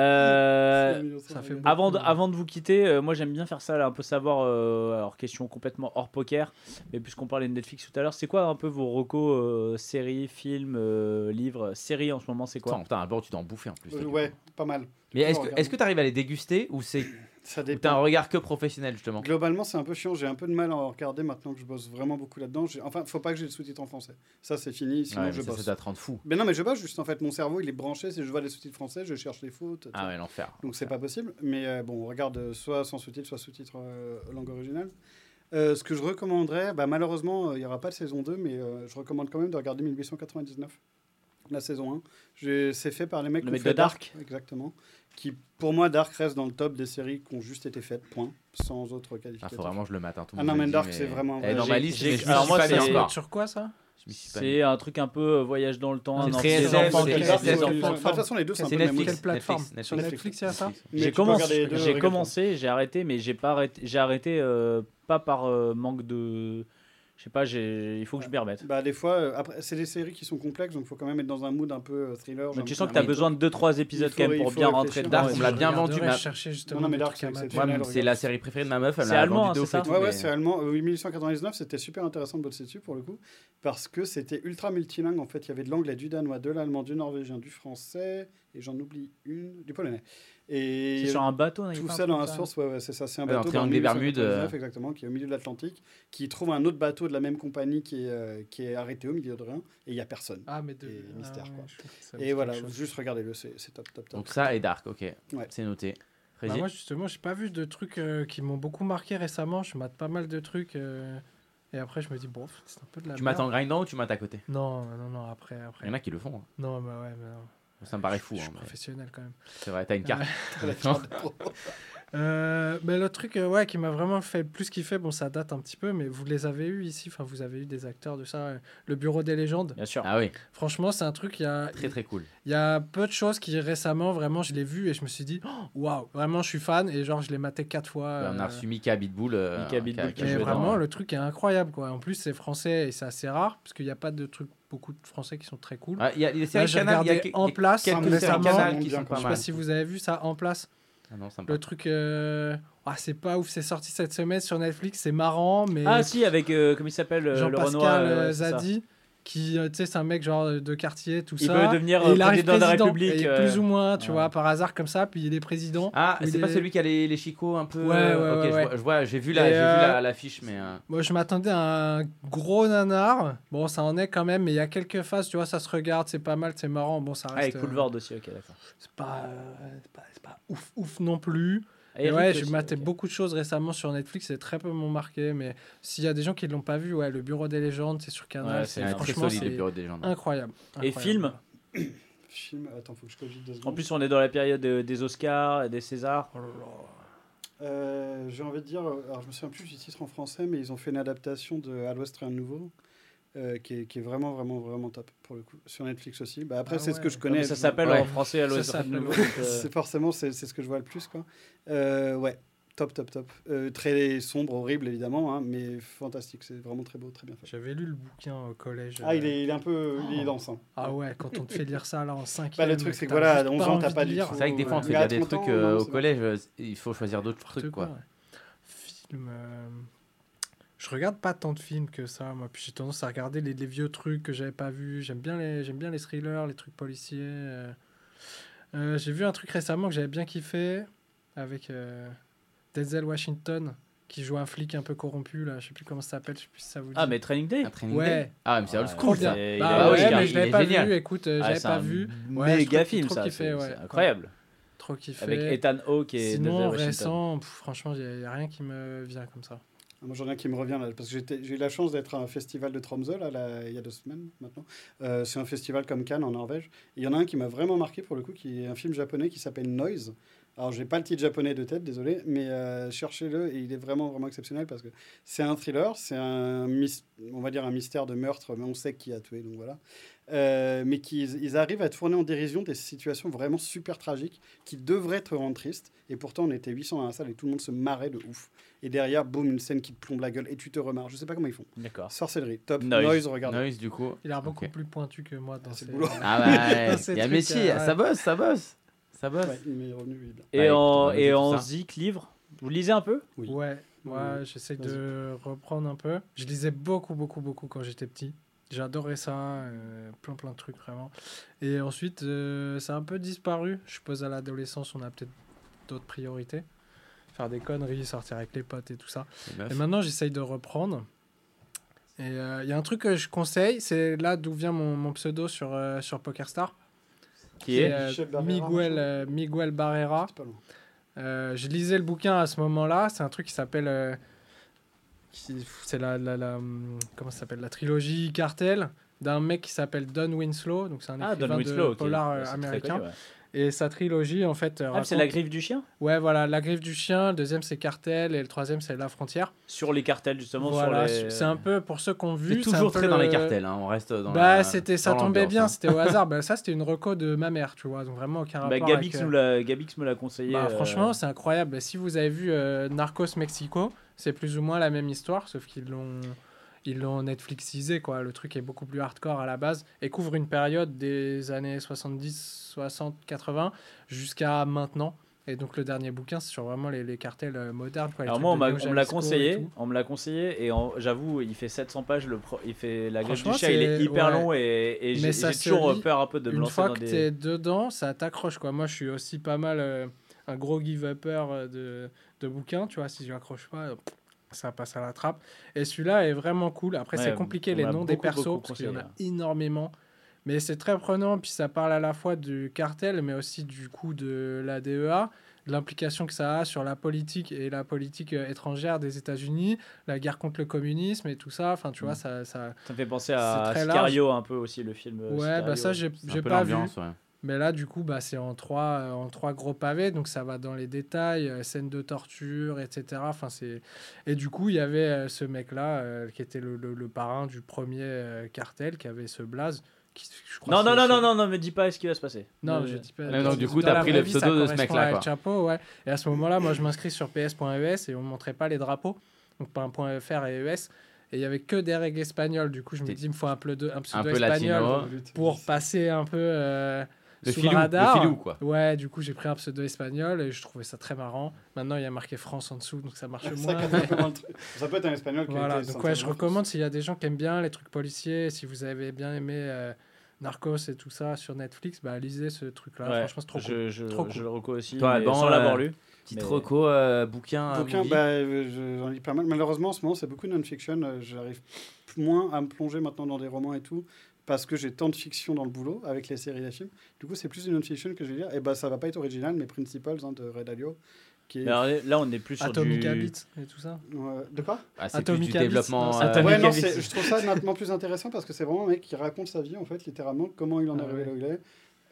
[SPEAKER 1] Euh,
[SPEAKER 4] ça fait
[SPEAKER 1] Avant de, avant de vous quitter, euh, moi j'aime bien faire ça, là, un peu savoir, euh, alors question complètement hors poker, mais puisqu'on parlait de Netflix tout à l'heure, c'est quoi un peu vos recos, euh, séries, films, euh, livres, séries en ce moment, c'est quoi?
[SPEAKER 2] Attends, putain, d'abord, tu dois en bouffer en plus.
[SPEAKER 3] Euh, ouais, pas mal.
[SPEAKER 2] Mais est-ce que
[SPEAKER 3] regarde.
[SPEAKER 2] est-ce que tu arrives à les déguster ou c'est
[SPEAKER 3] Ça
[SPEAKER 2] t'as un regard que professionnel justement
[SPEAKER 3] Globalement, c'est un peu chiant. J'ai un peu de mal à en regarder maintenant que je bosse vraiment beaucoup là-dedans. Enfin, faut pas que j'ai le sous-titre en français. Ça, c'est fini. Sinon,
[SPEAKER 2] Ouais,
[SPEAKER 3] je
[SPEAKER 2] ça,
[SPEAKER 3] bosse.
[SPEAKER 2] ça rendre fou.
[SPEAKER 3] Mais non, mais je bosse juste en fait. Mon cerveau, il est branché. Si je vois les sous-titres français, je cherche les fautes.
[SPEAKER 2] Ah ouais, l'enfer.
[SPEAKER 3] Donc c'est pas possible. Mais euh, bon, on regarde euh, soit sans sous-titres, soit sous-titres euh, langue originale. Euh, ce que je recommanderais, bah, malheureusement, il n'y aura pas de saison 2, mais je recommande quand même de regarder 1899, la saison 1. J'ai- C'est fait par les mecs
[SPEAKER 1] Le mec de Dark.
[SPEAKER 3] Exactement. Qui, pour moi, Dark reste dans le top des séries qui ont juste été faites, point, sans autre
[SPEAKER 2] Ah,
[SPEAKER 3] qualificatif.
[SPEAKER 2] faut vraiment que je le mate. hein, tout
[SPEAKER 3] Ah non, mais Dark, c'est vraiment
[SPEAKER 2] Elle est dans
[SPEAKER 1] J'ai-
[SPEAKER 2] ma liste,
[SPEAKER 1] alors moi, c'est-.
[SPEAKER 4] Sur quoi ça?
[SPEAKER 1] C'est un truc un peu euh, voyage dans le temps.
[SPEAKER 4] C'est
[SPEAKER 1] des enfants
[SPEAKER 4] c'est
[SPEAKER 1] qui des
[SPEAKER 4] c'est
[SPEAKER 1] enfants.
[SPEAKER 4] SF.
[SPEAKER 3] De toute façon, les deux, c'est un
[SPEAKER 2] C'est
[SPEAKER 3] peu
[SPEAKER 2] Netflix.
[SPEAKER 4] Quelle plateforme
[SPEAKER 2] Netflix,
[SPEAKER 4] a ça
[SPEAKER 1] J'ai commencé, j'ai commencé, j'ai arrêté, mais j'ai pas arrêté, j'ai arrêté euh, pas par euh, manque de, je sais pas, j'ai, il faut que je m'y remette.
[SPEAKER 3] Bah, des fois, euh, après, c'est des séries qui sont complexes, donc il faut quand même être dans un mood un peu euh, thriller.
[SPEAKER 1] Mais tu sens que t'as
[SPEAKER 2] mais
[SPEAKER 1] besoin de 2-3 épisodes quand même pour bien rentrer dedans.
[SPEAKER 2] Dark, on me l'a bien vendu, ma-
[SPEAKER 4] chercher justement
[SPEAKER 3] Non, mais Dark, c'est
[SPEAKER 2] la série préférée de ma meuf. Elle
[SPEAKER 1] C'est
[SPEAKER 2] m'a
[SPEAKER 1] allemand, c'est ça
[SPEAKER 3] Ouais, c'est allemand. Euh, 1899, c'était super intéressant de bosser dessus pour le coup, parce que c'était ultra multilingue. En fait, il y avait de l'anglais, du danois, de l'allemand, du norvégien, du français, et j'en oublie une, du polonais. Et
[SPEAKER 1] C'est sur un bateau, il a
[SPEAKER 3] tout ça dans la source, ouais, ouais, c'est ça. C'est un
[SPEAKER 2] Ouais, dans
[SPEAKER 3] bateau
[SPEAKER 2] le triangle des Bermudes,
[SPEAKER 3] 1899,
[SPEAKER 2] euh.
[SPEAKER 3] exactement, qui est au milieu de l'Atlantique, qui trouve un autre bateau de la même compagnie qui est, euh, qui est arrêté au milieu de rien, et il y a personne.
[SPEAKER 4] Ah, mais de.
[SPEAKER 3] Et mystère,
[SPEAKER 4] ah,
[SPEAKER 3] quoi.
[SPEAKER 4] ça me
[SPEAKER 3] Et voilà, juste regardez-le, c'est c'est top, top, top.
[SPEAKER 2] Donc ça et Dark, ok.
[SPEAKER 3] Ouais.
[SPEAKER 2] C'est noté.
[SPEAKER 4] Bah, moi, justement, j'ai pas vu de trucs euh, qui m'ont beaucoup marqué récemment. Je mate pas mal de trucs. euh, Et après, je me dis, bon, c'est un peu de la
[SPEAKER 2] Tu
[SPEAKER 4] merde.
[SPEAKER 2] m'attends grindant ou tu m'attends à côté?
[SPEAKER 4] Non, non, non, après,
[SPEAKER 2] Il
[SPEAKER 4] après.
[SPEAKER 2] y en a qui le font. hein.
[SPEAKER 4] Non, bah ouais, mais non.
[SPEAKER 2] Ça me paraît fou.
[SPEAKER 4] Je suis
[SPEAKER 2] hein, mais
[SPEAKER 4] professionnel quand même.
[SPEAKER 2] C'est vrai, t'as une carte.
[SPEAKER 4] Euh, mais le truc euh, ouais, qui m'a vraiment fait plus kiffer, bon, ça date un petit peu, mais vous les avez eu ici. Enfin, vous avez eu des acteurs de ça. euh, Le Bureau des légendes.
[SPEAKER 1] Bien sûr.
[SPEAKER 2] Ah oui,
[SPEAKER 4] Franchement, c'est un truc, il y a,
[SPEAKER 2] très très cool.
[SPEAKER 4] il y a peu de choses qui récemment, vraiment, je l'ai vu et je me suis dit, oh, waouh, vraiment, je suis fan. Et genre, je l'ai maté quatre fois.
[SPEAKER 2] On a reçu Mika Bitbull. euh,
[SPEAKER 1] Mika Bitbull
[SPEAKER 2] qui a-
[SPEAKER 1] qui
[SPEAKER 2] qui a
[SPEAKER 4] Mais
[SPEAKER 1] joué
[SPEAKER 2] joué
[SPEAKER 1] dans-
[SPEAKER 4] vraiment, le truc est incroyable, quoi. En plus, c'est français et c'est assez rare, parce qu'il n'y a pas de trucs, beaucoup de français qui sont très cool.
[SPEAKER 2] Ah, Il y a des
[SPEAKER 4] Là,
[SPEAKER 2] Canal, il y a
[SPEAKER 4] En
[SPEAKER 2] il y a
[SPEAKER 4] place
[SPEAKER 2] quelques séries
[SPEAKER 4] récemment.
[SPEAKER 2] Canal qui sont pas
[SPEAKER 4] Je sais
[SPEAKER 2] mal.
[SPEAKER 4] pas si vous avez vu ça, En place.
[SPEAKER 2] Ah non, sympa.
[SPEAKER 4] Le truc, euh, ah, c'est pas ouf, c'est sorti cette semaine sur Netflix, c'est marrant, mais
[SPEAKER 1] Ah si, avec euh, comment il s'appelle euh,
[SPEAKER 4] Jean-Pascal. Zadi, qui, tu sais, c'est un mec genre de quartier, tout
[SPEAKER 1] Il
[SPEAKER 4] ça.
[SPEAKER 1] veut devenir
[SPEAKER 4] et il
[SPEAKER 1] président de la République.
[SPEAKER 4] et plus ou moins, tu
[SPEAKER 1] ouais.
[SPEAKER 4] vois, par hasard comme ça, puis il est président.
[SPEAKER 2] Ah,
[SPEAKER 4] Il
[SPEAKER 2] c'est pas
[SPEAKER 4] est-
[SPEAKER 2] celui qui a les, les chicots un peu.
[SPEAKER 4] Ouais, ouais,
[SPEAKER 2] ok,
[SPEAKER 4] ouais,
[SPEAKER 2] je vois- j'ai vu la-
[SPEAKER 4] Et,
[SPEAKER 2] j'ai vu
[SPEAKER 4] euh,
[SPEAKER 2] la- l'affiche, mais.
[SPEAKER 4] Moi, je m'attendais à un gros nanar. Bon, ça en est quand même, mais il y a quelques phases, tu vois, ça se regarde, c'est pas mal, c'est marrant. Bon, ça
[SPEAKER 1] Ah,
[SPEAKER 4] reste.
[SPEAKER 1] avec
[SPEAKER 4] euh,
[SPEAKER 1] Boulevard aussi, ok, d'accord.
[SPEAKER 4] c'est pas, c'est pas, c'est pas ouf, ouf non plus. Et
[SPEAKER 1] Eric
[SPEAKER 4] ouais, j'ai maté beaucoup de choses récemment sur Netflix et très peu m'ont marqué. Mais s'il y a des gens qui ne l'ont pas vu, ouais, le Bureau des légendes, c'est sur Canal.
[SPEAKER 1] Ouais,
[SPEAKER 4] c'est
[SPEAKER 1] c'est
[SPEAKER 4] franchement
[SPEAKER 2] solide, le
[SPEAKER 4] c'est
[SPEAKER 2] bureau des légendes.
[SPEAKER 4] incroyable.
[SPEAKER 1] Et film
[SPEAKER 3] Film, attends, faut que je cogite deux
[SPEAKER 1] En plus, on est dans la période des Oscars et des Césars.
[SPEAKER 4] Oh là là.
[SPEAKER 3] Euh, J'ai envie de dire, alors je me souviens plus du titre en français, mais ils ont fait une adaptation de À l'Ouest rien de nouveau, euh, qui, est, qui est vraiment, vraiment, vraiment top pour le coup. Sur Netflix aussi. Bah, après,
[SPEAKER 4] Ah
[SPEAKER 3] c'est ce que je connais.
[SPEAKER 1] ça s'appelle
[SPEAKER 2] Ouais.
[SPEAKER 1] en français à l'Ouest. euh,
[SPEAKER 3] C'est forcément, c'est c'est ce que je vois le plus, quoi. Euh, ouais, top, top, top. Euh, très sombre, horrible, évidemment, hein, mais fantastique. C'est vraiment très beau, très bien fait.
[SPEAKER 4] J'avais lu le bouquin au collège.
[SPEAKER 3] Ah, il est, il est un peu il est dense. hein.
[SPEAKER 4] Ah ouais, quand on te fait lire ça là en 5
[SPEAKER 3] Bah, le truc, c'est que voilà, à 11 ans, t'as pas du tout.
[SPEAKER 2] C'est vrai que des fois, on te fait lire des
[SPEAKER 3] 30
[SPEAKER 2] trucs au collège, il faut choisir d'autres trucs, quoi.
[SPEAKER 4] Film. Je regarde pas tant de films que ça, moi. Puis j'ai tendance à regarder les, les vieux trucs que j'avais pas vus. J'aime bien les, j'aime bien les thrillers, les trucs policiers. euh. Euh, j'ai vu un truc récemment que j'avais bien kiffé avec euh, Denzel Washington qui joue un flic un peu corrompu là. Je sais plus comment ça s'appelle. Je sais plus si ça vous dit.
[SPEAKER 1] Ah, mais Training Day?
[SPEAKER 2] Un training day? Ah, mais c'est old
[SPEAKER 1] Ouais,
[SPEAKER 2] school,
[SPEAKER 4] Bah
[SPEAKER 1] a-
[SPEAKER 4] ouais, mais je l'avais pas
[SPEAKER 2] génial.
[SPEAKER 4] vu. Écoute, euh,
[SPEAKER 1] Ah,
[SPEAKER 4] j'avais pas
[SPEAKER 1] un
[SPEAKER 4] vu. Ouais,
[SPEAKER 1] méga film,
[SPEAKER 4] trop
[SPEAKER 1] ça.
[SPEAKER 4] kiffé,
[SPEAKER 1] c'est
[SPEAKER 4] ouais.
[SPEAKER 1] incroyable.
[SPEAKER 4] Trop kiffé.
[SPEAKER 1] Avec Ethan Hawke et Denzel
[SPEAKER 4] Sinon
[SPEAKER 1] Washington.
[SPEAKER 4] récent, pff, franchement, il n'y a, rien qui me vient comme ça.
[SPEAKER 3] Ah, Moi, j'en ai un qui me revient là, parce que j'ai eu la chance d'être à un festival de Tromsø là, il y a deux semaines maintenant. Euh, c'est un festival comme Cannes en Norvège. Il y en a un qui m'a vraiment marqué pour le coup, qui est un film japonais qui s'appelle Noise. Alors, j'ai pas le titre japonais de tête, désolé, mais euh, cherchez-le et il est vraiment vraiment exceptionnel parce que c'est un thriller, c'est un on va dire un mystère de meurtre, mais on sait qui a tué, donc voilà. Euh, mais qu'ils ils arrivent à tourner en dérision des situations vraiment super tragiques qui devraient te rendre triste. Et pourtant, on était 800 dans la salle et tout le monde se marrait de ouf. Et derrière, boum, une scène qui te plombe la gueule et tu te remarres. Je sais pas comment ils font.
[SPEAKER 1] D'accord.
[SPEAKER 3] Sorcellerie, top.
[SPEAKER 1] Noise.
[SPEAKER 3] Noise, regarde.
[SPEAKER 2] Noise, du coup.
[SPEAKER 4] Il a l'air beaucoup plus pointu que moi dans
[SPEAKER 3] c'est
[SPEAKER 4] ses-
[SPEAKER 3] boulot.
[SPEAKER 2] Ah bah, il y a métier,
[SPEAKER 4] euh, ouais.
[SPEAKER 2] ça bosse, ça bosse. Ça bosse.
[SPEAKER 3] Ouais, revenu, oui.
[SPEAKER 1] Et
[SPEAKER 2] Ouais,
[SPEAKER 1] en, et en zik, livre Vous lisez un peu?
[SPEAKER 3] Oui.
[SPEAKER 4] Ouais, ouais, j'essaie de reprendre un peu. Je lisais beaucoup, beaucoup, beaucoup quand j'étais petit. J'adorais ça, euh, plein, plein de trucs vraiment. Et ensuite, euh, ça a un peu disparu. Je suppose à l'adolescence, on a peut-être d'autres priorités. Faire des conneries, sortir avec les potes et tout ça. Et maintenant, j'essaye de reprendre. Et il y a un truc que je conseille, c'est là d'où vient mon, mon pseudo sur, euh, sur PokerStar.
[SPEAKER 1] Qui est
[SPEAKER 4] euh, Miguel, euh, Miguel Barrera. Euh, je lisais le bouquin à ce moment-là. C'est un truc qui s'appelle. C'est la, la, la, hum, Comment ça s'appelle La trilogie Cartel. d'un mec qui s'appelle Don Winslow. Donc c'est un
[SPEAKER 1] Ah, Don
[SPEAKER 4] écrivain
[SPEAKER 1] Winslow,
[SPEAKER 4] de
[SPEAKER 1] ok.
[SPEAKER 4] polar américain.
[SPEAKER 1] connu, ouais.
[SPEAKER 4] Et sa trilogie, en fait, euh,
[SPEAKER 1] Ah, c'est la griffe du chien?
[SPEAKER 4] Ouais, voilà, La Griffe du Chien. Le deuxième, c'est Cartel. Et le troisième, c'est La Frontière.
[SPEAKER 1] Sur les cartels, justement.
[SPEAKER 4] Voilà,
[SPEAKER 1] sur les...
[SPEAKER 4] c'est un peu pour ceux qui ont vu.
[SPEAKER 2] C'est toujours très dans les
[SPEAKER 4] le-
[SPEAKER 2] cartels, hein, on reste dans
[SPEAKER 4] Bah,
[SPEAKER 2] la-
[SPEAKER 4] c'était, ça tombait bien,
[SPEAKER 2] hein.
[SPEAKER 4] c'était au hasard. Bah, ça, c'était une reco de ma mère, tu vois. Donc vraiment aucun
[SPEAKER 1] Bah,
[SPEAKER 4] rapport.
[SPEAKER 1] Gabix,
[SPEAKER 4] avec, euh,
[SPEAKER 1] nous l'a- Gabix me l'a conseillé.
[SPEAKER 4] Bah,
[SPEAKER 1] euh,
[SPEAKER 4] franchement, c'est incroyable. Si vous avez vu euh, Narcos Mexico, c'est plus ou moins la même histoire, sauf qu'ils l'ont ils l'ont Netflixisé quoi. Le truc est beaucoup plus hardcore à la base et couvre une période des années 70, 60, 80 jusqu'à maintenant. Et donc le dernier bouquin, c'est sur vraiment les, les cartels euh, modernes. Quoi, les
[SPEAKER 1] Alors moi, on, me l'a conseillé, on me l'a conseillé, et j'avoue, il fait 700 pages, le pro- il fait la griffe du chien, il est hyper
[SPEAKER 4] ouais.
[SPEAKER 1] long, et, et j'ai toujours
[SPEAKER 4] lit
[SPEAKER 1] peur un peu de me
[SPEAKER 4] Une
[SPEAKER 1] lancer
[SPEAKER 4] fois
[SPEAKER 1] dans
[SPEAKER 4] que t'es dedans, ça t'accroche quoi. Moi, je suis aussi pas mal euh, un gros give-upper euh, de, de bouquins, tu vois. Si je accroche pas, ça passe à la trappe. Et celui-là est vraiment cool. Après,
[SPEAKER 1] Ouais,
[SPEAKER 4] c'est compliqué les noms des persos
[SPEAKER 1] beaucoup
[SPEAKER 4] parce qu'il y en a
[SPEAKER 1] conseillé,
[SPEAKER 4] énormément. Mais c'est très prenant, puis ça parle à la fois du cartel, mais aussi du coup de la DEA, de l'implication que ça a sur la politique et la politique euh, étrangère des États-Unis, la guerre contre le communisme et tout ça. Enfin, tu vois,
[SPEAKER 1] Mm.
[SPEAKER 4] ça, ça,
[SPEAKER 1] Ça me fait penser à Sicario un peu aussi, le film. euh,
[SPEAKER 4] Ouais, bah ça, j'ai pas vu.
[SPEAKER 2] ouais.
[SPEAKER 4] Mais là, du coup, bah, c'est en trois, euh, en trois gros pavés, donc ça va dans les détails, euh, scènes de torture, etc. Enfin, c'est... Et du coup, il y avait euh, ce mec-là, euh, qui était le, le- le parrain du premier euh, cartel, qui avait ce blaze. Qui, je crois
[SPEAKER 1] Non, non, non, non, non, non, me dis pas ce qui va se passer.
[SPEAKER 4] Non,
[SPEAKER 1] Euh,
[SPEAKER 4] je dis pas.
[SPEAKER 2] Non, donc, du coup, t'as pris le pseudo de ce mec-là, quoi.
[SPEAKER 4] Chapo, ouais. Et à ce moment-là, moi, je m'inscris sur ps.es et on ne montrait pas les drapeaux, donc pas un point .fr et ES. Et il y avait que des règles espagnoles. Du coup, je me dis, il me faut un, pseudo, un
[SPEAKER 2] Un
[SPEAKER 4] pseudo
[SPEAKER 2] peu
[SPEAKER 4] espagnol
[SPEAKER 2] latino.
[SPEAKER 4] pour passer un peu euh,
[SPEAKER 2] Le
[SPEAKER 4] sous
[SPEAKER 2] filou,
[SPEAKER 4] le radar.
[SPEAKER 2] le filou, quoi.
[SPEAKER 4] Ouais, du coup, j'ai pris un pseudo espagnol et je trouvais ça très marrant. Maintenant, il y a marqué France en dessous, donc ça marche
[SPEAKER 3] Ça,
[SPEAKER 4] moins.
[SPEAKER 3] Ça peut être un espagnol qui a
[SPEAKER 4] Voilà,
[SPEAKER 3] été
[SPEAKER 4] donc ouais, je recommande s'il y a des gens qui aiment bien les trucs policiers, si vous avez bien aimé euh, Narcos et tout ça sur Netflix, bah lisez ce truc-là.
[SPEAKER 1] Ouais,
[SPEAKER 4] Franchement, c'est trop cool.
[SPEAKER 1] je, je,
[SPEAKER 4] Trop
[SPEAKER 1] je
[SPEAKER 4] cool.
[SPEAKER 1] le reco aussi,
[SPEAKER 2] Toi, Alban,
[SPEAKER 1] sans l'avoir
[SPEAKER 2] euh,
[SPEAKER 1] lu.
[SPEAKER 2] Petite
[SPEAKER 1] Mais-
[SPEAKER 2] reco, euh, bouquin,
[SPEAKER 3] Bouquin,
[SPEAKER 2] movie.
[SPEAKER 3] bah, euh, je- j'en lis pas mal. Malheureusement, en ce moment, c'est beaucoup non-fiction. Euh, J'arrive moins à me plonger maintenant dans des romans et tout, parce que j'ai tant de fiction dans le boulot avec les séries et les films. Du coup, c'est plus du non-fiction que je vais lire. Et bah, ça va pas être original, mais Principles hein, de Red Alio. Qui est...
[SPEAKER 1] Mais alors, là, on est plus sur
[SPEAKER 4] Atomic
[SPEAKER 1] du...
[SPEAKER 4] Habits et tout ça.
[SPEAKER 3] Ouais, de quoi?
[SPEAKER 2] Ah, c'est plus
[SPEAKER 4] Atomic
[SPEAKER 2] du
[SPEAKER 4] Habits,
[SPEAKER 2] développement.
[SPEAKER 4] non,
[SPEAKER 2] euh,
[SPEAKER 3] Ouais, non, je trouve ça nettement plus intéressant parce que c'est vraiment un mec qui raconte sa vie, en fait, littéralement, comment il en est
[SPEAKER 4] Ah
[SPEAKER 3] arrivé
[SPEAKER 4] ouais.
[SPEAKER 3] là où il est.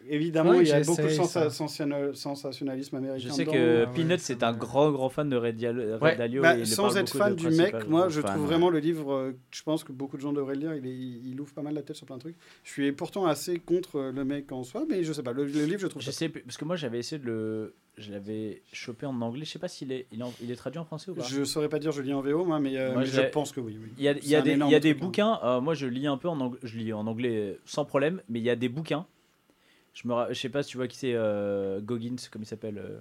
[SPEAKER 3] Évidemment,
[SPEAKER 4] Ouais,
[SPEAKER 3] il y a beaucoup de sensationnalisme américain.
[SPEAKER 1] Je sais
[SPEAKER 3] dedans.
[SPEAKER 1] que
[SPEAKER 4] ouais,
[SPEAKER 1] Peanuts
[SPEAKER 4] ça
[SPEAKER 1] est un grand grand fan de Red Dial-
[SPEAKER 2] Ouais,
[SPEAKER 1] Dalio.
[SPEAKER 3] Bah,
[SPEAKER 1] et
[SPEAKER 3] sans
[SPEAKER 1] parle
[SPEAKER 3] être fan du mec, moi je
[SPEAKER 2] fan,
[SPEAKER 3] trouve
[SPEAKER 2] ouais.
[SPEAKER 3] vraiment le livre, euh, je pense que beaucoup de gens devraient le lire, il, est, il, il ouvre pas mal la tête sur plein de trucs. Je suis pourtant assez contre euh, le mec en soi, mais je sais pas, le, le livre je trouve
[SPEAKER 1] Je
[SPEAKER 3] ça.
[SPEAKER 1] sais plus, parce que moi j'avais essayé de le, je l'avais chopé en anglais. Je sais pas s'il est, il est, en- il est traduit en français ou pas.
[SPEAKER 3] Je saurais pas dire, je lis en VO, moi, mais, euh,
[SPEAKER 1] Moi,
[SPEAKER 3] mais
[SPEAKER 1] je
[SPEAKER 3] pense que oui. oui.
[SPEAKER 1] Il y a,
[SPEAKER 3] C'est
[SPEAKER 1] y des, y a des
[SPEAKER 3] hein.
[SPEAKER 1] bouquins. euh, moi, je lis un peu en anglais. Je lis en anglais sans problème, mais il y a des bouquins. Je me, je sais pas si tu vois qui c'est euh, Goggins, comme il s'appelle. euh,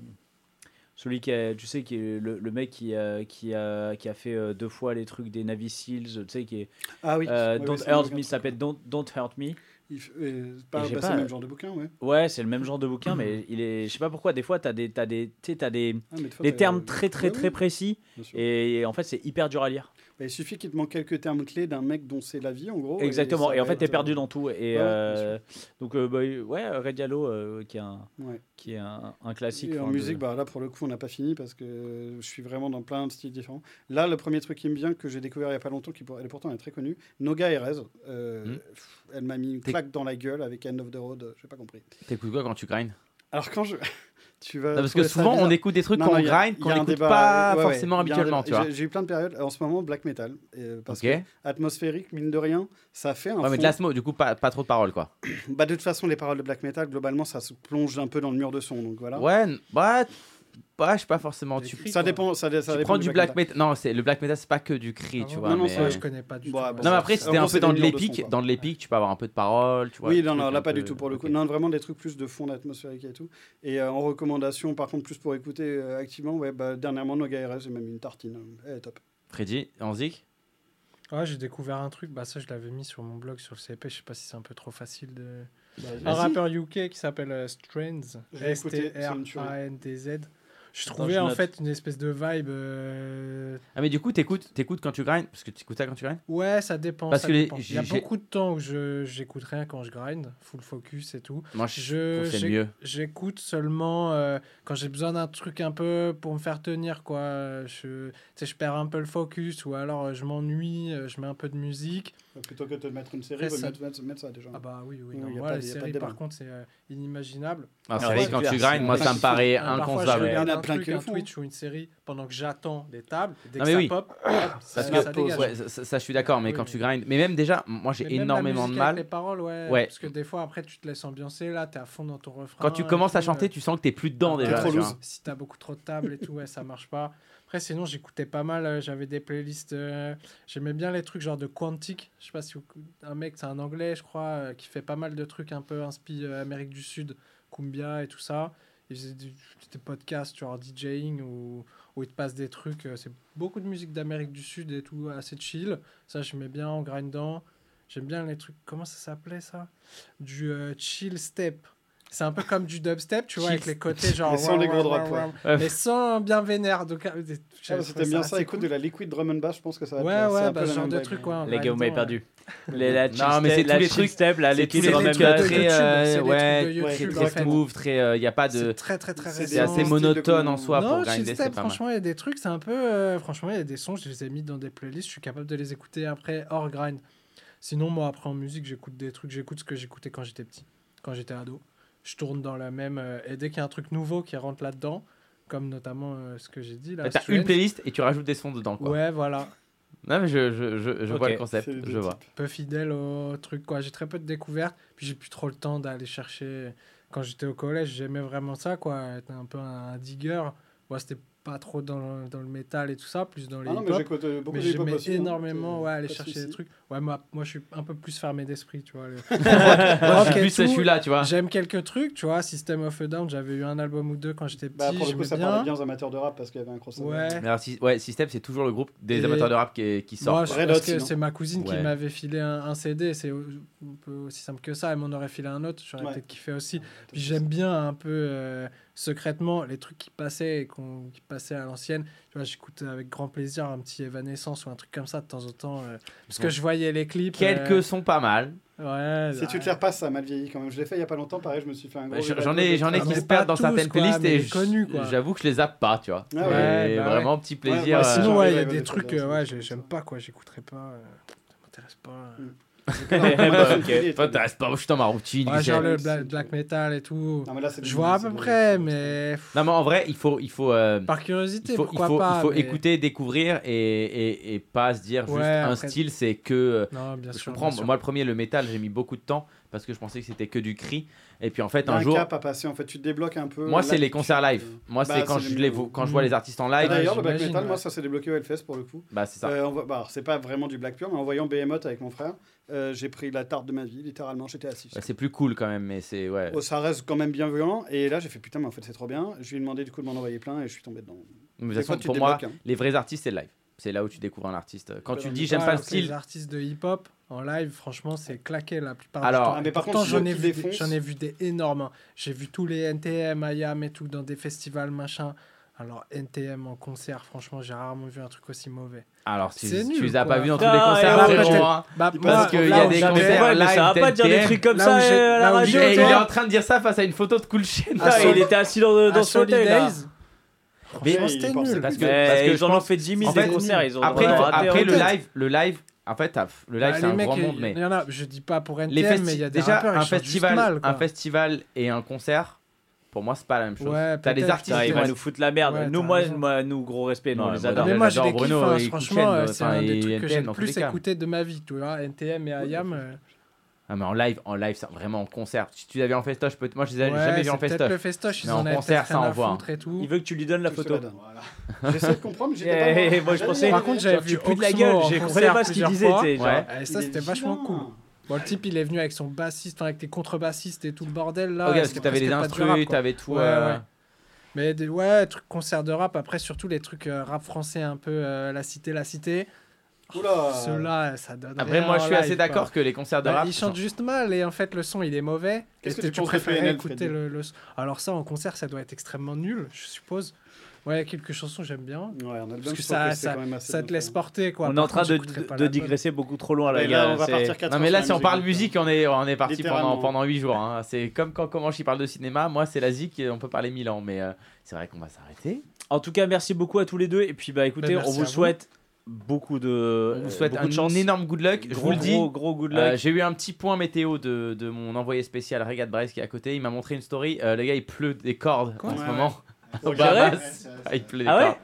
[SPEAKER 1] celui qui a, tu sais, qui est le, le mec qui a, qui a, qui a fait euh, deux fois les trucs des Navy Seals, tu sais, qui est
[SPEAKER 3] Ah oui.
[SPEAKER 1] euh,
[SPEAKER 3] ouais,
[SPEAKER 1] Don't
[SPEAKER 3] ouais,
[SPEAKER 1] Hurt
[SPEAKER 3] bouquin
[SPEAKER 1] Me, ça s'appelle Don't, Don't Hurt Me.
[SPEAKER 3] Il f- euh, pas-
[SPEAKER 1] j'ai
[SPEAKER 3] bah,
[SPEAKER 1] pas,
[SPEAKER 3] c'est le même genre de bouquin, ouais.
[SPEAKER 1] Ouais, c'est le même genre de bouquin, mais il est, je sais pas pourquoi. Des fois, t'as des, t'as des, tu sais, t'as des,
[SPEAKER 3] Ah, mais des fois,
[SPEAKER 1] des
[SPEAKER 3] t'as-
[SPEAKER 1] termes très, très,
[SPEAKER 3] Ouais,
[SPEAKER 1] très
[SPEAKER 3] ouais,
[SPEAKER 1] précis,
[SPEAKER 3] bien sûr.
[SPEAKER 1] et, en fait, c'est hyper dur à lire.
[SPEAKER 3] Bah, il suffit qu'il te manque quelques termes clés d'un mec dont c'est la vie, en gros.
[SPEAKER 1] Exactement. Et, en fait, t'es perdu
[SPEAKER 3] euh,
[SPEAKER 1] dans tout. Et
[SPEAKER 3] ouais,
[SPEAKER 1] euh, donc, euh, bah, ouais, Red Diallo, euh, qui est un,
[SPEAKER 3] Ouais.
[SPEAKER 1] qui est un, un classique.
[SPEAKER 3] Et en
[SPEAKER 1] de-
[SPEAKER 3] musique, bah, là pour le coup, on n'a pas fini parce que je suis vraiment dans plein de styles différents. Là, le premier truc qui me vient, que j'ai découvert il n'y a pas longtemps, qui pour- elle est pourtant elle est très connue, Noga Erez.
[SPEAKER 2] Hmm.
[SPEAKER 3] Elle m'a mis une claque dans la gueule avec End of the Road, j'ai pas compris.
[SPEAKER 2] T'écoutes quoi quand tu grindes
[SPEAKER 3] Alors quand je. tu vas
[SPEAKER 2] Non, Parce que souvent, on écoute des trucs qu'on grind, qu'on n'écoute pas
[SPEAKER 3] ouais, ouais,
[SPEAKER 2] forcément habituellement.
[SPEAKER 3] J'ai- eu plein de périodes. En ce moment, black metal. euh, parce que
[SPEAKER 2] Ouais,
[SPEAKER 3] atmosphérique, mine de rien, ça fait un
[SPEAKER 2] mais
[SPEAKER 3] fond-
[SPEAKER 2] de l'asthmo, du coup, pas, pas trop de paroles, quoi.
[SPEAKER 3] Bah, de toute façon, les paroles de black metal, globalement, ça se plonge un peu dans le mur de son. Donc voilà.
[SPEAKER 2] Ouais, bah, bah, je sais pas forcément. Tu,
[SPEAKER 4] Écrit,
[SPEAKER 3] Ça dépend. Ça, dé- ça
[SPEAKER 2] tu
[SPEAKER 3] dépend
[SPEAKER 2] prends du black metal. Non, c'est le black metal, c'est pas que du cri,
[SPEAKER 4] Ah
[SPEAKER 2] tu vois.
[SPEAKER 3] Non, non,
[SPEAKER 2] mais-
[SPEAKER 4] Ouais, je connais pas du
[SPEAKER 3] Bon,
[SPEAKER 4] tout.
[SPEAKER 3] ah,
[SPEAKER 4] ouais.
[SPEAKER 3] bon,
[SPEAKER 2] Non, mais
[SPEAKER 3] ça-
[SPEAKER 2] après, t'es un peu dans de l'épique, dans de l'épique, tu peux avoir un peu de paroles, tu vois.
[SPEAKER 3] Oui, non, non, là
[SPEAKER 2] un
[SPEAKER 3] pas
[SPEAKER 2] peu-
[SPEAKER 3] du tout pour le coup. Non, vraiment des trucs plus de fond atmosphérique et tout. Et euh, en recommandation, par contre, plus pour écouter euh, activement, ouais, bah, dernièrement, Noga RS, j'ai même une tartine. Elle est top.
[SPEAKER 2] Freddy, en zik?
[SPEAKER 4] Ouais, j'ai découvert un truc, bah ça je l'avais mis sur mon blog sur le CP, je sais pas si c'est un peu trop facile de... Un
[SPEAKER 3] Vas-y.
[SPEAKER 4] rappeur UK qui s'appelle euh, Strands. S-T-R-A-N-D-Z. Je
[SPEAKER 1] Attends,
[SPEAKER 4] trouvais
[SPEAKER 1] je
[SPEAKER 4] en
[SPEAKER 1] note.
[SPEAKER 4] fait une espèce de vibe. euh,
[SPEAKER 2] Ah, mais du coup, t'écoutes, t'écoutes quand tu grindes? Parce que tu écoutes ça quand tu grindes?
[SPEAKER 4] Ouais, ça dépend.
[SPEAKER 2] Parce
[SPEAKER 4] ça
[SPEAKER 2] que les-
[SPEAKER 4] dépend. Il y a
[SPEAKER 2] j'ai-
[SPEAKER 4] beaucoup de temps où je j'écoute rien quand je grind, full focus et tout.
[SPEAKER 2] Moi, je,
[SPEAKER 4] Je-
[SPEAKER 2] trouve que c'est
[SPEAKER 4] j'ai-
[SPEAKER 2] mieux.
[SPEAKER 4] J'écoute seulement euh, quand j'ai besoin d'un truc un peu pour me faire tenir, quoi. Je, tu sais, je perds un peu le focus ou alors euh, je m'ennuie, euh, je mets un peu de musique.
[SPEAKER 3] Plutôt que de te mettre une série,
[SPEAKER 4] Après,
[SPEAKER 3] vaut
[SPEAKER 4] ça-
[SPEAKER 3] mettre, mettre- mettre ça déjà.
[SPEAKER 4] Ah bah oui, oui.
[SPEAKER 3] Oui,
[SPEAKER 4] non,
[SPEAKER 3] y a
[SPEAKER 4] moi,
[SPEAKER 3] pas
[SPEAKER 4] les
[SPEAKER 3] de- y a pas de
[SPEAKER 4] séries,
[SPEAKER 3] débat.
[SPEAKER 4] par contre, c'est euh, inimaginable.
[SPEAKER 2] Ah, c'est vrai
[SPEAKER 1] c'est
[SPEAKER 2] que quand tu grindes, moi, ça me paraît
[SPEAKER 4] parfois, je
[SPEAKER 2] inconcevable.
[SPEAKER 3] Il y en
[SPEAKER 4] regarde
[SPEAKER 3] a
[SPEAKER 4] un
[SPEAKER 3] plein
[SPEAKER 4] truc,
[SPEAKER 3] qui le
[SPEAKER 4] un. Twitch ou une série pendant que j'attends des tables. Dès que ça
[SPEAKER 2] oui.
[SPEAKER 4] pop,
[SPEAKER 2] Parce
[SPEAKER 4] ça,
[SPEAKER 2] que,
[SPEAKER 4] ça dégage.
[SPEAKER 2] ouais, ça, ça, je suis d'accord, mais
[SPEAKER 4] Oui,
[SPEAKER 2] quand tu grindes. Mais même déjà, moi, j'ai énormément de mal.
[SPEAKER 4] Les paroles, ouais,
[SPEAKER 2] Ouais.
[SPEAKER 4] Parce que des fois, après, tu te laisses ambiancer, là, t'es à fond dans ton refrain.
[SPEAKER 2] Quand tu commences à chanter,
[SPEAKER 4] euh,
[SPEAKER 2] tu sens que t'es plus dedans
[SPEAKER 4] Ah,
[SPEAKER 2] déjà.
[SPEAKER 4] Si t'as beaucoup trop de tables et tout, ouais, ça marche pas. Après, sinon, j'écoutais pas mal. euh, J'avais des playlists. euh, J'aimais bien les trucs genre de Quantic. Je sais pas si vous- un mec, c'est un anglais, je crois, euh, qui fait pas mal de trucs un peu inspi euh, Amérique du Sud, Cumbia et tout ça. Il faisait du- des podcasts genre DJing où, où il te passe des trucs. euh, C'est beaucoup de musique d'Amérique du Sud et tout, assez chill. Ça, j'aimais bien en grindant. J'aime bien les trucs. Comment ça s'appelait ça? Du euh, chill step. C'est un peu comme du dubstep, tu vois, avec les côtés genre.
[SPEAKER 3] Mais sans les gros drops, ouais.
[SPEAKER 2] Ouais.
[SPEAKER 4] Mais sans bien vénère. Donc, euh,
[SPEAKER 3] Ah, t'aimes bien ça, écoute
[SPEAKER 4] cool.
[SPEAKER 3] de la liquid drum and bass, je pense que ça va
[SPEAKER 4] Ouais,
[SPEAKER 3] plaire. C'est
[SPEAKER 4] ouais, bah,
[SPEAKER 3] la
[SPEAKER 4] ce genre de truc, ouais. en
[SPEAKER 1] Les gars, vous m'avez perdu. Les, la
[SPEAKER 2] Non, mais c'est
[SPEAKER 1] la
[SPEAKER 2] tous les trucs-
[SPEAKER 1] step, là,
[SPEAKER 2] c'est
[SPEAKER 1] les
[SPEAKER 2] tous
[SPEAKER 1] tous
[SPEAKER 2] les
[SPEAKER 1] les
[SPEAKER 2] trucs
[SPEAKER 4] trucs
[SPEAKER 2] euh,
[SPEAKER 4] de
[SPEAKER 2] très,
[SPEAKER 4] YouTube,
[SPEAKER 2] euh, ouais,
[SPEAKER 3] Ouais,
[SPEAKER 2] très smooth, très, euh, y a pas de,
[SPEAKER 4] très très très
[SPEAKER 3] c'est
[SPEAKER 2] assez
[SPEAKER 3] de
[SPEAKER 2] monotone en soi
[SPEAKER 4] non,
[SPEAKER 2] pour grinder,
[SPEAKER 4] step,
[SPEAKER 2] c'est
[SPEAKER 4] franchement, il y a des trucs, c'est un peu. euh, franchement, il y a des sons, je les ai mis dans des playlists, je suis capable de les écouter après hors grind. Sinon, moi, après en musique, j'écoute des trucs, j'écoute ce que j'écoutais quand j'étais petit, quand j'étais ado. Je tourne dans la même. euh, et dès qu'il y a un truc nouveau qui rentre là-dedans, comme notamment euh, ce que j'ai dit là.
[SPEAKER 2] T'as
[SPEAKER 4] Strange,
[SPEAKER 2] une playlist et tu rajoutes des sons dedans, quoi.
[SPEAKER 4] Ouais, voilà.
[SPEAKER 2] Non, mais je, je, je, je vois le concept, je vois.
[SPEAKER 4] peu fidèle au truc quoi j'ai très peu de découvertes puis j'ai plus trop le temps d'aller chercher quand j'étais au collège j'aimais vraiment ça quoi être un peu un digger moi c'était pas trop dans le, dans le métal et tout ça plus dans les
[SPEAKER 3] Ah non, mais j'écoute euh, beaucoup
[SPEAKER 4] mais j'aimais
[SPEAKER 3] hein.
[SPEAKER 4] énormément ouais, aller chercher des trucs ouais moi, moi je suis un peu plus fermé d'esprit tu vois le-
[SPEAKER 2] plus
[SPEAKER 4] tout,
[SPEAKER 2] celui-là, tu vois.
[SPEAKER 4] j'aime quelques trucs tu vois System of a Down j'avais eu un album ou deux quand j'étais petit
[SPEAKER 3] Bah, pour le coup,
[SPEAKER 4] j'aimais
[SPEAKER 3] ça
[SPEAKER 4] bien,
[SPEAKER 3] parlait bien aux amateurs de rap parce qu'il y avait un crossover.
[SPEAKER 4] Ouais.
[SPEAKER 2] Mais alors, si- ouais, System, c'est toujours le groupe des
[SPEAKER 4] Et-
[SPEAKER 2] amateurs de rap qui, qui sort.
[SPEAKER 4] Moi, je- parce que c'est ma cousine
[SPEAKER 2] Ouais.
[SPEAKER 4] qui m'avait filé un, un CD, c'est un peu aussi simple que ça, elle m'en aurait filé un autre, j'aurais
[SPEAKER 3] Ouais.
[SPEAKER 4] peut-être kiffé aussi. Puis j'aime bien un peu euh, secrètement les trucs qui passaient et qu'on- qui passaient à l'ancienne. Tu vois, j'écoute avec grand plaisir un petit Evanescence ou un truc comme ça de temps en temps, euh, parce que je voyais les clips.
[SPEAKER 2] Quelques
[SPEAKER 4] euh,
[SPEAKER 2] sont pas mal.
[SPEAKER 4] ouais,
[SPEAKER 3] Si tu te les repasses, ça a mal vieilli quand même. Je l'ai fait il y a pas longtemps, pareil, je me suis fait un gros.
[SPEAKER 2] J'en
[SPEAKER 3] revival
[SPEAKER 2] ai, j'en ai qui se perdent dans certaines playlists et j'avoue que je les zappe pas, tu vois.
[SPEAKER 3] Ah
[SPEAKER 4] ouais. Bah ouais.
[SPEAKER 2] vraiment petit plaisir.
[SPEAKER 3] Ouais,
[SPEAKER 4] Ouais,
[SPEAKER 3] bah,
[SPEAKER 2] euh,
[SPEAKER 4] sinon, ouais, il y a des
[SPEAKER 3] de
[SPEAKER 4] trucs, euh, ouais,
[SPEAKER 3] trucs
[SPEAKER 4] j'aime pas, quoi, j'écouterai pas. euh, ça m'intéresse pas. euh.
[SPEAKER 2] bah,
[SPEAKER 3] ok.
[SPEAKER 2] Toi, t'intéresse pas, je suis dans ma routine.
[SPEAKER 4] Ouais, genre le black, black metal et tout.
[SPEAKER 3] Non, mais là, c'est
[SPEAKER 4] Je vois à peu près, mais
[SPEAKER 2] Non, mais en vrai, il faut, il faut, euh,
[SPEAKER 4] par curiosité,
[SPEAKER 2] il faut, il
[SPEAKER 4] pourquoi
[SPEAKER 2] faut,
[SPEAKER 4] pas.
[SPEAKER 2] il faut
[SPEAKER 4] mais-
[SPEAKER 2] écouter, découvrir et, et, et pas se dire juste
[SPEAKER 4] Ouais,
[SPEAKER 2] un
[SPEAKER 4] après-
[SPEAKER 2] style, c'est que. euh,
[SPEAKER 4] Non, bien
[SPEAKER 2] je
[SPEAKER 4] sûr.
[SPEAKER 2] comprends.
[SPEAKER 4] bien sûr.
[SPEAKER 2] Moi, le premier, le métal, j'ai mis beaucoup de temps parce que je pensais que c'était que du cri. Et puis en fait,
[SPEAKER 3] Il y a
[SPEAKER 2] un
[SPEAKER 3] un
[SPEAKER 2] jour,
[SPEAKER 3] cap à passer, en fait, tu te débloques un peu.
[SPEAKER 2] moi, c'est les concerts live. Moi,
[SPEAKER 3] Bah,
[SPEAKER 2] c'est quand
[SPEAKER 3] c'est
[SPEAKER 2] je
[SPEAKER 3] le
[SPEAKER 2] les quand je vois les artistes en live.
[SPEAKER 3] D'ailleurs, le black metal, moi, ça s'est débloqué au Hellfest pour le coup.
[SPEAKER 2] Bah, c'est ça.
[SPEAKER 3] Euh, bah, alors, c'est pas vraiment du black pure, mais en voyant Behemoth avec mon frère, euh, j'ai pris la tarte de ma vie, littéralement, j'étais assis.
[SPEAKER 2] Bah, c'est plus cool quand même, mais c'est ouais.
[SPEAKER 3] Oh, ça reste quand même bien violent. Et là, j'ai fait putain, mais en fait, c'est trop bien. Je lui ai demandé du coup de m'en envoyer plein et je suis tombé dedans.
[SPEAKER 2] Mais de toute façon, pour moi,
[SPEAKER 3] hein.
[SPEAKER 2] les vrais artistes, c'est le live. C'est là où tu découvres un artiste. Quand
[SPEAKER 3] Ouais,
[SPEAKER 2] tu dis j'aime pas le
[SPEAKER 4] que Les
[SPEAKER 2] style,
[SPEAKER 4] artistes de hip-hop en live, franchement, c'est claqué la plupart
[SPEAKER 2] Alors-
[SPEAKER 4] du temps.
[SPEAKER 3] Ah, mais par
[SPEAKER 4] Pourtant,
[SPEAKER 3] contre,
[SPEAKER 4] j'en ai, vu des- j'en ai vu des énormes. hein. J'ai vu tous les NTM, IAM et tout dans des festivals, machin. Alors, NTM en concert, franchement, j'ai rarement vu un truc aussi mauvais.
[SPEAKER 2] alors tu
[SPEAKER 4] nul,
[SPEAKER 2] les as pas vus dans tous les concerts, frérot,
[SPEAKER 4] peut-être-
[SPEAKER 2] hein.
[SPEAKER 4] Bah,
[SPEAKER 3] parce qu'il y a
[SPEAKER 4] là
[SPEAKER 2] des concerts
[SPEAKER 1] mais ça va
[SPEAKER 2] live
[SPEAKER 1] pas dire des trucs comme
[SPEAKER 4] Là
[SPEAKER 1] ça euh, à la
[SPEAKER 4] là
[SPEAKER 1] radio.
[SPEAKER 2] il est en train de dire ça face à une photo de Cool Chain.
[SPEAKER 4] Ah,
[SPEAKER 1] il était assis dans, son hôtel.
[SPEAKER 3] Mais
[SPEAKER 4] c'était nul.
[SPEAKER 2] Parce que, parce que
[SPEAKER 1] ils en ont fait 10 000
[SPEAKER 2] en
[SPEAKER 1] des concerts. Ils ont
[SPEAKER 2] après, après le live, le live, en fait, le live
[SPEAKER 4] Bah,
[SPEAKER 2] c'est un
[SPEAKER 4] mecs,
[SPEAKER 2] grand
[SPEAKER 4] il-
[SPEAKER 2] monde, mais
[SPEAKER 4] Il y en a, je dis pas pour NTM,
[SPEAKER 2] les
[SPEAKER 4] mais il y a des
[SPEAKER 2] déjà
[SPEAKER 4] rappeurs,
[SPEAKER 2] un festival,
[SPEAKER 4] mal,
[SPEAKER 2] un festival et un concert, pour moi c'est pas la même chose.
[SPEAKER 4] Ouais,
[SPEAKER 2] T'as les artistes,
[SPEAKER 1] ils vont nous foutre la merde.
[SPEAKER 4] Ouais,
[SPEAKER 1] nous, moi, nous, gros respect, nous,
[SPEAKER 2] Non,
[SPEAKER 1] on les adore.
[SPEAKER 4] Mais moi, j'ai
[SPEAKER 2] j'adore
[SPEAKER 4] des kiffs,
[SPEAKER 2] Bruno et
[SPEAKER 4] franchement, euh, c'est un des trucs que
[SPEAKER 2] NTM
[SPEAKER 4] j'ai le plus écouté de ma vie, tu vois. NTM et IAM.
[SPEAKER 2] Ah, mais en live, en live, c'est vraiment en concert. Si tu l'avais en festoche, peut- moi je les avais
[SPEAKER 4] ouais,
[SPEAKER 2] jamais vus en festoche.
[SPEAKER 4] le festoche, ils
[SPEAKER 2] Mais
[SPEAKER 4] en
[SPEAKER 2] en concert, ça envoie.
[SPEAKER 4] foutre et tout.
[SPEAKER 1] Il veut que tu lui donnes la
[SPEAKER 3] Tout
[SPEAKER 1] photo.
[SPEAKER 3] voilà. J'essaie de comprendre, mais j'étais pas.
[SPEAKER 1] eh, moi, je pensais-
[SPEAKER 4] Par contre, j'avais vu
[SPEAKER 1] pues de la gueule. comprenais
[SPEAKER 4] concert
[SPEAKER 1] pas ce qu'il disait.
[SPEAKER 4] ça, c'était vachement cool. Bon, le type, il est venu avec son bassiste, avec les contrebassistes et tout le bordel là.
[SPEAKER 2] Ok, parce que t'avais les
[SPEAKER 4] quoi.
[SPEAKER 2] t'avais tout.
[SPEAKER 4] Ouais,
[SPEAKER 2] euh,
[SPEAKER 4] ouais. Mais des, ouais, trucs concert de rap, après surtout les trucs euh, rap français un peu euh, la cité, la cité.
[SPEAKER 3] Oula.
[SPEAKER 4] Ceux-là, ça donne.
[SPEAKER 2] Après,
[SPEAKER 4] rien
[SPEAKER 2] moi, je suis assez d'accord
[SPEAKER 4] quoi.
[SPEAKER 2] que les concerts de
[SPEAKER 4] Bah,
[SPEAKER 2] rap.
[SPEAKER 4] ils chantent juste mal et en fait le son il est mauvais.
[SPEAKER 3] Qu'est-ce que tu de
[SPEAKER 4] préférais
[SPEAKER 3] PNL,
[SPEAKER 4] écouter le, le son? Alors ça en concert ça doit être extrêmement nul, je suppose. Ouais, quelques chansons j'aime bien.
[SPEAKER 3] Ouais, en album,
[SPEAKER 4] Parce que ça,
[SPEAKER 3] que
[SPEAKER 4] ça,
[SPEAKER 3] quand même assez
[SPEAKER 4] ça te laisse porter quoi.
[SPEAKER 1] On est en train
[SPEAKER 4] contre,
[SPEAKER 1] de, digresser beaucoup trop loin là,
[SPEAKER 3] Et là,
[SPEAKER 1] gars.
[SPEAKER 3] on va partir 4
[SPEAKER 2] Non, mais là, si on parle musique, on est, on est parti pendant, pendant 8 jours. hein. C'est comme quand comment il parle de cinéma. Moi, c'est la zik et on peut parler 1000 ans. Mais euh, c'est vrai qu'on va s'arrêter.
[SPEAKER 1] En tout cas, merci beaucoup à tous les deux. Et puis, bah écoutez,
[SPEAKER 4] Bah,
[SPEAKER 1] on vous. souhaite beaucoup de,
[SPEAKER 2] On vous souhaite
[SPEAKER 1] beaucoup
[SPEAKER 2] un
[SPEAKER 1] chance.
[SPEAKER 2] énorme good luck. Je
[SPEAKER 1] Gros,
[SPEAKER 2] vous le dis.
[SPEAKER 1] Gros, gros good luck.
[SPEAKER 2] Euh, J'ai eu un petit point météo de, de mon envoyé spécial Regat Brest qui est à côté. Il m'a montré une story. Euh, le gars, il pleut des cordes en ce
[SPEAKER 3] Ouais,
[SPEAKER 2] moment. Au. Bahamas. Ah, il pleut des
[SPEAKER 1] Ah ouais
[SPEAKER 2] cordes.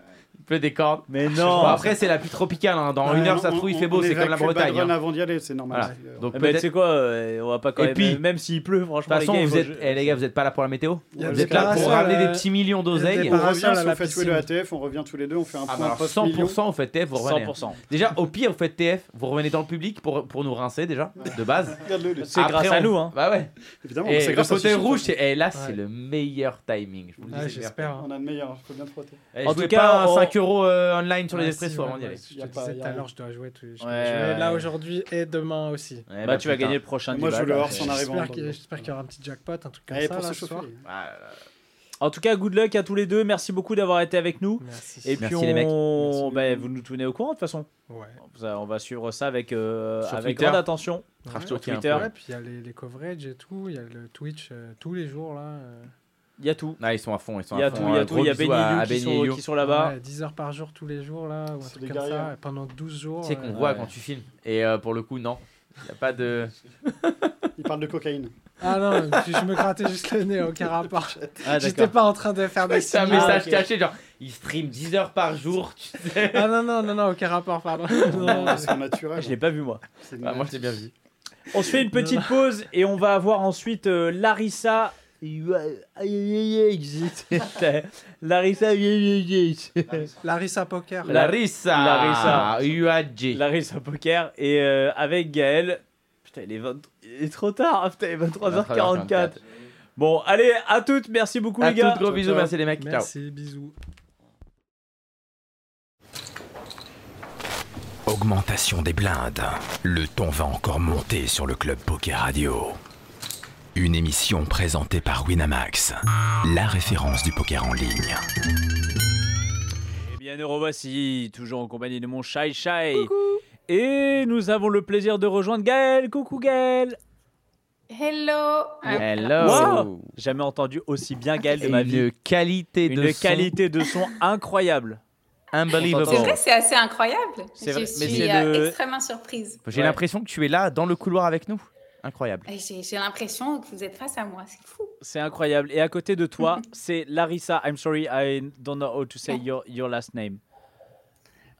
[SPEAKER 2] Pleut des cordes.
[SPEAKER 1] Mais
[SPEAKER 2] Bon,
[SPEAKER 1] non.
[SPEAKER 2] après, c'est la pluie tropicale. hein. Dans
[SPEAKER 3] Ouais,
[SPEAKER 2] une heure,
[SPEAKER 3] on-
[SPEAKER 2] ça se trouve, il
[SPEAKER 3] on-
[SPEAKER 2] fait beau. C'est comme la
[SPEAKER 3] évacue
[SPEAKER 2] Bretagne.
[SPEAKER 3] Run
[SPEAKER 2] hein.
[SPEAKER 3] avant d'y aller, c'est normal.
[SPEAKER 2] Voilà.
[SPEAKER 3] Euh,
[SPEAKER 2] Donc,
[SPEAKER 1] Eh ben, tu
[SPEAKER 2] peut-être-
[SPEAKER 1] sais quoi, euh, on va pas quand
[SPEAKER 2] Et
[SPEAKER 1] même.
[SPEAKER 2] puis-
[SPEAKER 1] même s'il pleut,
[SPEAKER 2] De
[SPEAKER 1] franchement.
[SPEAKER 2] toute façon,
[SPEAKER 1] les gars,
[SPEAKER 2] vous êtes,
[SPEAKER 1] je-
[SPEAKER 2] eh, les gars, vous êtes pas là pour la météo
[SPEAKER 4] Il y a
[SPEAKER 2] Vous
[SPEAKER 4] des
[SPEAKER 2] êtes là pour
[SPEAKER 4] parasols,
[SPEAKER 2] ramener des
[SPEAKER 4] euh,
[SPEAKER 2] petits millions d'oseilles
[SPEAKER 3] On revient, si
[SPEAKER 4] la
[SPEAKER 3] on fait jouer le. ATF, on revient tous les deux, on fait un
[SPEAKER 2] Ah, bah
[SPEAKER 3] point
[SPEAKER 2] alors,
[SPEAKER 3] post-million.
[SPEAKER 2] 100% vous faites TF, vous revenez.
[SPEAKER 1] 100%.
[SPEAKER 2] Déjà, au pire, vous faites TF, vous revenez dans le public pour, pour nous rincer déjà, de base.
[SPEAKER 3] Regarde-le.
[SPEAKER 1] C'est
[SPEAKER 2] Après,
[SPEAKER 1] grâce à
[SPEAKER 2] on-
[SPEAKER 1] nous, hein.
[SPEAKER 2] Bah ouais.
[SPEAKER 3] Évidemment,
[SPEAKER 2] Et
[SPEAKER 3] c'est
[SPEAKER 2] le
[SPEAKER 3] grâce à
[SPEAKER 2] fauteuil rouge, c'est- et là, c'est
[SPEAKER 4] Ouais.
[SPEAKER 2] le meilleur timing. Je vous le dis, meilleur.
[SPEAKER 4] j'espère. hein.
[SPEAKER 3] On a le meilleur, il faut bien te frotter.
[SPEAKER 2] Eh,
[SPEAKER 1] En tout cas,
[SPEAKER 2] pas
[SPEAKER 1] on-
[SPEAKER 2] 5 euros euh, online sur les
[SPEAKER 4] Ouais,
[SPEAKER 2] espressos
[SPEAKER 4] si,
[SPEAKER 2] avant
[SPEAKER 4] ouais,
[SPEAKER 2] d'y aller.
[SPEAKER 4] Je te disais tout à l'heure, je dois jouer, tous- je
[SPEAKER 1] Ouais,
[SPEAKER 4] jouer
[SPEAKER 1] ouais.
[SPEAKER 4] là aujourd'hui et demain aussi.
[SPEAKER 2] Ouais,
[SPEAKER 1] Bah, tu vas gagner le prochain
[SPEAKER 3] Moi, je
[SPEAKER 1] 10
[SPEAKER 3] joue le horse
[SPEAKER 1] après.
[SPEAKER 3] en arrivant.
[SPEAKER 4] J'espère qu'il y aura un petit jackpot, un truc comme
[SPEAKER 3] Allez,
[SPEAKER 4] ça
[SPEAKER 3] pour
[SPEAKER 4] ce soir.
[SPEAKER 1] En tout cas, good luck à tous les deux. Merci beaucoup d'avoir été avec nous.
[SPEAKER 4] Merci.
[SPEAKER 1] Et puis,
[SPEAKER 2] Merci, les mecs.
[SPEAKER 1] on...
[SPEAKER 3] Merci.
[SPEAKER 1] bah, vous nous tenez au courant de toute façon.
[SPEAKER 4] Ouais.
[SPEAKER 1] On va suivre ça avec, euh,
[SPEAKER 2] Sur
[SPEAKER 1] avec
[SPEAKER 2] Twitter.
[SPEAKER 1] grande attention.
[SPEAKER 4] Ouais.
[SPEAKER 2] un
[SPEAKER 1] Twitter.
[SPEAKER 4] Ouais, puis il y a les, les coverages et tout, il y a le Twitch euh, tous les jours là. euh.
[SPEAKER 1] Il y a tout.
[SPEAKER 2] Ah, ils sont à fond, ils sont
[SPEAKER 1] Il y a
[SPEAKER 2] à fond.
[SPEAKER 1] tout, il y a
[SPEAKER 2] Un
[SPEAKER 1] tout.
[SPEAKER 2] gros
[SPEAKER 1] Il y a
[SPEAKER 2] bisou
[SPEAKER 1] Benny
[SPEAKER 2] à-
[SPEAKER 1] Liu
[SPEAKER 2] à
[SPEAKER 1] qui
[SPEAKER 2] Benny
[SPEAKER 1] sont,
[SPEAKER 2] Liu.
[SPEAKER 1] qui sont là-bas.
[SPEAKER 4] Ouais, 10 heures par jour tous les jours là, ou un
[SPEAKER 3] C'est
[SPEAKER 4] truc
[SPEAKER 3] des
[SPEAKER 4] comme ça,
[SPEAKER 3] guerriers.
[SPEAKER 4] et pendant 12 jours.
[SPEAKER 2] Tu sais qu'on
[SPEAKER 4] euh,
[SPEAKER 2] voit
[SPEAKER 1] Ouais.
[SPEAKER 2] quand tu filmes. Et euh, pour le coup, non. Il n'y a pas de.
[SPEAKER 3] Il parle de cocaïne.
[SPEAKER 4] Ah non, je, je me grattais juste le nez, aucun rapport.
[SPEAKER 1] Ah,
[SPEAKER 4] J'étais pas en train de faire des
[SPEAKER 2] C'est un
[SPEAKER 4] signes.
[SPEAKER 2] message
[SPEAKER 1] ok.
[SPEAKER 2] caché, genre, il stream 10 heures par jour. Tu sais.
[SPEAKER 4] Ah non, non, non, non, aucun rapport, pardon. Non,
[SPEAKER 3] Non, C'est naturel.
[SPEAKER 1] Je l'ai pas vu, moi.
[SPEAKER 3] C'est
[SPEAKER 2] Ah, moi, je l'ai bien vu.
[SPEAKER 1] On se fait une petite pause et on va avoir ensuite euh, Larissa. Larissa.
[SPEAKER 4] Larissa Poker.
[SPEAKER 1] La-
[SPEAKER 2] Larissa.
[SPEAKER 1] Larissa.
[SPEAKER 2] UAG.
[SPEAKER 1] Larissa Poker et euh, avec Gaël. Putain, il est, 20 il est trop tard. Putain, il est 23h44. Bon, allez, à toutes. Merci beaucoup,
[SPEAKER 2] À
[SPEAKER 1] les gars.
[SPEAKER 2] toutes, gros bisous,
[SPEAKER 3] Ciao.
[SPEAKER 2] merci les mecs. Ciao.
[SPEAKER 4] Merci, bisous.
[SPEAKER 7] Augmentation des blindes. Le ton va encore monter sur le Club Poker Radio. Une émission présentée par Winamax, la référence du poker en ligne.
[SPEAKER 1] Eh bien, nous revoici, toujours en compagnie de mon Shai Shai. Et nous avons le plaisir de rejoindre Gaël. Coucou Gaël.
[SPEAKER 8] Hello.
[SPEAKER 2] Hello.
[SPEAKER 1] Wow. Jamais entendu aussi bien Gaël de ma vie.
[SPEAKER 2] Une qualité de
[SPEAKER 1] Une
[SPEAKER 2] son
[SPEAKER 1] qualité de son incroyable.
[SPEAKER 2] unbelievable.
[SPEAKER 8] C'est vrai, c'est assez incroyable.
[SPEAKER 1] C'est
[SPEAKER 8] Je
[SPEAKER 1] vrai, mais
[SPEAKER 8] suis
[SPEAKER 1] c'est
[SPEAKER 8] euh,
[SPEAKER 1] le-
[SPEAKER 8] extrêmement surprise.
[SPEAKER 2] J'ai
[SPEAKER 1] Ouais.
[SPEAKER 2] l'impression que tu es là dans le couloir avec nous. Incroyable.
[SPEAKER 8] J'ai l'impression que vous êtes face à moi. C'est fou.
[SPEAKER 1] C'est incroyable. Et à côté de toi, c'est Larissa. I'm sorry, I don't know how to say your, your last name.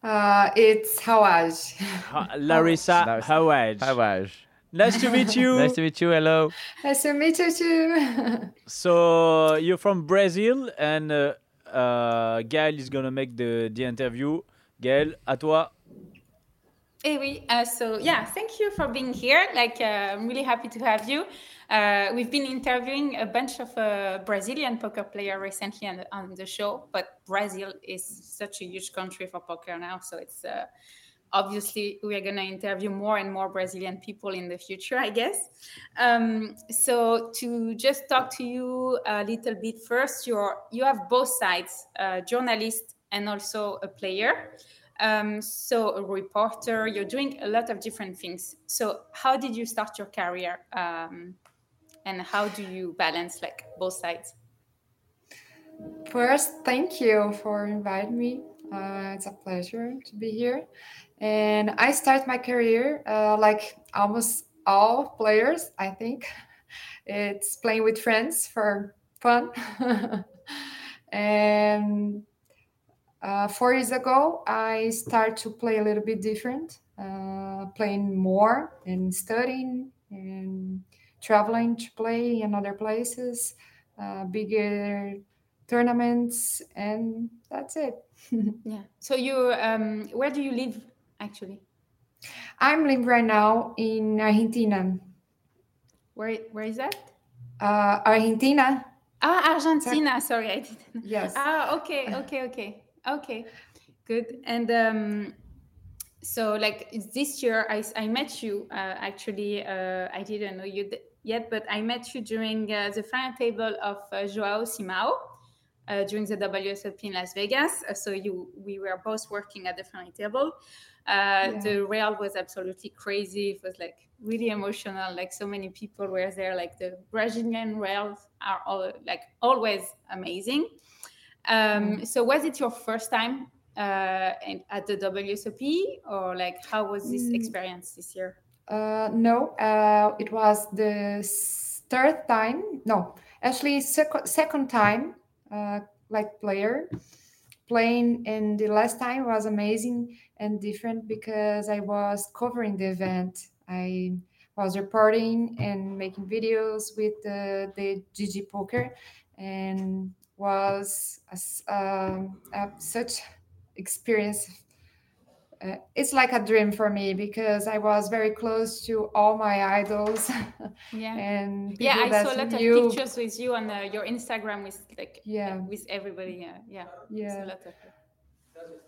[SPEAKER 6] Uh, it's Hawaj.
[SPEAKER 1] Ha-
[SPEAKER 2] Larissa.
[SPEAKER 1] Hawaj.
[SPEAKER 2] Savage.
[SPEAKER 1] Nice to meet you.
[SPEAKER 2] Nice to meet you. Hello.
[SPEAKER 6] Nice to meet you too.
[SPEAKER 1] So you're from Brazil and uh, uh, Gaël is gonna make the, the interview. Gaël, à toi.
[SPEAKER 8] Eh oui, uh, so yeah, thank you for being here. Like, uh, I'm really happy to have you. Uh, we've been interviewing a bunch of uh, Brazilian poker players recently on the, on the show, but Brazil is such a huge country for poker now, so it's uh, obviously we are going to interview more and more Brazilian people in the future, I guess. Um, so to just talk to you a little bit first, you're you have both sides, a journalist and also a player. Um, so a reporter, you're doing a lot of different things. So how did you start your career, um, and how do you balance like both sides?
[SPEAKER 6] First, thank you for inviting me. Uh, it's a pleasure to be here. And I start my career uh, like almost all players, I think. It's playing with friends for fun. and uh, four years ago, I started to play a little bit different, uh, playing more and studying and traveling to play in other places, uh, bigger tournaments, and that's it.
[SPEAKER 8] Yeah. So you, um, where do you live actually?
[SPEAKER 6] I'm living right now in Argentina.
[SPEAKER 8] Where where is that?
[SPEAKER 6] Uh, Argentina,
[SPEAKER 8] Ah, Argentina. Sorry, I didn't.
[SPEAKER 6] yes.
[SPEAKER 8] Ah, okay, okay, okay, okay. Good. And um, so like this year I, I met you uh, actually uh, i didn't know you yet but i met you during uh, the final table of uh, joao simao uh, during the wsop in las vegas. Uh, so you we were both working at the final table. Uh, the rail was absolutely crazy. It was like really emotional. Like so many people were there. Like the brazilian rails are all like always amazing um, so was it your first time uh, at the WSOP or like how was this
[SPEAKER 6] Mm.
[SPEAKER 8] experience this year?
[SPEAKER 6] Uh, no, uh, it was the third time. No, actually, second second time, uh, like player playing. And the last time was amazing and different because I was covering the event. I was reporting and making videos with the, the GG Poker, and was a um, a- such experience uh, it's like a dream for me because I was very close to all my idols
[SPEAKER 8] Yeah.
[SPEAKER 6] and
[SPEAKER 8] Yeah, I saw a lot
[SPEAKER 6] knew-
[SPEAKER 8] of pictures with you on uh, your Instagram with like
[SPEAKER 6] Yeah.
[SPEAKER 8] with everybody. Yeah, yeah,
[SPEAKER 6] Yeah.
[SPEAKER 8] of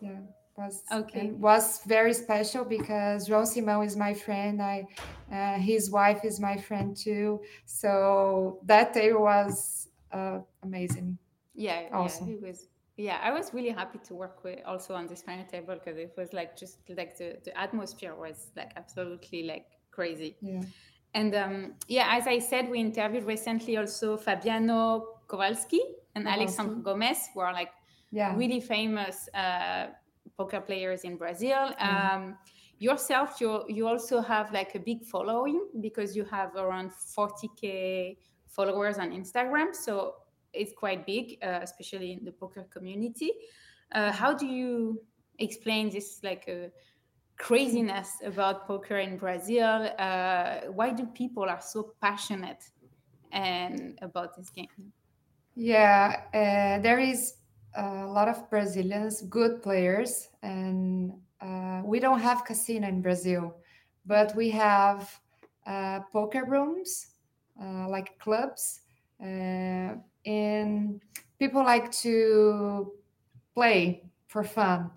[SPEAKER 6] Yeah, was
[SPEAKER 8] Okay.
[SPEAKER 6] and was very special because João Simão is my friend. I, uh, his wife is my friend too. So that day was uh, amazing.
[SPEAKER 8] Yeah, yeah.
[SPEAKER 6] Awesome.
[SPEAKER 8] It was. Yeah, I was really happy to work with also on this final table because it was like just like the the atmosphere was like absolutely like crazy.
[SPEAKER 6] Yeah.
[SPEAKER 8] And um, yeah, as I said, we interviewed recently also Fabiano Kowalski and
[SPEAKER 6] Kowalski.
[SPEAKER 8] Alexandre Gomez, who are like
[SPEAKER 6] Yeah.
[SPEAKER 8] really famous uh, poker players in Brazil.
[SPEAKER 6] Yeah.
[SPEAKER 8] Um, yourself, you you also have like a big following because you have around 40k followers on Instagram. So it's quite big, uh, especially in the poker community. Uh, how do you explain this like uh, craziness about poker in Brazil? Uh, why do people are so passionate and about this game?
[SPEAKER 6] Yeah, uh, there is a lot of Brazilians, good players, and uh, we don't have casino in Brazil, but we have poker rooms, like clubs, and people like to play for fun.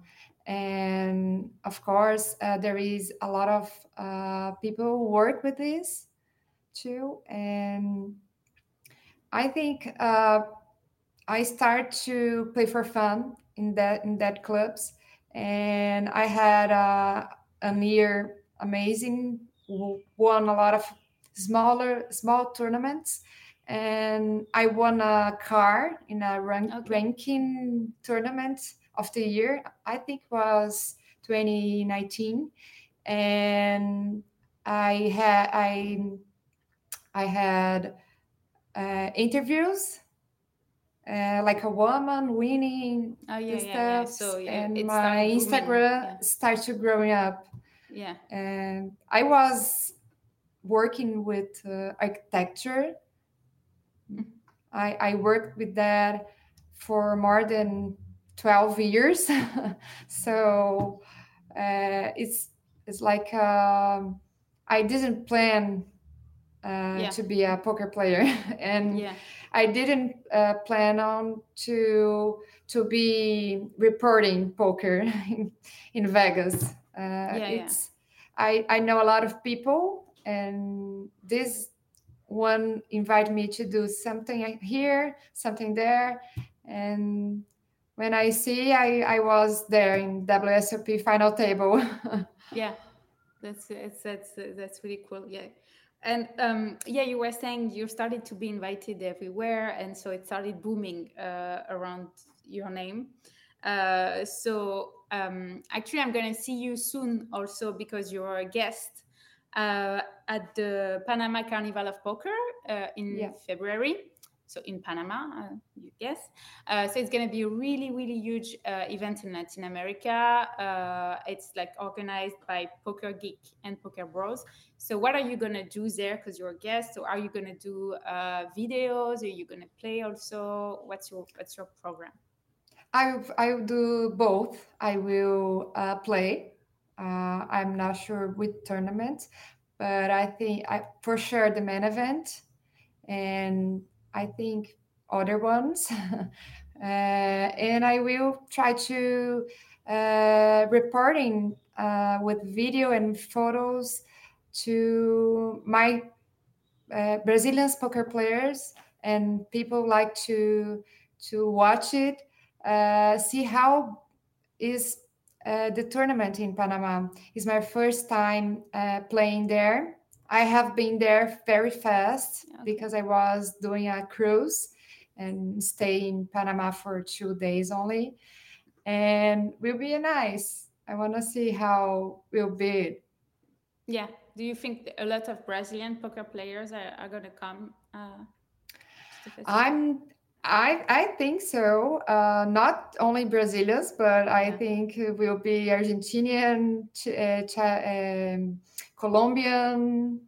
[SPEAKER 6] And of course, uh, there is a lot of uh, people who work with this too, and I think uh, I start to play for fun in that in that clubs, and I had uh, a year amazing. Won a lot of smaller small tournaments, and I won a car in a rank,
[SPEAKER 8] Okay.
[SPEAKER 6] ranking tournament of the year. I think was 2019, and I had I I had uh, interviews, uh, like a woman winning
[SPEAKER 8] Oh yeah,
[SPEAKER 6] the
[SPEAKER 8] yeah, yeah.
[SPEAKER 6] stuff,
[SPEAKER 8] So yeah,
[SPEAKER 6] and
[SPEAKER 8] it
[SPEAKER 6] my. Instagram
[SPEAKER 8] Yeah.
[SPEAKER 6] started growing up.
[SPEAKER 8] yeah.
[SPEAKER 6] And I was working with uh, architecture. I, I worked with that for more than 12 years. so uh, it's it's like um, I didn't plan uh,
[SPEAKER 8] Yeah.
[SPEAKER 6] to be a poker player, and
[SPEAKER 8] Yeah.
[SPEAKER 6] I didn't uh, plan on to to be reporting poker in, in Vegas. Uh,
[SPEAKER 8] yeah.
[SPEAKER 6] it's I I know a lot of people, and this one invited me to do something here, something there, and when I see, I I was there in WSOP final table.
[SPEAKER 8] Yeah, that's it's, that's that's really cool. Yeah, and um, yeah, you were saying you started to be invited everywhere, and so it started booming uh, around your name. Uh, so um, actually, I'm gonna see you soon also because you're a guest uh, at the Panama Carnival of Poker uh, in
[SPEAKER 6] Yeah.
[SPEAKER 8] February. So in Panama, uh, you guess. Uh, so it's going to be a really, really huge uh, event in Latin America. Uh, it's like organized by Poker Geek and Poker Bros. So what are you going to do there? Because you're a guest. So are you going to do uh, videos? Are you going to play also? What's your What's your program?
[SPEAKER 6] I I will do both. I will uh, play. Uh, I'm not sure which tournament, but I think I for sure the main event, and I think other ones. uh, and I will try to uh, reporting uh, with video and photos to my uh, Brazilian poker players and people like to to watch it, uh, see how is uh, the tournament in Panama. It's my first time uh, playing there. I have been there very fast
[SPEAKER 8] Okay.
[SPEAKER 6] because I was doing a cruise and stay in Panama for two days only, and will be nice. I want to see how will be.
[SPEAKER 8] Yeah. Do you think a lot of Brazilian poker players are, are going to come? Uh, to?
[SPEAKER 6] I'm I I think so. Uh, not only Brazilians, but I think it will be Argentinian, Ch- uh, Ch- um, Colombian,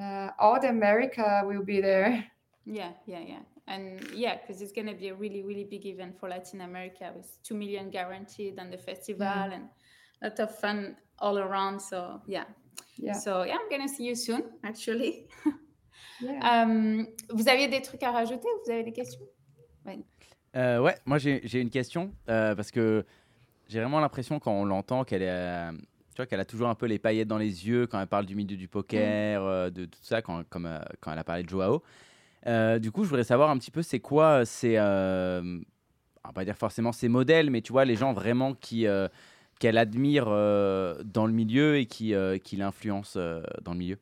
[SPEAKER 6] uh, all the America will be there.
[SPEAKER 8] Yeah, yeah, yeah. And yeah, because it's going to be a really, really big event for Latin America with 2 million guaranteed on the festival and a lot of fun all around. So, yeah.
[SPEAKER 6] Yeah.
[SPEAKER 8] So, yeah, I'm going to see you soon, actually.
[SPEAKER 6] Yeah.
[SPEAKER 8] Euh, vous aviez des trucs à rajouter Vous avez des questions?
[SPEAKER 2] Euh, ouais, moi j'ai une question euh, parce que j'ai vraiment l'impression quand on l'entend qu'elle est, euh, tu vois, qu'elle a toujours un peu les paillettes dans les yeux quand elle parle du milieu du poker, euh, de tout ça, quand, comme euh, quand elle a parlé de Joao. Euh, du coup, je voudrais savoir un petit peu c'est quoi ces, euh, on va pas dire forcément ses modèles, mais tu vois les gens vraiment qui euh, qu'elle admire euh, dans le milieu et qui, euh, qui l'influencent euh, dans le milieu.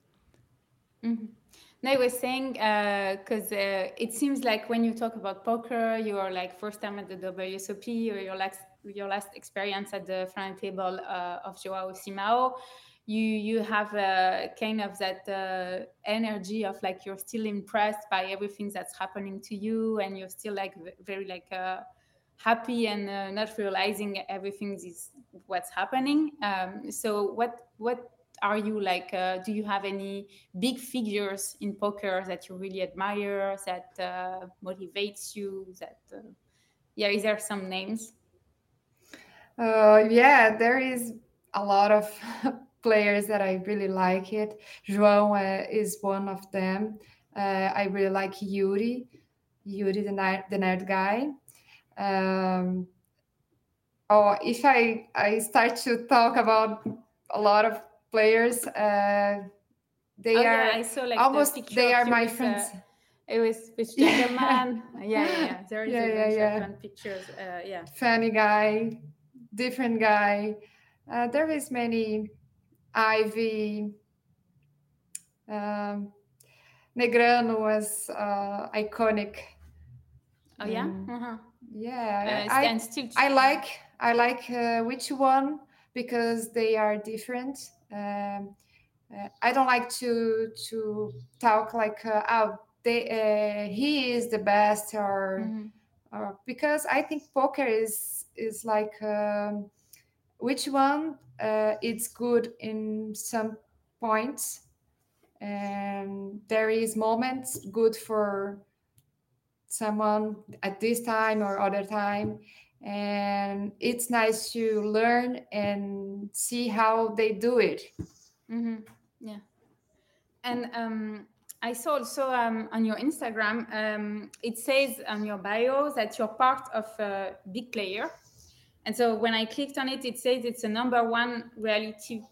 [SPEAKER 8] Mhm. No, I was saying because uh, it seems like when you talk about poker, you are like first time at the WSOP or your last your last experience at the front table uh, of Joao Simao. You you have uh, kind of that uh, energy of like you're still impressed by everything that's happening to you, and you're still like very like uh, happy and uh, not realizing everything is what's happening. Um, so what what are you like uh, do you have any big figures in poker that you really admire that uh, motivates you that uh, yeah is there some names
[SPEAKER 6] Uh, yeah, there is a lot of players that I really like it. João uh, is one of them. Uh, I really like Yuri, Yuri the night the night guy. Um, oh, if I I start to talk about a lot of players, uh, they
[SPEAKER 8] oh,
[SPEAKER 6] are
[SPEAKER 8] yeah, I saw like
[SPEAKER 6] almost
[SPEAKER 8] picture
[SPEAKER 6] they are my
[SPEAKER 8] with, uh,
[SPEAKER 6] friends.
[SPEAKER 8] it was with gentleman yeah yeah yeah there is
[SPEAKER 6] Yeah,
[SPEAKER 8] a
[SPEAKER 6] yeah, yeah.
[SPEAKER 8] pictures uh, yeah
[SPEAKER 6] funny guy, different guy. Uh, there is many Ivy. Um, Negrano was uh, iconic.
[SPEAKER 8] oh yeah
[SPEAKER 6] Mm.
[SPEAKER 8] uh-huh.
[SPEAKER 6] Yeah,
[SPEAKER 8] uh,
[SPEAKER 6] I, I like I like uh, which one because they are different. Um, uh, I don't like to to talk like uh, oh they uh, he is the best or
[SPEAKER 8] Mhm.
[SPEAKER 6] uh, because I think poker is is like um, which one uh, it's good in some points and there is moments good for someone at this time or other time and it's nice to learn and see how they do it
[SPEAKER 8] hmm Yeah. And um, I saw also um, on your Instagram, um, it says on your bio that you're part of a big player. And so when I clicked on it, it says it's a number one reality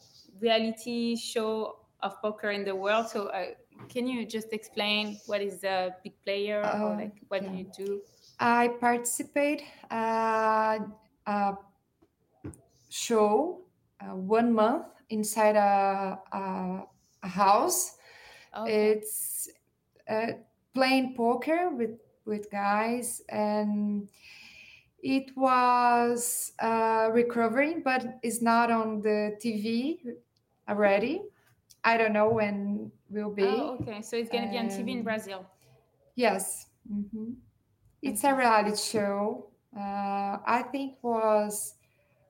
[SPEAKER 8] reality show of poker in the world. So uh, can you just explain what is a big player or
[SPEAKER 6] Uh,
[SPEAKER 8] like what
[SPEAKER 6] yeah.
[SPEAKER 8] do you do?
[SPEAKER 6] I participate uh, a show uh, one month inside a, a, a house.
[SPEAKER 8] Okay.
[SPEAKER 6] It's uh, playing poker with with guys, and it was uh, recovering, but it's not on the TV already. I don't know when will be.
[SPEAKER 8] Oh, okay. So it's going to be on TV in Brazil.
[SPEAKER 6] Yes. hmm It's a reality show. Uh, I think was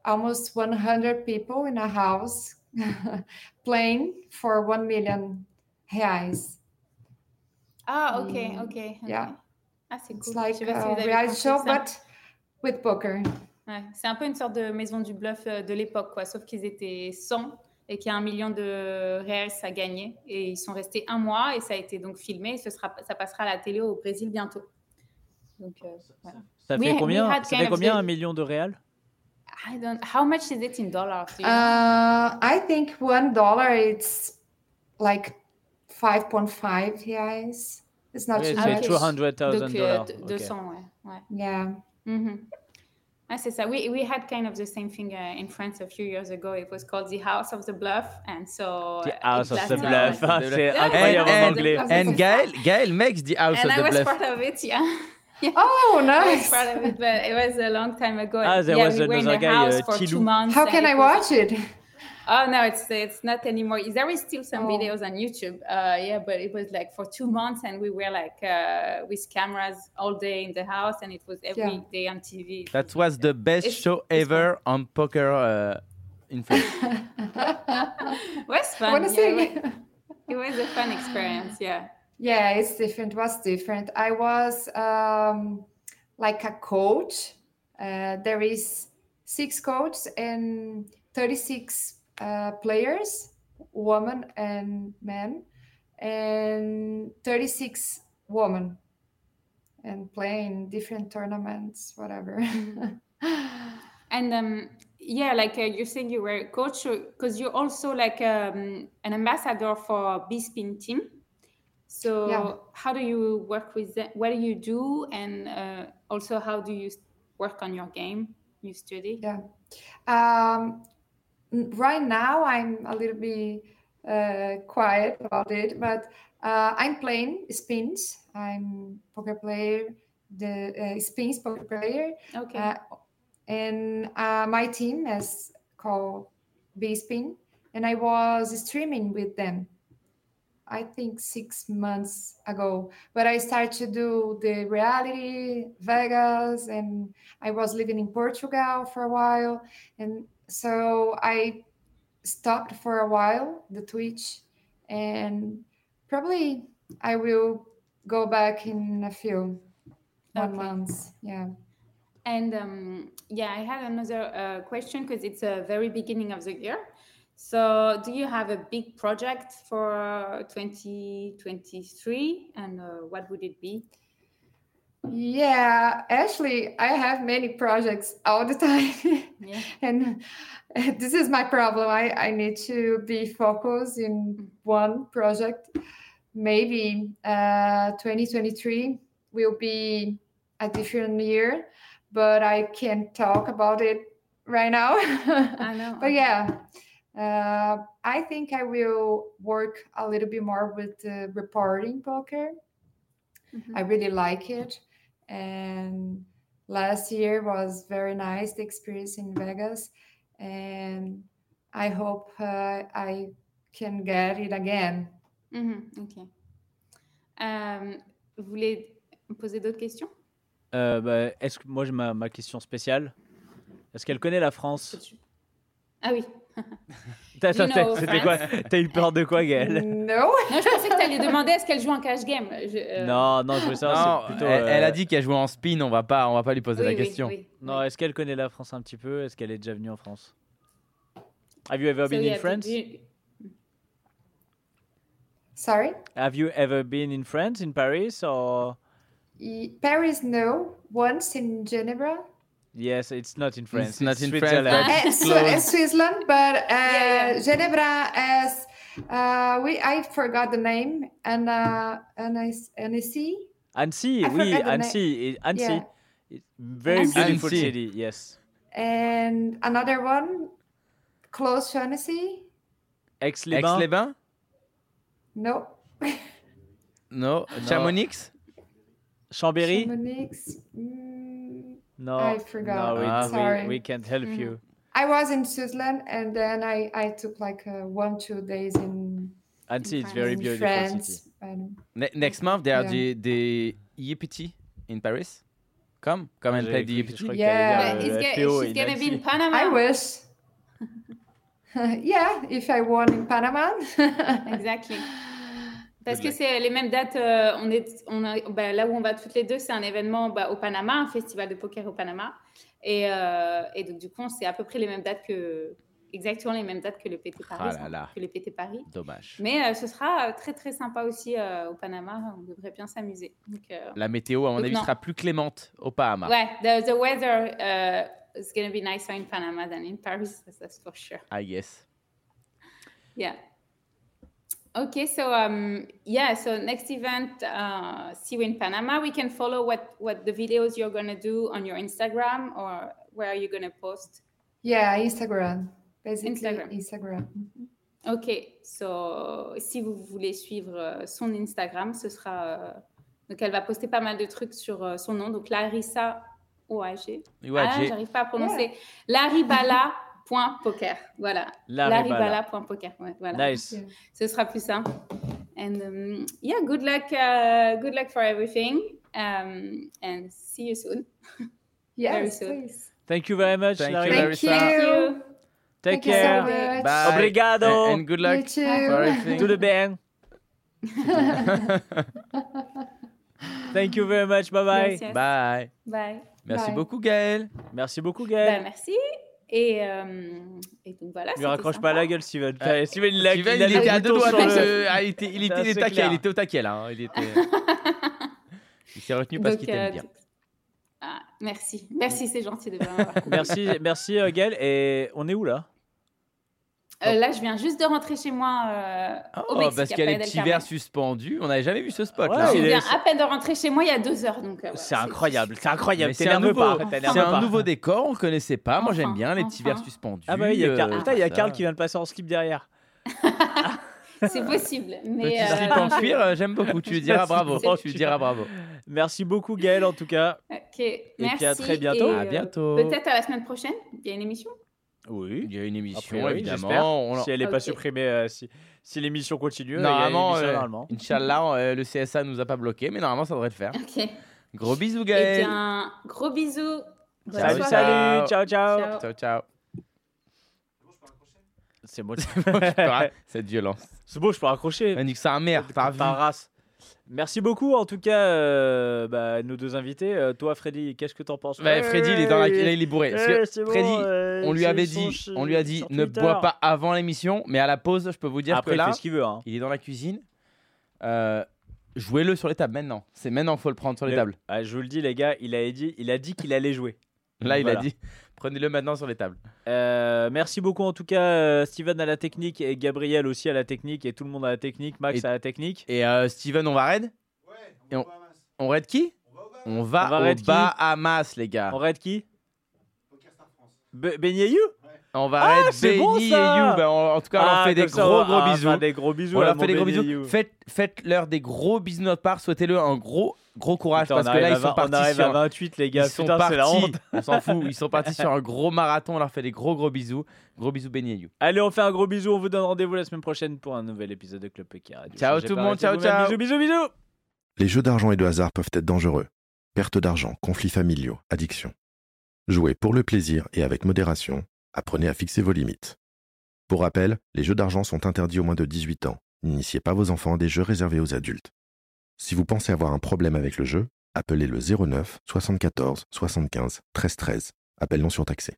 [SPEAKER 6] almost 100 people in a house playing for 1 million reais.
[SPEAKER 8] Ah, okay,
[SPEAKER 6] Mm,
[SPEAKER 8] okay.
[SPEAKER 6] yeah.
[SPEAKER 8] okay. Ah, c'est
[SPEAKER 6] It's
[SPEAKER 8] cool.
[SPEAKER 6] like
[SPEAKER 8] Je sais pas si
[SPEAKER 6] a
[SPEAKER 8] vous avez
[SPEAKER 6] reality
[SPEAKER 8] pensé
[SPEAKER 6] show,
[SPEAKER 8] ça.
[SPEAKER 6] but with poker.
[SPEAKER 8] Ouais, c'est un peu une sorte de maison du bluff euh, de l'époque, quoi. Sauf qu'ils étaient 100 et qu'il y a un million de réels à gagner. Et ils sont restés un mois et ça a été donc filmé. Et ce sera, ça passera à la télé au Brésil bientôt. Donc, euh, voilà.
[SPEAKER 1] Ça
[SPEAKER 8] We-
[SPEAKER 1] fait
[SPEAKER 8] we
[SPEAKER 1] combien,
[SPEAKER 8] had
[SPEAKER 1] ça fait combien
[SPEAKER 8] the-
[SPEAKER 1] un million de réals?
[SPEAKER 8] I don't. How much is it in dollars? do?
[SPEAKER 6] Uh, I think one dollar it's like five point five reais. It's not
[SPEAKER 1] Oui,
[SPEAKER 6] too
[SPEAKER 1] c'est
[SPEAKER 6] much.
[SPEAKER 1] 200,000
[SPEAKER 8] Donc, euh,
[SPEAKER 1] dollars.
[SPEAKER 8] d-
[SPEAKER 1] ok.
[SPEAKER 8] 200, ouais. ouais.
[SPEAKER 6] Yeah.
[SPEAKER 8] Mhm. Ah, c'est ça. We, we had kind of the same thing uh, in France a few years ago. It was called the House of the Bluff. And so.
[SPEAKER 1] The
[SPEAKER 8] uh, it
[SPEAKER 1] House of the Bluff. Ah,
[SPEAKER 2] The
[SPEAKER 1] c'est incroyable
[SPEAKER 8] And-
[SPEAKER 1] en
[SPEAKER 8] and-
[SPEAKER 1] anglais.
[SPEAKER 2] And Gaël, Gaël makes the house
[SPEAKER 8] And
[SPEAKER 2] of
[SPEAKER 8] I
[SPEAKER 2] the
[SPEAKER 8] was
[SPEAKER 2] bluff.
[SPEAKER 8] part of it, yeah.
[SPEAKER 6] Oh,
[SPEAKER 8] I was
[SPEAKER 6] nice.
[SPEAKER 8] it, but it was a long time ago.
[SPEAKER 1] Ah, there
[SPEAKER 8] yeah,
[SPEAKER 1] was
[SPEAKER 8] we were in the house
[SPEAKER 1] uh,
[SPEAKER 8] for two months.
[SPEAKER 6] How can
[SPEAKER 8] it
[SPEAKER 6] I
[SPEAKER 8] was-
[SPEAKER 6] watch it?
[SPEAKER 8] Oh no, it's it's not anymore. There is still some
[SPEAKER 6] Oh.
[SPEAKER 8] videos on YouTube. Uh, yeah, but it was like for two months, and we were like uh, with cameras all day in the house, and it was every day
[SPEAKER 6] Yeah.
[SPEAKER 8] on TV.
[SPEAKER 2] That was the best
[SPEAKER 8] It's-
[SPEAKER 2] show
[SPEAKER 8] it's
[SPEAKER 2] ever on poker uh, in France.
[SPEAKER 8] it was
[SPEAKER 6] I
[SPEAKER 8] fun.
[SPEAKER 6] want to
[SPEAKER 8] yeah, it, was, it was a fun experience. Yeah.
[SPEAKER 6] Yeah, it's different. Was different. I was um, like a coach. Uh, there is six coaches and 36 uh, players, women and men, and 36 women, and playing different tournaments, whatever.
[SPEAKER 8] And um, yeah, like uh, you're saying, you were a coach because you're also like um, an ambassador for B Spin team. So
[SPEAKER 6] Yeah.
[SPEAKER 8] how do you work with them? What do you do? And uh, also, how do you work on your game? You study.
[SPEAKER 6] Yeah. Um, right now, I'm a little bit uh, quiet about it, but uh, I'm playing spins. I'm poker player, the uh, spins poker player,
[SPEAKER 8] Okay.
[SPEAKER 6] uh, and uh, my team is called B Spin, and I was streaming with them. I think six months ago, but I started to do the reality Vegas, and I was living in Portugal for a while, and so I stopped for a while the Twitch, and probably I will go back in a few one months. Yeah.
[SPEAKER 8] And um, yeah, I had another uh, question because it's a very beginning of the year. So, do you have a big project for uh, 2023, and uh, what would it be?
[SPEAKER 6] Yeah, actually, I have many projects all the time.
[SPEAKER 8] Yeah.
[SPEAKER 6] and this is my problem. I, I need to be focused in one project. Maybe uh, 2023 will be a different year, but I can't talk about it right now.
[SPEAKER 8] I know.
[SPEAKER 6] but yeah, uh, I think I will work a little bit more with the reporting poker.
[SPEAKER 8] Mhm.
[SPEAKER 6] I really like it. And last year was very nice, the experience in Vegas. And I hope uh, I can get it again.
[SPEAKER 8] Mhm, ok. Euh, vous voulez me poser d'autres questions
[SPEAKER 1] Euh, bah, est-ce que moi j'ai ma, ma question spéciale Est-ce qu'elle connaît la France
[SPEAKER 8] Ah oui.
[SPEAKER 1] T'as- eu peur de quoi, Gaël
[SPEAKER 6] No.
[SPEAKER 8] Non, je pensais que tu allais demander est-ce qu'elle joue en cash game. Je- euh,
[SPEAKER 1] Non, non, je veux savoir.
[SPEAKER 2] Non,
[SPEAKER 1] plutôt,
[SPEAKER 2] elle, elle
[SPEAKER 1] euh,
[SPEAKER 2] a dit qu'elle jouait en spin, on va pas, on va pas lui poser
[SPEAKER 8] oui,
[SPEAKER 2] la
[SPEAKER 8] oui,
[SPEAKER 2] question.
[SPEAKER 8] oui,
[SPEAKER 1] Non, est-ce qu'elle connaît la France un petit peu? Est-ce qu'elle est déjà venue en France? Have you ever
[SPEAKER 8] So,
[SPEAKER 1] been in France?
[SPEAKER 8] you-
[SPEAKER 6] Sorry?
[SPEAKER 1] Have you ever been in France, in Paris, or?
[SPEAKER 6] Paris, no. Once in Geneva.
[SPEAKER 1] Yes, it's not in France.
[SPEAKER 2] It's not in France,
[SPEAKER 1] Switzerland.
[SPEAKER 2] but-
[SPEAKER 6] Uh,
[SPEAKER 2] It's
[SPEAKER 6] Swi-
[SPEAKER 2] close.
[SPEAKER 6] uh, Switzerland, but uh,
[SPEAKER 8] Yeah, yeah.
[SPEAKER 6] Geneva as uh, we I forgot the name and uh, Annecy.
[SPEAKER 1] Annecy,
[SPEAKER 6] I
[SPEAKER 1] oui,
[SPEAKER 6] forgot the
[SPEAKER 1] Annecy, i- Annecy.
[SPEAKER 6] Yeah.
[SPEAKER 1] It's very
[SPEAKER 6] Annecy.
[SPEAKER 1] beautiful
[SPEAKER 2] Annecy.
[SPEAKER 1] city. Yes,
[SPEAKER 6] and another one close to Annecy.
[SPEAKER 1] Aix-les-Bains.
[SPEAKER 2] Aix-les-Bains
[SPEAKER 6] No.
[SPEAKER 2] No. Chamonix
[SPEAKER 1] Chambéry.
[SPEAKER 6] Chamonix. Mm,
[SPEAKER 1] No,
[SPEAKER 6] I forgot.
[SPEAKER 1] No, we,
[SPEAKER 2] Ah.
[SPEAKER 1] we- we, can't help
[SPEAKER 8] Mhm.
[SPEAKER 1] you.
[SPEAKER 6] I was in Switzerland and then I, I took like uh, one two days in,
[SPEAKER 1] Annecy is
[SPEAKER 8] France.
[SPEAKER 1] very beautiful
[SPEAKER 6] France.
[SPEAKER 1] city.
[SPEAKER 2] Ne- next month, there are the, the EPT in Paris. Come, come and play the
[SPEAKER 1] que-
[SPEAKER 2] EPT.
[SPEAKER 1] crois
[SPEAKER 6] Yeah.
[SPEAKER 1] t'allais
[SPEAKER 8] But
[SPEAKER 1] dire,
[SPEAKER 8] it's
[SPEAKER 1] euh,
[SPEAKER 8] ga- she's gonna be in Panama.
[SPEAKER 6] I wish. yeah, if I won in Panama.
[SPEAKER 8] Exactly. Parce que c'est les mêmes dates. euh, on est, on a, bah, là où on va toutes les deux, c'est un événement bah, au Panama, un festival de poker au Panama. Et, euh, et donc, du coup, c'est à peu près les mêmes dates que. Exactement les mêmes dates que le PT Paris.
[SPEAKER 2] Ah là là.
[SPEAKER 8] Que le PT Paris.
[SPEAKER 2] Dommage.
[SPEAKER 8] Mais euh, ce sera très très sympa aussi au Panama. On devrait bien s'amuser.
[SPEAKER 2] La météo, à mon avis,
[SPEAKER 8] non.
[SPEAKER 2] sera plus clémente au Bahama.
[SPEAKER 8] Ouais, the, the weather uh, it's gonna be nicer in Panama than in Paris. That's for sure.
[SPEAKER 2] I guess.
[SPEAKER 8] Yeah. Okay, so um, yeah, so next event, uh, see you in Panama. We can follow what what the videos you're gonna do on your Instagram or where are you gonna post?
[SPEAKER 6] Yeah, Instagram. Basically,
[SPEAKER 8] Instagram.
[SPEAKER 6] Instagram.
[SPEAKER 8] Ok, so si vous voulez suivre euh, son Instagram, ce sera euh, donc elle va poster pas mal de trucs sur euh, son nom, donc Larissa OAG. Ah, j'arrive pas à prononcer. Laribala.poker. Voilà.
[SPEAKER 1] Laribala.
[SPEAKER 8] Laribala.poker. Ouais, voilà.
[SPEAKER 1] Nice.
[SPEAKER 8] Ce sera plus simple. And um, yeah, good luck, uh, good luck for everything, um, and see you soon. Very
[SPEAKER 6] Yes,
[SPEAKER 8] soon.
[SPEAKER 6] please.
[SPEAKER 1] Thank you very much,
[SPEAKER 2] Thank you,
[SPEAKER 1] Larry.
[SPEAKER 6] Thank.
[SPEAKER 8] Thank
[SPEAKER 6] you.
[SPEAKER 8] you.
[SPEAKER 1] Take
[SPEAKER 6] Thank you so
[SPEAKER 1] care.
[SPEAKER 2] Bye.
[SPEAKER 1] Obrigado.
[SPEAKER 2] And, and good luck for everything.
[SPEAKER 1] Tudo bem. Thank you very much. Bye bye.
[SPEAKER 8] Yes, yes.
[SPEAKER 2] Bye.
[SPEAKER 8] Bye.
[SPEAKER 2] Merci
[SPEAKER 6] Bye.
[SPEAKER 2] beaucoup, Gaël.
[SPEAKER 1] Merci beaucoup,
[SPEAKER 8] Ben,
[SPEAKER 1] Gaël.
[SPEAKER 8] merci. Et, euh, et donc voilà.
[SPEAKER 1] Ne lui raccroche pas la gueule, Steven. Steven, il a,
[SPEAKER 2] Steven,
[SPEAKER 1] il a
[SPEAKER 2] il
[SPEAKER 1] le
[SPEAKER 2] était à deux doigts.
[SPEAKER 1] le-
[SPEAKER 2] Ah, il était, il était, taquet, il au taquet là. hein. Il était. il s'est retenu parce qu'il t'aime
[SPEAKER 8] euh,
[SPEAKER 2] bien.
[SPEAKER 8] ah, merci. Merci, c'est gentil de bien m'avoir.
[SPEAKER 1] Merci, merci euh, Gaël. Et on est où là?
[SPEAKER 8] Euh, là, je viens juste de rentrer chez moi euh, au
[SPEAKER 2] Oh,
[SPEAKER 8] Mexique.
[SPEAKER 2] parce qu'il y a les petits
[SPEAKER 8] Carmen.
[SPEAKER 2] verres suspendus. On n'avait jamais vu ce spot
[SPEAKER 1] Ouais,
[SPEAKER 2] là.
[SPEAKER 8] Je viens à peine de rentrer chez moi il y a deux heures. donc. euh,
[SPEAKER 1] C'est incroyable, c'est incroyable.
[SPEAKER 2] C'est un nouveau, un décor, on connaissait pas. Moi j'aime
[SPEAKER 8] Enfin,
[SPEAKER 2] bien les petits
[SPEAKER 8] enfin.
[SPEAKER 2] verres suspendus.
[SPEAKER 1] Ah bah oui, il y a,
[SPEAKER 2] ça.
[SPEAKER 1] Karl qui vient de passer en slip derrière.
[SPEAKER 8] C'est possible. Mais,
[SPEAKER 2] Petit
[SPEAKER 8] euh,
[SPEAKER 2] slip en cuir, j'aime beaucoup. Tu lui diras bravo. Tu lui diras bravo.
[SPEAKER 1] Merci beaucoup Gaël en tout cas.
[SPEAKER 8] Ok, merci.
[SPEAKER 1] puis à très bientôt.
[SPEAKER 8] et,
[SPEAKER 2] À bientôt.
[SPEAKER 8] Peut-être à la semaine prochaine. Il y a une émission.
[SPEAKER 1] Oui.
[SPEAKER 2] Il y a une émission
[SPEAKER 1] priori, j'espère.
[SPEAKER 2] évidemment. On-
[SPEAKER 1] Si elle n'est pas
[SPEAKER 8] Ok.
[SPEAKER 1] supprimée, euh, si, si l'émission continue,
[SPEAKER 2] Normalement,
[SPEAKER 1] il y a une émission
[SPEAKER 2] euh,
[SPEAKER 1] normalement.
[SPEAKER 2] Inch'Allah, euh, le CSA nous a pas bloqué, mais normalement ça devrait le faire.
[SPEAKER 8] Ok.
[SPEAKER 2] Gros bisous
[SPEAKER 8] Et
[SPEAKER 2] Gaël.
[SPEAKER 8] bien, gros bisous. Bonne
[SPEAKER 2] Salut,
[SPEAKER 8] soirée.
[SPEAKER 1] Salut, ciao, ciao.
[SPEAKER 8] Ciao.
[SPEAKER 2] Ciao ciao.
[SPEAKER 1] C'est bon,
[SPEAKER 2] Cette violence.
[SPEAKER 1] c'est bon, je peux raccrocher.
[SPEAKER 2] On dit que c'est un mère.
[SPEAKER 1] Ta race. Merci beaucoup en tout cas, euh, bah, nos deux invités. Euh, toi, Freddy, qu'est-ce que t'en penses
[SPEAKER 2] Ouais, Freddy, il est dans la, là, il est bourré. Parce que
[SPEAKER 1] c'est bon,
[SPEAKER 2] Freddy,
[SPEAKER 1] euh,
[SPEAKER 2] on lui avait dit, on lui a dit, ne
[SPEAKER 1] Twitter.
[SPEAKER 2] bois pas avant l'émission, mais à la pause, je peux vous dire
[SPEAKER 1] Après,
[SPEAKER 2] que
[SPEAKER 1] il
[SPEAKER 2] là,
[SPEAKER 1] fait ce qu'il veut. Hein.
[SPEAKER 2] il est dans la cuisine. Euh, Jouez-le sur les tables maintenant. C'est maintenant faut le prendre sur les
[SPEAKER 1] Le-
[SPEAKER 2] tables.
[SPEAKER 1] Ah, je vous le dis, les gars, il a dit, il a dit qu'il allait jouer.
[SPEAKER 2] Là, il
[SPEAKER 1] Voilà.
[SPEAKER 2] a dit, prenez-le maintenant sur les tables.
[SPEAKER 1] Euh, merci beaucoup en tout cas, euh, Steven à la technique et Gabriel aussi à la technique et tout le monde à la technique, Max
[SPEAKER 2] Et-
[SPEAKER 1] à la technique.
[SPEAKER 2] Et euh, Steven, on va raid? Et on, on raid qui? On va,
[SPEAKER 1] On va
[SPEAKER 2] au Bahamas, les gars.
[SPEAKER 1] On raid qui? Be- Beignet You
[SPEAKER 2] On va
[SPEAKER 1] Ah,
[SPEAKER 2] raid
[SPEAKER 1] c'est bon,
[SPEAKER 2] Benny et You. Ben, en, en tout cas, on leur
[SPEAKER 1] Ah,
[SPEAKER 2] fait des
[SPEAKER 1] ça,
[SPEAKER 2] gros
[SPEAKER 1] on-
[SPEAKER 2] gros
[SPEAKER 1] ah,
[SPEAKER 2] bisous.
[SPEAKER 1] enfin, des gros bisous.
[SPEAKER 2] On leur fait des gros bisous. Faites-leur des gros bisous de notre part. Souhaitez-le un gros, gros courage
[SPEAKER 1] Putain,
[SPEAKER 2] parce que là, ils sont partis
[SPEAKER 1] On arrive
[SPEAKER 2] sur.
[SPEAKER 1] à 28, les gars.
[SPEAKER 2] ils sont
[SPEAKER 1] Putain, c'est la
[SPEAKER 2] partis.
[SPEAKER 1] honte.
[SPEAKER 2] On s'en fout. Ils sont partis sur un gros marathon. On leur fait des gros, gros bisous. Gros bisous, Benny et You.
[SPEAKER 1] Allez, on fait un gros bisou. On vous donne rendez-vous la semaine prochaine pour un nouvel épisode de Club Poker Radio.
[SPEAKER 2] Ciao tout le monde, ciao, ciao.
[SPEAKER 1] Bisous, bisous, bisous.
[SPEAKER 9] Les jeux d'argent et de hasard peuvent être dangereux. Perte d'argent, conflits familiaux, addiction. Jouez pour le plaisir et avec modération. Apprenez à fixer vos limites. Pour rappel, les jeux d'argent sont interdits aux moins de 18 ans. N'initiez pas vos enfants à des jeux réservés aux adultes. Si vous pensez avoir un problème avec le jeu, appelez le 09 74 75 13 13. Appel non surtaxé.